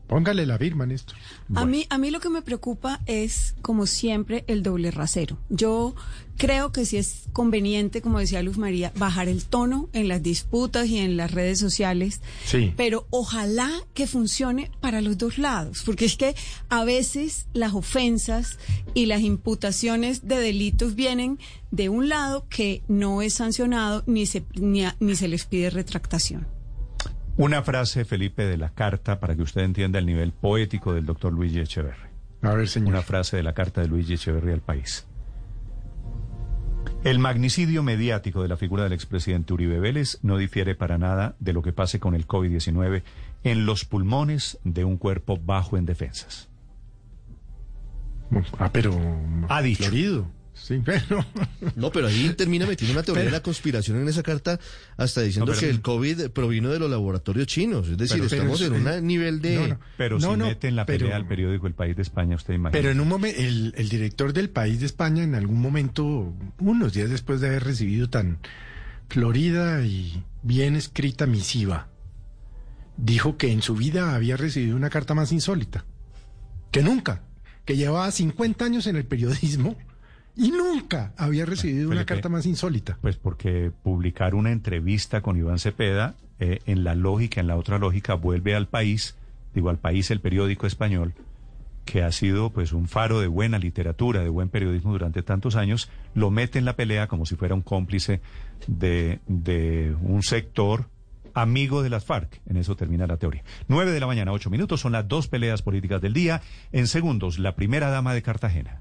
póngale la firma, Néstor. A mí, a mí lo que me preocupa es, como siempre, el doble rasero. Yo creo que sí es conveniente, como decía Luz María, bajar el tono en las disputas y en las redes sociales. Sí. Pero ojalá que funcione para los dos lados, porque es que a veces las ofensas y las imputaciones de delitos vienen de un lado que no es sancionado ni se, ni, a- ni se les pide retractación. Una frase, Felipe, de la carta para que usted entienda el nivel poético del doctor Luigi Echeverri. A ver, señor. Una frase de la carta de Luigi Echeverri al país. El magnicidio mediático de la figura del expresidente Uribe Vélez no difiere para nada de lo que pase con el COVID-19 en los pulmones de un cuerpo bajo en defensas. Ah, pero... Ha dicho. Florido. Sí, pero... No, pero ahí termina metiendo una teoría Pero- de la conspiración en esa carta, hasta diciendo No, pero- que el COVID provino de los laboratorios chinos. Es decir, Pero- estamos es- en eh, un nivel de... no, no. Pero No, si no, mete en la pero- pelea al periódico El País de España, usted imagina. Pero en un momento, el, el director del país de España, en algún momento, unos días después de haber recibido tan florida y bien escrita misiva, dijo que en su vida había recibido una carta más insólita. Que nunca. Que llevaba 50 años en el periodismo y nunca había recibido una carta más insólita. Pues porque publicar una entrevista con Iván Cepeda, eh, en la lógica, en la otra lógica, vuelve al país, digo al país, el periódico español, que ha sido pues un faro de buena literatura, de buen periodismo durante tantos años, lo mete en la pelea como si fuera un cómplice de, de un sector amigo de las FARC. En eso termina la teoría. Nueve de la mañana, ocho minutos, son las dos peleas políticas del día. En segundos, la primera dama de Cartagena.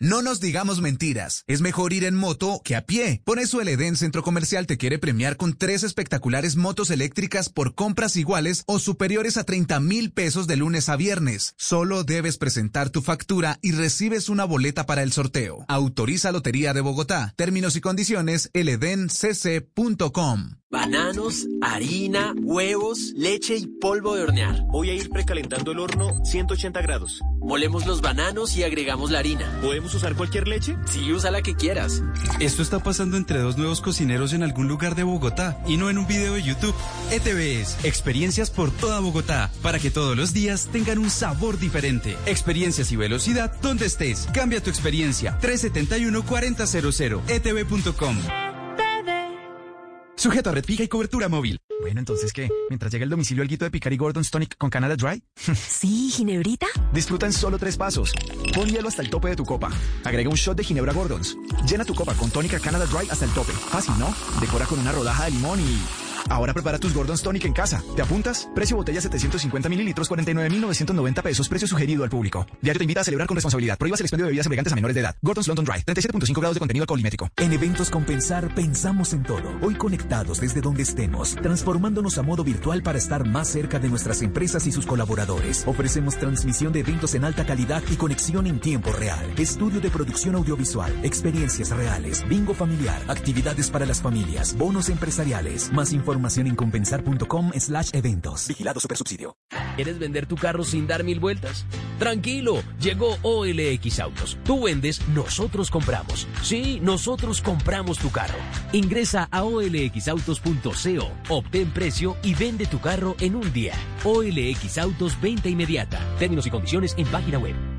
No nos digamos mentiras. Es mejor ir en moto que a pie. Por eso el Edén Centro Comercial te quiere premiar con tres espectaculares motos eléctricas por compras iguales o superiores a 30 mil pesos de lunes a viernes. Solo debes presentar tu factura y recibes una boleta para el sorteo. Autoriza Lotería de Bogotá. Términos y condiciones eledencc.com. Bananos, harina, huevos, leche y polvo de hornear. Voy a ir precalentando el horno 180 grados. Molemos los bananos y agregamos la harina. ¿Podemos usar cualquier leche? Sí, usa la que quieras. Esto está pasando entre dos nuevos cocineros en algún lugar de Bogotá y no en un video de YouTube. ETVs, experiencias por toda Bogotá, para que todos los días tengan un sabor diferente. Experiencias y velocidad donde estés. Cambia tu experiencia. 371-4000, etv.com. Sujeta a red fija y cobertura móvil. Bueno, entonces, ¿qué? Mientras llega el domicilio el guito de Picari Gordon's Tonic con Canada Dry. Sí, Ginebrita. Disfruta en solo tres pasos. Pon hielo hasta el tope de tu copa. Agrega un shot de Ginebra Gordon's. Llena tu copa con tónica Canada Dry hasta el tope. Fácil, ¿no? Decora con una rodaja de limón y... Ahora prepara tus Gordon's Tonic en casa. ¿Te apuntas? Precio botella 750 mililitros, 49,990 pesos. Precio sugerido al público. Diario te invita a celebrar con responsabilidad. Prohíbas el expendio de bebidas embriagantes a menores de edad. Gordon's London Dry. 37.5 grados de contenido alcoholimétrico. En Eventos Compensar pensamos en todo. Hoy conectados desde donde estemos, transformándonos a modo virtual para estar más cerca de nuestras empresas y sus colaboradores. Ofrecemos transmisión de eventos en alta calidad y conexión en tiempo real. Estudio de producción audiovisual, experiencias reales, bingo familiar, actividades para las familias, bonos empresariales. Más información en compensar.com slash eventos. Vigilado Supersubsidio. ¿Quieres vender tu carro sin dar mil vueltas? Tranquilo, llegó OLX Autos. Tú vendes, nosotros compramos. Sí, nosotros compramos tu carro. Ingresa a olxautos.co, obtén precio y vende tu carro en un día. OLX Autos, venta inmediata. Términos y condiciones en página web.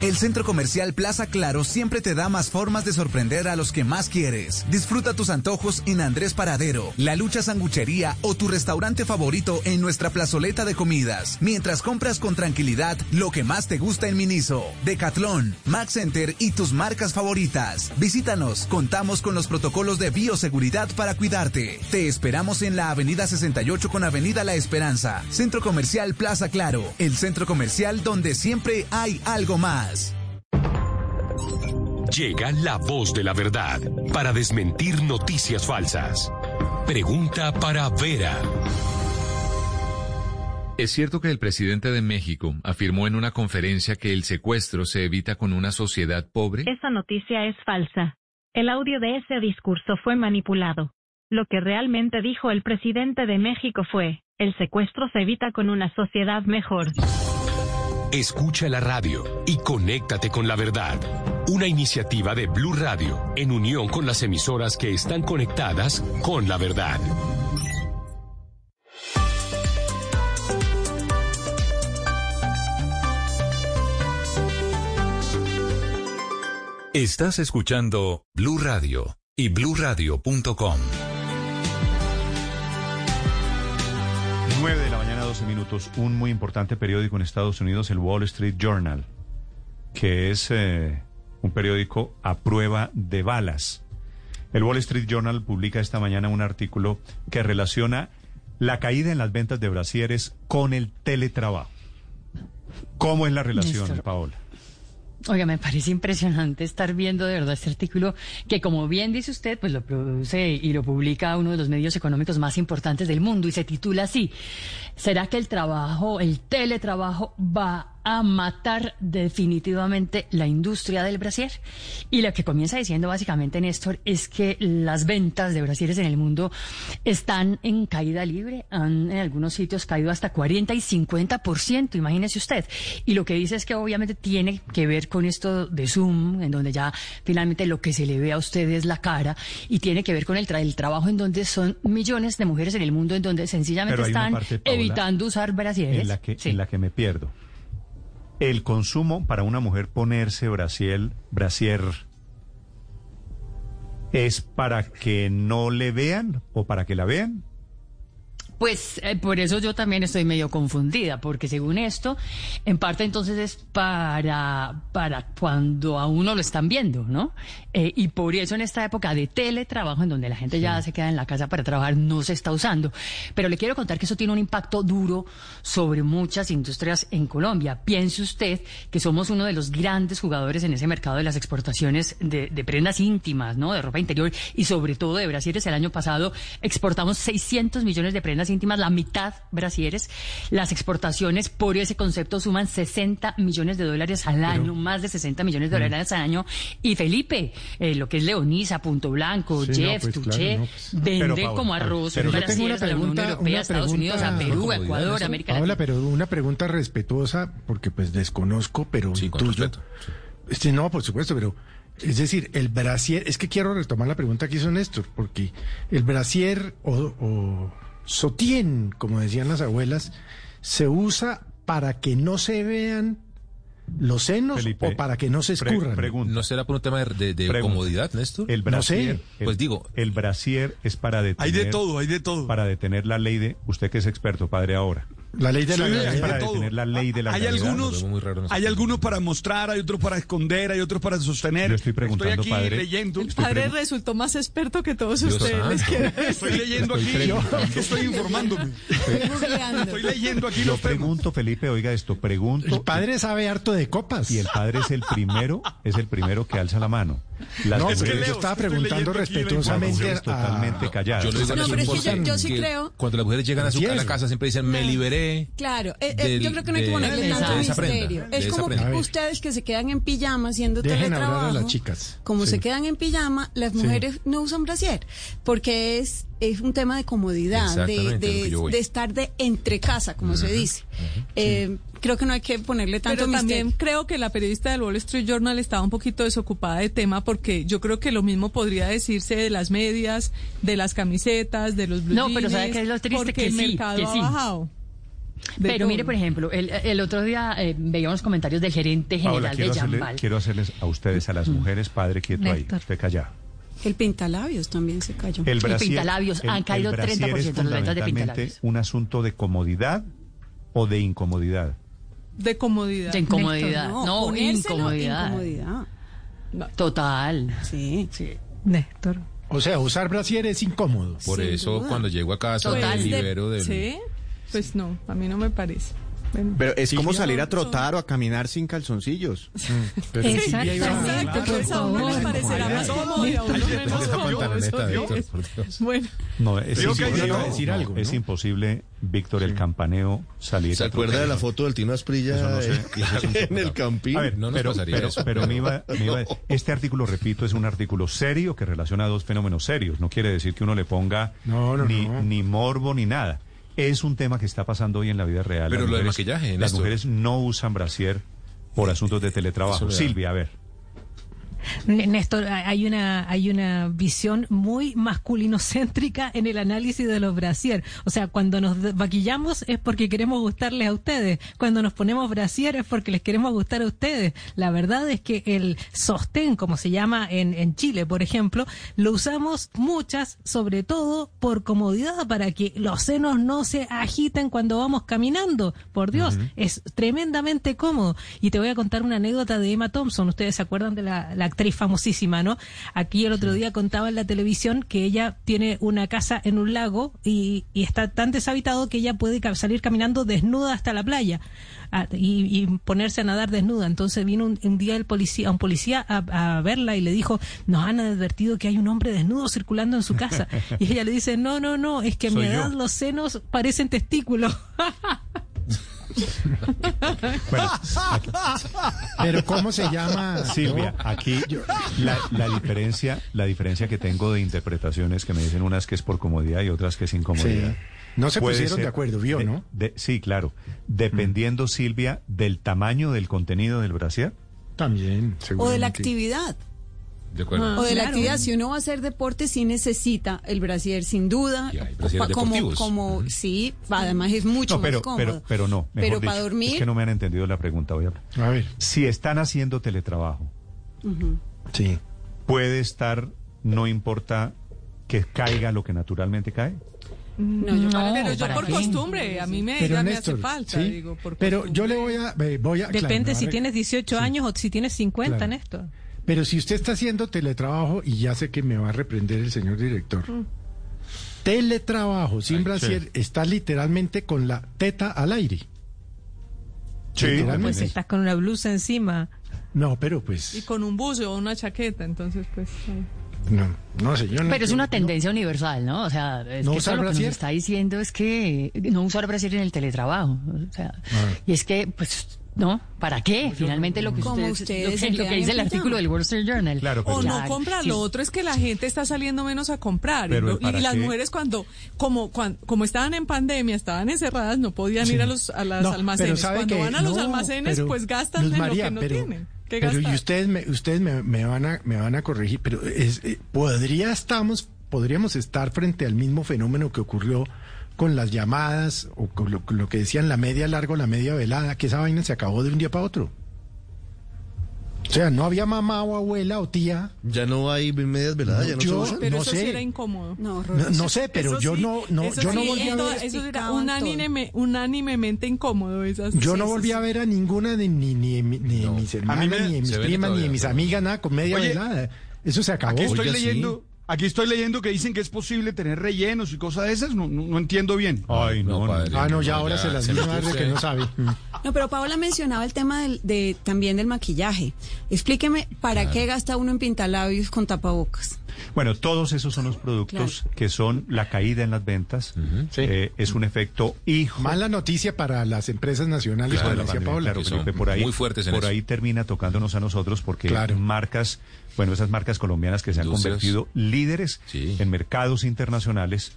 El Centro Comercial Plaza Claro siempre te da más formas de sorprender a los que más quieres. Disfruta tus antojos en Andrés Paradero, La Lucha Sanguchería o tu restaurante favorito en nuestra plazoleta de comidas. Mientras compras con tranquilidad lo que más te gusta en Miniso, Decathlon, Max Center y tus marcas favoritas. Visítanos, contamos con los protocolos de bioseguridad para cuidarte. Te esperamos en la Avenida 68 con Avenida La Esperanza. Centro Comercial Plaza Claro, el centro comercial donde siempre hay algo más. Llega la voz de la verdad para desmentir noticias falsas. Pregunta para Vera. ¿Es cierto que el presidente de México afirmó en una conferencia que el secuestro se evita con una sociedad pobre? Esa noticia es falsa. El audio de ese discurso fue manipulado. Lo que realmente dijo el presidente de México fue, el secuestro se evita con una sociedad mejor. Escucha la radio y conéctate con la verdad. Una iniciativa de Blue Radio en unión con las emisoras que están conectadas con la verdad. Estás escuchando Blue Radio y bluradio.com. 9 de la mañana, 12 minutos. Un muy importante periódico en Estados Unidos, el Wall Street Journal, que es eh, un periódico a prueba de balas. El Wall Street Journal publica esta mañana un artículo que relaciona la caída en las ventas de brasieres con el teletrabajo. ¿Cómo es la relación. Paola? Oiga, me parece impresionante estar viendo de verdad este artículo que, como bien dice usted, pues lo produce y lo publica uno de los medios económicos más importantes del mundo y se titula así. ¿Será que el trabajo, el teletrabajo va a matar definitivamente la industria del brasier? Y lo que comienza diciendo básicamente Néstor es que las ventas de brasieres en el mundo están en caída libre, han en algunos sitios caído hasta 40 y 50%, imagínese usted. Y lo que dice es que obviamente tiene que ver con esto de Zoom, en donde ya finalmente lo que se le ve a usted es la cara, y tiene que ver con el, tra- el trabajo en donde son millones de mujeres en el mundo en donde sencillamente están parte, Paola, evitando usar brasieres. En la, que, en la que me pierdo. El consumo para una mujer ponerse brasiel, brasier es para que no le vean o para que la vean. Pues eh, por eso yo también estoy medio confundida, porque según esto, en parte entonces es para, para cuando a uno lo están viendo, ¿no? Eh, y por eso en esta época de teletrabajo, en donde la gente ya se queda en la casa para trabajar, no se está usando. Pero le quiero contar que eso tiene un impacto duro sobre muchas industrias en Colombia. Piense usted que somos uno de los grandes jugadores en ese mercado de las exportaciones de, de prendas íntimas, ¿no? De ropa interior y sobre todo de brasieres. El año pasado exportamos 600 millones de prendas íntimas, la mitad brasieres. Las exportaciones por ese concepto suman 60 millones de dólares al año, más de 60 millones de dólares al año. Y Felipe, eh, lo que es Leonisa, Punto Blanco, Sí, no, Jeff, pues, claro, Tuché, no, pues. venden Pero, Paola, como arroz pero yo tengo brasieres una a la Unión pregunta- Europea, Estados pregunta- Unidos, a Perú, a Ecuador, a América Paola, Latina. pero una pregunta respetuosa, porque pues desconozco, pero. Sí, no, por supuesto, pero es decir, el brasier, es que quiero retomar la pregunta que hizo Néstor, porque el brasier o, o sotien, como decían las abuelas, se usa para que no se vean los senos Felipe, o para que no se escurran. ¿No será por un tema de, de- de Pregunta. comodidad, Néstor? El brasier, el- Pues digo, el brasier es para detener. Hay de todo, hay de todo. Para detener la ley de. Usted que es experto, padre, ahora. La ley de la gravedad. Es para Hay de todo. detener la ley de la hay gravedad. algunos, hay algunos para mostrar, hay otros para esconder, hay otros para sostener. Yo estoy preguntando, aquí padre. leyendo. El padre resultó más experto que todos Dios ustedes. les Estoy leyendo aquí. Yo estoy informándome. Estoy leyendo aquí Yo los temas. pregunto, Felipe, oiga esto, pregunto. El padre sabe harto de copas. Y el padre es el primero, es el primero que alza la mano. Las No, es que mujeres- yo estaba preguntando respetuosamente a- totalmente calladas. yo No, pero es que yo- sí creo- Cuando las mujeres llegan a su a la casa siempre dicen, me liberé. Claro, eh, eh, del- yo creo que no hay que ponerle de tanto misterio. Es como ustedes que se quedan en pijama haciendo Dejen a teletrabajo. las chicas. Como Sí. se quedan en pijama, las Sí. mujeres no usan brasier, porque es, es un tema de comodidad, de estar de entre casa, como se dice. Eh, Creo que no hay que ponerle tanto Pero también misterio. Creo que la periodista del Wall Street Journal estaba un poquito desocupada de tema porque yo creo que lo mismo podría decirse de las medias, de las camisetas, de los blue No, pero ¿sabe jeans, qué es lo triste? porque Que el sí, mercado que ha sí. bajado. De Pero todo. mire, por ejemplo, el, el otro día eh, veíamos comentarios del gerente general Paola, de hacerle- Jambal. quiero hacerles a ustedes, a las mujeres, padre, quieto ahí, Néstor. usted callado. El pintalabios también se cayó. El brasier, pintalabios, han caído brasier 30% es las ventas de pintalabios. un asunto de comodidad o de incomodidad. De comodidad. De incomodidad. Néstor, no, ponérselo, incomodidad. incomodidad. Total. Sí. Néstor. O sea, usar brasier es incómodo. Por eso, cuando llego a casa, me de- libero del... Sí, pues no, a mí no me parece. Pero es como salir a son- trotar o a caminar sin calzoncillos. Pero Exacto, exacto, parecerá más cómodo. eso Dios. Bueno, No, es, Creo imposible, iba a decir algo, es ¿no? imposible, Víctor, el campaneo salir ¿Se acuerda de la foto del Tino Asprilla Eso no sé. eh, en el campín? A ver, No nos pero, pasaría pero, eso. pero me iba, me iba- este artículo, repito, es un artículo serio que relaciona dos fenómenos serios. No quiere decir que uno le ponga No, no, ni, no. ni morbo ni nada. Es un tema que está pasando hoy en la vida real. Pero Las lo mujeres- maquillaje, Las mujeres no usan brasier por asuntos de teletrabajo. Silvia, a ver. Néstor, hay una, hay una visión muy masculinocéntrica en el análisis de los brasier. O sea, cuando nos maquillamos es porque queremos gustarles a ustedes. Cuando nos ponemos brasier es porque les queremos gustar a ustedes. La verdad es que el sostén, como se llama en, en Chile, por ejemplo, lo usamos muchas, sobre todo por comodidad, para que los senos no se agiten cuando vamos caminando. Por Dios, es tremendamente cómodo. Y te voy a contar una anécdota de Emma Thompson. Ustedes se acuerdan de la, la actriz famosísima, ¿no? Aquí el otro día contaba en la televisión que ella tiene una casa en un lago y, y está tan deshabitado que ella puede salir caminando desnuda hasta la playa ah, y, y ponerse a nadar desnuda. Entonces vino un, un día el policía, un policía a, a verla y le dijo, nos han advertido que hay un hombre desnudo circulando en su casa. Y ella le dice, no, no, no, es que a mi yo. los senos parecen testículos. Pero ¿cómo se llama? Silvia, aquí la, la diferencia, la diferencia que tengo de interpretaciones que me dicen unas que es por comodidad y otras que es incomodidad. Sí. No se Puede pusieron de acuerdo, vio, de- ¿no? de- sí, claro. Dependiendo, Silvia, del tamaño del contenido del brasier. También, O de la actividad. De o de la claro. actividad. Si uno va a hacer deporte, sí necesita el brasier, sin duda. Y hay Pa- como, deportivos. como, sí, además es mucho No, pero, más cómodo. pero, pero no. mejor Pero para dicho, dormir. Es que no me han entendido la pregunta. Voy a... A ver. Si están haciendo teletrabajo, Ujú. Sí. puede estar, no importa que caiga lo que naturalmente cae. No, yo para- pero yo ¿para por qué? costumbre, a mí me, Pero ya me Néstor, hace falta, ¿sí? digo, por Pero costumbre. yo le voy a... eh, voy a claro, Depende me va si tienes 18 años o si tienes 50, Claro. Néstor. Pero si usted está haciendo teletrabajo, y ya sé que me va a reprender el señor director, teletrabajo sin brasier está literalmente con la teta al aire. Sí, Literalmente. Pues estás con una blusa encima. No, pero Y pues... con un buzo o una chaqueta, entonces pues... ay. No, no sé, yo no... Pero es una tendencia universal, ¿no? O sea, es ¿No que usar todo lo que nos está diciendo es que no usar brasier en el teletrabajo. O sea, Ah. y es que, pues, ¿no? ¿Para qué? Finalmente lo que Como ustedes, ustedes lo que, lo que dice el artículo del Wall Street Journal. Claro, O no compra, sí. lo otro es que la gente está saliendo menos a comprar. Pero y, las mujeres cuando como, cuan- como estaban en pandemia, estaban encerradas, no podían ir a los a las No, almacenes. Cuando que- van a los no, almacenes, pues gastan en María, lo que no pero, tienen. ¿Qué pero y ustedes me, ustedes me, me van a me van a corregir, pero es, eh, podría estamos podríamos estar frente al mismo fenómeno que ocurrió con las llamadas o con lo, que decían la media largo, la media velada, que esa vaina se acabó de un día para otro. O sea, no había mamá o abuela o tía. Ya no hay medias veladas, ya no se Yo-. Pero no eso sé. sí era incómodo. No, No, no sé, pero Eso yo sí, no, no, yo no volví a ver, Eso era unánime- unánimemente incómodo. Esas, yo sí, no volví sí. a ver a ninguna de ni, ni, ni de mis hermanas, me- ni de mis primas, ni de mis amigas, nada con media Oye, velada. Eso se acabó. Aquí estoy sí. leyendo, aquí estoy leyendo que dicen que es posible tener rellenos y cosas de esas. No, no, no entiendo bien. Ay, no, no. padre, Ah, no, ya ahora se las metió madre que no sabe. No, pero Paola mencionaba el tema del, de, también del maquillaje. Explíqueme, ¿para qué gasta uno en pintalabios con tapabocas? Bueno, todos esos son los productos que son la caída en las ventas. Eh, es un efecto hijo. Mala noticia para las empresas nacionales, Claro, como la decía pandemia, Paola. claro, que son Felipe, por ahí, muy fuertes en por eso. ahí termina tocándonos a nosotros porque Claro. marcas, bueno, esas marcas colombianas que se han Industrias. convertido líderes Sí. en mercados internacionales,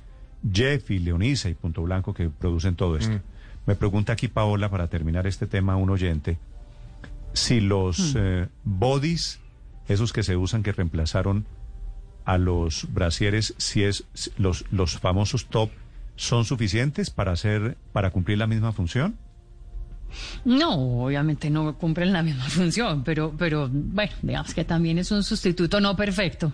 Jeff y Leonisa y Punto Blanco que producen todo esto. Mm. Me pregunta aquí Paola para terminar este tema un oyente si los eh, bodies, esos que se usan que reemplazaron a los brasieres, si es si los los famosos top son suficientes para hacer para cumplir la misma función. No, obviamente no cumplen la misma función, pero, pero bueno, digamos que también es un sustituto no perfecto.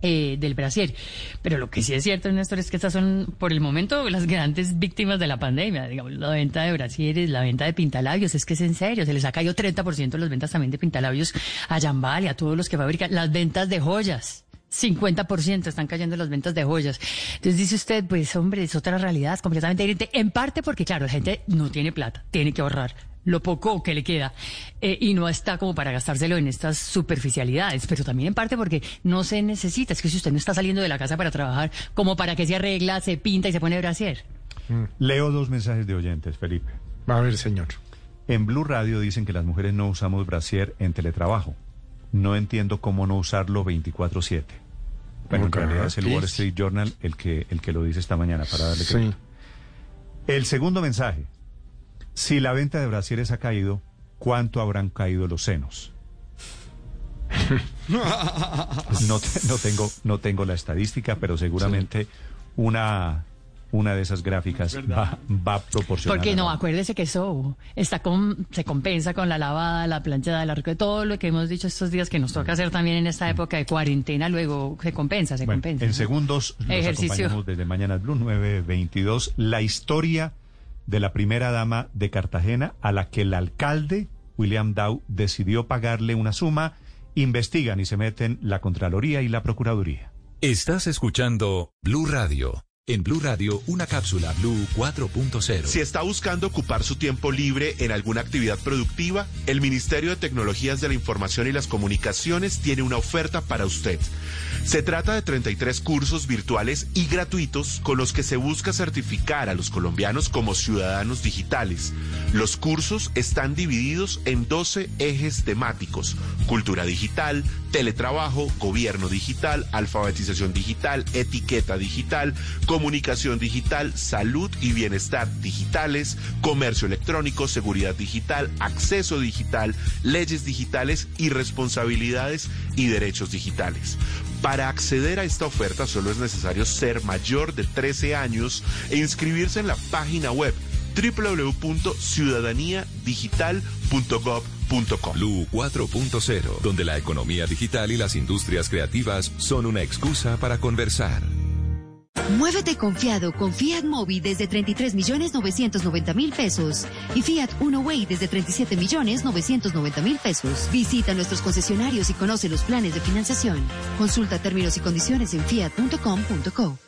eh, del brasier. Pero lo que sí es cierto, Néstor, es que estas son, por el momento, las grandes víctimas de la pandemia. Digamos, la venta de brasieres, la venta de pintalabios, es que es en serio. Se les ha caído 30% las ventas también de pintalabios a Jambal y a todos los que fabrican. Las ventas de joyas. 50% están cayendo las ventas de joyas. Entonces dice usted, pues hombre, es otra realidad completamente diferente. En parte porque, claro, la gente no tiene plata, tiene que ahorrar lo poco que le queda eh, y no está como para gastárselo en estas superficialidades, pero también en parte porque no se necesita. Es que si usted no está saliendo de la casa para trabajar, como para que se arregla, se pinta y se pone brasier. Leo dos mensajes de oyentes, Felipe. A ver, señor. En Blue Radio dicen que las mujeres no usamos brasier en teletrabajo. No entiendo cómo no usarlo 24/7. Bueno, en realidad es el Wall. Street Journal el que, el que lo dice esta mañana para darle Sí. crédito. El segundo mensaje. Si la venta de brasieres ha caído, ¿cuánto habrán caído los senos? No, te- no tengo, no tengo la estadística, pero seguramente una, una de esas gráficas va, va a proporcionar. Porque no, acuérdese que eso está con, se compensa con la lavada, la planchada, la reco- todo lo que hemos dicho estos días que nos toca hacer también en esta época de cuarentena, luego se compensa, se Bueno, compensa. en ¿no? segundos los Ejercicio. acompañamos desde Mañana Blue 922. La historia de la primera dama de Cartagena a la que el alcalde William Dow decidió pagarle una suma. Investigan y se meten la Contraloría y la Procuraduría. Estás escuchando Blue Radio. En Blue Radio, una cápsula Blue 4.0. Si está buscando ocupar su tiempo libre en alguna actividad productiva, el Ministerio de Tecnologías de la Información y las Comunicaciones tiene una oferta para usted. Se trata de 33 cursos virtuales y gratuitos con los que se busca certificar a los colombianos como ciudadanos digitales. Los cursos están divididos en 12 ejes temáticos. Cultura digital, teletrabajo, gobierno digital, alfabetización digital, etiqueta digital, comunicación digital, salud y bienestar digitales, comercio electrónico, seguridad digital, acceso digital, leyes digitales y responsabilidades y derechos digitales. Para acceder a esta oferta solo es necesario ser mayor de 13 años e inscribirse en la página web www.ciudadanía.digital.gov.co. Blue 4.0, donde la economía digital y las industrias creativas son una excusa para conversar. Muévete confiado con Fiat Mobi desde 33 millones 990 mil pesos y Fiat Uno Way desde 37 millones 990 mil pesos. Visita nuestros concesionarios y conoce los planes de financiación. Consulta términos y condiciones en fiat.com.co.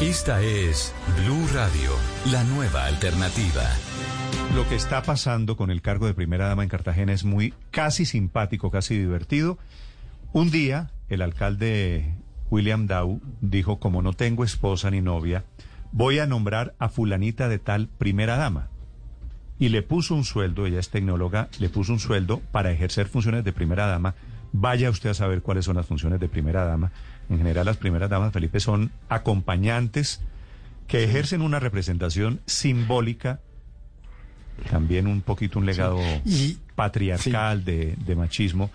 Esta es Blue Radio, la nueva alternativa. Lo que está pasando con el cargo de primera dama en Cartagena es muy casi simpático, casi divertido. Un día, el alcalde William Dow dijo, como no tengo esposa ni novia, voy a nombrar a fulanita de tal primera dama. Y le puso un sueldo, ella es tecnóloga, le puso un sueldo para ejercer funciones de primera dama. Vaya usted a saber cuáles son las funciones de primera dama. En general, las primeras damas, Felipe, son acompañantes que ejercen una representación simbólica, también un poquito un legado Y- patriarcal de, de machismo,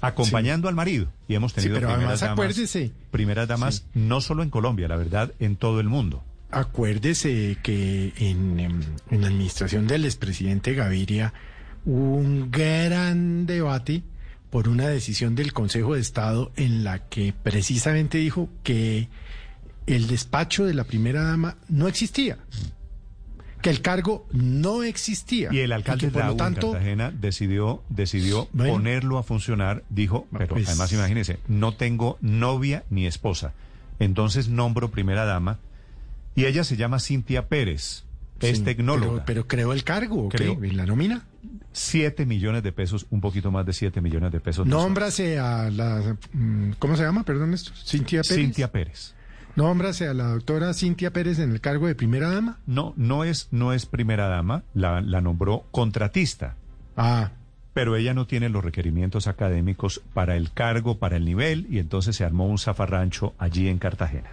acompañando al marido. Y hemos tenido pero primeras damas, acuérdese. primeras damas no solo en Colombia, la verdad, en todo el mundo. Acuérdese que en, em, en la administración del expresidente Gaviria hubo un gran debate por una decisión del Consejo de Estado en la que precisamente dijo que el despacho de la primera dama no existía, que el cargo no existía. Y el alcalde que por lo tanto en Cartagena decidió, decidió Bueno. ponerlo a funcionar, dijo, pero pues- además imagínese, no tengo novia ni esposa. Entonces nombro primera dama y ella se llama Cintia Pérez, es Sí, tecnóloga. Pero, pero creó el cargo, ¿o qué? Creó. ¿En la nómina? Siete millones de pesos, un poquito más de siete millones de pesos. Nómbrase a la... mm, ¿Cómo se llama? Perdón, esto. Cintia Pérez. Cintia Pérez. Nómbrase a la doctora Cintia Pérez en el cargo de primera dama. No, no es, no es primera dama, la, la nombró contratista. Ah. Pero ella no tiene los requerimientos académicos para el cargo, para el nivel, y entonces se armó un zafarrancho allí en Cartagena.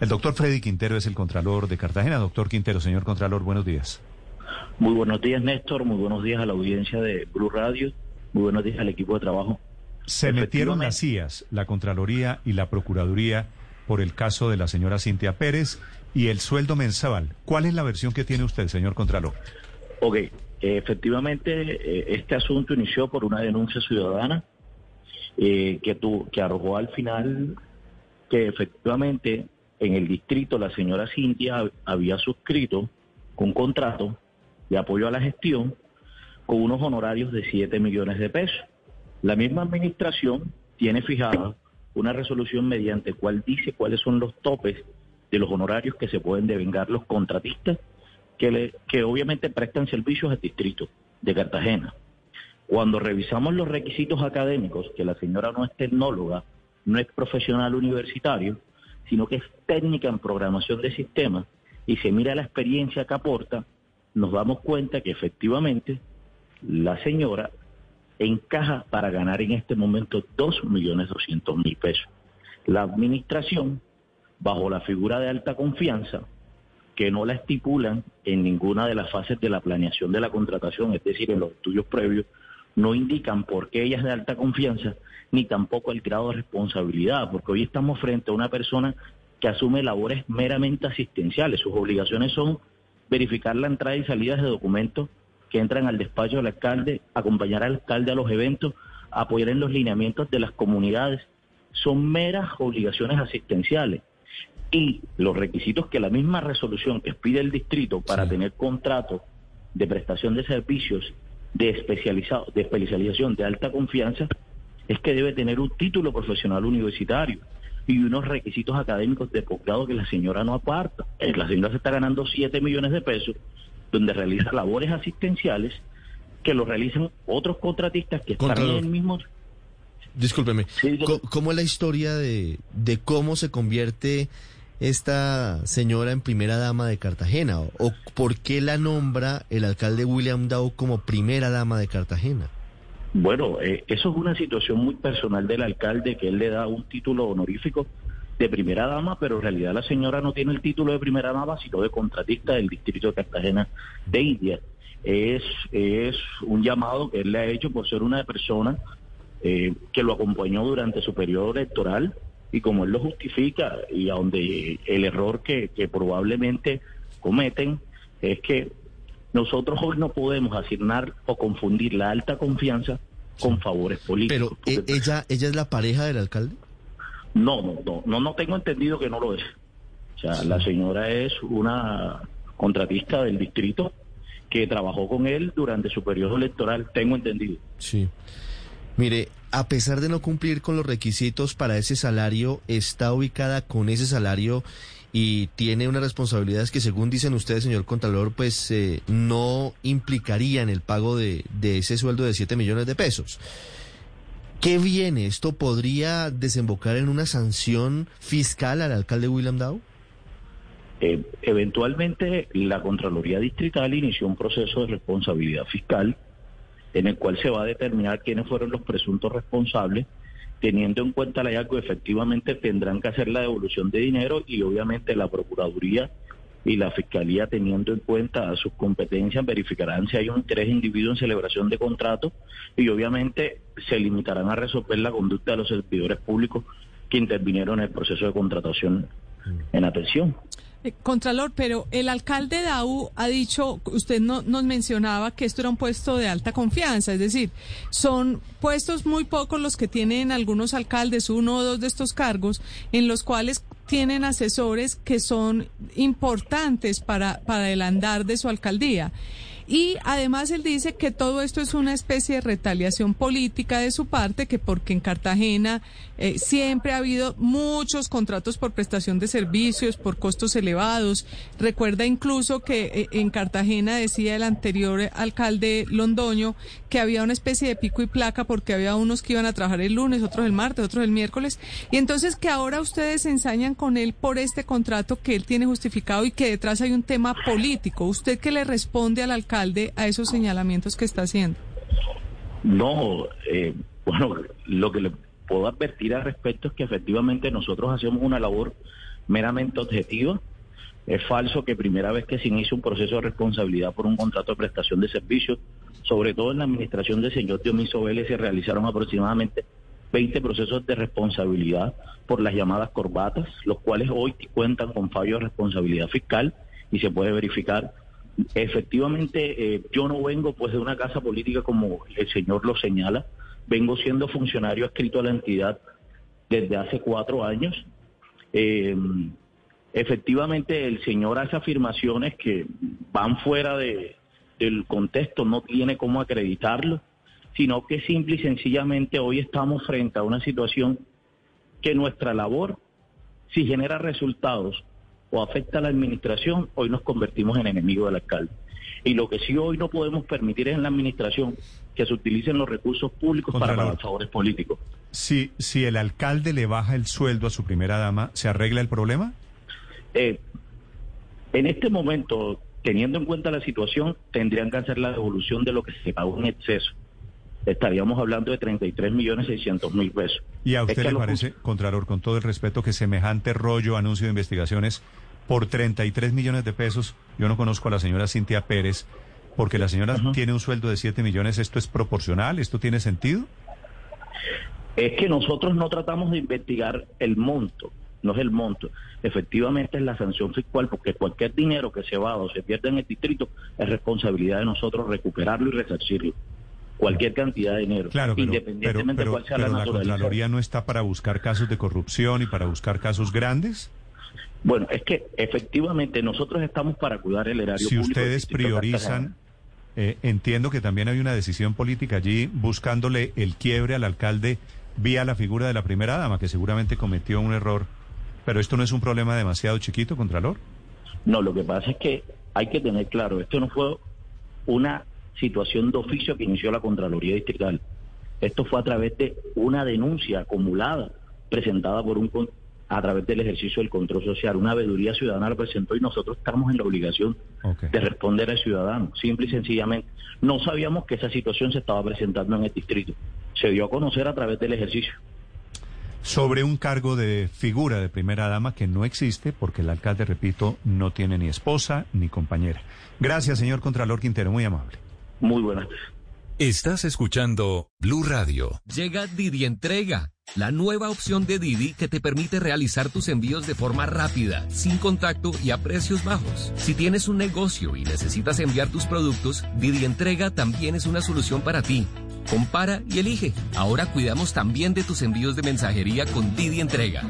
El doctor Freddy Quintero es el contralor de Cartagena. Doctor Quintero, señor contralor, buenos días. Muy buenos días, Néstor. Muy buenos días a la audiencia de Blue Radio. Muy buenos días al equipo de trabajo. Se metieron las CIAs, la Contraloría y la Procuraduría por el caso de la señora Cintia Pérez y el sueldo mensual. ¿Cuál es la versión que tiene usted, señor Contralor? Ok, efectivamente eh, este asunto inició por una denuncia ciudadana eh, que, tu- que arrojó al final que efectivamente en el distrito la señora Cintia había suscrito un contrato de apoyo a la gestión con unos honorarios de 7 millones de pesos. La misma administración tiene fijada una resolución mediante cual dice cuáles son los topes de los honorarios que se pueden devengar los contratistas que, que obviamente prestan servicios al distrito de Cartagena. Cuando revisamos los requisitos académicos, que la señora no es tecnóloga, no es profesional universitario, sino que es técnica en programación de sistemas, y se mira la experiencia que aporta, nos damos cuenta que efectivamente la señora encaja para ganar en este momento 2.200.000 pesos. La administración, bajo la figura de alta confianza, que no la estipulan en ninguna de las fases de la planeación de la contratación, es decir, en los estudios previos, no indican por qué ella es de alta confianza, ni tampoco el grado de responsabilidad, porque hoy estamos frente a una persona que asume labores meramente asistenciales. Sus obligaciones son verificar la entrada y salida de documentos que entran al despacho del alcalde, acompañar al alcalde a los eventos, apoyar en los lineamientos de las comunidades. Son meras obligaciones asistenciales. Y los requisitos que la misma resolución que pide el distrito para tener contrato de prestación de servicios de, especializado, de especialización de alta confianza es que debe tener un título profesional universitario y unos requisitos académicos de posgrado que la señora no aparta. Eh, La señora se está ganando 7 millones de pesos donde realiza labores asistenciales que lo realizan otros contratistas que están en el mismo... Discúlpeme, ¿cómo es la historia de, de cómo se convierte esta señora en primera dama de Cartagena? ¿O, por qué la nombra el alcalde William Dow como primera dama de Cartagena? Bueno, eh, eso es una situación muy personal del alcalde, que él le da un título honorífico de primera dama, pero en realidad la señora no tiene el título de primera dama, sino de contratista del distrito de Cartagena de India. Es, es un llamado que él le ha hecho por ser una persona eh, que lo acompañó durante su periodo electoral y como él lo justifica y a donde el error que, que probablemente cometen es que nosotros hoy no podemos asignar o confundir la alta confianza con favores políticos. Pero, ¿e- ¿ella, ¿ella es la pareja del alcalde? No, no, no, no, no tengo entendido que no lo es. O sea, la señora es una contratista del distrito que trabajó con él durante su periodo electoral, tengo entendido. Sí. Mire, a pesar de no cumplir con los requisitos para ese salario, está ubicada con ese salario y tiene unas responsabilidades que según dicen ustedes, señor Contralor, pues eh, no implicarían el pago de, ese sueldo de 7 millones de pesos. ¿Qué viene? ¿Esto podría desembocar en una sanción fiscal al alcalde William Dow? Eh, eventualmente, la Contraloría Distrital inició un proceso de responsabilidad fiscal en el cual se va a determinar quiénes fueron los presuntos responsables, teniendo en cuenta el hallazgo, efectivamente tendrán que hacer la devolución de dinero y obviamente la Procuraduría y la Fiscalía, teniendo en cuenta sus competencias, verificarán si hay un interés individuo en celebración de contratos y obviamente se limitarán a resolver la conducta de los servidores públicos que intervinieron en el proceso de contratación en atención. Eh, Contralor, pero el alcalde Dau ha dicho, usted no, nos mencionaba que esto era un puesto de alta confianza, es decir, son puestos muy pocos los que tienen algunos alcaldes, uno o dos de estos cargos, en los cuales tienen asesores que son importantes para, para el andar de su alcaldía. Y además él dice que todo esto es una especie de retaliación política de su parte, que porque en Cartagena eh, siempre ha habido muchos contratos por prestación de servicios, por costos elevados. Recuerda incluso que eh, en Cartagena decía el anterior alcalde Londoño que había una especie de pico y placa porque había unos que iban a trabajar el lunes, otros el martes, otros el miércoles. Y entonces que ahora ustedes ensañan con él por este contrato que él tiene justificado y que detrás hay un tema político. ¿Usted qué le responde al alcalde a esos señalamientos que está haciendo? No, eh, bueno, lo que le puedo advertir al respecto es que efectivamente nosotros hacemos una labor meramente objetiva. Es falso que primera vez que se inicia un proceso de responsabilidad por un contrato de prestación de servicios, sobre todo en la administración del señor Diomiso Vélez, se realizaron aproximadamente 20 procesos de responsabilidad por las llamadas corbatas, los cuales hoy cuentan con fallo de responsabilidad fiscal y se puede verificar. Efectivamente, eh, yo no vengo pues de una casa política como el señor lo señala, vengo siendo funcionario adscrito a la entidad desde hace cuatro años. Eh, efectivamente, el señor hace afirmaciones que van fuera de, del contexto, no tiene cómo acreditarlo, sino que simple y sencillamente hoy estamos frente a una situación que nuestra labor, si genera resultados o afecta a la administración, hoy nos convertimos en enemigos del alcalde. Y lo que sí hoy no podemos permitir es en la administración que se utilicen los recursos públicos para pagar favores políticos. Si, si el alcalde le baja el sueldo a su primera dama, ¿se arregla el problema? Eh, en este momento, teniendo en cuenta la situación, tendrían que hacer la devolución de lo que se pagó en exceso. Estaríamos hablando de 33 millones 600 mil pesos. ¿Y a Es usted que le los parece, Contralor, con todo el respeto, que semejante rollo, anuncio de investigaciones por 33 millones de pesos? Yo no conozco a la señora Cintia Pérez, porque la señora tiene un sueldo de 7 millones. ¿Esto es proporcional? ¿Esto tiene sentido? Es que nosotros no tratamos de investigar el monto, no es el monto. Efectivamente es la sanción fiscal, porque cualquier dinero que se va o se pierde en el distrito es responsabilidad de nosotros recuperarlo y resarcirlo. Cualquier cantidad de dinero, Claro, pero, pero, independientemente pero- cuál sea la la naturaleza. Contraloría no está para buscar casos de corrupción y para buscar casos grandes. Bueno, es que efectivamente nosotros estamos para cuidar el erario Si público. del ustedes priorizan, eh, entiendo que también hay una decisión política allí buscándole el quiebre al alcalde vía la figura de la primera dama, que seguramente cometió un error. Pero esto no es un problema demasiado chiquito, Contralor. No, lo que pasa es que hay que tener claro, esto no fue una situación de oficio que inició la Contraloría Distrital. Esto fue a través de una denuncia acumulada presentada por un a través del ejercicio del control social. Una veeduría ciudadana la presentó y nosotros estamos en la obligación de responder al ciudadano. Simple y sencillamente. No sabíamos que esa situación se estaba presentando en el distrito. Se dio a conocer a través del ejercicio. Sobre un cargo de figura de primera dama que no existe porque el alcalde, repito, no tiene ni esposa ni compañera. Gracias, señor Contralor Quintero, muy amable. Muy buenas. Estás escuchando Blue Radio. Llega Didi Entrega, la nueva opción de Didi que te permite realizar tus envíos de forma rápida, sin contacto y a precios bajos. Si tienes un negocio y necesitas enviar tus productos, Didi Entrega también es una solución para ti. Compara y elige. Ahora cuidamos también de tus envíos de mensajería con Didi Entrega.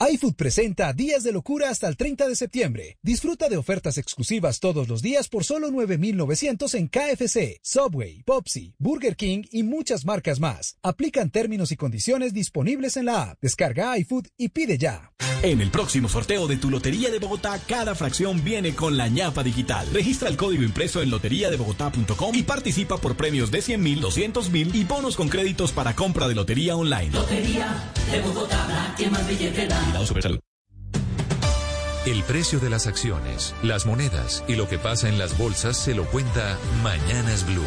iFood presenta Días de Locura hasta el 30 de septiembre. Disfruta de ofertas exclusivas todos los días por solo 9,900 en KFC, Subway, Popsi, Burger King y muchas marcas más. Aplican términos y condiciones disponibles en la app. Descarga iFood y pide ya. En el próximo sorteo de tu Lotería de Bogotá, cada fracción viene con la ñapa digital. Registra el código impreso en loteriadebogotá.com y participa por premios de 100 mil, 200 mil y bonos con créditos para compra de lotería online. Lotería de Bogotá, la que más billete da. Supersalud. El precio de las acciones, las monedas y lo que pasa en las bolsas se lo cuenta Mañanas Blue.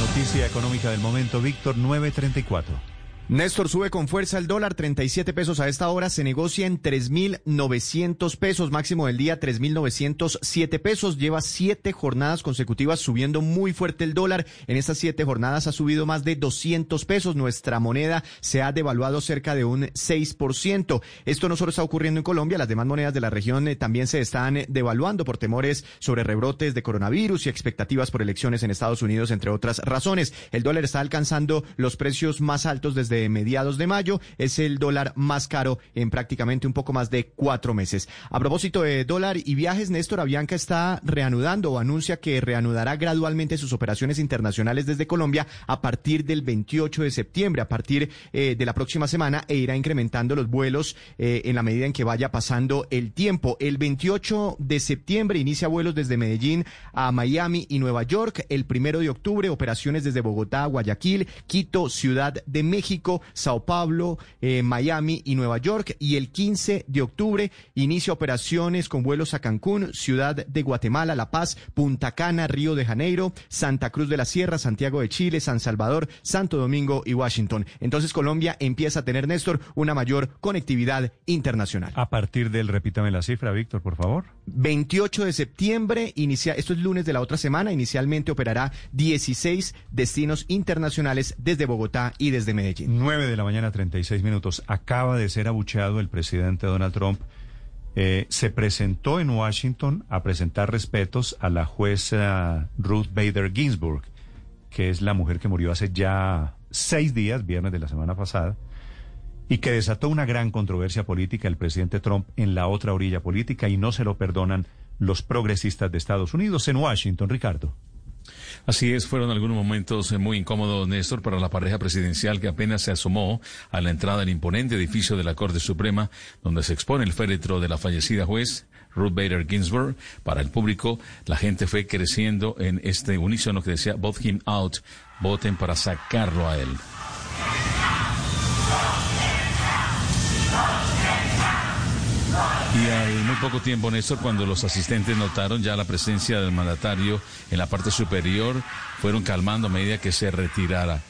Noticia económica del momento, Víctor 934. Néstor sube con fuerza el dólar, 37 pesos a esta hora, se negocia en 3.900 pesos, máximo del día 3.907 pesos, lleva siete jornadas consecutivas subiendo muy fuerte el dólar, en estas siete jornadas ha subido más de 200 pesos, nuestra moneda se ha devaluado cerca de un 6%, esto no solo está ocurriendo en Colombia, las demás monedas de la región eh, también se están eh, devaluando por temores sobre rebrotes de coronavirus y expectativas por elecciones en Estados Unidos, entre otras razones, el dólar está alcanzando los precios más altos desde mediados de mayo. Es el dólar más caro en prácticamente un poco más de cuatro meses. A propósito de dólar y viajes, Néstor Avianca está reanudando o anuncia que reanudará gradualmente sus operaciones internacionales desde Colombia a partir del 28 de septiembre, a partir eh, de la próxima semana, e irá incrementando los vuelos eh, en la medida en que vaya pasando el tiempo. El 28 de septiembre inicia vuelos desde Medellín a Miami y Nueva York. El primero de octubre, operaciones desde Bogotá, Guayaquil, Quito, Ciudad de México México, Sao Paulo, eh, Miami y Nueva York. Y el 15 de octubre inicia operaciones con vuelos a Cancún, Ciudad de Guatemala, La Paz, Punta Cana, Río de Janeiro, Santa Cruz de la Sierra, Santiago de Chile, San Salvador, Santo Domingo y Washington. Entonces Colombia empieza a tener, Néstor, una mayor conectividad internacional. A partir del, repítame la cifra, Víctor, por favor. 28 de septiembre, inicia, esto es lunes de la otra semana, inicialmente operará 16 destinos internacionales desde Bogotá y desde Medellín. 9 de la mañana, 36 minutos. Acaba de ser abucheado el presidente Donald Trump. Eh, se presentó en Washington a presentar respetos a la jueza Ruth Bader Ginsburg, que es la mujer que murió hace ya seis días, viernes de la semana pasada, y que desató una gran controversia política el presidente Trump en la otra orilla política y no se lo perdonan los progresistas de Estados Unidos en Washington, Ricardo. Así es, fueron algunos momentos eh, muy incómodos, Néstor, para la pareja presidencial que apenas se asomó a la entrada del imponente edificio de la Corte Suprema, donde se expone el féretro de la fallecida juez Ruth Bader Ginsburg. Para el público, la gente fue creciendo en este unísono que decía, vote him out, voten para sacarlo a él. Y al muy poco tiempo, Néstor, cuando los asistentes notaron ya la presencia del mandatario en la parte superior, fueron calmando a medida que se retirara.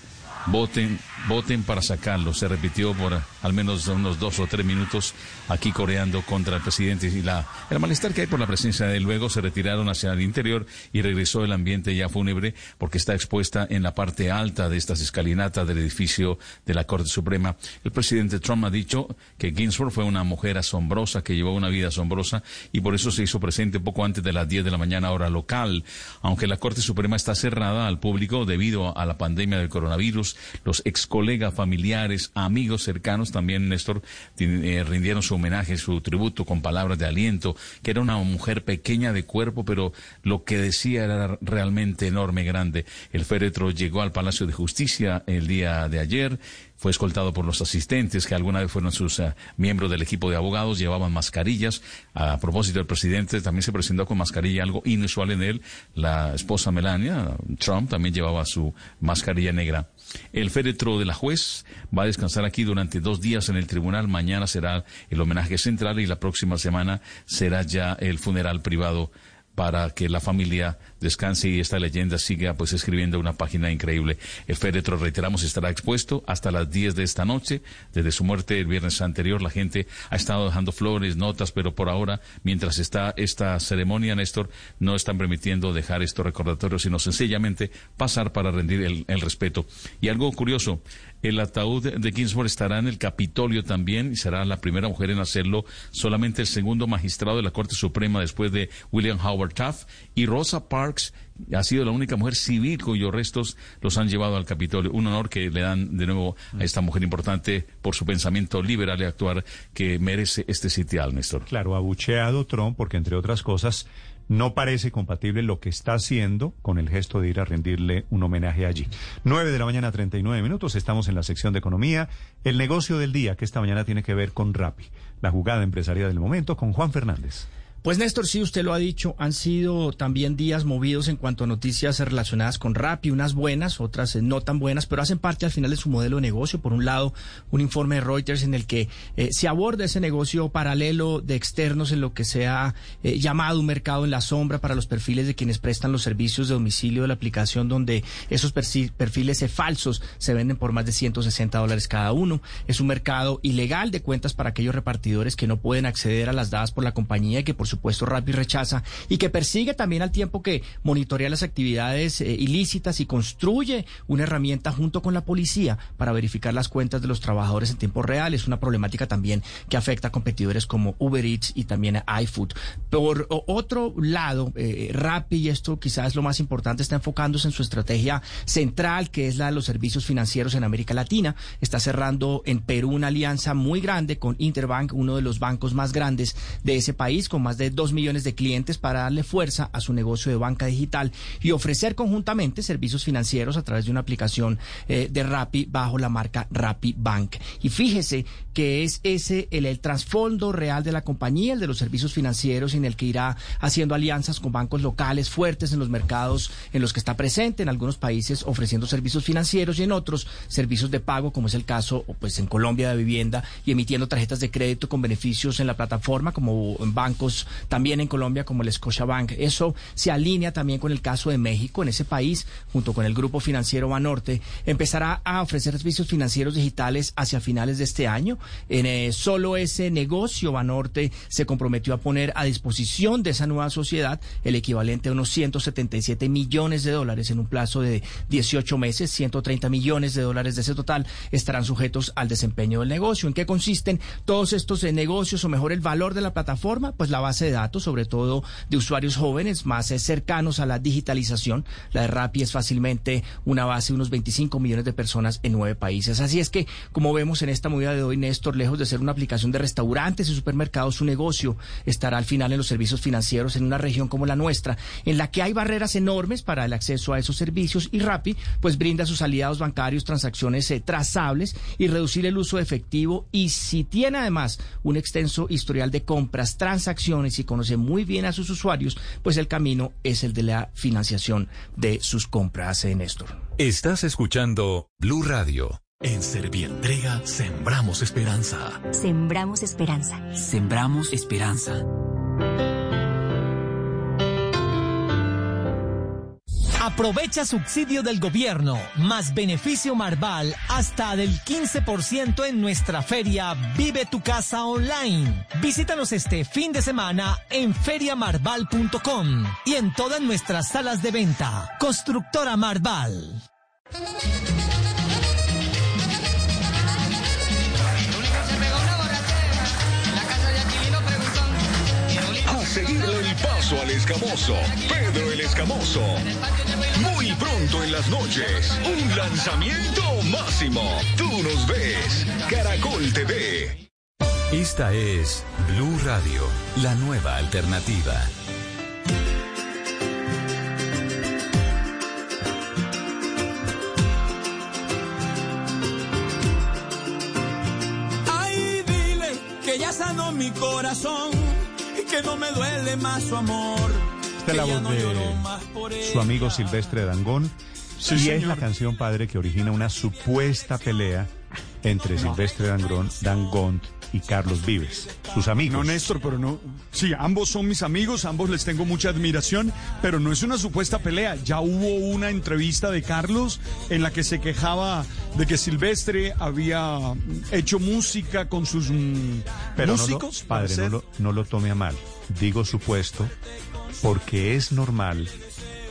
Voten, voten para sacarlo. Se repitió por al menos unos dos o tres minutos aquí coreando contra el presidente y la, el malestar que hay por la presencia de él. Luego se retiraron hacia el interior y regresó el ambiente ya fúnebre porque está expuesta en la parte alta de estas escalinatas del edificio de la Corte Suprema. El presidente Trump ha dicho que Ginsburg fue una mujer asombrosa, que llevó una vida asombrosa y por eso se hizo presente poco antes de las 10 de la mañana hora local. Aunque la Corte Suprema está cerrada al público debido a la pandemia del coronavirus, los ex colegas, familiares, amigos cercanos también, Néstor, eh, rindieron su homenaje, su tributo con palabras de aliento, que era una mujer pequeña de cuerpo, pero lo que decía era realmente enorme, grande. El féretro llegó al Palacio de Justicia el día de ayer fue escoltado por los asistentes, que alguna vez fueron sus uh, miembros del equipo de abogados, llevaban mascarillas. A propósito, el presidente también se presentó con mascarilla, algo inusual en él. La esposa Melania, Trump, también llevaba su mascarilla negra. El féretro de la juez va a descansar aquí durante dos días en el tribunal. Mañana será el homenaje central y la próxima semana será ya el funeral privado para que la familia descanse y esta leyenda siga pues escribiendo una página increíble. El féretro, reiteramos, estará expuesto hasta las 10 de esta noche. Desde su muerte el viernes anterior, la gente ha estado dejando flores, notas, pero por ahora, mientras está esta ceremonia, Néstor, no están permitiendo dejar estos recordatorios, sino sencillamente pasar para rendir el, el respeto. Y algo curioso, el ataúd de Ginsburg estará en el Capitolio también y será la primera mujer en hacerlo, solamente el segundo magistrado de la Corte Suprema después de William Howard Taft y Rosa Parks ha sido la única mujer civil cuyos restos los han llevado al Capitolio. Un honor que le dan de nuevo a esta mujer importante por su pensamiento liberal y actuar que merece este sitial, Néstor. Claro, abucheado Trump porque entre otras cosas no parece compatible lo que está haciendo con el gesto de ir a rendirle un homenaje allí. 9 de la mañana, 39 minutos, estamos en la sección de economía. El negocio del día, que esta mañana tiene que ver con Rappi, la jugada empresarial del momento, con Juan Fernández. Pues Néstor, sí, usted lo ha dicho, han sido también días movidos en cuanto a noticias relacionadas con Rappi, unas buenas, otras eh, no tan buenas, pero hacen parte al final de su modelo de negocio. Por un lado, un informe de Reuters en el que eh, se aborda ese negocio paralelo de externos en lo que se ha eh, llamado un mercado en la sombra para los perfiles de quienes prestan los servicios de domicilio de la aplicación, donde esos perfiles falsos se venden por más de 160 dólares cada uno. Es un mercado ilegal de cuentas para aquellos repartidores que no pueden acceder a las dadas por la compañía y que por supuesto Rappi rechaza y que persigue también al tiempo que monitorea las actividades eh, ilícitas y construye una herramienta junto con la policía para verificar las cuentas de los trabajadores en tiempo real. Es una problemática también que afecta a competidores como Uber Eats y también a iFood. Por otro lado, eh, Rappi, y esto quizás es lo más importante, está enfocándose en su estrategia central, que es la de los servicios financieros en América Latina. Está cerrando en Perú una alianza muy grande con Interbank, uno de los bancos más grandes de ese país, con más de de 2 millones de clientes para darle fuerza a su negocio de banca digital y ofrecer conjuntamente servicios financieros a través de una aplicación eh, de Rappi bajo la marca Rappi Bank. Y fíjese que es ese el, el trasfondo real de la compañía, el de los servicios financieros, en el que irá haciendo alianzas con bancos locales fuertes en los mercados en los que está presente, en algunos países ofreciendo servicios financieros y en otros servicios de pago, como es el caso pues en Colombia de vivienda y emitiendo tarjetas de crédito con beneficios en la plataforma, como en bancos también en Colombia como el Scotiabank. Eso se alinea también con el caso de México. En ese país, junto con el grupo financiero Banorte, empezará a ofrecer servicios financieros digitales hacia finales de este año. En eh, solo ese negocio, Banorte se comprometió a poner a disposición de esa nueva sociedad el equivalente a unos 177 millones de dólares en un plazo de 18 meses. 130 millones de dólares de ese total estarán sujetos al desempeño del negocio. ¿En qué consisten todos estos eh, negocios o mejor el valor de la plataforma? Pues la base de datos, sobre todo de usuarios jóvenes más eh, cercanos a la digitalización. La de Rappi es fácilmente una base de unos 25 millones de personas en nueve países. Así es que, como vemos en esta movida de hoy, Néstor, lejos de ser una aplicación de restaurantes y supermercados, su negocio estará al final en los servicios financieros en una región como la nuestra, en la que hay barreras enormes para el acceso a esos servicios y Rappi pues brinda a sus aliados bancarios transacciones eh, trazables y reducir el uso efectivo y si tiene además un extenso historial de compras, transacciones y conoce muy bien a sus usuarios, pues el camino es el de la financiación de sus compras, eh, Néstor. Estás escuchando Blue Radio. En Servientrega sembramos esperanza. Sembramos esperanza. Sembramos esperanza. Aprovecha subsidio del gobierno, más beneficio Marval hasta del 15% en nuestra feria Vive tu casa online. Visítanos este fin de semana en feriamarval.com y en todas nuestras salas de venta. Constructora Marval. Paso al escamoso, Pedro el Escamoso. Muy pronto en las noches, un lanzamiento máximo. Tú nos ves, Caracol TV. Esta es Blue Radio, la nueva alternativa. Ay, dile que ya sanó mi corazón que no me duele más su amor. Esta es la voz de su amigo Silvestre Dangón. Sí, y es la canción padre que origina una supuesta pelea entre Silvestre Dangón, Dangón y Carlos Vives, sus amigos. No, Néstor, pero no. Sí, ambos son mis amigos, ambos les tengo mucha admiración, pero no es una supuesta pelea. Ya hubo una entrevista de Carlos en la que se quejaba de que Silvestre había hecho música con sus mm, Pero no lo- músicos. padre, no lo, no lo tome a mal. Digo supuesto porque es normal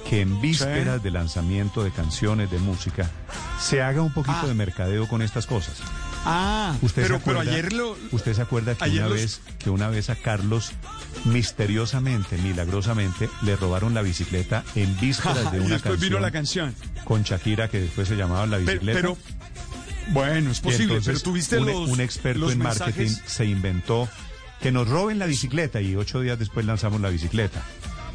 que en vísperas de lanzamiento de canciones de música se haga un poquito de mercadeo con estas cosas. Ah, ¿Usted pero, se pero acuerda, ayer lo. ¿Usted se acuerda que ayer una, los- vez, que una vez a Carlos misteriosamente, milagrosamente, le robaron la bicicleta en vísperas de y una después canción, vino la canción. con Shakira que después se llamaba La Bicicleta? pero- bueno, es Y posible, entonces pero tuviste un, los. un experto los en mensajes? marketing se inventó que nos roben la bicicleta y ocho días después lanzamos la bicicleta.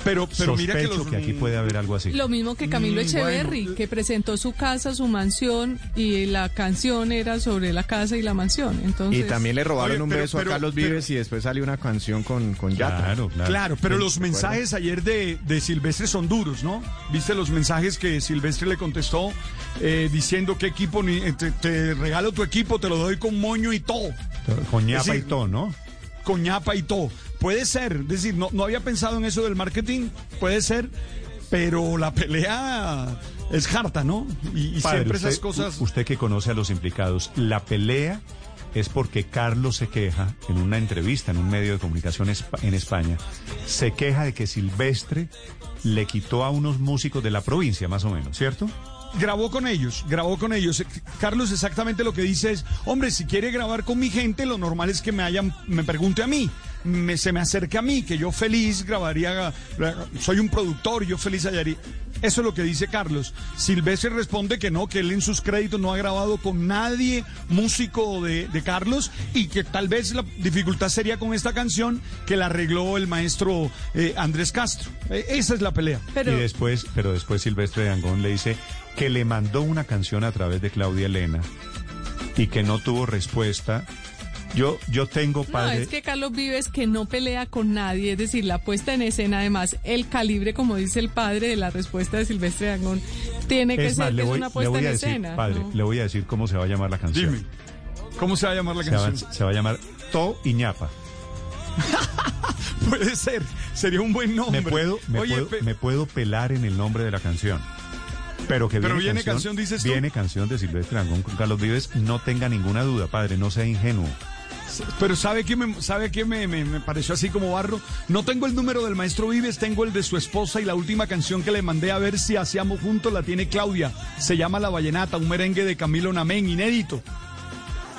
Pero, pero mira que Sospecho los. que aquí puede haber algo así. Lo mismo que Camilo Mm, Echeverry, bueno. que presentó su casa, su mansión, y la canción era sobre la casa y la mansión. Entonces, Y también le robaron Oye, un pero- beso pero- a Carlos pero- Vives y después salió una canción con, con Yatra. Claro, pero los ¿Se mensajes ayer de, de Silvestre son duros, ¿no? ¿Viste los mensajes que Silvestre le contestó eh, diciendo qué equipo, ni, eh, te, te regalo tu equipo, te lo doy con moño y todo? Con ñapa y todo, ¿no? Con ñapa y todo. Puede ser, es decir, no, no había pensado en eso del marketing, puede ser, pero la pelea es harta, ¿no? Y, y Padre, siempre usted, esas cosas... Usted que conoce a los implicados, la pelea es porque Carlos se queja en una entrevista en un medio de comunicación en España, se queja de que Silvestre le quitó a unos músicos de la provincia, más o menos, ¿cierto? grabó con ellos, grabó con ellos. Carlos exactamente lo que dice es, hombre, si quiere grabar con mi gente, lo normal es que me hayan, me pregunte a mí. Me- se me acerque a mí, que yo feliz grabaría, soy un productor, yo feliz hallaría. Eso es lo que dice Carlos. Silvestre responde que no, que él en sus créditos no ha grabado con nadie músico de, de Carlos y que tal vez la dificultad sería con esta canción que la arregló el maestro eh, Andrés Castro. Eh, esa es la pelea. y después, pero después Silvestre Dangón le dice que le mandó una canción a través de Claudia Elena y que no tuvo respuesta. Yo, yo tengo No, padre. es que Carlos Vives que no pelea con nadie, es decir, la puesta en escena, además, el calibre, como dice el padre de la respuesta de Silvestre Dangón, tiene que Es ser más, que le es una le puesta en decir, escena. padre, ¿no? le voy a decir cómo se va a llamar la canción. Dime. ¿Cómo se va a llamar la Se va, canción? se va a llamar To y ñapa. Puede ser, sería un buen nombre. Me puedo, me, Oye, puedo, pe- me puedo pelar en el nombre de la canción. Pero que Pero viene, canción, dices tú. Viene canción de Silvestre Dangón con Carlos Vives. No tenga ninguna duda, padre, no sea ingenuo. Pero ¿sabe qué me, sabe qué me, me- pareció así como barro? No tengo el número del maestro Vives, tengo el de su esposa y la última canción que le mandé a ver si hacíamos juntos la tiene Claudia. Se llama La Vallenata, un merengue de Camilo Namén, inédito.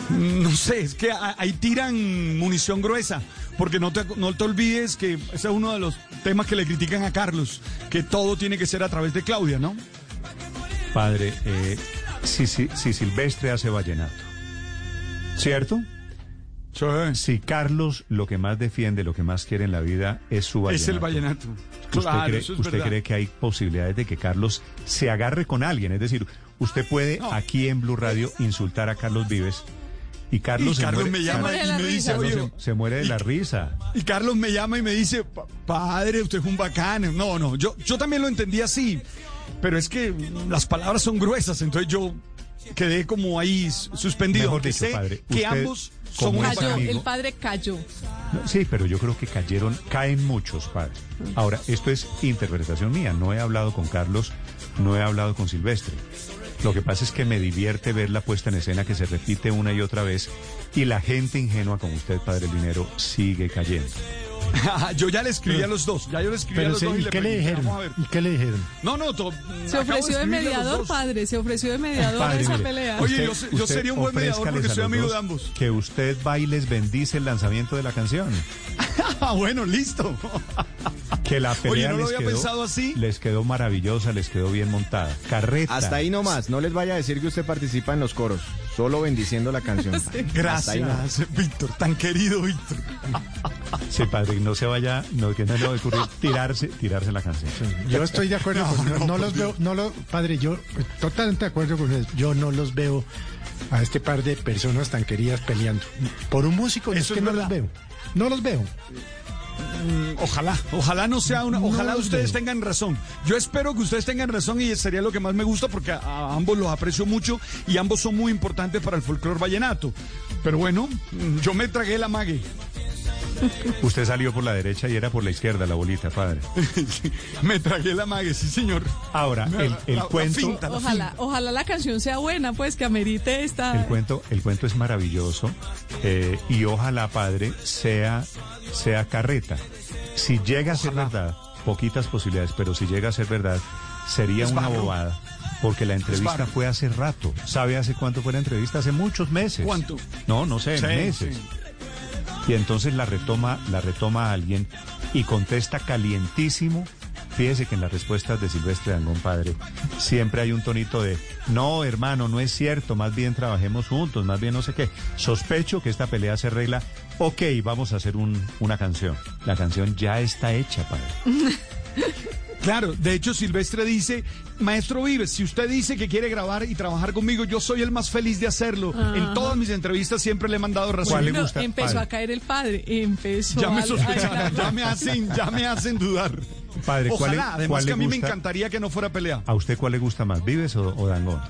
No sé, es que ahí tiran munición gruesa, porque no te, no te olvides que ese es uno de los temas que le critican a Carlos, que todo tiene que ser a través de Claudia, ¿no? Padre, eh, si, si, si Silvestre hace vallenato, ¿cierto? Si Carlos lo que más defiende, lo que más quiere en la vida es su vallenato. Es el vallenato. ¿Usted, Claro, cree, eso es usted cree que hay posibilidades de que Carlos se agarre con alguien? Es decir, usted puede aquí en Blue Radio insultar a Carlos Vives y Carlos, Y se, Carlos muere, me llama y me dice, oye, se, se muere de la risa. Y Carlos me llama y me dice, "Pa- padre, usted es un bacán. No, no, yo, yo también lo entendí así, pero es que las palabras son gruesas, entonces yo quedé como ahí suspendido, Mejor aunque dicho, sé padre, que ambos son Cayó, el padre cayó. No, sí, pero yo creo que cayeron, caen muchos padres. Ahora, esto es interpretación mía. No he hablado con Carlos, no he hablado con Silvestre. Lo que pasa es que me divierte ver la puesta en escena que se repite una y otra vez y la gente ingenua como usted, Padre Linero, sigue cayendo. yo ya le escribí a los dos, ya yo le escribí a Pero los dos y ¿y le qué le dijeron? vamos a ver. ¿Y qué le dijeron? No, no, to- Se ofreció de mediador, padre, se ofreció de mediador Padre, esa pelea. Oye, yo yo usted sería un buen mediador porque soy amigo de ambos. Que usted va y les bendice el lanzamiento de la canción. Ah, bueno, listo. Que la pelea Oye, no lo les, había quedó, pensado así. les quedó maravillosa, les quedó bien montada. Carreta. Hasta ahí nomás, no les vaya a decir que usted participa en los coros, solo bendiciendo la canción. Gracias, Víctor, tan querido Víctor. Sí, padre, no se vaya, no, que no le va a ocurrir tirarse, tirarse la canción. Yo estoy de acuerdo No, con no, no, los Dios. veo, no lo, padre, yo totalmente de acuerdo con él. Yo no los veo a este par de personas tan queridas peleando. Por un músico es Eso que es no verdad. los veo. No los veo. Mm, Ojalá, ojalá no sea una, ojalá ustedes tengan razón. Yo espero que ustedes tengan razón y sería lo que más me gusta porque a, a ambos los aprecio mucho y ambos son muy importantes para el folclore vallenato. Pero bueno, yo me tragué la mague. Usted salió por la derecha y era por la izquierda la bolita, padre. me tragué la mague, sí señor. Ahora, Me- el, el la- la cuento, finta, la Ojalá, ojalá la canción sea buena, pues que amerite esta. el cuento, el cuento es maravilloso eh, y ojalá, padre, sea, sea carreta. Si llega a ser verdad, poquitas posibilidades, pero si llega a ser verdad, sería Es una bobada. Porque la entrevista fue hace rato. ¿Sabe hace cuánto fue la entrevista? Hace muchos meses. ¿Cuánto? No, no sé, Sí, meses. sí. Y entonces la retoma, la retoma alguien y contesta calientísimo. Fíjese que en las respuestas de Silvestre Dangón Padre siempre hay un tonito de no, hermano, no es cierto, más bien trabajemos juntos, más bien no sé qué. Sospecho que esta pelea se arregla. Ok, vamos a hacer un- una canción. La canción ya está hecha, padre. Claro, de hecho Silvestre dice, maestro Vives, si usted dice que quiere grabar y trabajar conmigo, yo soy el más feliz de hacerlo. Ajá. En todas mis entrevistas siempre le he mandado razón. ¿Cuál le gusta? empezó Padre. a caer el padre, empezó Ya me sospecharon, ya me hacen, ya me hacen dudar. Padre, ¿cuál le- Ojalá, además cuál que le a mí me encantaría que no fuera pelea. ¿A usted cuál le gusta más, Vives o, o Dangón?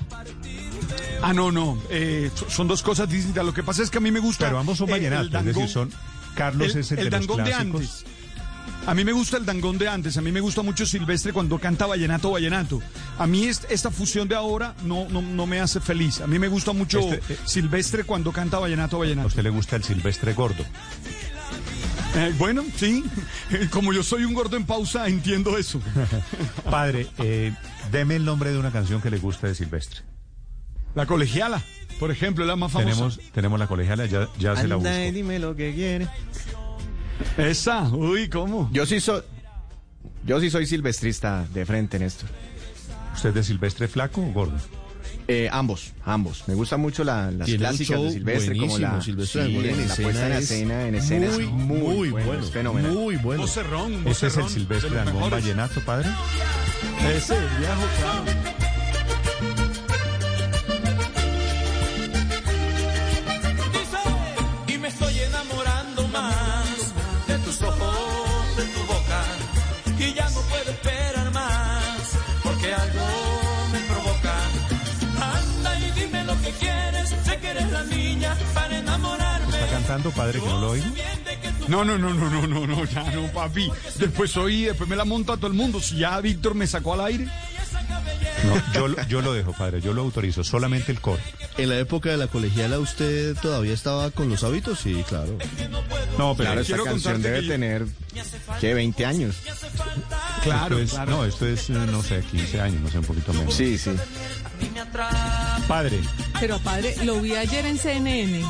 Ah, no, no, eh, so- son dos cosas distintas. Lo que pasa es que a mí me gusta. Pero ambos son vallenatos, el es decir, son... Carlos el, es el, el de los dangón de antes. A mí me gusta el dangón de antes, a mí me gusta mucho Silvestre cuando canta vallenato vallenato. A mí est- esta fusión de ahora no, no, no me hace feliz. A mí me gusta mucho Este, eh, Silvestre cuando canta vallenato A vallenato. usted le gusta el Silvestre gordo. Eh, bueno, sí, como yo soy un gordo en pausa, entiendo eso. Padre, eh, deme el nombre de una canción que le guste de Silvestre. La colegiala, por ejemplo, es la más famosa. Tenemos, tenemos la colegiala, ya, ya se la busco. Y dime lo que quiere. Esa, uy, ¿cómo? Yo sí soy. Yo sí soy silvestrista de frente, Néstor. ¿Usted es de Silvestre flaco o gordo? Eh, ambos, ambos. Me gustan mucho la- las Tiene clásicas de Silvestre, como la, Silvestre sí, Dangond en la puesta en es escena, en escena es muy, muy, muy bueno, bueno, es fenomenal. muy bueno. Vocerrón, ¿Ese es el vocerrón, Silvestre mejores. Vallenato, padre? Ese, viejo, claro. Cantando, padre, que no lo oigo? No, no, no, no, no, no, no, ya no, papi. Después oí, después me la monto a todo el mundo. Si ya Víctor me sacó al aire. No, yo, lo- yo lo dejo, padre, yo lo autorizo, solamente el coro. En la época de la colegiala, ¿usted todavía estaba con los hábitos? Sí, claro. No, pero Claro, esta canción debe que yo- tener, ¿qué? 20 años. Claro, Esto es- claro. No, esto es, eh, no sé, 15 años, no sé, un poquito menos. Sí, sí. Padre, Pero padre, lo vi ayer en CNN.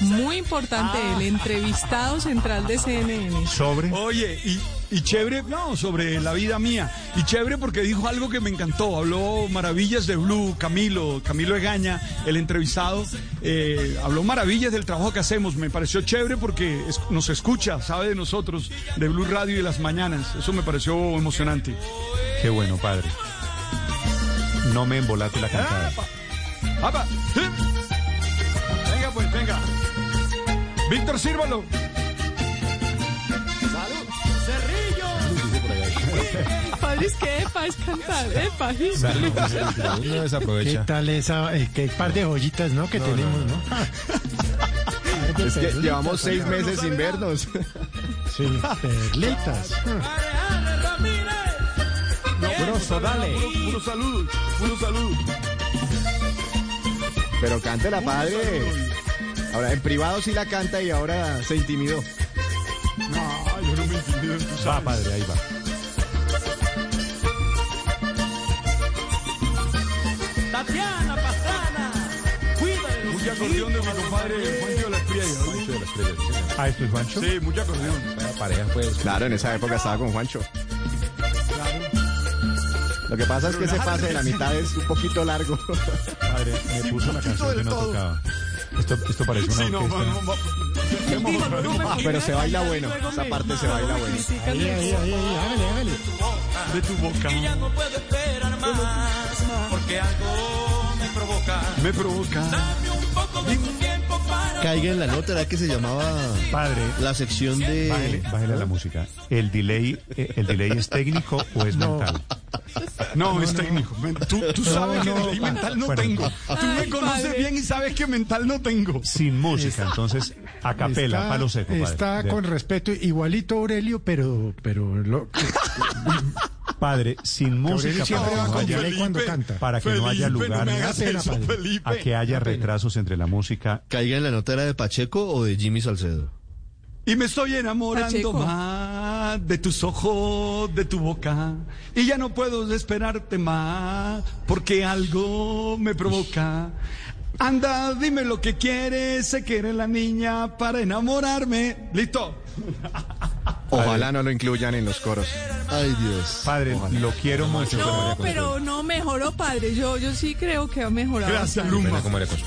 Muy importante, el entrevistado central de CNN. sobre... Oye, y, y chévere, no, sobre la vida mía. Y chévere porque dijo algo que me encantó. Habló maravillas de Blue, Camilo, Camilo Egaña, el entrevistado. eh, habló maravillas del trabajo que hacemos. Me pareció chévere porque es- nos escucha, sabe de nosotros, de Blue Radio y de las mañanas. Eso me pareció emocionante. Qué bueno, padre. No me embolate la cantada. ¡Apa! ¡Sí! Víctor, sírvalo. Padre, es que EPA es cantar, EPA. No desaprovecha. ¿Qué tal esa, eh, qué par de joyitas, no? Que tenemos, ¿no? Es que llevamos seis meses sin vernos. Sí, perlitas. Grosso, dale. Puro, puro salud, puro salud. Pero cante la padre. Ahora, en privado sí la canta y ahora se intimidó. No, yo no me intimido, tú Va, sabes. padre, ahí va. Tatiana Pastrana, cuida de los Mucha acordeón de mi compadre Juancho de la Estrella. Ah, ¿esto es Juancho? Sí, mucha acordeón. pareja, pues. Claro, en esa época estaba con Juancho. Lo que pasa es que ese pase de la mitad es un poquito largo. Padre, me puso la canción que no tocaba. Esto, esto parece una Sí, no, no, no, pero se baila bueno. Esa parte se baila bueno. Ahí, ahí, ahí, hágale, hágale. De tu boca. Y ya no puedo esperar más, porque algo me provoca. Me provoca. Dame un poco de Caiga en la nota, era que se llamaba Padre, la sección de... bájele a la música. ¿El delay, eh, ¿El delay es técnico o es mental? No, es técnico. Tú, tú sabes que no, delay mental no bueno. tengo. Tú me conoces padre. bien y sabes que mental no tengo. Sin música, entonces, a capela, Está- palo seco, padre. Está con respeto, igualito Aurelio, pero, pero lo, Padre, sin música siempre para va no haya, cuando canta. para que no haya lugar no eso, a que haya retrasos entre la música. Caiga en la nota, ¿era de Pacheco o de Jimmy Salcedo? Y me estoy enamorando Pacheco. más de tus ojos, de tu boca. Y ya no puedo esperarte más, porque algo me provoca. Anda, dime lo que quieres, sé que eres la niña para enamorarme. ¿Listo? Ojalá no lo incluyan en los coros. Ay, Dios. Padre, lo quiero mucho. No, pero no mejoró, padre. Yo, yo sí creo que ha mejorado. Gracias. Luma.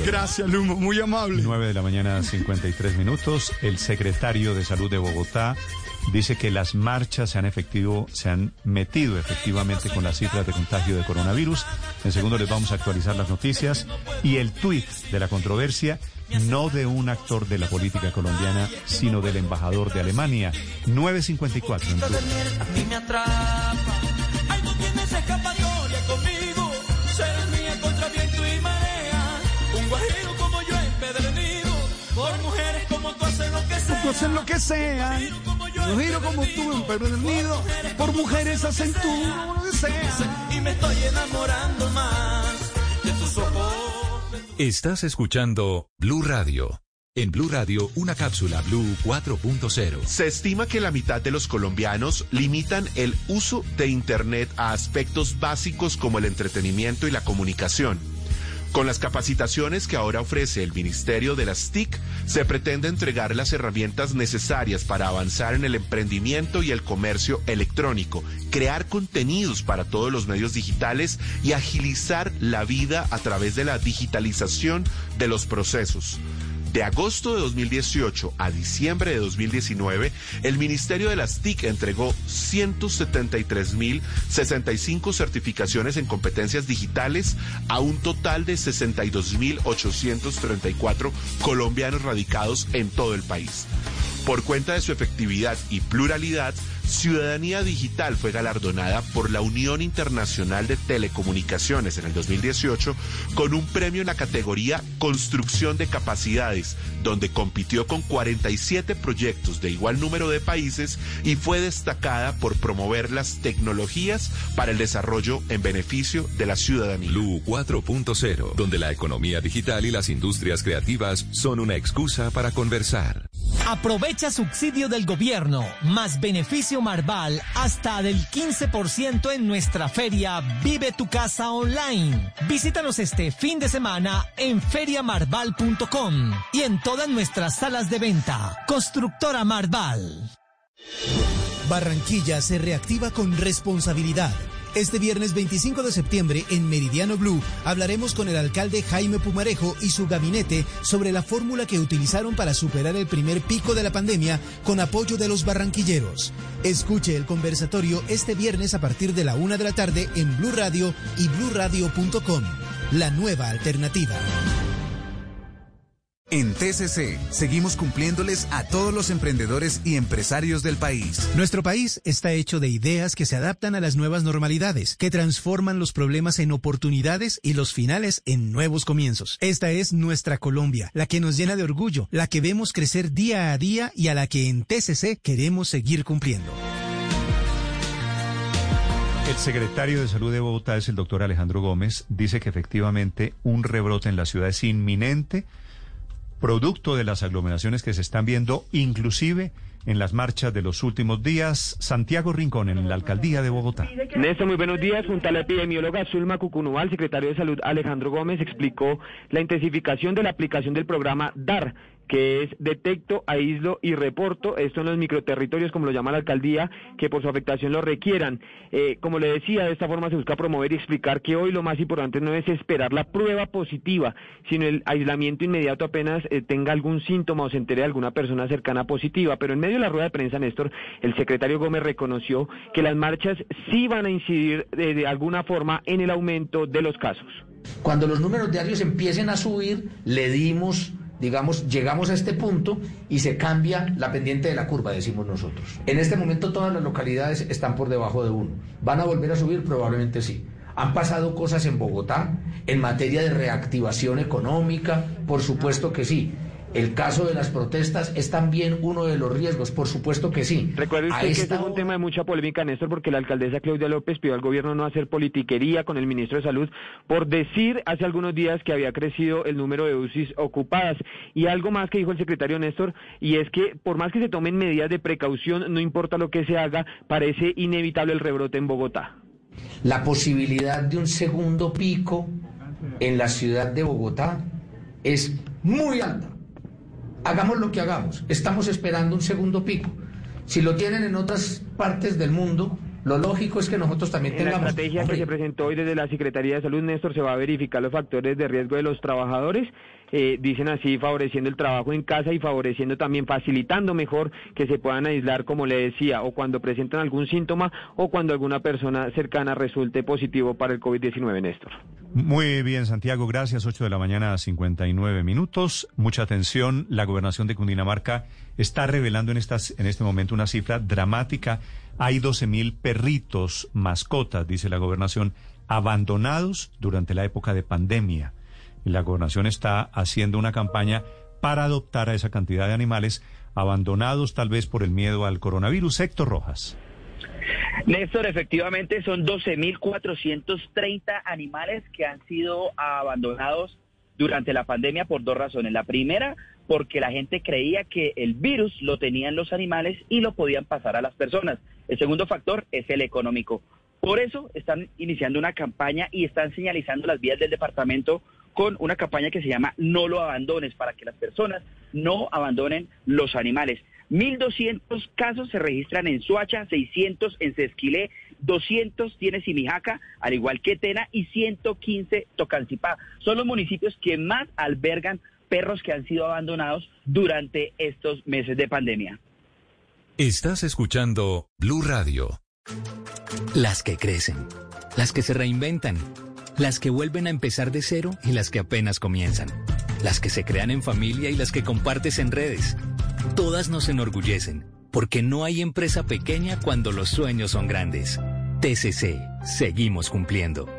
Gracias, Luma. Muy amable. 9 de la mañana, 53 minutos. El secretario de Salud de Bogotá dice que las marchas se han efectivo, se han metido efectivamente con las cifras de contagio de coronavirus. En segundo les vamos a actualizar las noticias y el tuit de la controversia, no de un actor de la política colombiana, sino del embajador de Alemania. 954 en Blue. A mí me atrapa. Ay, no tienes escapatoria conmigo. Serás mía contra viento y marea. Un guajiro como yo empedernido. Por mujeres como tú hacen lo que sea. Tú hacen lo que sea. Yo giro como tú en perdido. Por mujeres hacen tú lo que sea. Y me estoy enamorando más de tus ojos. Estás escuchando Blue Radio. En Blue Radio, una cápsula Blue 4.0. Se estima que la mitad de los colombianos limitan el uso de Internet a aspectos básicos como el entretenimiento y la comunicación. Con las capacitaciones que ahora ofrece el Ministerio de las TIC, se pretende entregar las herramientas necesarias para avanzar en el emprendimiento y el comercio electrónico, crear contenidos para todos los medios digitales y agilizar la vida a través de la digitalización de los procesos. De agosto de 2018 a diciembre de 2019, el Ministerio de las TIC entregó 173.065 certificaciones en competencias digitales a un total de 62.834 colombianos radicados en todo el país. Por cuenta de su efectividad y pluralidad, Ciudadanía Digital fue galardonada por la Unión Internacional de Telecomunicaciones en el 2018 con un premio en la categoría Construcción de Capacidades, donde compitió con 47 proyectos de igual número de países y fue destacada por promover las tecnologías para el desarrollo en beneficio de la ciudadanía. Lu 4.0, donde la economía digital y las industrias creativas son una excusa para conversar. Aprovecha subsidio del gobierno, más beneficio Marval hasta del 15% en nuestra feria Vive tu casa online. Visítanos este fin de semana en feriamarval.com y en todas nuestras salas de venta. Constructora Marval. Barranquilla se reactiva con responsabilidad. Este viernes 25 de septiembre en Meridiano Blue hablaremos con el alcalde Jaime Pumarejo y su gabinete sobre la fórmula que utilizaron para superar el primer pico de la pandemia con apoyo de los barranquilleros. Escuche el conversatorio este viernes a partir de la una de la tarde en Blue Radio y bluradio.com. La nueva alternativa. En TCC seguimos cumpliéndoles a todos los emprendedores y empresarios del país. Nuestro país está hecho de ideas que se adaptan a las nuevas normalidades, que transforman los problemas en oportunidades y los finales en nuevos comienzos. Esta es nuestra Colombia, la que nos llena de orgullo, la que vemos crecer día a día y a la que en TCC queremos seguir cumpliendo. El secretario de Salud de Bogotá es el doctor Alejandro Gómez. Dice que efectivamente un rebrote en la ciudad es inminente producto de las aglomeraciones que se están viendo, inclusive en las marchas de los últimos días. Santiago Rincón, en la alcaldía de Bogotá. Néstor, muy buenos días. Junto a la epidemióloga Zulma Cucunúa, el secretario de Salud Alejandro Gómez explicó la intensificación de la aplicación del programa DAR, que es detecto, aíslo y reporto. Esto en los microterritorios, como lo llama la alcaldía, que por su afectación lo requieran. Eh, como le decía, de esta forma se busca promover y explicar que hoy lo más importante no es esperar la prueba positiva, sino el aislamiento inmediato apenas eh, tenga algún síntoma o se entere de alguna persona cercana positiva. Pero en medio de la rueda de prensa, Néstor, el secretario Gómez reconoció que las marchas sí van a incidir de, de alguna forma en el aumento de los casos. Cuando los números diarios empiecen a subir, le dimos digamos, llegamos a este punto y se cambia la pendiente de la curva, decimos nosotros. En este momento todas las localidades están por debajo de uno. ¿Van a volver a subir? Probablemente sí. Han pasado cosas en Bogotá en materia de reactivación económica, por supuesto que sí. El caso de las protestas es también uno de los riesgos, por supuesto que sí. Recuerde usted que este es un tema de mucha polémica, Néstor, porque la alcaldesa Claudia López pidió al gobierno no hacer politiquería con el ministro de Salud por decir hace algunos días que había crecido el número de UCIs ocupadas. Y algo más que dijo el secretario Néstor, y es que por más que se tomen medidas de precaución, no importa lo que se haga, parece inevitable el rebrote en Bogotá. La posibilidad de un segundo pico en la ciudad de Bogotá es muy alta hagamos lo que hagamos, estamos esperando un segundo pico. Si lo tienen en otras partes del mundo, lo lógico es que nosotros también en tengamos... La estrategia que se presentó hoy desde la Secretaría de Salud, Néstor, se va a verificar los factores de riesgo de los trabajadores, eh, dicen así, favoreciendo el trabajo en casa y favoreciendo también, facilitando mejor que se puedan aislar, como le decía, o cuando presentan algún síntoma o cuando alguna persona cercana resulte positivo para el COVID-19, Néstor. Muy bien, Santiago, gracias. 8 de la mañana, 59 minutos. Mucha atención. La gobernación de Cundinamarca está revelando en, estas, en este momento una cifra dramática. Hay 12 mil perritos, mascotas, dice la gobernación, abandonados durante la época de pandemia. La gobernación está haciendo una campaña para adoptar a esa cantidad de animales abandonados tal vez por el miedo al coronavirus. Héctor Rojas. Néstor, efectivamente son 12.430 animales que han sido abandonados durante la pandemia por dos razones. La primera, porque la gente creía que el virus lo tenían los animales y lo podían pasar a las personas. El segundo factor es el económico. Por eso están iniciando una campaña y están señalizando las vías del departamento con una campaña que se llama No lo abandones, para que las personas no abandonen los animales. 1.200 casos se registran en Suacha, 600 en Sesquilé, 200 tiene Simijaca, al igual que Tena, y 115 Tocancipá. Son los municipios que más albergan perros que han sido abandonados durante estos meses de pandemia. Estás escuchando Blue Radio. Las que crecen, las que se reinventan, las que vuelven a empezar de cero y las que apenas comienzan, las que se crean en familia y las que compartes en redes. Todas nos enorgullecen, porque no hay empresa pequeña cuando los sueños son grandes. TCC, seguimos cumpliendo.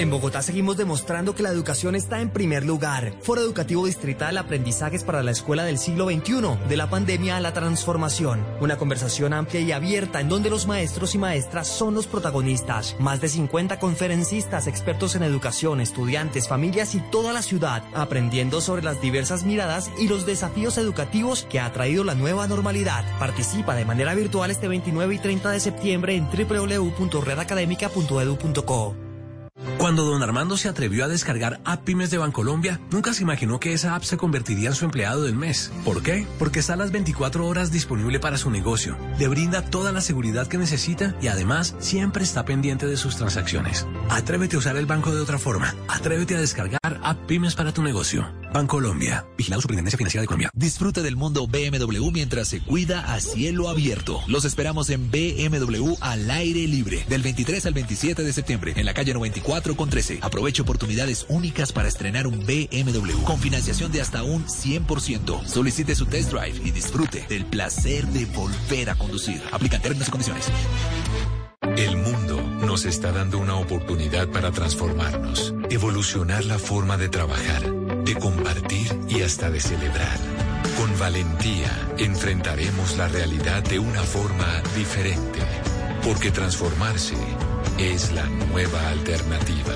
En Bogotá seguimos demostrando que la educación está en primer lugar. Foro Educativo Distrital Aprendizajes para la Escuela del siglo XXI, de la pandemia a la transformación. Una conversación amplia y abierta en donde los maestros y maestras son los protagonistas. Más de 50 conferencistas, expertos en educación, estudiantes, familias y toda la ciudad, aprendiendo sobre las diversas miradas y los desafíos educativos que ha traído la nueva normalidad. Participa de manera virtual este 29 y 30 de septiembre en www.redacademica.edu.co. Cuando don Armando se atrevió a descargar App Pymes de Bancolombia, nunca se imaginó que esa app se convertiría en su empleado del mes. ¿Por qué? Porque está a las 24 horas disponible para su negocio, le brinda toda la seguridad que necesita y además siempre está pendiente de sus transacciones. Atrévete a usar el banco de otra forma. Atrévete a descargar App Pymes para tu negocio. Bancolombia, vigilado Superintendencia Financiera de Colombia. Disfrute del mundo BMW mientras se cuida a cielo abierto. Los esperamos en BMW al aire libre del 23 al 27 de septiembre en la calle 94 con 13. Aproveche oportunidades únicas para estrenar un BMW con financiación de hasta un 100%. Solicite su test drive y disfrute del placer de volver a conducir. Aplican términos y condiciones. El mundo nos está dando una oportunidad para transformarnos, evolucionar la forma de trabajar, de compartir y hasta de celebrar. Con valentía enfrentaremos la realidad de una forma diferente, porque transformarse es la nueva alternativa.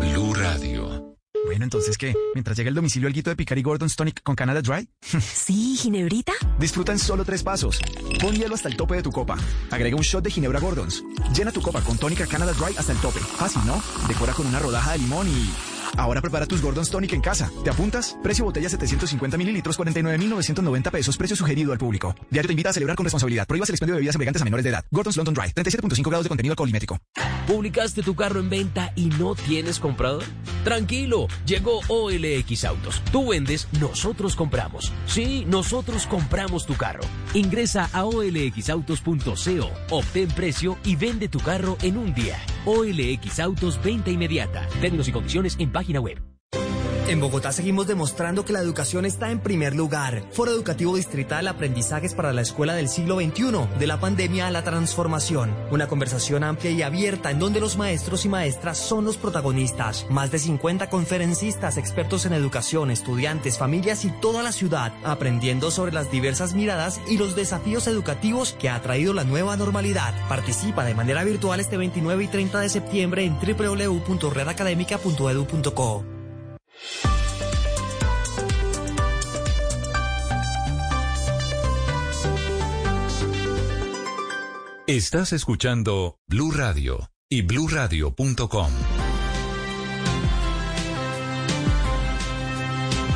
Blue Radio. Bueno, entonces, ¿qué? Mientras llega el domicilio, el guito de Picari Gordon's Tonic con Canada Dry. Sí, Ginebrita. Disfruta en solo tres pasos. Pon hielo hasta el tope de tu copa. Agrega un shot de Ginebra Gordon's. Llena tu copa con tónica Canada Dry hasta el tope. Fácil, ¿no? Decora con una rodaja de limón y... Ahora prepara tus Gordon's Tonic en casa. ¿Te apuntas? Precio botella 750 mililitros, 49,990 pesos. Precio sugerido al público. Diario te invita a celebrar con responsabilidad. Prohíbas el expendio de bebidas embriagantes a menores de edad. Gordon's London Dry. 37.5 grados de contenido alcoholimétrico. ¿Publicaste tu carro en venta y no tienes comprador? Tranquilo, llegó OLX Autos. Tú vendes, nosotros compramos. Sí, nosotros compramos tu carro. Ingresa a olxautos.co, obtén precio y vende tu carro en un día. OLX Autos, venta inmediata. Términos y condiciones en página web. En Bogotá seguimos demostrando que la educación está en primer lugar. Foro Educativo Distrital Aprendizajes para la Escuela del siglo XXI, de la pandemia a la transformación. Una conversación amplia y abierta en donde los maestros y maestras son los protagonistas. Más de 50 conferencistas, expertos en educación, estudiantes, familias y toda la ciudad, aprendiendo sobre las diversas miradas y los desafíos educativos que ha traído la nueva normalidad. Participa de manera virtual este 29 y 30 de septiembre en www.redacademica.edu.co. Estás escuchando Blue Radio y bluradio.com.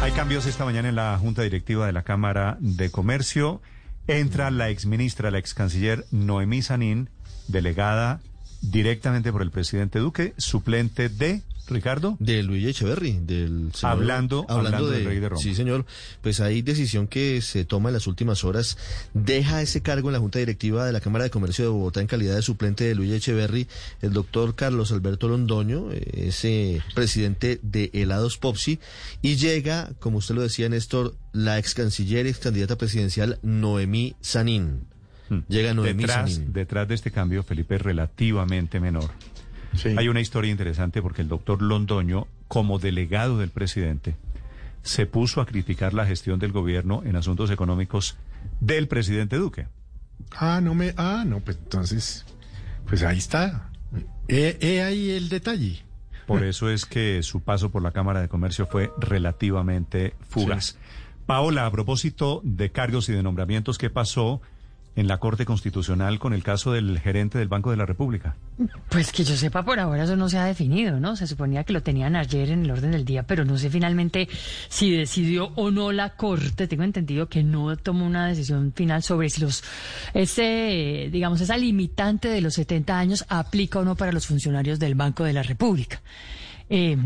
Hay cambios esta mañana en la Junta Directiva de la Cámara de Comercio. Entra la exministra, la ex canciller Noemí Sanín, delegada directamente por el presidente Duque, suplente de Ricardo. De Luis Echeverry, del señor- Hablando- hablando del rey de Roma. Sí, señor. Pues hay decisión que se toma en las últimas horas. Deja ese cargo en la Junta Directiva de la Cámara de Comercio de Bogotá en calidad de suplente de Luis Echeverry, el doctor Carlos Alberto Londoño, eh, ese presidente de Helados Popsi, y llega, como usted lo decía, Néstor, la ex canciller y ex candidata presidencial Noemí Sanín. Llega Noemí Hmm. detrás, Sanín. detrás de este cambio, Felipe, es relativamente menor. Hay una historia interesante porque el doctor Londoño, como delegado del presidente, se puso a criticar la gestión del gobierno en asuntos económicos del presidente Duque. Ah, no me. Ah, no, pues entonces. Pues ahí está. He, he ahí el detalle. Por eso es que su paso por la Cámara de Comercio fue relativamente fugaz. Paola, a propósito de cargos y de nombramientos, ¿qué pasó en la Corte Constitucional con el caso del gerente del Banco de la República? Pues que yo sepa, por ahora eso no se ha definido, ¿no? Se suponía que lo tenían ayer en el orden del día, pero no sé finalmente si decidió o no la Corte. Tengo entendido que no tomó una decisión final sobre si los, ese, digamos, esa limitante de los 70 años aplica o no para los funcionarios del Banco de la República. Eh,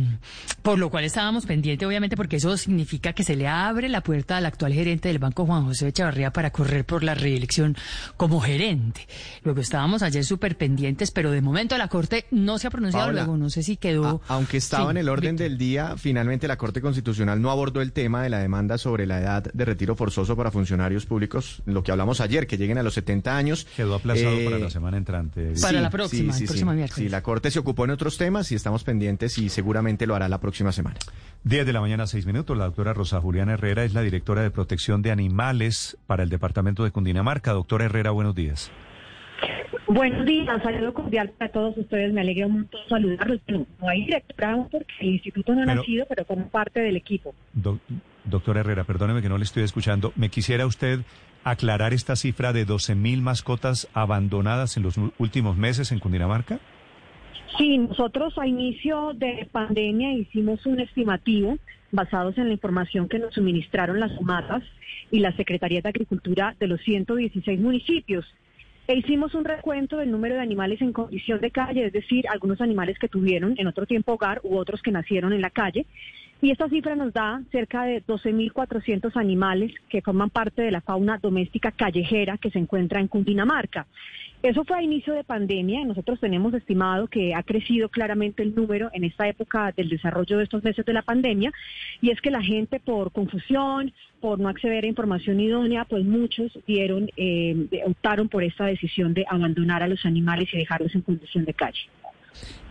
por lo cual estábamos pendientes, obviamente, porque eso significa que se le abre la puerta al actual gerente del banco, Juan José Echavarría, para correr por la reelección como gerente. Luego estábamos ayer súper pendientes, pero de momento la Corte no se ha pronunciado. Paola, luego no sé si quedó. a- aunque estaba Sí, en el orden del día, finalmente la Corte Constitucional no abordó el tema de la demanda sobre la edad de retiro forzoso para funcionarios públicos, lo que hablamos ayer, que lleguen a los 70 años. Quedó aplazado Eh, para la semana entrante. Para la próxima, el próximo sí. miércoles. Sí, la Corte se ocupó en otros temas y estamos pendientes y seguramente lo hará la próxima semana. 10 de la mañana, 6 minutos. La doctora Rosa Juliana Herrera es la directora de protección de animales para el departamento de Cundinamarca. Doctora Herrera, buenos días. Buenos días, saludo cordial para todos ustedes. Me alegra un montón saludarlos. No, no hay directora porque el instituto no ha nacido, pero como parte del equipo. Doc- doctora Herrera, perdóneme que no le estoy escuchando. ¿Me quisiera usted aclarar esta cifra de 12.000 mascotas abandonadas en los últimos meses en Cundinamarca? Sí, nosotros a inicio de pandemia hicimos un estimativo basados en la información que nos suministraron las matas y la Secretaría de Agricultura de los 116 municipios. E hicimos un recuento del número de animales en condición de calle, es decir, algunos animales que tuvieron en otro tiempo hogar u otros que nacieron en la calle. Y esta cifra nos da cerca de 12.400 animales que forman parte de la fauna doméstica callejera que se encuentra en Cundinamarca. Eso fue a inicio de pandemia. Nosotros tenemos estimado que ha crecido claramente el número en esta época del desarrollo de estos meses de la pandemia. Y es que la gente por confusión, por no acceder a información idónea, pues muchos dieron, eh, optaron por esta decisión de abandonar a los animales y dejarlos en condición de calle.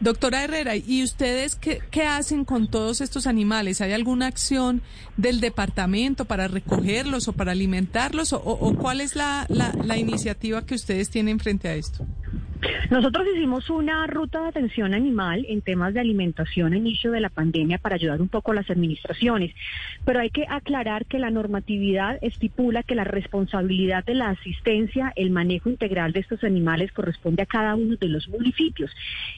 Doctora Herrera, ¿y ustedes qué, hacen con todos estos animales? ¿Hay alguna acción del departamento para recogerlos o para alimentarlos? ¿O, cuál es la iniciativa que ustedes tienen frente a esto? Nosotros hicimos una ruta de atención animal en temas de alimentación a inicio de la pandemia para ayudar un poco a las administraciones, pero hay que aclarar que la normatividad estipula que la responsabilidad de la asistencia, el manejo integral de estos animales corresponde a cada uno de los municipios,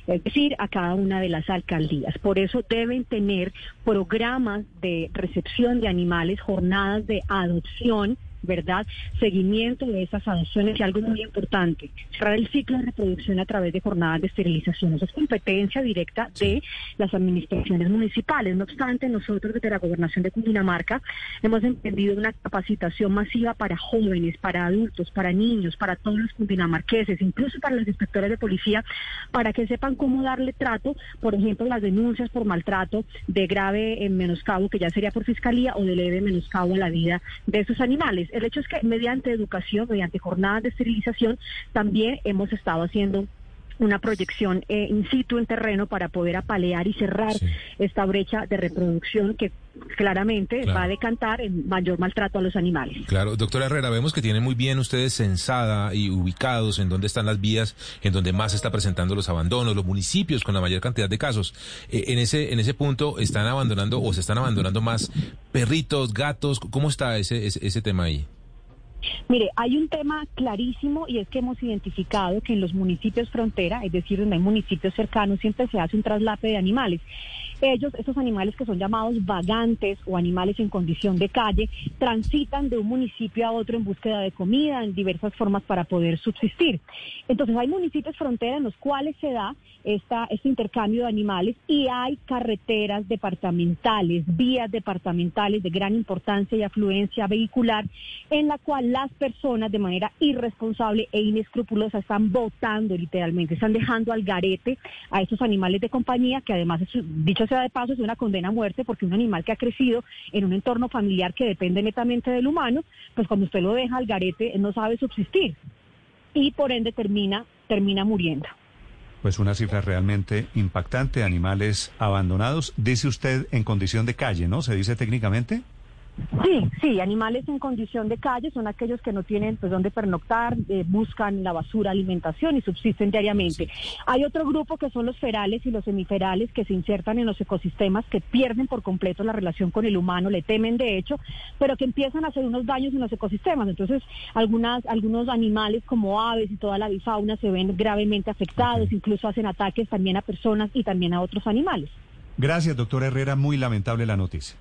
es decir, a cada una de las alcaldías. Por eso deben tener programas de recepción de animales, jornadas de adopción, ¿verdad? Seguimiento de esas adopciones y algo muy importante, cerrar el ciclo de reproducción a través de jornadas de esterilización. Eso es competencia directa de las administraciones municipales. No obstante, nosotros desde la Gobernación de Cundinamarca hemos emprendido una capacitación masiva para jóvenes, para adultos, para niños, para todos los cundinamarqueses, incluso para los inspectores de policía, para que sepan cómo darle trato, por ejemplo, las denuncias por maltrato de grave eh, menoscabo, que ya sería por fiscalía, o de leve menoscabo a la vida de esos animales. El hecho es que mediante educación, mediante jornadas de esterilización, también hemos estado haciendo una proyección eh, in situ en terreno para poder apalear y cerrar esta brecha de reproducción que claramente Claro. va a decantar en mayor maltrato a los animales. Claro, doctora Herrera, vemos que tienen muy bien ustedes censada y ubicados en dónde están las vías, en donde más se está presentando los abandonos, los municipios con la mayor cantidad de casos. Eh, en ese en ese punto están abandonando o se están abandonando más perritos, gatos. ¿Cómo está ese ese, ese tema ahí? Mire, hay un tema clarísimo y es que hemos identificado que en los municipios frontera, es decir, donde hay municipios cercanos, siempre se hace un traslape de animales. Ellos, esos animales que son llamados vagantes o animales en condición de calle, transitan de un municipio a otro en búsqueda de comida, en diversas formas para poder subsistir. Entonces, hay municipios frontera en los cuales se da esta, este intercambio de animales y hay carreteras departamentales, vías departamentales de gran importancia y afluencia vehicular, en la cual las personas de manera irresponsable e inescrupulosa están botando literalmente, están dejando al garete a estos animales de compañía, que además, dicho de paso, es una condena a muerte porque un animal que ha crecido en un entorno familiar que depende netamente del humano, pues cuando usted lo deja al garete, él no sabe subsistir y por ende termina, termina muriendo. Pues una cifra realmente impactante, animales abandonados, dice usted en condición de calle, ¿no? ¿Se dice técnicamente? Sí, sí, animales en condición de calle son aquellos que no tienen pues dónde pernoctar, eh, buscan la basura, alimentación y subsisten diariamente. Hay otro grupo que son los ferales y los semiferales que se insertan en los ecosistemas, que pierden por completo la relación con el humano, le temen de hecho, pero que empiezan a hacer unos daños en los ecosistemas. Entonces, algunas, algunos animales como aves y toda la bifauna se ven gravemente afectados, incluso hacen ataques también a personas y también a otros animales. Gracias, doctor Herrera. Muy lamentable la noticia.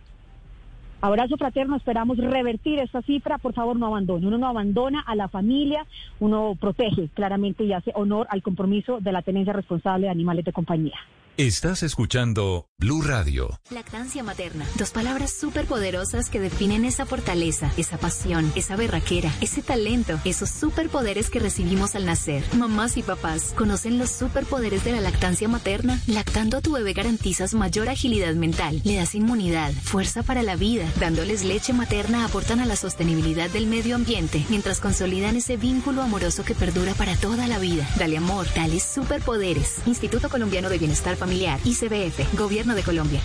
Abrazo fraterno, esperamos revertir esta cifra, por favor no abandone. Uno no abandona a la familia, uno protege claramente y hace honor al compromiso de la tenencia responsable de animales de compañía. Estás escuchando Blue Radio. Lactancia materna. Dos palabras súper poderosas que definen esa fortaleza, esa pasión, esa berraquera, ese talento, esos superpoderes que recibimos al nacer. Mamás y papás, ¿conocen los superpoderes de la lactancia materna? Lactando a tu bebé garantizas mayor agilidad mental, le das inmunidad, fuerza para la vida. Dándoles leche materna aportan a la sostenibilidad del medio ambiente, mientras consolidan ese vínculo amoroso que perdura para toda la vida. Dale amor, dale superpoderes. Instituto Colombiano de Bienestar Familiar, ICBF, Gobierno de Colombia.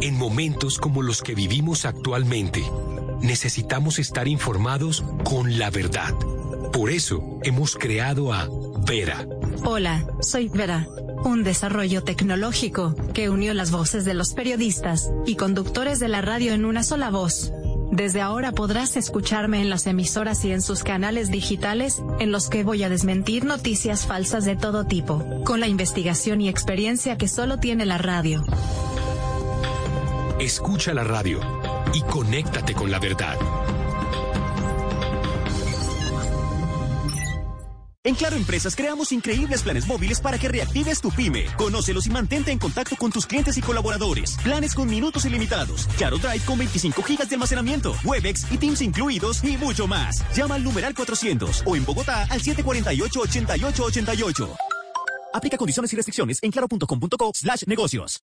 En momentos como los que vivimos actualmente, necesitamos estar informados con la verdad. Por eso hemos creado a Vera. Hola, soy Vera, un desarrollo tecnológico que unió las voces de los periodistas y conductores de la radio en una sola voz. Desde ahora podrás escucharme en las emisoras y en sus canales digitales, en los que voy a desmentir noticias falsas de todo tipo, con la investigación y experiencia que solo tiene la radio. Escucha la radio y conéctate con la verdad. En Claro Empresas creamos increíbles planes móviles para que reactives tu pyme. Conócelos y mantente en contacto con tus clientes y colaboradores. Planes con minutos ilimitados. Claro Drive con 25 gigas de almacenamiento. Webex y Teams incluidos y mucho más. Llama al numeral 400 o en Bogotá al 748-8888. Aplica condiciones y restricciones en claro.com.co slash negocios.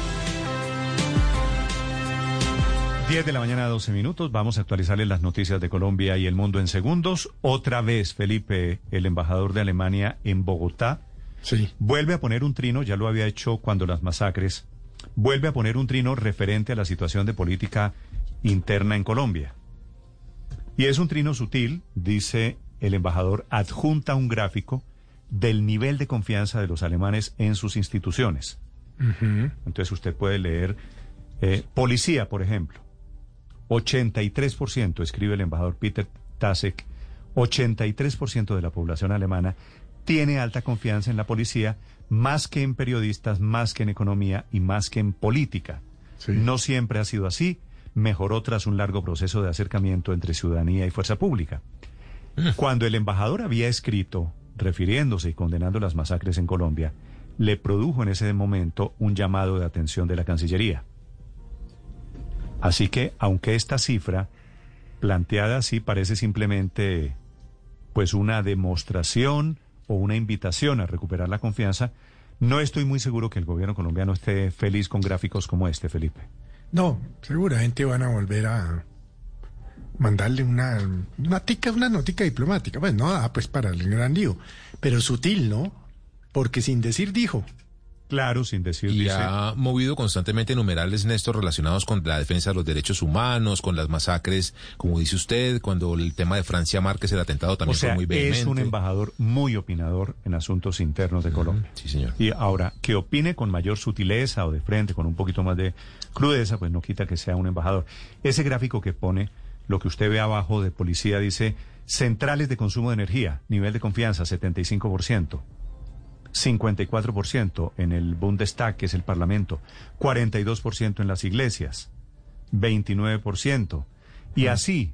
10 de la mañana, 12 minutos. Vamos a actualizarles las noticias de Colombia y el mundo en segundos. Otra vez, Felipe, el embajador de Alemania en Bogotá, sí. vuelve a poner un trino, ya lo había hecho cuando las masacres, vuelve a poner un trino referente a la situación de política interna en Colombia. Y es un trino sutil, dice el embajador, adjunta un gráfico del nivel de confianza de los alemanes en sus instituciones. Entonces usted puede leer eh, policía, por ejemplo. 83%, escribe el embajador Peter Tasek, 83% de la población alemana tiene alta confianza en la policía, más que en periodistas, más que en economía y más que en política. No siempre ha sido así, mejoró tras un largo proceso de acercamiento entre ciudadanía y fuerza pública. Cuando el embajador había escrito, refiriéndose y condenando las masacres en Colombia, le produjo en ese momento un llamado de atención de la Cancillería. Así que, aunque esta cifra, planteada así, parece simplemente pues una demostración o una invitación a recuperar la confianza, no estoy muy seguro que el gobierno colombiano esté feliz con gráficos como este, Felipe. No, seguramente van a volver a mandarle una, una tica, una notica diplomática. Pues no, ah, pues para el gran lío. Pero sutil, ¿no? Porque sin decir dijo. Claro, sin decir. Y dice- ha movido constantemente numerales, Néstor, relacionados con la defensa de los derechos humanos, con las masacres, como dice usted, cuando el tema de Francia Márquez, el atentado también o sea, fue muy vehemente. es un embajador muy opinador en asuntos internos de Colombia. Sí, señor. Y ahora, que opine con mayor sutileza o de frente, con un poquito más de crudeza, pues no quita que sea un embajador. Ese gráfico que pone, lo que usted ve abajo de policía, dice centrales de consumo de energía, nivel de confianza 75%. 54% en el Bundestag, que es el Parlamento, 42% en las iglesias, 29%. Y así,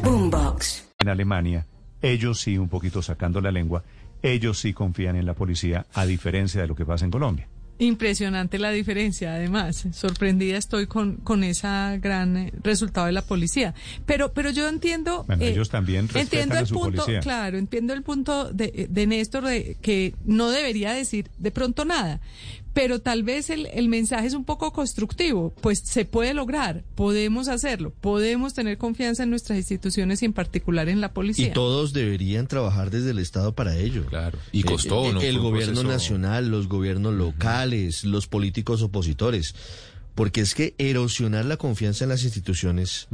Boombox. En Alemania, ellos sí, un poquito sacando la lengua, ellos sí confían en la policía, a diferencia de lo que pasa en Colombia. Impresionante la diferencia, además. Sorprendida estoy con, con ese gran eh, resultado de la policía. Pero, pero yo entiendo. Bueno, ellos también respetan entiendo el a su punto, policía. claro, entiendo el punto de, de Néstor de que no debería decir de pronto nada. Pero tal vez el, el mensaje es un poco constructivo, pues se puede lograr, podemos hacerlo, podemos tener confianza en nuestras instituciones y en particular en la policía. Y todos deberían trabajar desde el Estado para ello. Claro. Y costó, Eh, ¿no? El gobierno proceso- nacional, los gobiernos locales, los políticos opositores. Porque es que erosionar la confianza en las instituciones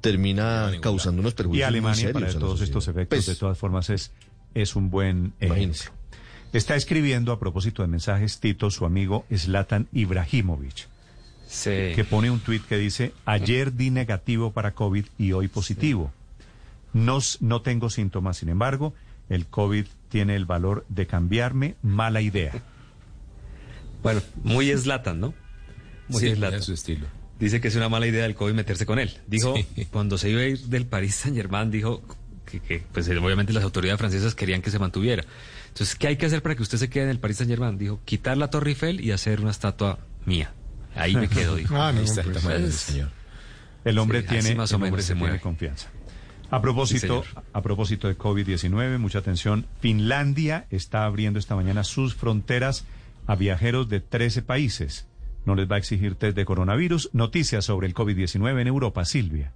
termina causando unos perjuicios Y Alemania, muy para serios todos estos efectos, Pues, de todas formas, es, es un buen ejemplo. Está escribiendo a propósito de mensajes Tito, su amigo Zlatan Ibrahimovic, que pone un tuit que dice, ayer di negativo para COVID y hoy positivo. No, no tengo síntomas, sin embargo, el COVID tiene el valor de cambiarme, mala idea. Bueno, muy Slatan, ¿no? Muy Sí, Zlatan. a su estilo. Dice que es una mala idea del COVID meterse con él. Dijo, cuando se iba a ir del París Saint Germain, dijo que, que, pues obviamente las autoridades francesas querían que se mantuviera. Entonces, ¿qué hay que hacer para que usted se quede en el París Saint Germain? Dijo, quitar la Torre Eiffel y hacer una estatua mía. Ahí me quedo, dijo. Ah, no, Ahí está, pues, entonces, ese señor. El hombre Sí, tiene, más o el hombre menos se se tiene mueve. confianza. A propósito, Sí, a propósito de COVID-19, mucha atención. Finlandia está abriendo esta mañana sus fronteras a viajeros de 13 países. No les va a exigir test de coronavirus. Noticias sobre el COVID-19 en Europa, Silvia.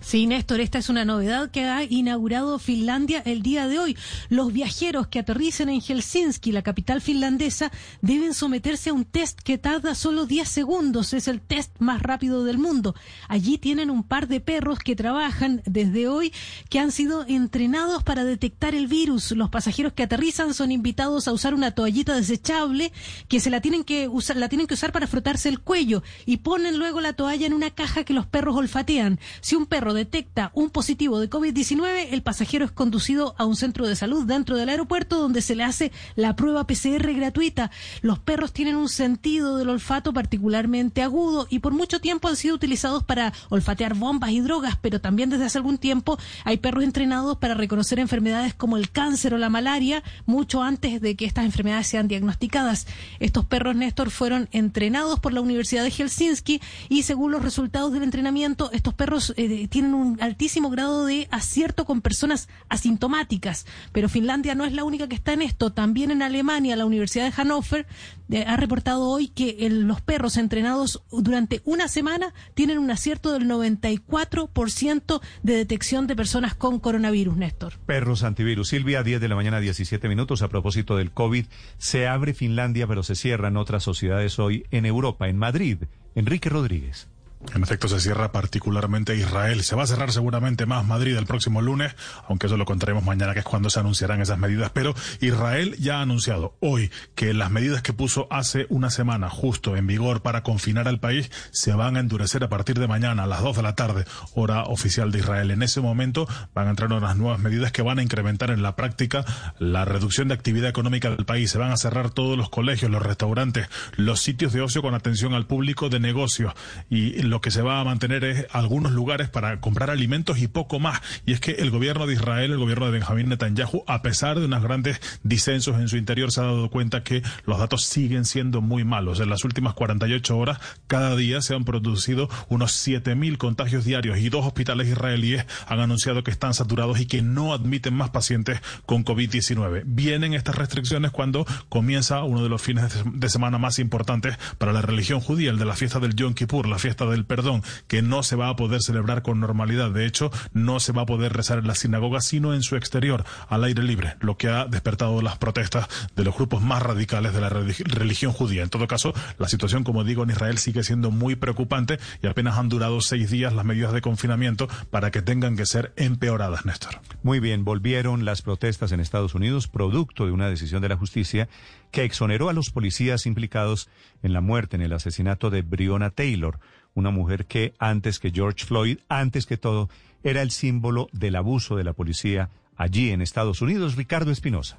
Sí, Néstor, esta es una novedad que ha inaugurado Finlandia el día de hoy. Los viajeros que aterricen en Helsinki, la capital finlandesa, deben someterse a un test que tarda solo 10 segundos. Es el test más rápido del mundo. Allí tienen un par de perros que trabajan desde hoy que han sido entrenados para detectar el virus. Los pasajeros que aterrizan son invitados a usar una toallita desechable que se la tienen que usar, la tienen que usar para frotarse el cuello y ponen luego la toalla en una caja que los perros olfatean. Si un perro detecta un positivo de COVID-19, el pasajero es conducido a un centro de salud dentro del aeropuerto donde se le hace la prueba PCR gratuita. Los perros tienen un sentido del olfato particularmente agudo y por mucho tiempo han sido utilizados para olfatear bombas y drogas, pero también desde hace algún tiempo hay perros entrenados para reconocer enfermedades como el cáncer o la malaria mucho antes de que estas enfermedades sean diagnosticadas. Estos perros, Néstor, fueron entrenados por la Universidad de Helsinki y según los resultados del entrenamiento, estos perros eh, tienen un altísimo grado de acierto con personas asintomáticas. Pero Finlandia no es la única que está en esto. También en Alemania, la Universidad de Hannover eh, ha reportado hoy que los perros entrenados durante una semana tienen un acierto del 94% de detección de personas con coronavirus, Néstor. Perros antivirus. Silvia, 10 de la mañana, 17 minutos. A propósito del COVID, se abre Finlandia, pero se cierran otras sociedades hoy en Europa, en Madrid. Enrique Rodríguez. En efecto, se cierra particularmente Israel. Se va a cerrar seguramente más Madrid el próximo lunes, aunque eso lo contaremos mañana, que es cuando se anunciarán esas medidas. Pero Israel ya ha anunciado hoy que las medidas que puso hace una semana justo en vigor para confinar al país se van a endurecer a partir de mañana a las 2 de la tarde, hora oficial de Israel. En ese momento van a entrar unas nuevas medidas que van a incrementar en la práctica la reducción de actividad económica del país. Se van a cerrar todos los colegios, los restaurantes, los sitios de ocio con atención al público de negocios y lo que se va a mantener es algunos lugares para comprar alimentos y poco más. Y es que el gobierno de Israel, el gobierno de Benjamín Netanyahu, a pesar de unos grandes disensos en su interior, se ha dado cuenta que los datos siguen siendo muy malos. En las últimas 48 horas, cada día se han producido unos 7.000 contagios diarios y dos hospitales israelíes han anunciado que están saturados y que no admiten más pacientes con COVID-19. Vienen estas restricciones cuando comienza uno de los fines de semana más importantes para la religión judía, el de la fiesta del Yom Kippur, la fiesta del del perdón, que no se va a poder celebrar con normalidad. De hecho, no se va a poder rezar en la sinagoga, sino en su exterior, al aire libre, lo que ha despertado las protestas de los grupos más radicales de la religión judía. En todo caso, la situación, como digo, en Israel sigue siendo muy preocupante y apenas han durado seis días las medidas de confinamiento para que tengan que ser empeoradas, Néstor. Muy bien, volvieron las protestas en Estados Unidos producto de una decisión de la justicia que exoneró a los policías implicados en la muerte, en el asesinato de Breonna Taylor, una mujer que antes que George Floyd, antes que todo, era el símbolo del abuso de la policía allí en Estados Unidos. Ricardo Espinosa.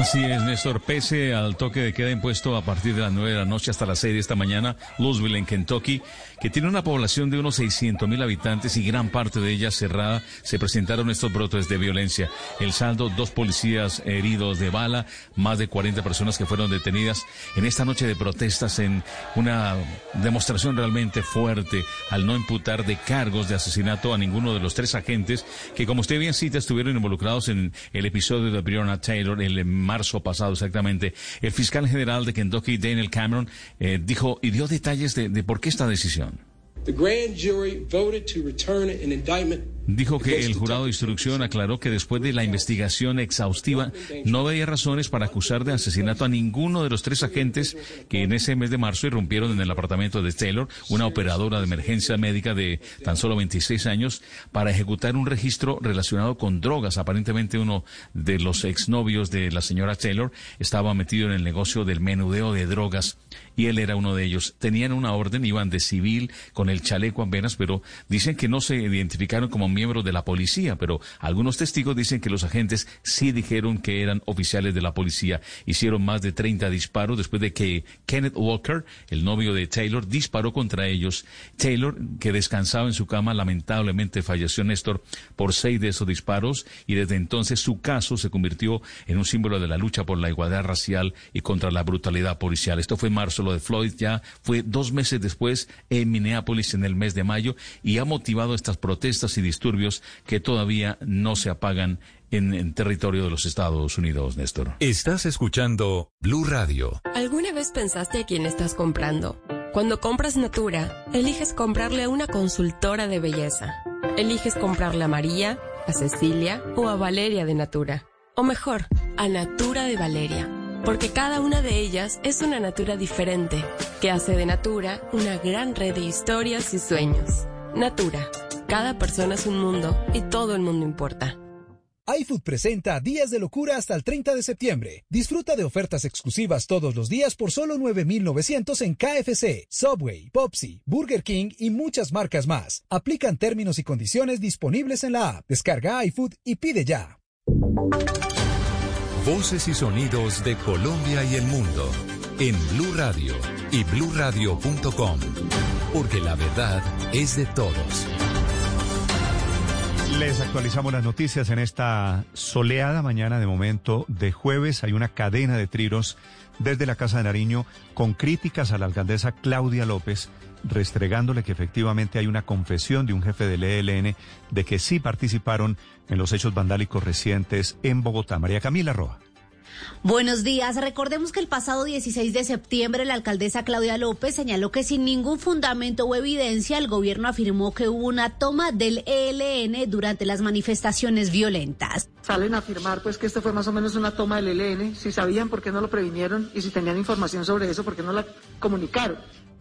Así es, Néstor. Pese al toque de queda impuesto a partir de las 9 de la noche hasta las 6 de esta mañana, Louisville, en Kentucky, que tiene una población de unos 600 mil habitantes y gran parte de ella cerrada, se presentaron estos brotes de violencia. El saldo, dos policías heridos de bala, más de 40 personas que fueron detenidas en esta noche de protestas en una demostración realmente fuerte al no imputar de cargos de asesinato a ninguno de los tres agentes que, como usted bien cita, estuvieron involucrados en el episodio de Breonna Taylor, el marzo pasado exactamente, el fiscal general de Kentucky, Daniel Cameron, eh, dijo y dio detalles de, de por qué esta decisión. The grand jury voted to return an indictment Dijo que el jurado de instrucción aclaró que después de la investigación exhaustiva no veía razones para acusar de asesinato a ninguno de los tres agentes que en ese mes de marzo irrumpieron en el apartamento de Taylor, una operadora de emergencia médica de tan solo 26 años, para ejecutar un registro relacionado con drogas. Aparentemente uno de los exnovios de la señora Taylor estaba metido en el negocio del menudeo de drogas y él era uno de ellos. Tenían una orden, iban de civil con el chaleco en venas, pero dicen que no se identificaron como miembros de la policía, pero algunos testigos dicen que los agentes sí dijeron que eran oficiales de la policía. Hicieron más de 30 disparos después de que Kenneth Walker, el novio de Taylor, disparó contra ellos. Taylor, que descansaba en su cama, lamentablemente falleció Néstor por seis de esos disparos y desde entonces su caso se convirtió en un símbolo de la lucha por la igualdad racial y contra la brutalidad policial. Esto fue en marzo de Floyd ya fue dos meses después en Minneapolis en el mes de mayo y ha motivado estas protestas y disturbios que todavía no se apagan en, en, territorio de los Estados Unidos, Néstor. Estás escuchando Blue Radio. ¿Alguna vez pensaste a quién estás comprando? Cuando compras Natura, eliges comprarle a una consultora de belleza. Eliges comprarle a María, a Cecilia o a Valeria de Natura. O mejor, a Natura de Valeria porque cada una de ellas es una natura diferente, que hace de Natura una gran red de historias y sueños. Natura, cada persona es un mundo y todo el mundo importa iFood presenta Días de Locura hasta el 30 de septiembre. Disfruta de ofertas exclusivas todos los días por solo 9,900 en KFC, Subway, Popsy, Burger King y muchas marcas más. Aplican términos y condiciones disponibles en la app. Descarga iFood y pide ya. Voces y sonidos de Colombia y el mundo en Blue Radio y bluradio.com, porque la verdad es de todos. Les actualizamos las noticias en esta soleada mañana de momento de jueves. Hay una cadena de tiros desde la Casa de Nariño con críticas a la alcaldesa Claudia López, restregándole que efectivamente hay una confesión de un jefe del ELN de que sí participaron en los hechos vandálicos recientes en Bogotá. María Camila Roa. Buenos días. Recordemos que el pasado 16 de septiembre la alcaldesa Claudia López señaló que sin ningún fundamento o evidencia el gobierno afirmó que hubo una toma del ELN durante las manifestaciones violentas. Salen a afirmar pues que esto fue más o menos una toma del ELN. Si sabían por qué no lo previnieron y si tenían información sobre eso, por qué no la comunicaron.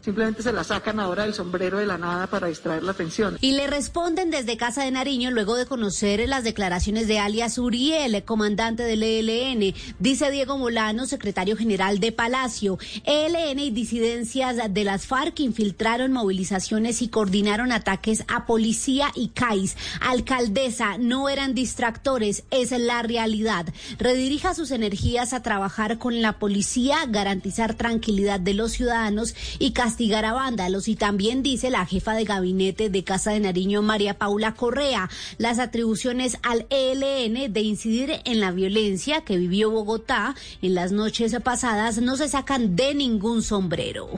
Simplemente se la sacan ahora del sombrero de la nada para distraer la atención. Y le responden desde Casa de Nariño luego de conocer las declaraciones de alias Uriel, comandante del ELN. Dice Diego Molano, secretario general de Palacio. ELN y disidencias de las FARC infiltraron movilizaciones y coordinaron ataques a policía y CAIS. Alcaldesa, no eran distractores, es la realidad. Redirija sus energías a trabajar con la policía, garantizar tranquilidad de los ciudadanos y castigar a vándalos. Y también dice la jefa de gabinete de Casa de Nariño, María Paula Correa, las atribuciones al ELN de incidir en la violencia que vivió Bogotá en las noches pasadas no se sacan de ningún sombrero.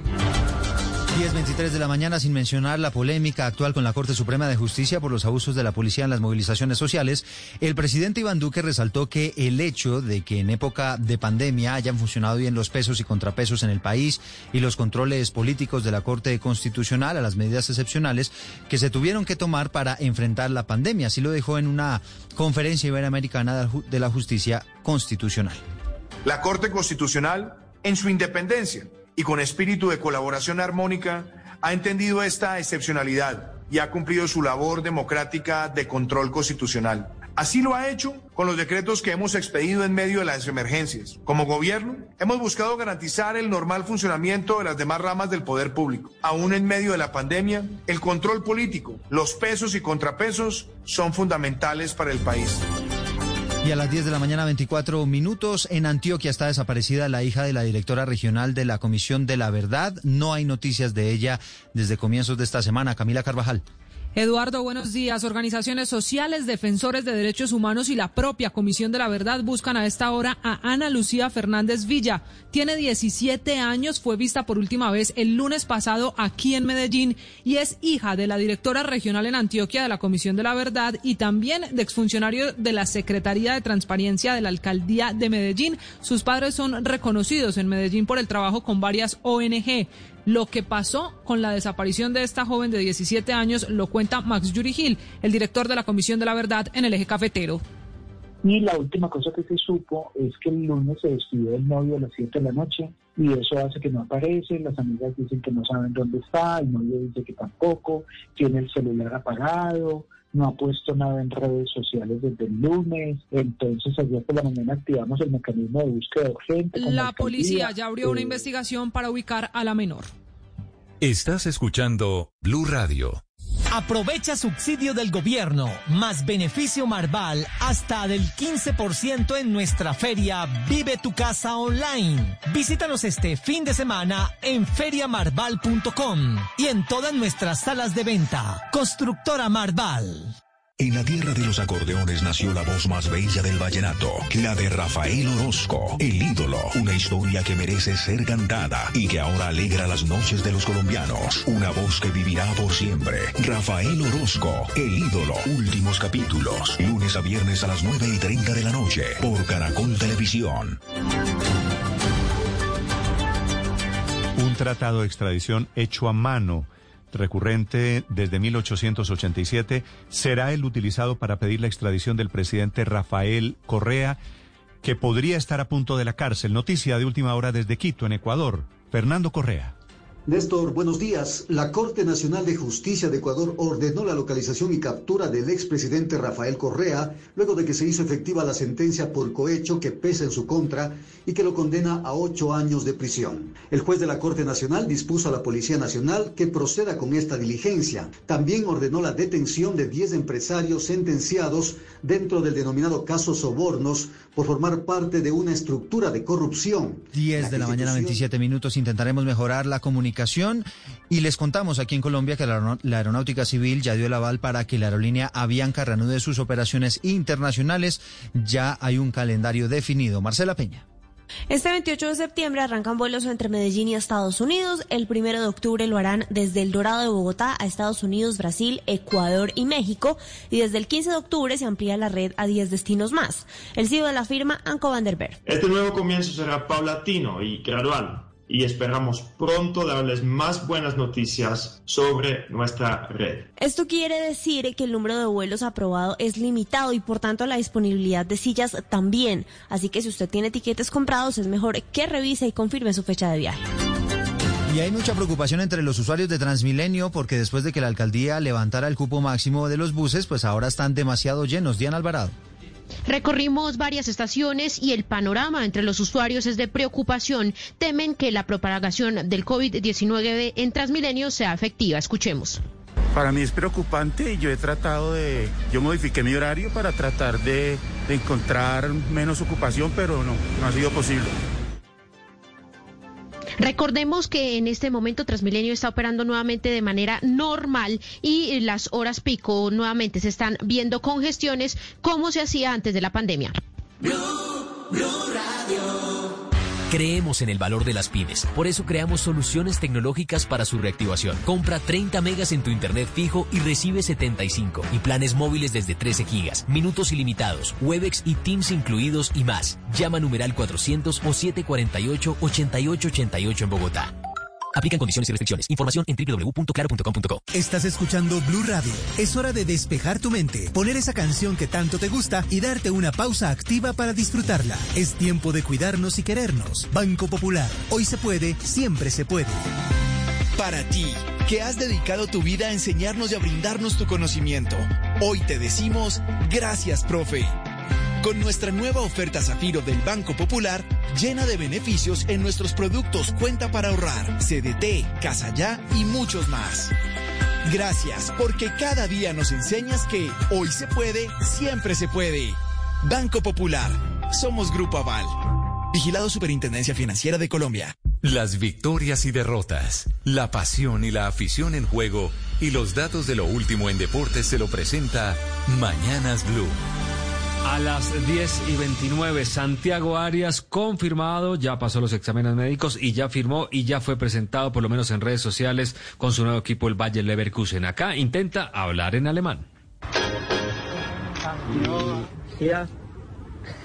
10.23 de la mañana, sin mencionar la polémica actual con la Corte Suprema de Justicia por los abusos de la policía en las movilizaciones sociales, el presidente Iván Duque resaltó que el hecho de que en época de pandemia hayan funcionado bien los pesos y contrapesos en el país y los controles políticos de la Corte Constitucional a las medidas excepcionales que se tuvieron que tomar para enfrentar la pandemia. Así lo dejó en una conferencia iberoamericana de la justicia constitucional. La Corte Constitucional, en su independencia, y con espíritu de colaboración armónica ha entendido esta excepcionalidad y ha cumplido su labor democrática de control constitucional. Así lo ha hecho con los decretos que hemos expedido en medio de las emergencias. Como gobierno, hemos buscado garantizar el normal funcionamiento de las demás ramas del poder público. Aún en medio de la pandemia, el control político, los pesos y contrapesos son fundamentales para el país. Y a las 10 de la mañana, 24 minutos, en Antioquia está desaparecida la hija de la directora regional de la Comisión de la Verdad. No hay noticias de ella desde comienzos de esta semana. Camila Carvajal. Eduardo, buenos días. Organizaciones sociales, defensores de derechos humanos y la propia Comisión de la Verdad buscan a esta hora a Ana Lucía Fernández Villa. Tiene 17 años, fue vista por última vez el lunes pasado aquí en Medellín y es hija de la directora regional en Antioquia de la Comisión de la Verdad y también de exfuncionario de la Secretaría de Transparencia de la Alcaldía de Medellín. Sus padres son reconocidos en Medellín por el trabajo con varias ONG. Lo que pasó con la desaparición de esta joven de 17 años lo cuenta Max Yurigil, el director de la Comisión de la Verdad en el eje cafetero. Y la última cosa que se supo es que el lunes se despidió el novio a las 7 de la noche y eso hace que no aparece, las amigas dicen que no saben dónde está, el novio dice que tampoco, tiene el celular apagado, no ha puesto nada en redes sociales desde el lunes, entonces ayer por la mañana activamos el mecanismo de búsqueda urgente. La policía ya abrió una investigación para ubicar a la menor. Estás escuchando Blue Radio. Aprovecha subsidio del gobierno más beneficio Marval hasta del 15% en nuestra feria Vive tu casa online. Visítanos este fin de semana en feriamarval.com y en todas nuestras salas de venta. Constructora Marval. En la tierra de los acordeones nació la voz más bella del vallenato, la de Rafael Orozco, el ídolo, una historia que merece ser cantada y que ahora alegra las noches de los colombianos, una voz que vivirá por siempre. Rafael Orozco, el ídolo, últimos capítulos, lunes a viernes a las 9 y 30 de la noche, por Caracol Televisión. Un tratado de extradición hecho a mano recurrente desde 1887, será el utilizado para pedir la extradición del presidente Rafael Correa, que podría estar a punto de la cárcel. Noticia de última hora desde Quito, en Ecuador. Fernando Correa. Néstor, buenos días. La Corte Nacional de Justicia de Ecuador ordenó la localización y captura del expresidente Rafael Correa luego de que se hizo efectiva la sentencia por cohecho que pesa en su contra y que lo condena a ocho años de prisión. El juez de la Corte Nacional dispuso a la Policía Nacional que proceda con esta diligencia. También ordenó la detención de diez empresarios sentenciados dentro del denominado caso Sobornos por formar parte de una estructura de corrupción. 10 de la mañana, 27 minutos. Intentaremos mejorar la comunicación y les contamos aquí en Colombia que la, Aeronáutica Civil ya dio el aval para que la aerolínea Avianca reanude sus operaciones internacionales. Ya hay un calendario definido. Marcela Peña. Este 28 de septiembre arrancan vuelos entre Medellín y Estados Unidos. El primero de octubre lo harán desde el Dorado de Bogotá a Estados Unidos, Brasil, Ecuador y México. Y desde el 15 de octubre se amplía la red a 10 destinos más. El CEO de la firma, Anco Van der Berg. Este nuevo comienzo será paulatino y gradual y esperamos pronto darles más buenas noticias sobre nuestra red. Esto quiere decir que el número de vuelos aprobado es limitado y por tanto la disponibilidad de sillas también. Así que si usted tiene tiquetes comprados es mejor que revise y confirme su fecha de viaje. Y hay mucha preocupación entre los usuarios de Transmilenio porque después de que la alcaldía levantara el cupo máximo de los buses, pues ahora están demasiado llenos. Diana Alvarado. Recorrimos varias estaciones y el panorama entre los usuarios es de preocupación. Temen que la propagación del COVID-19 en Transmilenio sea efectiva. Escuchemos. Para mí es preocupante y yo he tratado de, yo modifiqué mi horario para tratar de, encontrar menos ocupación, pero no, no ha sido posible. Recordemos que en este momento Transmilenio está operando nuevamente de manera normal y las horas pico nuevamente se están viendo congestiones como se hacía antes de la pandemia. Creemos en el valor de las pymes. Por eso creamos soluciones tecnológicas para su reactivación. Compra 30 megas en tu internet fijo y recibe 75. Y planes móviles desde 13 gigas. Minutos ilimitados. Webex y Teams incluidos y más. Llama numeral 400 o 748 8888 en Bogotá. Aplican condiciones y restricciones. Información en www.claro.com.co. Estás escuchando Blue Radio. Es hora de despejar tu mente, poner esa canción que tanto te gusta y darte una pausa activa para disfrutarla. Es tiempo de cuidarnos y querernos. Banco Popular. Hoy se puede, siempre se puede. Para ti, que has dedicado tu vida a enseñarnos y a brindarnos tu conocimiento. Hoy te decimos gracias, profe. Con nuestra nueva oferta Zafiro del Banco Popular, llena de beneficios en nuestros productos Cuenta para ahorrar, CDT, Casa Ya y muchos más. Gracias, porque cada día nos enseñas que hoy se puede, siempre se puede. Banco Popular, somos Grupo Aval. Vigilado Superintendencia Financiera de Colombia. Las victorias y derrotas, la pasión y la afición en juego y los datos de lo último en deportes se lo presenta Mañanas Blue. A las 10 y 29, Santiago Arias confirmado, ya pasó los exámenes médicos y ya firmó y ya fue presentado, por lo menos en redes sociales, con su nuevo equipo, el Bayer Leverkusen. Acá intenta hablar en alemán.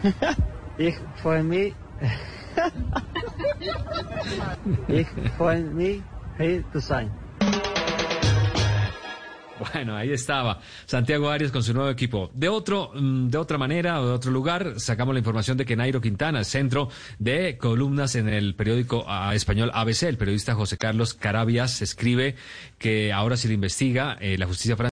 Ich mich. Bueno, ahí estaba Santiago Arias con su nuevo equipo. De otro, mm, de otra manera o de otro lugar, sacamos la información de que Nairo Quintana, centro de columnas en el periódico ah, español ABC, el periodista José Carlos Carabias escribe que ahora se le investiga eh, la justicia francesa